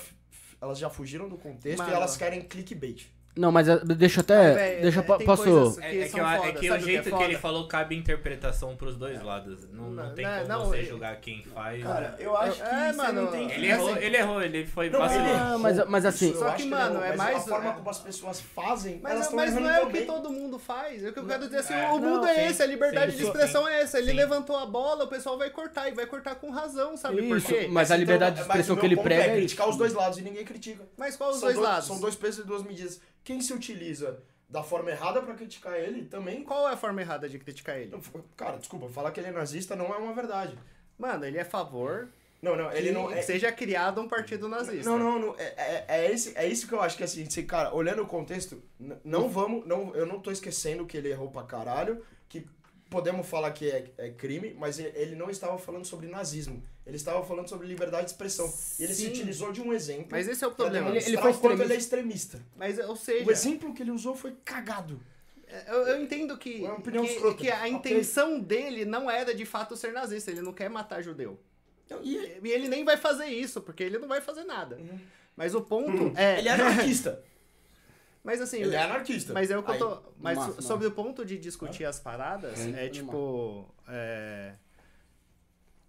Speaker 3: elas já fugiram do contexto
Speaker 2: Mano.
Speaker 3: e elas querem clickbait.
Speaker 4: Não, mas eh, deixa eu até.
Speaker 2: véi,
Speaker 4: deixa eu
Speaker 2: é,
Speaker 4: posso.
Speaker 2: coisas-
Speaker 1: É,
Speaker 2: que
Speaker 1: é que, eu- é
Speaker 2: foda,
Speaker 1: que o
Speaker 2: sabe o que é
Speaker 1: jeito que, ele falou cabe interpretação pros dois lados. Não, não,
Speaker 2: Não,
Speaker 1: tem
Speaker 2: né,
Speaker 1: como
Speaker 2: não,
Speaker 1: você
Speaker 2: ele-
Speaker 1: julgar quem faz.
Speaker 5: Cara, eu acho que
Speaker 2: É,
Speaker 5: você
Speaker 2: mano,
Speaker 5: não tem
Speaker 1: ele
Speaker 5: que...
Speaker 1: errou,
Speaker 2: assim-
Speaker 1: ele errou, ele foi
Speaker 3: Não, ele
Speaker 4: Ah, mas- mas assim-
Speaker 3: Isso eu
Speaker 2: Só que, mano,
Speaker 3: errou,
Speaker 2: é mais-
Speaker 3: A forma
Speaker 2: é-
Speaker 3: como as pessoas fazem,
Speaker 2: Mas, é- mas não é o que todo mundo faz. É o que eu quero dizer assim,
Speaker 1: É,
Speaker 2: o mundo
Speaker 1: não,
Speaker 2: é esse, a liberdade de expressão é essa. Ele levantou a bola, o pessoal vai cortar e vai cortar com razão, sabe
Speaker 4: Isso, mas a liberdade de
Speaker 3: Então,
Speaker 4: expressão que ele prega
Speaker 3: é
Speaker 4: é
Speaker 3: criticar os dois lados e ninguém critica.
Speaker 2: Mas qual os dois lados?
Speaker 3: São dois pesos e duas medidas. Quem se utiliza da forma errada pra criticar ele também.
Speaker 2: Qual é a forma errada de criticar ele?
Speaker 3: Cara, desculpa, falar que ele é nazista não é uma verdade.
Speaker 2: Mano, ele é a favor
Speaker 3: Não, não, ele não é.
Speaker 2: seja criado um partido nazista.
Speaker 3: Não, não, não. É, é, é, esse, é isso que eu acho que assim, se, cara, olhando o contexto, não vamos. Não, eu não tô esquecendo que ele errou pra caralho, que podemos falar que é, é crime, mas ele não estava falando sobre nazismo. Ele estava falando sobre liberdade de expressão. E ele se
Speaker 2: Sim.
Speaker 3: utilizou de um exemplo.
Speaker 2: Mas esse é o problema.
Speaker 4: Ele-
Speaker 3: demonstrar
Speaker 4: foi extremista.
Speaker 3: ele é extremista.
Speaker 2: Mas, ou seja,
Speaker 3: O exemplo que ele usou foi cagado.
Speaker 2: eu, eu entendo que,
Speaker 3: É uma opinião
Speaker 2: que, que a intenção dele não era de fato ser nazista. Ele não quer matar judeu.
Speaker 3: E ele,
Speaker 2: E ele nem vai fazer isso, porque ele não vai fazer nada.
Speaker 3: Uhum.
Speaker 2: Mas o ponto é.
Speaker 3: ele é anarquista. [laughs]
Speaker 2: Mas assim.
Speaker 3: ele é anarquista.
Speaker 2: Mas é o que
Speaker 3: Aí,
Speaker 2: eu tô. Mas
Speaker 4: massa,
Speaker 2: so-
Speaker 4: massa.
Speaker 2: sobre o ponto de discutir as paradas,
Speaker 4: É,
Speaker 2: é
Speaker 4: é
Speaker 2: tipo. é,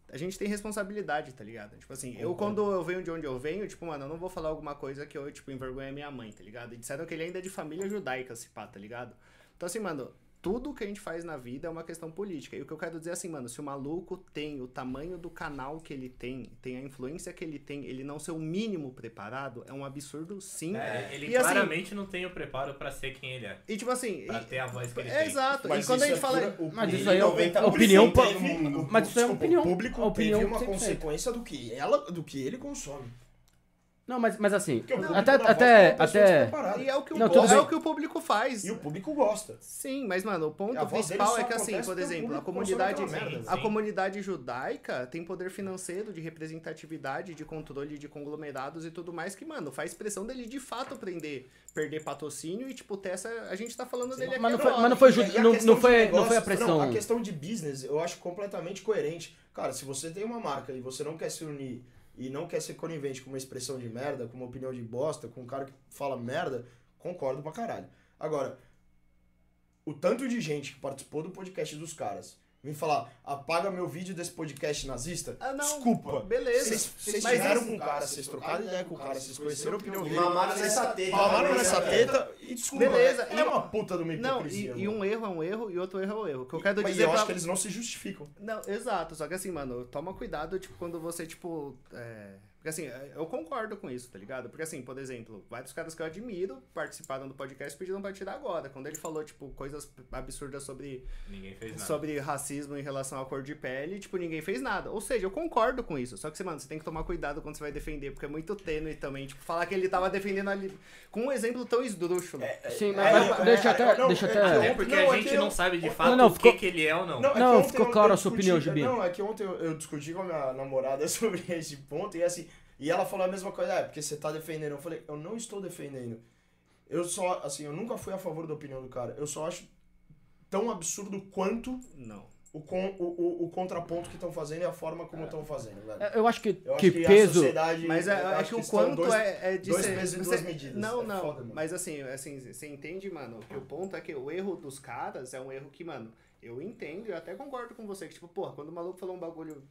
Speaker 2: A gente tem responsabilidade, tá ligado? Tipo assim, eu quando eu venho de onde eu venho, tipo, mano, eu não vou falar alguma coisa que eu, tipo, envergonhe a minha mãe, tá ligado? E disseram que ele ainda é de família judaica, se pá, tá ligado? Então assim, mano, tudo que a gente faz na vida é uma questão política. E o que eu quero dizer é assim, mano, se o maluco tem o tamanho do canal que ele tem, tem a influência que ele tem, ele não ser o mínimo preparado, é um absurdo, sim.
Speaker 1: É, ele
Speaker 2: E assim-
Speaker 1: claramente não tem o preparo pra ser quem ele é.
Speaker 2: E tipo assim.
Speaker 1: Pra
Speaker 2: e-
Speaker 1: ter a voz que ele
Speaker 2: é,
Speaker 1: tem.
Speaker 2: Exato.
Speaker 3: Mas
Speaker 2: e quando a
Speaker 3: isso
Speaker 2: gente
Speaker 3: é
Speaker 2: fala.
Speaker 3: pura-
Speaker 4: Mas isso aí é
Speaker 5: 90%
Speaker 4: opinião.
Speaker 3: teve- o-
Speaker 4: Mas isso é opinião.
Speaker 3: O público
Speaker 4: opinião
Speaker 3: teve uma
Speaker 4: 100%.
Speaker 3: consequência do que, ela, do que ele consome.
Speaker 4: Não, mas, mas assim, até, até, até.
Speaker 2: E é o que o,
Speaker 4: Não,
Speaker 2: po- é o que o público faz.
Speaker 3: E o público gosta.
Speaker 2: Sim, mas, mano, o ponto
Speaker 3: A dele
Speaker 2: principal é que, assim, por exemplo, a comunidade,
Speaker 3: merda.
Speaker 2: a
Speaker 1: Sim.
Speaker 2: comunidade judaica tem poder financeiro, de representatividade, de controle de conglomerados e tudo mais que, mano, faz pressão dele de fato prender, perder patrocínio e, tipo, ter essa. A gente tá falando dele aqui
Speaker 4: mas não foi- mas não foi ju- não-
Speaker 3: questão
Speaker 4: não foi-
Speaker 3: de
Speaker 4: não foi a
Speaker 3: negócios-
Speaker 4: pressão.
Speaker 3: a questão de business eu acho completamente coerente. Cara, se você tem uma marca e você não quer se unir e não quer ser conivente com uma expressão de merda, com uma opinião de bosta, com um cara que fala merda, concordo pra caralho. Agora, o tanto de gente que participou do podcast dos caras Vem falar, apaga meu vídeo desse podcast nazista?
Speaker 2: Ah, não.
Speaker 3: Desculpa.
Speaker 2: Beleza.
Speaker 3: Vocês,
Speaker 2: Mas
Speaker 3: tiveram com o cara, vocês trocaram ideia com o cara, vocês conheceram a opinião
Speaker 5: E
Speaker 3: dele.
Speaker 5: mamaram nessa teta.
Speaker 3: Mamaram nessa teta e desculpa.
Speaker 2: Beleza,
Speaker 3: É uma puta de uma
Speaker 2: Não, e, e um erro é um erro e outro erro é um erro. O que eu quero
Speaker 3: Mas
Speaker 2: dizer
Speaker 3: eu
Speaker 2: pra...
Speaker 3: acho que eles não se justificam.
Speaker 2: Não, exato. Só que assim, mano, toma cuidado, tipo, quando você, tipo. É... Porque assim, eu concordo com isso, tá ligado? Porque assim, por exemplo, vários caras que eu admiro participaram do podcast pediram pra tirar agora. Quando ele falou, tipo, coisas absurdas sobre,
Speaker 1: Ninguém fez nada.
Speaker 2: sobre racismo em relação à cor de pele, tipo, ninguém fez nada. Ou seja, eu concordo com isso. Só que, mano, você tem que tomar cuidado quando você vai defender, porque é muito tênue também. Tipo, falar que ele tava defendendo ali. Com um exemplo tão esdrúxulo.
Speaker 4: Sim,
Speaker 3: É,
Speaker 4: mas, mas
Speaker 3: é,
Speaker 4: deixa
Speaker 3: é,
Speaker 4: até.
Speaker 3: não,
Speaker 4: deixa
Speaker 3: é
Speaker 4: até...
Speaker 3: que
Speaker 1: É
Speaker 3: eu-
Speaker 1: porque
Speaker 3: Não,
Speaker 1: a
Speaker 3: é
Speaker 1: gente
Speaker 3: que
Speaker 1: não
Speaker 3: eu-
Speaker 1: sabe de
Speaker 3: Não,
Speaker 1: fato
Speaker 4: não,
Speaker 1: o
Speaker 4: ficou-
Speaker 1: que, que ele é ou não.
Speaker 3: é
Speaker 4: Não,
Speaker 3: ontem
Speaker 4: ficou
Speaker 3: eu-
Speaker 4: claro
Speaker 3: eu
Speaker 4: a sua opinião, Gibi.
Speaker 3: Não, é que ontem eu, eu discuti com a minha namorada [laughs] sobre esse ponto e assim, e ela falou a mesma coisa, é, porque você tá defendendo. Eu falei, eu não estou defendendo. Eu só, assim, eu nunca fui a favor da opinião do cara. Eu só acho tão absurdo quanto
Speaker 2: Não.
Speaker 3: o, con, o, o, o contraponto que estão fazendo e a forma como estão fazendo, velho.
Speaker 4: Eu acho que,
Speaker 3: Eu acho
Speaker 4: que peso.
Speaker 2: Mas é,
Speaker 3: eu
Speaker 2: eu acho que o quanto
Speaker 3: dois-
Speaker 2: é, é de
Speaker 3: dois
Speaker 2: ser-
Speaker 3: pesos e
Speaker 2: você-
Speaker 3: duas medidas.
Speaker 2: Não,
Speaker 3: É
Speaker 2: não.
Speaker 3: foda,
Speaker 2: mas assim, assim, você entende, mano, que o ponto é que o erro dos caras é um erro que, mano, eu entendo e eu até concordo com você. Que, tipo, porra, quando o maluco falou um bagulho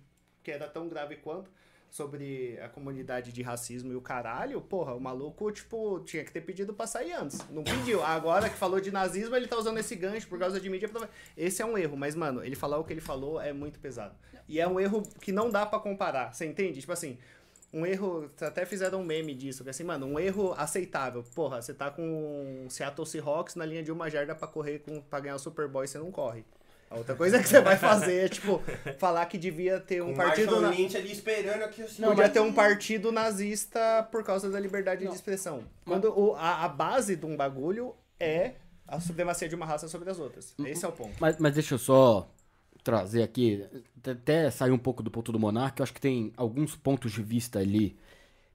Speaker 2: que era tão grave quanto sobre a comunidade de racismo e o caralho, porra, o maluco, tipo, tinha que ter pedido pra sair antes. Não pediu. Agora que falou de nazismo, ele tá usando esse gancho por causa de mídia. Esse é um erro, mas, mano, ele falar o que ele falou é muito pesado. E é um erro que não dá pra comparar, você entende? Tipo assim, um erro, até fizeram um meme disso, que assim, mano, um erro aceitável. Porra, você tá com o Seattle Seahawks na linha de uma jarda pra correr com, pra ganhar o Super Bowl e você não corre. A outra coisa que você vai fazer é, tipo, falar que devia ter um
Speaker 5: Com
Speaker 2: partido. Na...
Speaker 5: Ali esperando aqui assim.
Speaker 2: Não, podia ter um partido nazista por causa da liberdade
Speaker 4: Não.
Speaker 2: de expressão. Quando o- a, a base de um bagulho é a supremacia de uma raça sobre as outras. Esse é o ponto.
Speaker 4: Mas, mas deixa eu só trazer aqui, até- sair um pouco do ponto do Monark, eu acho que tem alguns pontos de vista ali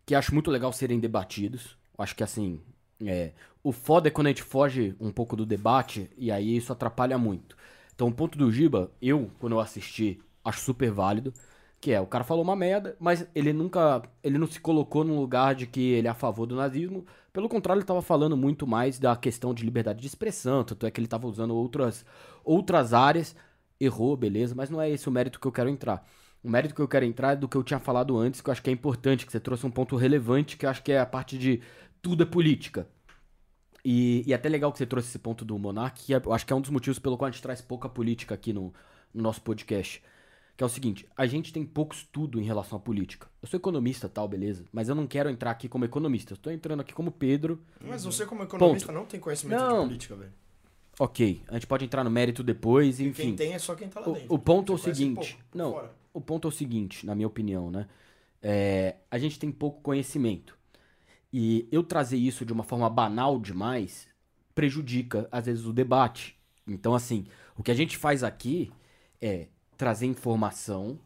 Speaker 4: que acho muito legal serem debatidos. Eu acho que assim, é, o foda é quando a gente foge um pouco do debate e aí isso atrapalha muito. Então o ponto do Giba, eu, quando eu assisti, acho super válido. Que é, o cara falou uma merda, mas ele nunca. Ele não se colocou num lugar de que ele é a favor do nazismo. Pelo contrário, ele tava falando muito mais da questão de liberdade de expressão. Tanto é que ele tava usando outras, outras áreas. Errou, beleza, mas não é esse o mérito que eu quero entrar. O mérito que eu quero entrar é do que eu tinha falado antes, que eu acho que é importante, que você trouxe um ponto relevante, que eu acho que é a parte de tudo é política. E, e é até legal que você trouxe esse ponto do Monark, que é- eu acho que é um dos motivos pelo qual a gente traz pouca política aqui no, no nosso podcast. Que é o seguinte, a gente tem pouco estudo em relação à política. Eu sou economista tal, beleza, mas eu não quero entrar aqui como economista. Eu tô entrando aqui como Pedro.
Speaker 3: Mas você, como economista, não tem conhecimento
Speaker 4: Não.
Speaker 3: de política, velho.
Speaker 4: Ok, a gente pode entrar no mérito depois, enfim.
Speaker 3: Quem tem é só quem tá lá
Speaker 4: O-
Speaker 3: dentro.
Speaker 4: o ponto é o seguinte,
Speaker 3: pouco,
Speaker 4: não.
Speaker 3: fora.
Speaker 4: O ponto é o seguinte, na minha opinião, né? É, a gente tem pouco conhecimento. E eu trazer isso de uma forma banal demais prejudica, às vezes, o debate. Então, assim, o que a gente faz aqui é trazer informação.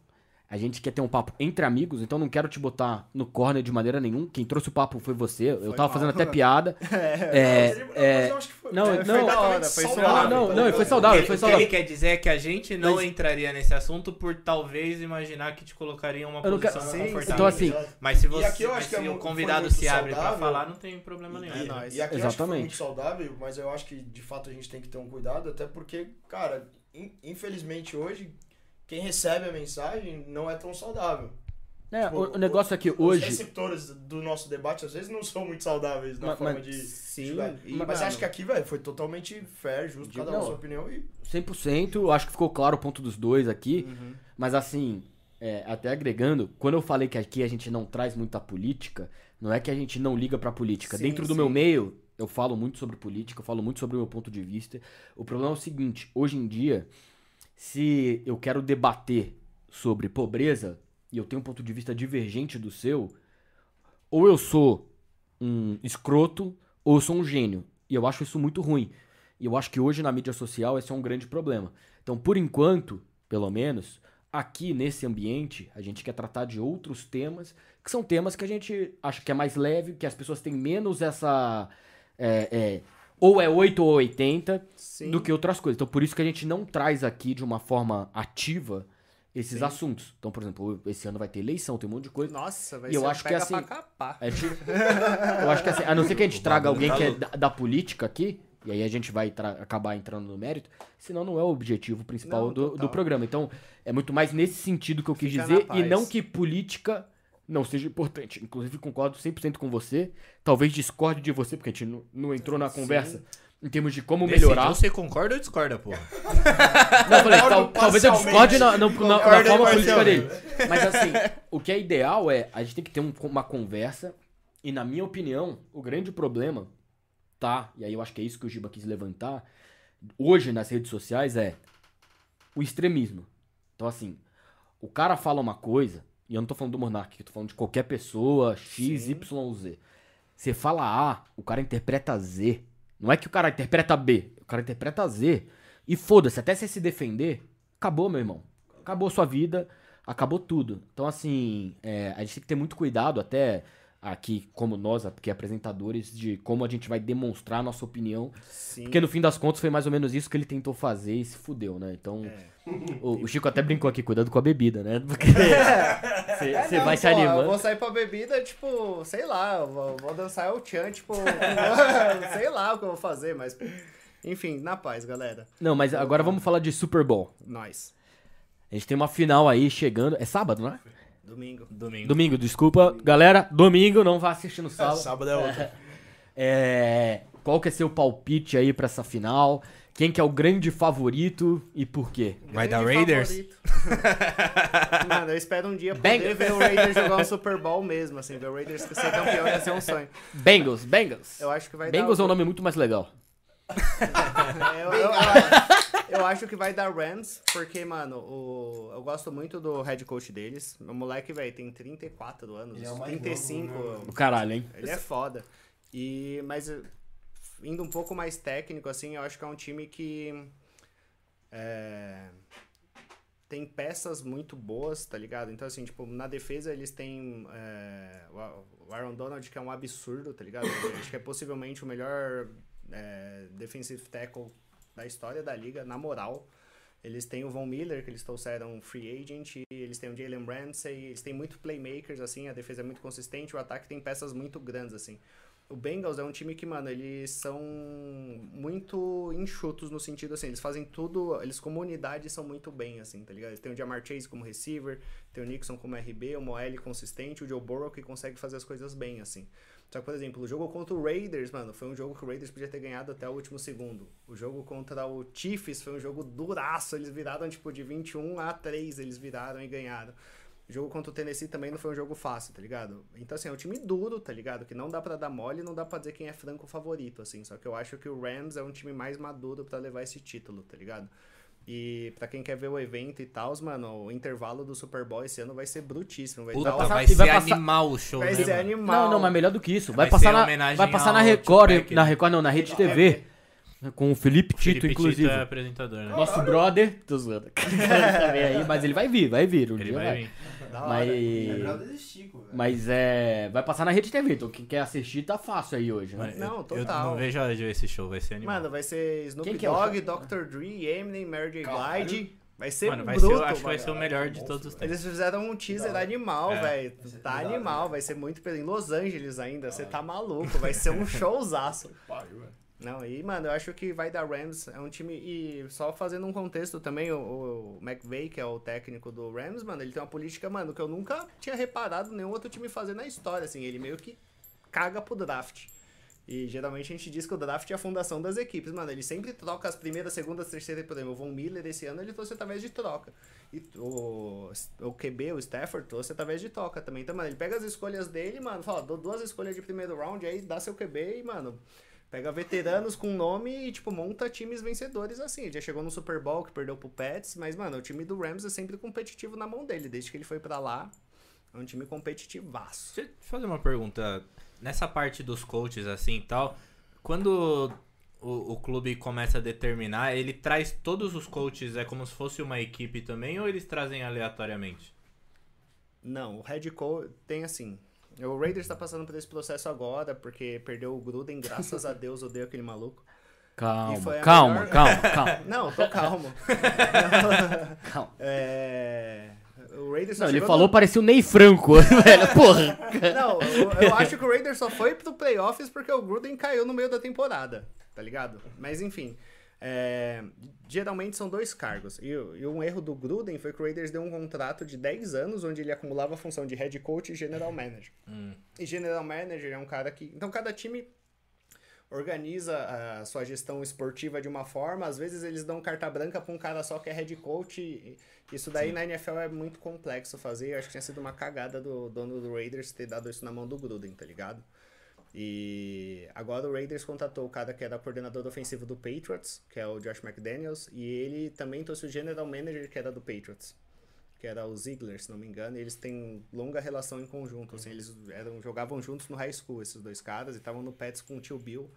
Speaker 4: A gente quer ter um papo entre amigos, então não quero te botar no corner de maneira nenhuma. Quem trouxe o papo foi você. eu tava
Speaker 2: mal.
Speaker 4: fazendo até piada. [laughs] É,
Speaker 3: ele- mas
Speaker 4: é,
Speaker 3: eu acho que foi-
Speaker 4: não,
Speaker 3: é,
Speaker 4: não,
Speaker 2: hora, foi
Speaker 3: saudável,
Speaker 2: saudável.
Speaker 4: Não, não, foi saudável,
Speaker 1: o que,
Speaker 4: foi
Speaker 1: o que
Speaker 4: saudável.
Speaker 1: ele quer dizer é que a gente não
Speaker 4: Mas-
Speaker 1: entraria nesse assunto por talvez imaginar que te colocaria em uma
Speaker 4: não
Speaker 1: posição
Speaker 4: quero-
Speaker 2: Sim,
Speaker 1: confortável.
Speaker 4: então, assim.
Speaker 1: Mas se
Speaker 3: E
Speaker 1: você
Speaker 3: aqui
Speaker 1: mas
Speaker 3: que
Speaker 1: se
Speaker 3: é
Speaker 1: o convidado
Speaker 3: foi
Speaker 1: se abre pra
Speaker 3: saudável.
Speaker 1: falar, não tem problema nenhum.
Speaker 2: É nóis.
Speaker 3: E aqui eu acho que foi
Speaker 4: Exatamente.
Speaker 3: muito saudável, mas eu acho que de fato a gente tem que ter um cuidado, até porque, cara, in- infelizmente hoje, quem recebe a mensagem não é tão saudável.
Speaker 4: É,
Speaker 3: Tipo,
Speaker 4: o, o negócio é que
Speaker 3: Os
Speaker 4: hoje.
Speaker 3: receptores do nosso debate às vezes não são muito saudáveis na
Speaker 4: Mas-
Speaker 3: forma
Speaker 4: mas-
Speaker 3: de.
Speaker 2: Sim,
Speaker 3: julgar.
Speaker 2: e,
Speaker 3: mas
Speaker 2: mano,
Speaker 3: acho que aqui, velho, foi totalmente fair, justo,
Speaker 2: De
Speaker 3: cada um sua opinião e.
Speaker 4: 100%, eu acho que ficou claro o ponto dos dois aqui,
Speaker 2: Uhum.
Speaker 4: mas assim, é, até agregando, quando eu falei que aqui a gente não traz muita política, não é que a gente não liga pra política.
Speaker 2: Sim,
Speaker 4: Dentro do
Speaker 2: sim.
Speaker 4: meu meio, eu falo muito sobre política, eu falo muito sobre o meu ponto de vista. O problema é o seguinte, hoje em dia, se eu quero debater sobre pobreza e eu tenho um ponto de vista divergente do seu, ou eu sou um escroto ou eu sou um gênio. E eu acho isso muito ruim. E eu acho que hoje na mídia social esse é um grande problema. Então, por enquanto, pelo menos, aqui nesse ambiente, a gente quer tratar de outros temas, que são temas que a gente acha que é mais leve, que as pessoas têm menos essa. é, é, ou é 8 ou 80
Speaker 2: Sim.
Speaker 4: do que outras coisas. Então, por isso que a gente não traz aqui de uma forma ativa esses
Speaker 2: Sim.
Speaker 4: assuntos. Então, por exemplo, esse ano vai ter eleição, tem um monte de coisa.
Speaker 2: Nossa, vai
Speaker 4: E eu
Speaker 2: ser
Speaker 4: acho que assim-
Speaker 2: pra capar.
Speaker 4: A gente- eu acho que assim, a não ser que a gente traga alguém que é da, da política aqui, E aí a gente vai acabar entrando no mérito, senão não é o objetivo principal
Speaker 2: Não,
Speaker 4: do, do programa. Então, é muito mais nesse sentido que eu quis
Speaker 2: Fica
Speaker 4: dizer, e não que política não seja importante. Inclusive, concordo 100% com você. Talvez discorde de você, porque a gente não, não entrou na conversa. Em termos de como
Speaker 1: Decidiu
Speaker 4: melhorar.
Speaker 1: Você concorda ou discorda, porra? [laughs]
Speaker 4: Não, eu falei, tal- talvez eu discorde na, na- na- na forma política dele. [laughs] Mas assim, o que é ideal é a gente tem que ter um- uma conversa. E na minha opinião, o grande problema, tá? E aí eu acho que é isso que o Giba quis levantar. Hoje nas redes sociais é o extremismo. Então, assim, o cara fala uma coisa, e eu não tô falando do Monark, eu tô falando de qualquer pessoa, X,
Speaker 2: Sim.
Speaker 4: Y, Z. Você fala A, o cara interpreta Z. Não é que o cara interpreta B, o cara interpreta Z. E foda-se, até você se defender, acabou, meu irmão. Acabou sua vida, acabou tudo. Então, assim, é, a gente tem que ter muito cuidado, até aqui, como nós, aqui apresentadores, de como a gente vai demonstrar a nossa opinião.
Speaker 2: Sim.
Speaker 4: Porque no fim das contas foi mais ou menos isso que ele tentou fazer e se fudeu, né? Então,
Speaker 2: É.
Speaker 4: o, o Chico até brincou aqui, cuidado com a bebida, né? Porque você [laughs]
Speaker 2: É, não,
Speaker 4: vai se
Speaker 2: pô, Eu
Speaker 4: animando.
Speaker 2: vou sair pra bebida, tipo, sei lá, eu vou, vou dançar o Chan, tipo, [laughs] sei lá o que eu vou fazer, mas. Enfim, na paz, galera.
Speaker 4: Não, mas agora vamos falar de Super Bowl.
Speaker 2: Nós.
Speaker 4: A gente tem uma final aí chegando. É sábado, não é?
Speaker 2: Domingo.
Speaker 1: Domingo.
Speaker 4: Domingo, desculpa. Galera, domingo, não vá assistir no sábado. [laughs]
Speaker 3: Sábado é outro.
Speaker 4: É, qual que é seu palpite aí pra essa final? Quem que é o grande favorito e por quê?
Speaker 1: Vai dar Raiders? [laughs]
Speaker 2: Mano, eu espero um dia poder
Speaker 4: Bengals.
Speaker 2: ver o Raiders jogar um Super Bowl mesmo, assim, ver o Raiders ser campeão ia ser um sonho.
Speaker 4: Bengals, Bengals.
Speaker 2: Eu acho que vai
Speaker 4: Bengals é
Speaker 2: dar.
Speaker 4: um nome muito mais legal. [laughs]
Speaker 2: eu, eu- eu- eu acho que vai dar Rams, porque, mano, o, eu gosto muito do head coach deles. Meu moleque, velho, tem 34 anos,
Speaker 5: Ele é o mais
Speaker 2: 35.
Speaker 5: novo,
Speaker 4: Do caralho, hein?
Speaker 2: Ele é foda. E, mas indo um pouco mais técnico, assim, eu acho que é um time que é, tem peças muito boas, tá ligado? Então, assim, tipo, na defesa eles têm é, o- o Aaron Donald, que é um absurdo, tá ligado? Eu acho que é possivelmente o melhor é, defensive tackle da história da liga, na moral. Eles têm o Von Miller, que eles trouxeram free agent, eles têm o Jalen Ramsey, eles têm muito playmakers, assim, a defesa é muito consistente, o ataque tem peças muito grandes, assim. O Bengals é um time que, mano, eles são muito enxutos no sentido, assim, eles fazem tudo, eles como unidade são muito bem, assim, tá ligado? Eles têm o Jamar Chase como receiver, tem o Nixon como RB, o Moelle consistente, o Joe Burrow que consegue fazer as coisas bem, assim. Só que, por exemplo, o jogo contra o Raiders, mano, foi um jogo que o Raiders podia ter ganhado até o último segundo. O jogo contra o Chiefs foi um jogo duraço, eles viraram, tipo, de 21 a 3, eles viraram e ganharam. O jogo contra o Tennessee também não foi um jogo fácil, tá ligado? Então, assim, é um time duro, tá ligado? Que não dá pra dar mole, não dá pra dizer quem é franco favorito, assim. Só que eu acho que o Rams é um time mais maduro pra levar esse título, tá ligado? E pra quem quer ver o evento e tal, mano, o intervalo do Super Bowl esse ano vai ser brutíssimo. Vai,
Speaker 1: Puta,
Speaker 2: dar-
Speaker 1: vai ser
Speaker 4: vai passar-
Speaker 1: animal o show,
Speaker 2: vai
Speaker 1: né,
Speaker 2: ser
Speaker 1: mano?
Speaker 2: animal.
Speaker 4: Não, não, mas melhor do que isso. Vai,
Speaker 1: Vai
Speaker 4: passar na, vai passar na Record, na
Speaker 1: né?
Speaker 4: Record não, na Rede TV, com o Felipe Tito,
Speaker 1: Felipe
Speaker 4: inclusive.
Speaker 1: Tito é apresentador, né?
Speaker 4: Nosso brother, tô zoando. [laughs] Aí, mas ele vai vir, vai vir, um
Speaker 1: Ele
Speaker 4: dia
Speaker 1: vai
Speaker 4: vai.
Speaker 1: vir.
Speaker 2: Da hora.
Speaker 4: Mas,
Speaker 5: É brother do Chico, velho.
Speaker 4: mas é, vai passar na Rede TV, então quem quer assistir tá fácil aí hoje, né?
Speaker 1: Mano,
Speaker 2: Não,
Speaker 1: eu, eu
Speaker 2: total.
Speaker 1: não vejo a hora de ver esse show, vai ser animal.
Speaker 2: Mano, vai ser Snoop
Speaker 4: é o
Speaker 2: Dogg, Dr. Dre, Eminem, Mary J. Blige. Vai ser
Speaker 1: Mano, vai
Speaker 2: bruto,
Speaker 1: ser, acho que vai ser o melhor de todos os tempos.
Speaker 2: Eles fizeram um teaser animal,
Speaker 1: É.
Speaker 2: velho. Tá animal,
Speaker 5: né?
Speaker 2: vai ser muito em Los Angeles ainda. Você tá maluco, vai ser um [laughs] showzaço.
Speaker 3: Pariu, velho.
Speaker 2: Não, e, mano, eu acho que vai dar Rams. É um time. E só fazendo um contexto também, o, o McVay, que é o técnico do Rams, mano, ele tem uma política, mano, que eu nunca tinha reparado nenhum outro time fazer na história, assim. Ele meio que caga pro draft. E geralmente a gente diz que o draft é a fundação das equipes, mano. Ele sempre troca as primeiras, segundas, terceiras, por exemplo. O Von Miller esse ano ele trouxe através de troca. E o, o QB, o Stafford, trouxe através de troca também. Então, mano, ele pega as escolhas dele, mano, fala, dou duas escolhas de primeiro round, aí dá seu QB e, mano, pega veteranos com nome e, tipo, monta times vencedores assim. Ele já chegou no Super Bowl que perdeu pro Pets, mas, mano, o time do Rams é sempre competitivo na mão dele. Desde que ele foi pra lá, é um time competitivaço.
Speaker 1: Deixa eu te fazer uma pergunta. Nessa parte dos coaches, assim e tal, quando o, o clube começa a determinar, ele traz todos os coaches, é como se fosse uma equipe também, ou eles trazem aleatoriamente?
Speaker 2: Não, o head coach tem assim. O Raiders tá passando por esse processo agora, porque perdeu o Gruden, graças a Deus, odeio aquele maluco.
Speaker 4: Calma, calma,
Speaker 2: melhor-
Speaker 4: calma, calma, [laughs]
Speaker 2: Não, tô calmo. [laughs]
Speaker 4: calma.
Speaker 2: É, o Raiders
Speaker 4: Não, ele falou,
Speaker 2: no-
Speaker 4: parecia o Ney Franco, [laughs] velho. Porra.
Speaker 2: Não, eu, eu acho que o Raiders só foi pro playoffs porque o Gruden caiu no meio da temporada, tá ligado? Mas enfim, é, geralmente são dois cargos. E, e um erro do Gruden foi que o Raiders deu um contrato de 10 anos onde ele acumulava a função de head coach e general manager. E general manager é um cara que. Então cada time organiza a sua gestão esportiva de uma forma, às vezes eles dão carta branca pra um cara só que é head coach. Isso daí na NFL é muito complexo fazer. Eu acho que tinha sido uma cagada do dono do Raiders ter dado isso na mão do Gruden, tá ligado? E agora o Raiders contratou o cara que era coordenador ofensivo do Patriots, que é o Josh McDaniels, e ele também trouxe o general manager que era do Patriots, que era o Ziegler, se não me engano, e eles têm longa relação em conjunto, assim, eles eram, jogavam juntos no high school, esses dois caras, e estavam no Pets com o tio Bill.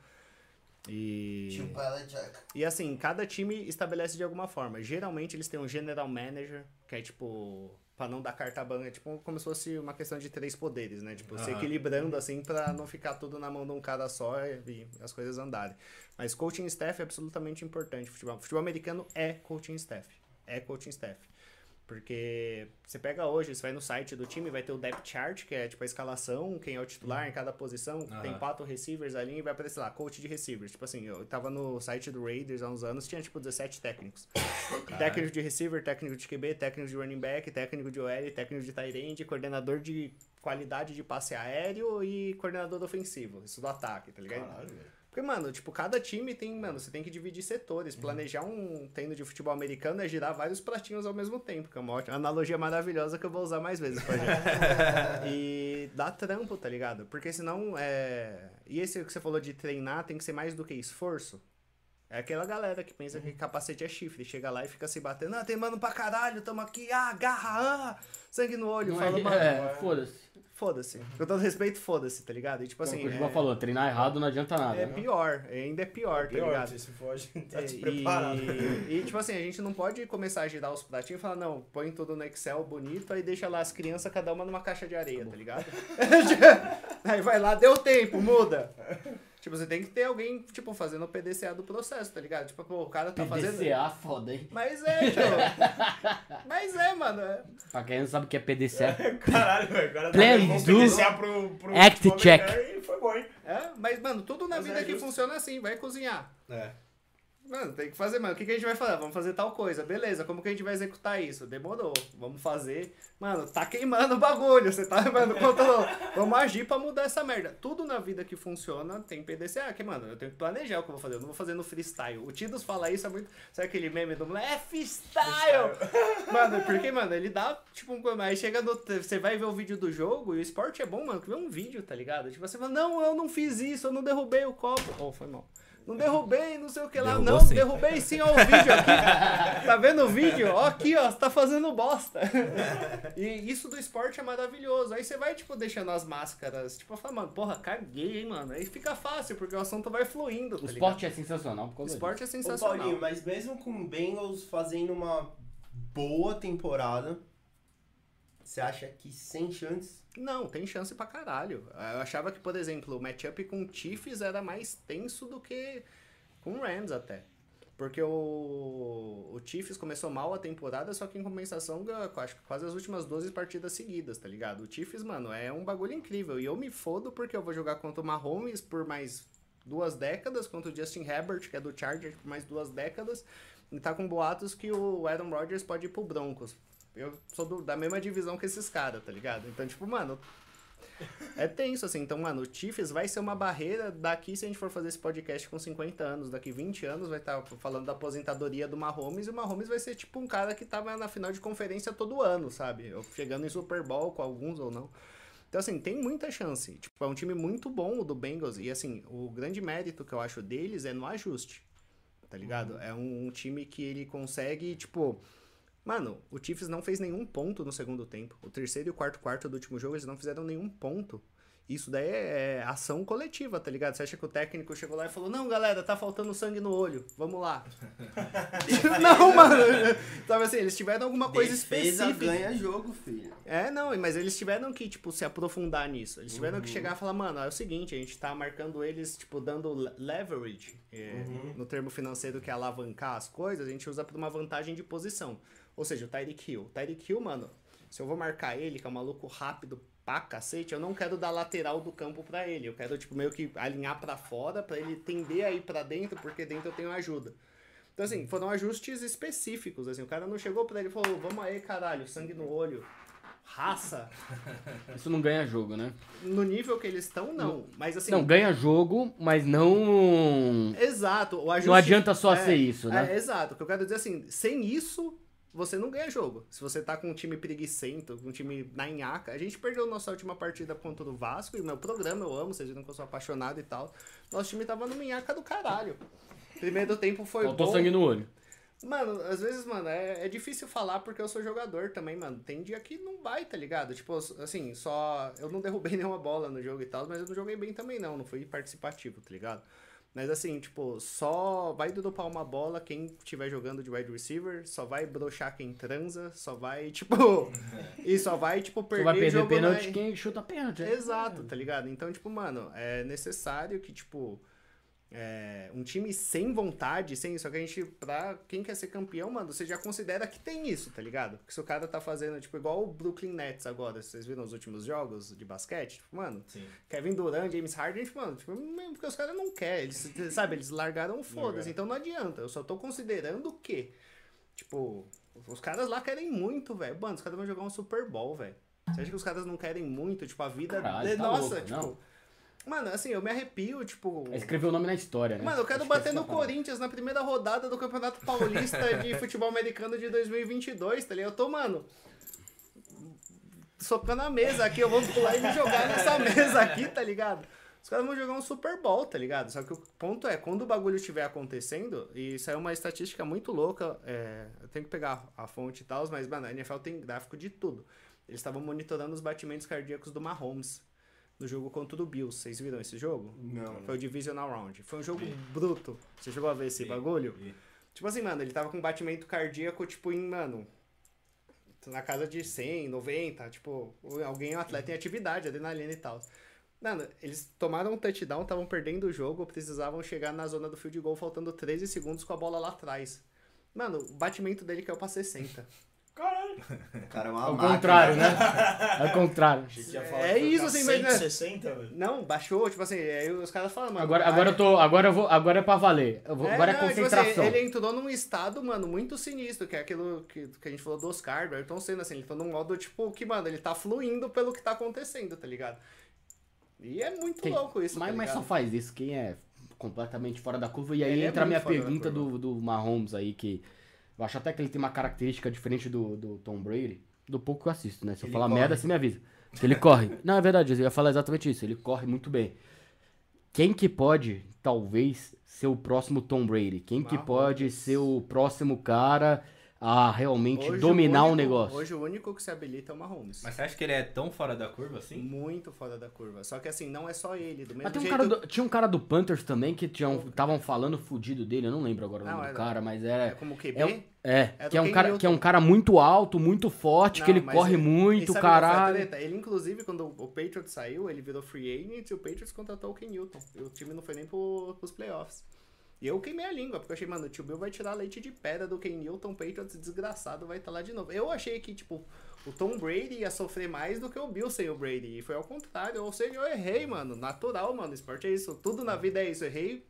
Speaker 2: E...
Speaker 5: Tio Belichick.
Speaker 2: E assim, cada time estabelece de alguma forma. Geralmente eles têm um general manager, que é tipo, pra não dar carta branca, tipo como se fosse uma questão de três poderes, né? Tipo, se equilibrando assim pra não ficar tudo na mão de um cara só e, as coisas andarem. Mas coaching staff é absolutamente importante. Futebol, futebol americano é coaching staff. É coaching staff. Porque você pega hoje, você vai no site do time, vai ter o depth chart, que é tipo a escalação, quem é o titular em cada posição, tem
Speaker 1: Aham.
Speaker 2: quatro receivers ali e vai aparecer lá, coach de receivers. Tipo assim, eu tava no site do Raiders há uns anos, tinha tipo 17 técnicos. técnico de receiver, técnico de QB, técnico de running back, técnico de OL, técnico de tight end, coordenador de qualidade de passe aéreo e coordenador ofensivo. Isso do ataque, tá ligado?
Speaker 3: Caralho, velho.
Speaker 2: Porque, mano, tipo, cada time tem, mano, você tem que dividir setores. Planejar um treino de futebol americano é girar vários pratinhos ao mesmo tempo, que é uma ótima analogia maravilhosa que eu vou usar mais vezes pra gente. [laughs] e dá trampo, tá ligado? Porque senão, é... E esse que você falou de treinar tem que ser mais do que esforço. É aquela galera que pensa que capacete é chifre, chega lá e fica se batendo, ah, tem mano pra caralho, tamo aqui, ah, garra, ah, sangue no olho,
Speaker 4: Não
Speaker 2: fala,
Speaker 4: é,
Speaker 2: mano,
Speaker 4: é, foda-se.
Speaker 2: Foda-se. Com todo respeito, foda-se, tá ligado? E tipo
Speaker 4: Assim,
Speaker 2: assim,
Speaker 4: o Juba
Speaker 2: é,
Speaker 4: falou, treinar errado não adianta nada.
Speaker 2: é
Speaker 4: né?
Speaker 2: pior, ainda é pior, tá
Speaker 3: Pior,
Speaker 2: ligado?
Speaker 3: você se foge, tá
Speaker 2: É,
Speaker 3: despreparado.
Speaker 2: E, e, tipo assim, a gente não pode começar a girar os pratinhos e falar, não, põe tudo no Excel bonito, aí deixa lá as crianças, cada uma numa caixa de areia, tá ligado? [laughs] aí vai lá, deu tempo, muda. [laughs] Tipo, você tem que ter alguém, tipo, fazendo o PDCA do processo, tá ligado? Tipo, pô, o cara tá fazendo.
Speaker 4: PDCA, foda, hein?
Speaker 2: Mas é, tio. [laughs] Mas é, mano. é.
Speaker 4: Pra quem não sabe o que é PDCA. [laughs]
Speaker 3: Caralho, velho. Agora
Speaker 4: do-
Speaker 3: PDCA pro, pro
Speaker 4: Act check.
Speaker 3: E foi bom, hein?
Speaker 2: É, mas, mano, tudo na
Speaker 3: Mas
Speaker 2: vida
Speaker 3: é
Speaker 2: que
Speaker 3: justo.
Speaker 2: funciona assim, vai cozinhar.
Speaker 3: É.
Speaker 2: Mano, tem que fazer, mano. O que, que a gente vai fazer? Vamos fazer tal coisa. Beleza, como que a gente vai executar isso? Demorou. Vamos fazer. Mano, tá queimando o bagulho. Você tá, [laughs] mano, controlou. Vamos agir pra mudar essa merda. Tudo na vida que funciona tem PDCA, que, mano, eu tenho que planejar o que eu vou fazer. Eu não vou fazer no freestyle. O Tidos fala isso, é muito. Sabe aquele meme do moleque? É freestyle! mano, porque, mano, ele dá, tipo, um. Aí chega no. Você vai ver o vídeo do jogo e o esporte é bom, mano, que vê um vídeo, tá ligado? Tipo, você fala, não, eu não fiz isso, eu não derrubei o copo. Oh, foi mal. Não derrubei, não sei o que lá.
Speaker 1: Derrubou
Speaker 2: não,
Speaker 1: sim.
Speaker 2: derrubei sim, ó o vídeo aqui. tá vendo o vídeo? Ó aqui, ó, você tá fazendo bosta. e isso do esporte é maravilhoso. Aí você vai, tipo, deixando as máscaras. Tipo, fala, mano, porra, caguei, hein, mano. Aí fica fácil, porque o assunto vai fluindo, tá
Speaker 4: O
Speaker 2: ligado?
Speaker 4: esporte é sensacional por
Speaker 2: O esporte é
Speaker 5: Ô,
Speaker 2: sensacional.
Speaker 5: Paulinho, mas mesmo com o Bengals fazendo uma boa temporada, você acha que sem chances?
Speaker 2: Não, tem chance pra caralho. Eu achava que, por exemplo, o matchup com Chiefs era mais tenso do que com Rams até. Porque o, o Chiefs começou mal a temporada, só que em compensação, acho que quase as últimas 12 partidas seguidas, tá ligado? O Chiefs, mano, é um bagulho incrível. E eu me fodo porque eu vou jogar contra o Mahomes por mais duas décadas, contra o Justin Herbert, que é do Chargers, por mais duas décadas. E tá com boatos que o Aaron Rodgers pode ir pro Broncos. Eu sou do- da mesma divisão que esses caras, tá ligado? Então, tipo, mano, é tenso, assim. Então, mano, o Chiefs vai ser uma barreira daqui, se a gente for fazer esse podcast com 50 anos, daqui 20 anos, vai estar falando da aposentadoria do Mahomes, e o Mahomes vai ser tipo um cara que tava na final de conferência todo ano, sabe? Chegando em Super Bowl com alguns ou não. Então, assim, tem muita chance. Tipo, é um time muito bom o do Bengals. E, assim, o grande mérito que eu acho deles é no ajuste. Tá ligado? É um, um time que ele consegue, tipo. Mano, o Chiefs não fez nenhum ponto no segundo tempo. O terceiro e o quarto quarto do último jogo, eles não fizeram nenhum ponto. Isso daí é, é ação coletiva, tá ligado? Você acha que o técnico chegou lá e falou: Não, galera, tá faltando sangue no olho, vamos lá. [laughs] não, mano. Sabe assim, eles tiveram alguma coisa
Speaker 5: Defesa
Speaker 2: específica.
Speaker 5: ganha jogo, filho.
Speaker 2: É, não, mas eles tiveram que, tipo, se aprofundar nisso. Eles tiveram
Speaker 5: Uhum.
Speaker 2: que chegar e falar, mano, é o seguinte, a gente tá marcando eles, tipo, dando le- leverage, é,
Speaker 5: Uhum.
Speaker 2: no termo financeiro que é alavancar as coisas, a gente usa pra uma vantagem de posição. Ou seja, o Tyreek Hill. Tyreek Hill, mano, se eu vou marcar ele, que é um maluco rápido pra cacete, eu não quero dar lateral do campo pra ele. Eu quero, tipo, meio que alinhar pra fora, pra ele tender aí pra dentro, porque dentro eu tenho ajuda. Então, assim, foram ajustes específicos, assim. O cara não chegou pra ele e falou, vamos aí, caralho, sangue no olho, raça. [laughs]
Speaker 4: Isso não ganha jogo, né?
Speaker 2: No nível que eles estão, não. Mas, assim...
Speaker 4: Não, ganha jogo, mas não.
Speaker 2: Exato. O ajuste,
Speaker 4: Não adianta só
Speaker 2: é,
Speaker 4: ser isso, né?
Speaker 2: É, exato. O que eu quero dizer assim, sem isso, você não ganha jogo. Se você tá com um time preguiçento, com um time na nhaca. A gente perdeu nossa última partida contra o Vasco, e meu programa eu amo, vocês viram que eu sou apaixonado e tal. Nosso time tava no minhaca do caralho. Primeiro tempo foi
Speaker 4: Faltou
Speaker 2: bom.
Speaker 4: sangue no olho.
Speaker 2: Mano, às vezes, mano, é, é difícil falar porque eu sou jogador também, mano. Tem dia que não vai, tá ligado? Tipo, assim, só. Eu não derrubei [laughs] nenhuma bola no jogo e tal, mas eu não joguei bem também, não. Não fui participativo, tá ligado? Mas assim, tipo, só vai dropar uma bola quem estiver jogando de wide receiver, só vai broxar quem transa, só vai, [laughs] tipo. e só vai, tipo, perder
Speaker 4: vai perder
Speaker 2: jogo
Speaker 4: pênalti
Speaker 2: na-
Speaker 4: quem chuta pênalti. né?
Speaker 2: Exato, tá ligado? Então, tipo, mano, é necessário que, tipo, é, um time sem vontade, sem isso, só que a gente, pra quem quer ser campeão, mano, você já considera que tem isso, tá ligado? Porque se o cara tá fazendo, tipo, igual o Brooklyn Nets agora, vocês viram os últimos jogos de basquete, tipo, mano,
Speaker 1: Sim.
Speaker 2: Kevin Durant, James Harden, tipo, mano, tipo, mesmo porque os caras não querem, eles, [laughs] sabe, eles largaram foda-se, então não adianta, eu só tô considerando que, tipo, os caras lá querem muito, velho, mano, os caras vão jogar um Super Bowl, velho. Você acha que os caras não querem muito, tipo, a vida...
Speaker 4: Caralho,
Speaker 2: de-
Speaker 4: tá
Speaker 2: Nossa,
Speaker 4: louco,
Speaker 2: tipo...
Speaker 4: não.
Speaker 2: Mano, assim, eu me arrepio, tipo...
Speaker 4: É escrever o nome na história, né?
Speaker 2: Mano, eu quero
Speaker 4: Acho que
Speaker 2: bater
Speaker 4: essa é
Speaker 2: no. Corinthians na primeira rodada do Campeonato Paulista de [laughs] Futebol Americano de 2022, tá ligado? Eu tô, mano, socando a mesa aqui, eu vou pular e me jogar nessa [laughs] mesa aqui, tá ligado? Os caras vão jogar um Super Bowl, tá ligado? Só que o ponto é, quando o bagulho estiver acontecendo, e isso é uma estatística muito louca, é, eu tenho que pegar a fonte e tal, mas, mano, a NFL tem gráfico de tudo. Eles estavam monitorando os batimentos cardíacos do Mahomes no jogo contra o Bills. Vocês viram esse jogo?
Speaker 5: Não.
Speaker 2: Foi o Divisional Round. Foi um jogo bruto. Você chegou a ver esse
Speaker 1: Vi,
Speaker 2: bagulho?
Speaker 1: vi.
Speaker 2: Tipo assim, mano, ele tava com batimento cardíaco, tipo, em, mano, na casa de 100, 90, tipo, alguém, um atleta em atividade, adrenalina e tal. Mano, eles tomaram um touchdown, estavam perdendo o jogo, precisavam chegar na zona do field goal faltando 13 segundos com a bola lá atrás. Mano, o batimento dele caiu pra 60.
Speaker 5: O cara é uma
Speaker 4: Ao
Speaker 5: máquina.
Speaker 4: contrário, né? [laughs] Ao contrário.
Speaker 2: É isso, assim, mas, né?
Speaker 3: 160, velho.
Speaker 2: Não, baixou, tipo assim, aí os caras falam, mano.
Speaker 4: Agora, agora eu tô. Agora eu vou. Agora é pra valer. Eu vou-
Speaker 2: É,
Speaker 4: agora é
Speaker 2: não, tipo assim,
Speaker 4: concentração.
Speaker 2: ele entrou num estado, mano, muito sinistro, que é aquilo que, que a gente falou do Oscar, do Ayrton Senna, assim, ele tá num modo, tipo, que, mano, ele tá fluindo pelo que tá acontecendo, tá ligado? E é muito
Speaker 4: Quem-
Speaker 2: louco isso,
Speaker 4: mas,
Speaker 2: tá
Speaker 4: mas só
Speaker 2: ligado?
Speaker 4: faz isso quem é completamente fora da curva. E aí
Speaker 2: Ele é
Speaker 4: entra a minha
Speaker 2: muito fora da
Speaker 4: pergunta
Speaker 2: curva.
Speaker 4: do, do Mahomes aí, que eu acho até que ele tem uma característica diferente do, do Tom Brady. Do pouco que eu assisto, né? Se eu
Speaker 5: Ele
Speaker 4: falar
Speaker 5: corre.
Speaker 4: merda, você me avisa. Que ele corre. Não, é verdade, eu ia falar exatamente isso. Ele corre muito bem. Quem que pode, talvez, ser o próximo Tom Brady? Quem que pode ser o próximo cara a realmente
Speaker 2: Hoje
Speaker 4: dominar o
Speaker 2: único-
Speaker 4: negócio?
Speaker 2: Hoje o único que se habilita é o Mahomes.
Speaker 1: Mas você acha que ele é tão fora da curva assim?
Speaker 2: Muito fora da curva. Só que assim, não é só ele. Do mesmo
Speaker 4: Mas tem um
Speaker 2: jeito...
Speaker 4: cara do- tinha um cara do Panthers também que estavam falando fudido dele, eu não lembro agora o
Speaker 2: Não,
Speaker 4: nome do
Speaker 2: era-
Speaker 4: cara, mas
Speaker 2: É
Speaker 4: é.
Speaker 2: como QB.
Speaker 4: É, um- é,
Speaker 2: É do
Speaker 4: que, é um
Speaker 2: Ken
Speaker 4: cara, que é um cara muito alto, muito forte, que
Speaker 2: Não,
Speaker 4: ele
Speaker 2: mas
Speaker 4: corre
Speaker 2: ele-
Speaker 4: muito,
Speaker 2: e a
Speaker 4: caralho.
Speaker 2: Ele, inclusive, quando o Patriots saiu, ele virou free agent e o Patriots contratou o Ken Newton. E o time não foi nem pro, pros playoffs. E eu queimei a língua, porque eu achei, mano, o tio Bill vai tirar leite de pedra do Ken Newton, o Patriots desgraçado vai estar lá de novo. Eu achei que, tipo, o Tom Brady ia sofrer mais do que o Bill sem o Brady. E foi ao contrário. Ou seja, eu errei, mano. Natural, mano. Esporte é isso. Tudo na vida é isso. Errei.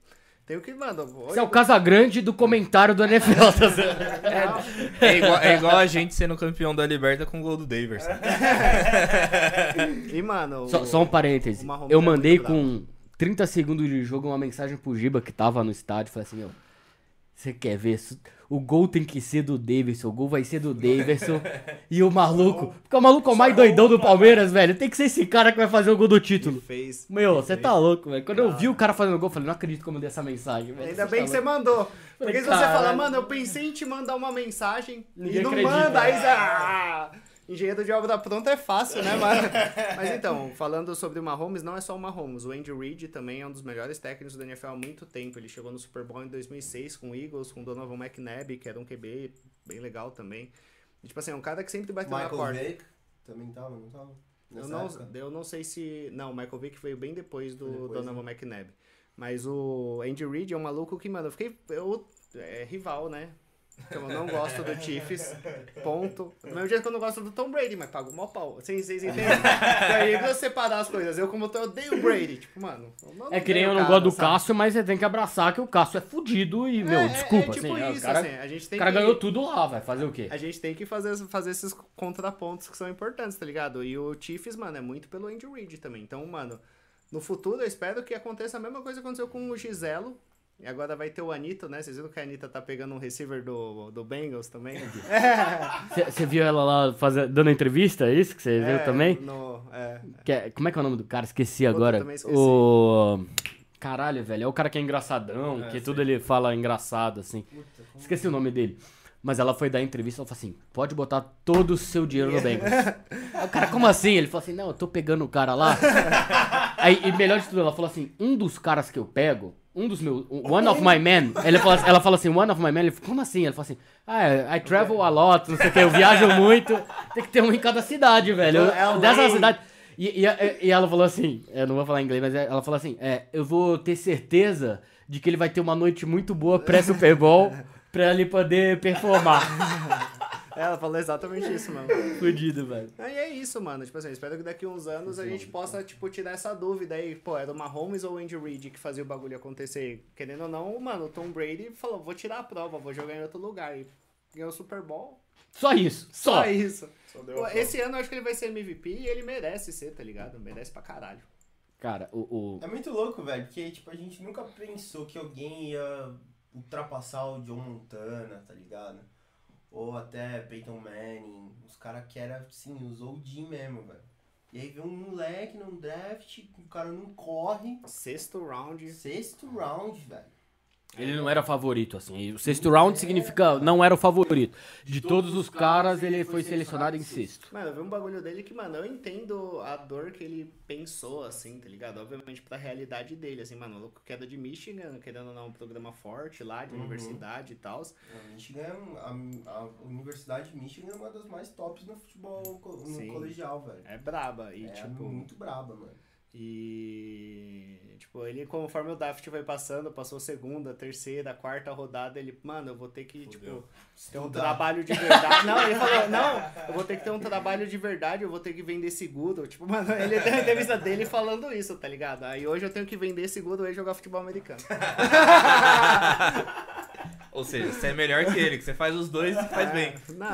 Speaker 2: Tenho que, mano. hoje-
Speaker 4: Esse é o Casagrande do comentário do NFL, tá?
Speaker 2: Não.
Speaker 1: É igual, é igual a gente sendo campeão da Liberta com o gol do Daverson. [laughs]
Speaker 2: E, mano.
Speaker 4: Só,
Speaker 2: o-
Speaker 4: só um parêntese. Eu
Speaker 2: é
Speaker 4: mandei com 30 segundos de jogo uma mensagem pro Giba que tava no estádio. Falei assim, meu, você quer ver? O gol tem que ser do Davidson, o gol vai ser do Davidson. [laughs] e o maluco, porque o maluco é o mais doidão do Palmeiras, velho. Tem que ser esse cara que vai fazer o gol do título.
Speaker 2: Fez.
Speaker 4: Meu, você tá louco, velho. Quando eu vi o cara fazendo gol, eu falei, não acredito que eu mandei essa mensagem, velho.
Speaker 2: Ainda bem
Speaker 4: tá
Speaker 2: que você mandou. Porque se você falar, mano, eu pensei em te mandar uma mensagem
Speaker 4: Ninguém
Speaker 2: e não
Speaker 4: acredita.
Speaker 2: manda, aí você. Engenheiro de obra pronta é fácil, né, mano? [laughs] Mas então, falando sobre o Mahomes, não é só o Mahomes. O Andy Reid também é um dos melhores técnicos da NFL há muito tempo. Ele chegou no Super Bowl em 2006 com o Eagles, com o Donovan McNabb, que era um QB bem legal também. E, tipo assim, é um cara que sempre bateu na
Speaker 5: Michael
Speaker 2: porta.
Speaker 5: Vick também tava, não tava?
Speaker 2: Eu não,
Speaker 5: época?
Speaker 2: eu não sei se. Não, o Michael Vick veio bem depois do
Speaker 5: depois,
Speaker 2: Donovan McNabb. Mas o Andy Reid é um maluco que, mano, eu fiquei. Eu, é rival, né? Então, eu não gosto do Chiefs, ponto. Do mesmo jeito que eu não gosto do Tom Brady, mas pago mó pau. Vocês, vocês entendem? e aí, pra separar as coisas, eu como eu odeio o Brady. Tipo, mano...
Speaker 4: É que nem eu não gosto do
Speaker 2: sabe?
Speaker 4: Cássio, mas você tem que abraçar que o Cássio é fudido e, meu,
Speaker 2: É, é-
Speaker 4: desculpa,
Speaker 2: é tipo
Speaker 4: assim,
Speaker 2: isso,
Speaker 4: o cara,
Speaker 2: assim, a gente tem
Speaker 4: o cara
Speaker 2: que...
Speaker 4: ganhou tudo lá, vai fazer o quê?
Speaker 2: A gente tem que fazer, fazer esses contrapontos que são importantes, tá ligado? E o Chiefs, mano, é muito pelo Andy Reid também. Então, mano, no futuro eu espero que aconteça a mesma coisa que aconteceu com o Giselo. E agora vai ter o Anito, né? Vocês viram que a Anitta tá pegando um receiver do, do Bengals também?
Speaker 4: Você [laughs] viu ela lá fazer, dando entrevista, é isso que você viu
Speaker 2: É,
Speaker 4: também?
Speaker 2: No, é,
Speaker 4: Que é- como é que é o nome do cara? Esqueci
Speaker 2: Puta,
Speaker 4: agora.
Speaker 2: também esqueci.
Speaker 4: O. Caralho, velho. É o cara que é engraçadão,
Speaker 1: É,
Speaker 4: que tudo ele fala engraçado, assim. Esqueci o nome dele. Mas ela foi dar entrevista e ela falou assim: pode botar todo o seu dinheiro no [laughs] Bengals. Aí o cara, como assim? Ele falou assim: não, eu tô pegando o cara lá. [laughs] Aí, e melhor de tudo, ela falou assim: um dos caras que eu pego, um dos meus. One of my men. Ele falou, ela falou assim: one of my men. Ele como assim? Ele falou assim: ah, I travel a lot, não sei o que, eu viajo muito. Tem que ter um em cada cidade, velho. Eu-
Speaker 2: LA.
Speaker 4: Dessa cidade. E, e, e ela falou assim, eu não vou falar inglês, mas ela falou assim, é, eu vou ter certeza de que ele vai ter uma noite muito boa pré-Super Bowl pra ele poder performar. [laughs]
Speaker 2: ela falou exatamente isso, mano.
Speaker 4: Fudido, velho.
Speaker 2: Aí é isso, mano. Tipo assim, espero que daqui uns anos a gente possa, tipo, tirar essa dúvida aí. Pô, era o Mahomes ou o Andy Reid que fazia o bagulho acontecer? Querendo ou não, mano, o Tom Brady falou, vou tirar a prova, vou jogar em outro lugar. E ganhou o Super Bowl.
Speaker 4: Só isso, só.
Speaker 2: Só isso.
Speaker 3: Só
Speaker 2: Pô, esse ano eu acho que ele vai ser MVP e ele merece ser, tá ligado? Merece pra caralho.
Speaker 4: Cara, o, o-
Speaker 5: É muito louco, velho, porque tipo, a gente nunca pensou que alguém ia ultrapassar o John Montana, tá ligado? Ou até Peyton Manning, os caras que era assim, os OG mesmo, velho. E aí vem um moleque num draft, o cara não corre,
Speaker 2: Sexto round.
Speaker 5: sexto round, velho.
Speaker 4: Ele não era favorito, assim. E O sexto round significa não era o favorito. De todos os caras, ele foi selecionado em sexto.
Speaker 2: Mano, eu vi um bagulho dele que, mano, eu entendo a dor que ele pensou, assim, tá ligado? Obviamente pra realidade dele, assim, mano, o louco queda de Michigan, querendo ou não, um programa forte lá, de
Speaker 5: Uhum.
Speaker 2: universidade e tal.
Speaker 5: A Michigan, é um- a, a Universidade de Michigan é uma das mais tops no futebol no
Speaker 2: Sim.
Speaker 5: colegial, velho.
Speaker 2: É braba. E,
Speaker 5: é
Speaker 2: tipo.
Speaker 5: muito braba, mano.
Speaker 2: E. Tipo, ele, conforme o draft foi passando, passou segunda, terceira, quarta rodada, ele, mano, eu vou ter que, tipo, ter um trabalho de verdade. Não, ele falou, não, eu vou ter que ter um trabalho de verdade, eu vou ter que vender seguro. Tipo, mano, ele tem a entrevista dele falando isso, tá ligado? Aí hoje eu tenho que vender seguro e jogar futebol americano. [laughs]
Speaker 1: Ou seja, você é melhor que ele, que você faz os dois e faz bem.
Speaker 2: Não,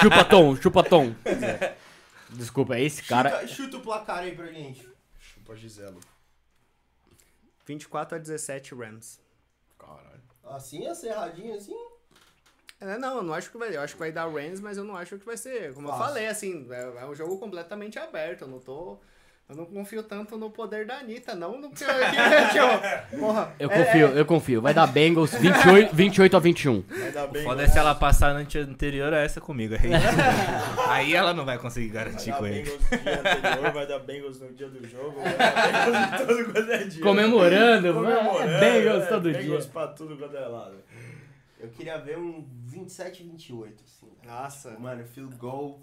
Speaker 4: Chupa Tom, chupa Tom. [laughs] Desculpa, é esse cara.
Speaker 5: Chuta, chuta o placar aí pra gente.
Speaker 3: Chupa Giselo.
Speaker 2: 24 a 17 Rams.
Speaker 3: Caralho.
Speaker 5: Assim, acerradinho, assim.
Speaker 2: É, não, eu não acho que vai. Eu acho que vai dar Rams, mas eu não acho que vai ser. Como eu falei, assim, é, é um jogo completamente aberto. Eu não tô. Eu não confio tanto no poder da Anitta, não no que, [laughs] que, que eu, Porra.
Speaker 4: Eu
Speaker 2: é-
Speaker 4: confio, eu confio. Vai dar Bengals 28, 28 a 21.
Speaker 3: Vai dar bem.
Speaker 1: Foda é se ela passar na anterior a essa comigo. Aí, [laughs] aí ela não vai conseguir garantir com
Speaker 3: Vai dar
Speaker 1: ele.
Speaker 3: Bengals no dia anterior, vai dar Bengals no dia do jogo, vai dar Bengals todo quanto é dia.
Speaker 4: Comemorando,
Speaker 3: Comemorando,
Speaker 4: é Bengals
Speaker 3: é,
Speaker 4: todo
Speaker 3: Bengals
Speaker 4: dia.
Speaker 3: pra tudo quanto é lado.
Speaker 5: Eu queria ver um 27 28, assim.
Speaker 2: Nossa.
Speaker 5: Mano, field goal.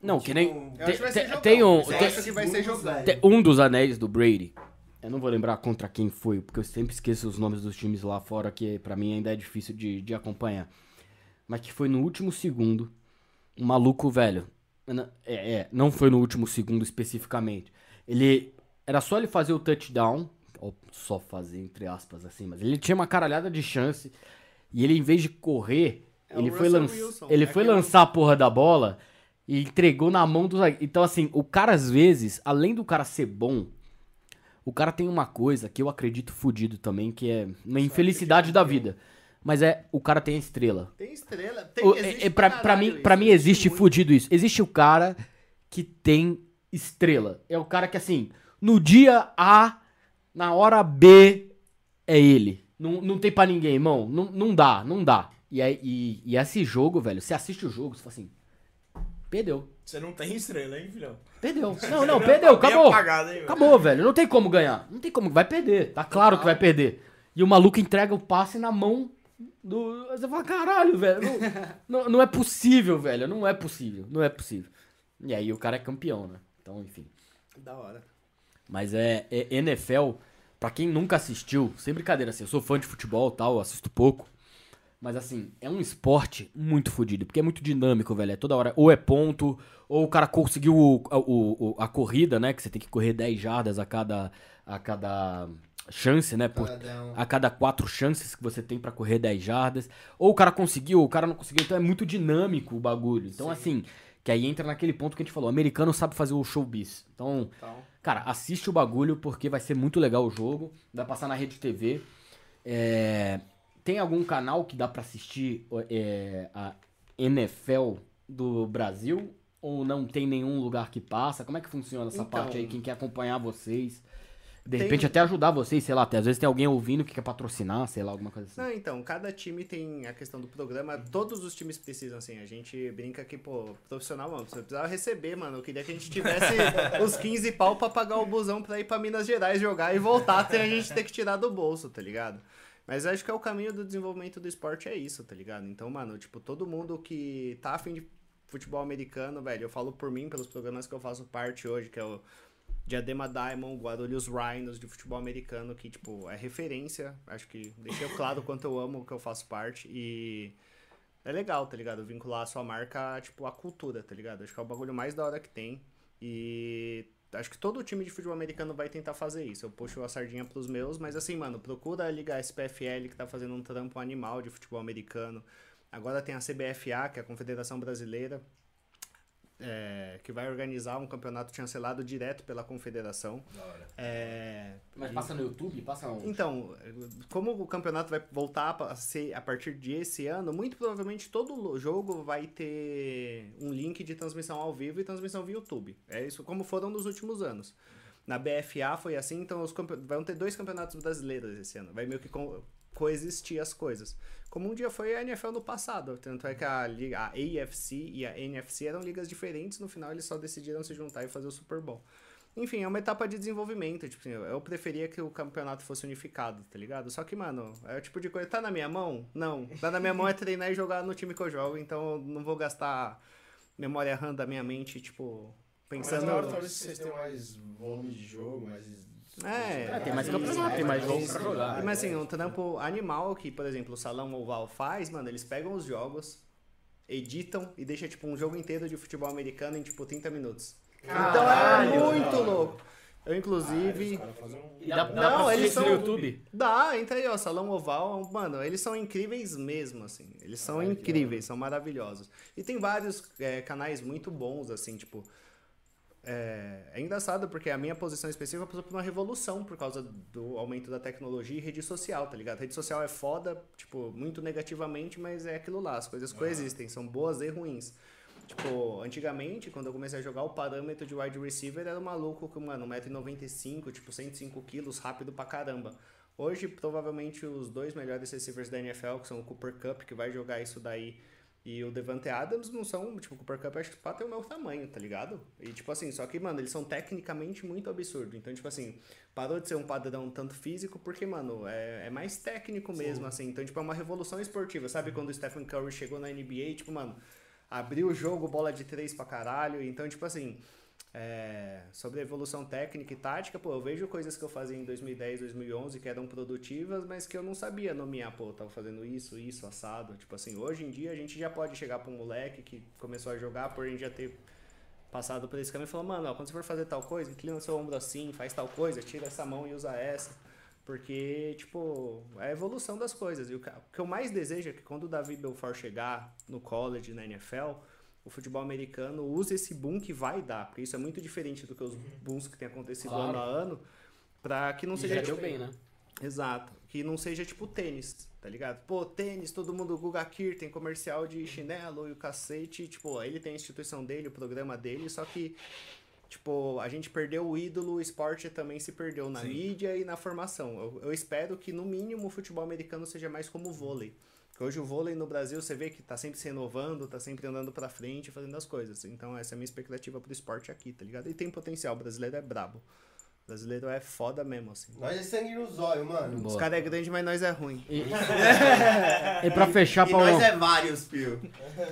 Speaker 4: Não, que nem-
Speaker 5: Um-
Speaker 2: Eu acho que vai ser
Speaker 4: Tem-
Speaker 2: jogão.
Speaker 4: tem um-
Speaker 2: Eu acho que vai ser jogão.
Speaker 4: Tem Um dos anéis do Brady, eu não vou lembrar contra quem foi, porque eu sempre esqueço os nomes dos times lá fora, que pra mim ainda é difícil de, de acompanhar. Mas que foi no último segundo, um maluco velho. É, é, não foi no último segundo especificamente. Ele. Era só ele fazer o touchdown, ou só fazer, entre aspas, assim, mas ele tinha uma caralhada de chance. E ele, em vez de correr,
Speaker 2: É
Speaker 4: ele, foi,
Speaker 2: Russell
Speaker 4: lanç-
Speaker 2: Wilson,
Speaker 4: ele
Speaker 2: é
Speaker 4: foi lançar a porra da bola e entregou na mão do zagueiro. Então, assim, o cara, às vezes, além do cara ser bom, o cara tem uma coisa que eu acredito fudido também, que é uma infelicidade da vida. Mas é, o cara tem a estrela.
Speaker 2: Tem estrela. Tem,
Speaker 4: O- é, é, pra,
Speaker 2: pra
Speaker 4: mim,
Speaker 2: caralho
Speaker 4: pra
Speaker 2: isso,
Speaker 4: mim existe
Speaker 2: muito.
Speaker 4: fudido isso. Existe o cara que tem estrela. É o cara que, assim, no dia A, na hora B, é ele. Não, não tem pra ninguém, irmão. Não, não dá, não dá. E, aí, e, e esse jogo, velho, você assiste o jogo, você fala assim, perdeu.
Speaker 3: Você não tem estrela, hein, filhão?
Speaker 4: Perdeu. Não, [laughs] não, perdeu,
Speaker 3: Tá
Speaker 4: acabou.
Speaker 3: apagado, hein?
Speaker 4: Acabou, velho. Não tem como ganhar. Não tem como. Vai perder. Tá claro que vai perder. E o maluco entrega o passe na mão do. Você fala, caralho, velho. Não, [laughs] não, não é possível, velho. Não é possível. Não é possível. E aí o cara é campeão, né? Então, enfim.
Speaker 2: Da hora.
Speaker 4: Mas é, é NFL, pra quem nunca assistiu, sem brincadeira assim, eu sou fã de futebol e tal, assisto pouco. Mas assim, é um esporte muito fodido, porque é muito dinâmico, velho. É toda hora, ou é ponto, ou o cara conseguiu o- o- o- a corrida, né? Que você tem que correr 10 jardas a cada, a cada chance, né? Por, a cada quatro chances que você tem pra correr 10 jardas. Ou o cara conseguiu, ou o cara não conseguiu. Então é muito dinâmico o bagulho. Então, assim, que aí entra naquele ponto que a gente falou: o americano sabe fazer o showbiz. Então,
Speaker 2: Então,
Speaker 4: cara, assiste o bagulho porque vai ser muito legal o jogo. Vai passar na rede TV. É, Tem algum canal que dá pra assistir é, a NFL do Brasil? Ou não tem nenhum lugar que passa? Como é que funciona essa
Speaker 2: Então-
Speaker 4: parte aí? Quem quer acompanhar vocês? De
Speaker 2: Tem-
Speaker 4: repente até ajudar vocês, sei lá, até às vezes tem alguém ouvindo que quer patrocinar, sei lá, alguma coisa assim.
Speaker 2: Não, então, cada time tem a questão do programa, todos os times precisam, assim, a gente brinca que, pô, profissional, mano, você precisava receber, mano, eu queria que a gente tivesse [laughs] os 15 pau pra pagar o busão pra ir pra Minas Gerais jogar e voltar até a gente ter que tirar do bolso, tá ligado? Mas acho que é o caminho do desenvolvimento do esporte é isso, tá ligado? Então, mano, tipo, todo mundo que tá afim de futebol americano, velho, eu falo por mim, pelos programas que eu faço parte hoje, que é o Diadema Diamond, Guarulhos Rhinos de futebol americano, que, tipo, é referência. Acho que deixei claro o quanto eu amo o que eu faço parte. E é legal, tá ligado? Vincular a sua marca, tipo, à cultura, tá ligado? Acho que é o bagulho mais da hora que tem. E acho que todo time de futebol americano vai tentar fazer isso. Eu puxo a sardinha pros meus, mas assim, mano, procura a Liga SPFL, que tá fazendo um trampo animal de futebol americano. Agora tem a CBFA, que é a Confederação Brasileira, é, que vai organizar um campeonato chancelado direto pela confederação. É,
Speaker 4: Mas
Speaker 2: e-
Speaker 4: passa no YouTube? Passa onde?
Speaker 2: então, como o campeonato vai voltar a ser a partir de esse ano, muito provavelmente todo jogo vai ter um link de transmissão ao vivo e transmissão via YouTube. É isso como foram nos últimos anos. Na BFA foi assim, então os campe- vão ter dois campeonatos brasileiros esse ano. Vai meio que coexistir as coisas. Como um dia foi a NFL no passado. Tanto é que a, liga, a AFC e a NFC eram ligas diferentes, no final eles só decidiram se juntar e fazer o Super Bowl. Enfim, é uma etapa de desenvolvimento. Tipo assim, eu preferia que o campeonato fosse unificado, tá ligado? Só que, mano, é o tipo de coisa. Tá na minha mão? Não. Tá na minha mão é treinar e jogar no time que eu jogo, então eu não vou gastar memória RAM da minha mente, tipo,
Speaker 3: Mas
Speaker 2: pensando.
Speaker 3: na hora talvez vocês tenham mais volume de jogo, mais.
Speaker 2: É,
Speaker 4: É, tem mais campeonato, tem mais jogo pra jogar.
Speaker 2: Mas assim, um trampo animal que, por exemplo, o Salão Oval faz, mano, eles pegam os jogos, editam e deixam, tipo, um jogo inteiro de futebol americano em, tipo, 30 minutos. Então é muito louco. Eu, inclusive.
Speaker 3: Fazem um-
Speaker 4: E dá,
Speaker 2: Não,
Speaker 4: dá pra
Speaker 2: eles
Speaker 4: assistir no
Speaker 2: são-
Speaker 4: YouTube?
Speaker 2: Dá, entra aí, ó, Salão Oval, mano, eles são incríveis mesmo, assim. Eles são
Speaker 3: que
Speaker 2: incríveis, são maravilhosos. E tem vários é, canais muito bons, assim, tipo. É, é engraçado porque a minha posição específica passou por uma revolução por causa do aumento da tecnologia e rede social, tá ligado? Rede social é foda, tipo, muito negativamente, mas é aquilo lá, as coisas coexistem, são boas e ruins. Tipo, antigamente, quando eu comecei a jogar, o parâmetro de wide receiver era um maluco com, mano, 1,95m, tipo, 105 quilos, rápido pra caramba. Hoje, provavelmente, os dois melhores receivers da NFL, que são o Cooper Cup, que vai jogar isso daí, e o Devante Adams, não são, tipo, o Cooper Cup acho que pra ter o meu tamanho, tá ligado? E, tipo assim, só que, mano, eles são tecnicamente muito absurdos. Então, tipo assim, parou de ser um padrão tanto físico, porque, mano, é, é mais técnico mesmo, assim. Então, tipo, é uma revolução esportiva. Sabe quando o Stephen Curry chegou na NBA, tipo, mano, abriu o jogo, bola de três pra caralho. Então, tipo assim, é, sobre evolução técnica e tática, pô, eu vejo coisas que eu fazia em 2010, 2011 que eram produtivas, mas que eu não sabia nomear, pô, eu tava fazendo isso, isso, assado. Tipo assim, hoje em dia a gente já pode chegar pra um moleque que começou a jogar por a gente já ter passado por esse caminho e falar, mano, ó, quando você for fazer tal coisa, inclina seu ombro assim, faz tal coisa, tira essa mão e usa essa. Porque, tipo, é a evolução das coisas. E o que eu mais desejo é que quando o Davi Belfort chegar no college, na NFL, o futebol americano use esse boom que vai dar. Porque isso é muito diferente do que os booms que tem acontecido
Speaker 4: Claro.
Speaker 2: ano a ano. Pra que não
Speaker 4: E
Speaker 2: seja.
Speaker 4: já deu
Speaker 2: tipo-
Speaker 4: bem, né?
Speaker 2: Exato. Que não seja tipo tênis, tá ligado? Pô, tênis, todo mundo, o Guga Kir tem comercial de chinelo e o cacete. Tipo, ele tem a instituição dele, o programa dele, só que, tipo, a gente perdeu o ídolo, o esporte também se perdeu na
Speaker 1: Sim.
Speaker 2: mídia e na formação. Eu, eu espero que, no mínimo, o futebol americano seja mais como o vôlei. Porque hoje o vôlei no Brasil, você vê que tá sempre se renovando, tá sempre andando pra frente, fazendo as coisas. Então, essa é a minha expectativa pro esporte aqui, tá ligado? E tem potencial, o brasileiro é brabo. O brasileiro é foda mesmo, assim.
Speaker 5: Nós é sangue nos olhos, mano.
Speaker 2: Os
Speaker 4: Boa.
Speaker 2: caras é grande, mas nós é ruim.
Speaker 4: E, [laughs] e pra fechar,
Speaker 5: E
Speaker 4: Paulão,
Speaker 5: nós é vários, Pio.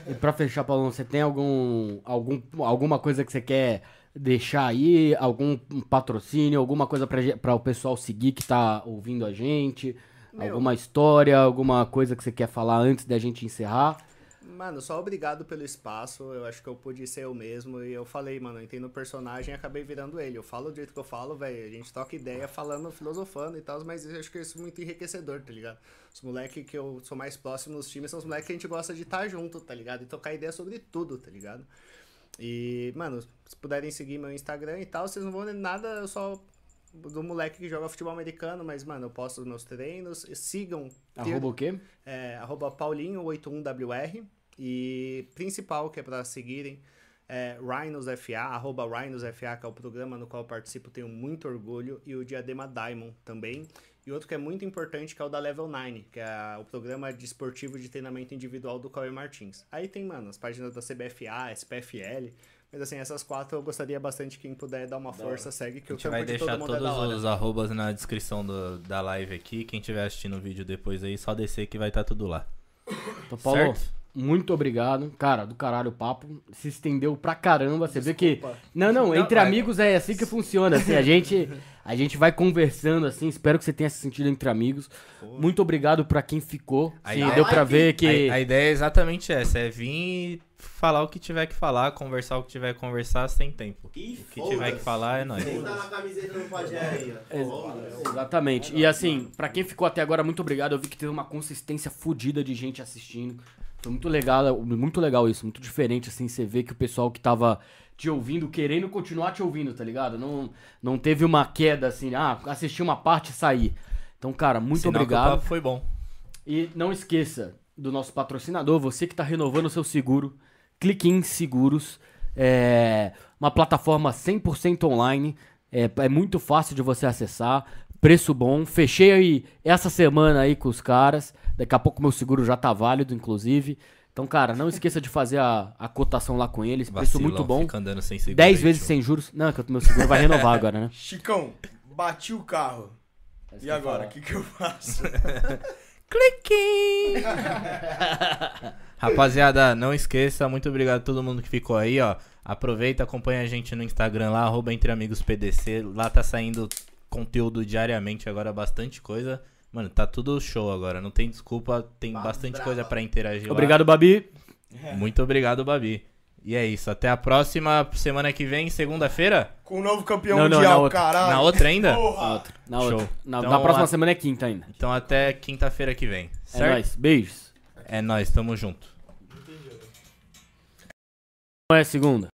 Speaker 4: e pra fechar, Paulão, você tem algum, algum, alguma coisa que você quer deixar aí? Algum patrocínio, alguma coisa pra, pra o pessoal seguir que tá ouvindo a gente?
Speaker 2: Meu.
Speaker 4: Alguma história, alguma coisa que você quer falar antes da gente encerrar?
Speaker 2: Mano, só obrigado pelo espaço. Eu acho que eu pude ser eu mesmo. E eu falei, mano, eu entendo o personagem e acabei virando ele. Eu falo do jeito que eu falo, velho. A gente toca ideia falando, filosofando e tal, mas eu acho que isso é muito enriquecedor, tá ligado? Os moleques que eu sou mais próximo nos times são os moleques que a gente gosta de estar junto, tá ligado? E trocar ideia sobre tudo, tá ligado? E, mano, se puderem seguir meu Instagram e tal, vocês não vão ver nada, eu só do moleque que joga futebol americano, mas, mano, eu posto os meus treinos. Sigam.
Speaker 4: Arroba o quê?
Speaker 2: É, arroba Paulinho81WR. E principal, que é pra seguirem, é RhinosFA, arroba RhinosFA, que é o programa no qual eu participo, tenho muito orgulho. E o Diadema Diamond também. E outro que é muito importante, que é o da Level 9, que é o programa de esportivo de treinamento individual do Cauê Martins. Aí tem, mano, as páginas da CBFA, SPFL. Mas assim, essas quatro eu gostaria bastante quem puder dar uma força, segue, que
Speaker 1: A
Speaker 2: o
Speaker 1: gente vai
Speaker 2: campo de
Speaker 1: deixar
Speaker 2: todo mundo é
Speaker 1: todos
Speaker 2: da hora.
Speaker 1: os arrobas na descrição do- da live aqui. Quem estiver assistindo o vídeo depois aí, só descer que vai estar tudo lá.
Speaker 4: Então, Paulo,
Speaker 1: Certo?
Speaker 4: muito obrigado. Cara, do caralho o papo. Se estendeu pra caramba. Você vê que.
Speaker 2: Desculpa.
Speaker 4: Não, não,
Speaker 1: Não,
Speaker 4: entre
Speaker 1: vai.
Speaker 4: amigos é assim que funciona. Assim, a gente. A gente vai conversando assim, espero que você tenha se sentido entre amigos. Muito obrigado pra quem ficou. Sim, deu pra ver que.
Speaker 1: A, a ideia é exatamente essa: é vir falar o que tiver que falar, conversar o que tiver que conversar sem tempo.
Speaker 5: E
Speaker 1: O que tiver que falar é nóis.
Speaker 5: Quem tá na camiseta não pode aí, ó.
Speaker 4: Ex- Exatamente. E assim, pra quem ficou até agora, muito obrigado. Eu vi que teve uma consistência fodida de gente assistindo. Foi muito legal, muito legal isso, muito diferente, assim, você vê que o pessoal que tava te ouvindo, querendo continuar te ouvindo, tá ligado? Não, não teve uma queda assim, ah, assisti uma parte e saí. Então, cara, muito
Speaker 1: Sinal que o
Speaker 4: obrigado.
Speaker 1: papo foi bom.
Speaker 4: E não esqueça do nosso patrocinador, você que está renovando o seu seguro, clique em Seguros, é uma plataforma 100% online, é, é muito fácil de você acessar, preço bom. Fechei aí essa semana aí com os caras, daqui a pouco meu seguro já tá válido, inclusive. Então, cara, não esqueça de fazer a, a cotação lá com eles, preço
Speaker 1: Vacilão,
Speaker 4: muito bom.
Speaker 1: Fica andando sem seguro
Speaker 4: 10
Speaker 1: aí,
Speaker 4: vezes
Speaker 1: tio.
Speaker 4: sem juros. Não, que o meu seguro vai renovar agora, né? [laughs]
Speaker 3: Chicão, bati o carro.
Speaker 4: É isso
Speaker 3: E agora, o que, que eu faço? [laughs] [laughs]
Speaker 1: Clique! Rapaziada, não esqueça, muito obrigado a todo mundo que ficou aí, ó. Aproveita, acompanha a gente no Instagram lá, arroba Entre Amigos PDC. Lá tá saindo conteúdo diariamente agora, bastante coisa. Mano, tá tudo show agora, não tem desculpa, tem bastante
Speaker 5: brava.
Speaker 1: coisa pra interagir lá.
Speaker 4: Obrigado, Babi. [laughs]
Speaker 1: Muito obrigado, Babi. E é isso, até a próxima semana que vem, segunda-feira?
Speaker 3: Com o novo campeão
Speaker 4: Não, não,
Speaker 3: mundial,
Speaker 4: na outra.
Speaker 3: caralho.
Speaker 1: Na outra ainda?
Speaker 3: Porra!
Speaker 4: Outra. Na, outra. Na,
Speaker 1: Então,
Speaker 4: na próxima
Speaker 1: a-
Speaker 4: semana é quinta ainda.
Speaker 1: Então até quinta-feira que vem,
Speaker 4: É
Speaker 1: certo?
Speaker 4: nóis. Beijos.
Speaker 1: É nóis, tamo junto.
Speaker 4: Não é segunda.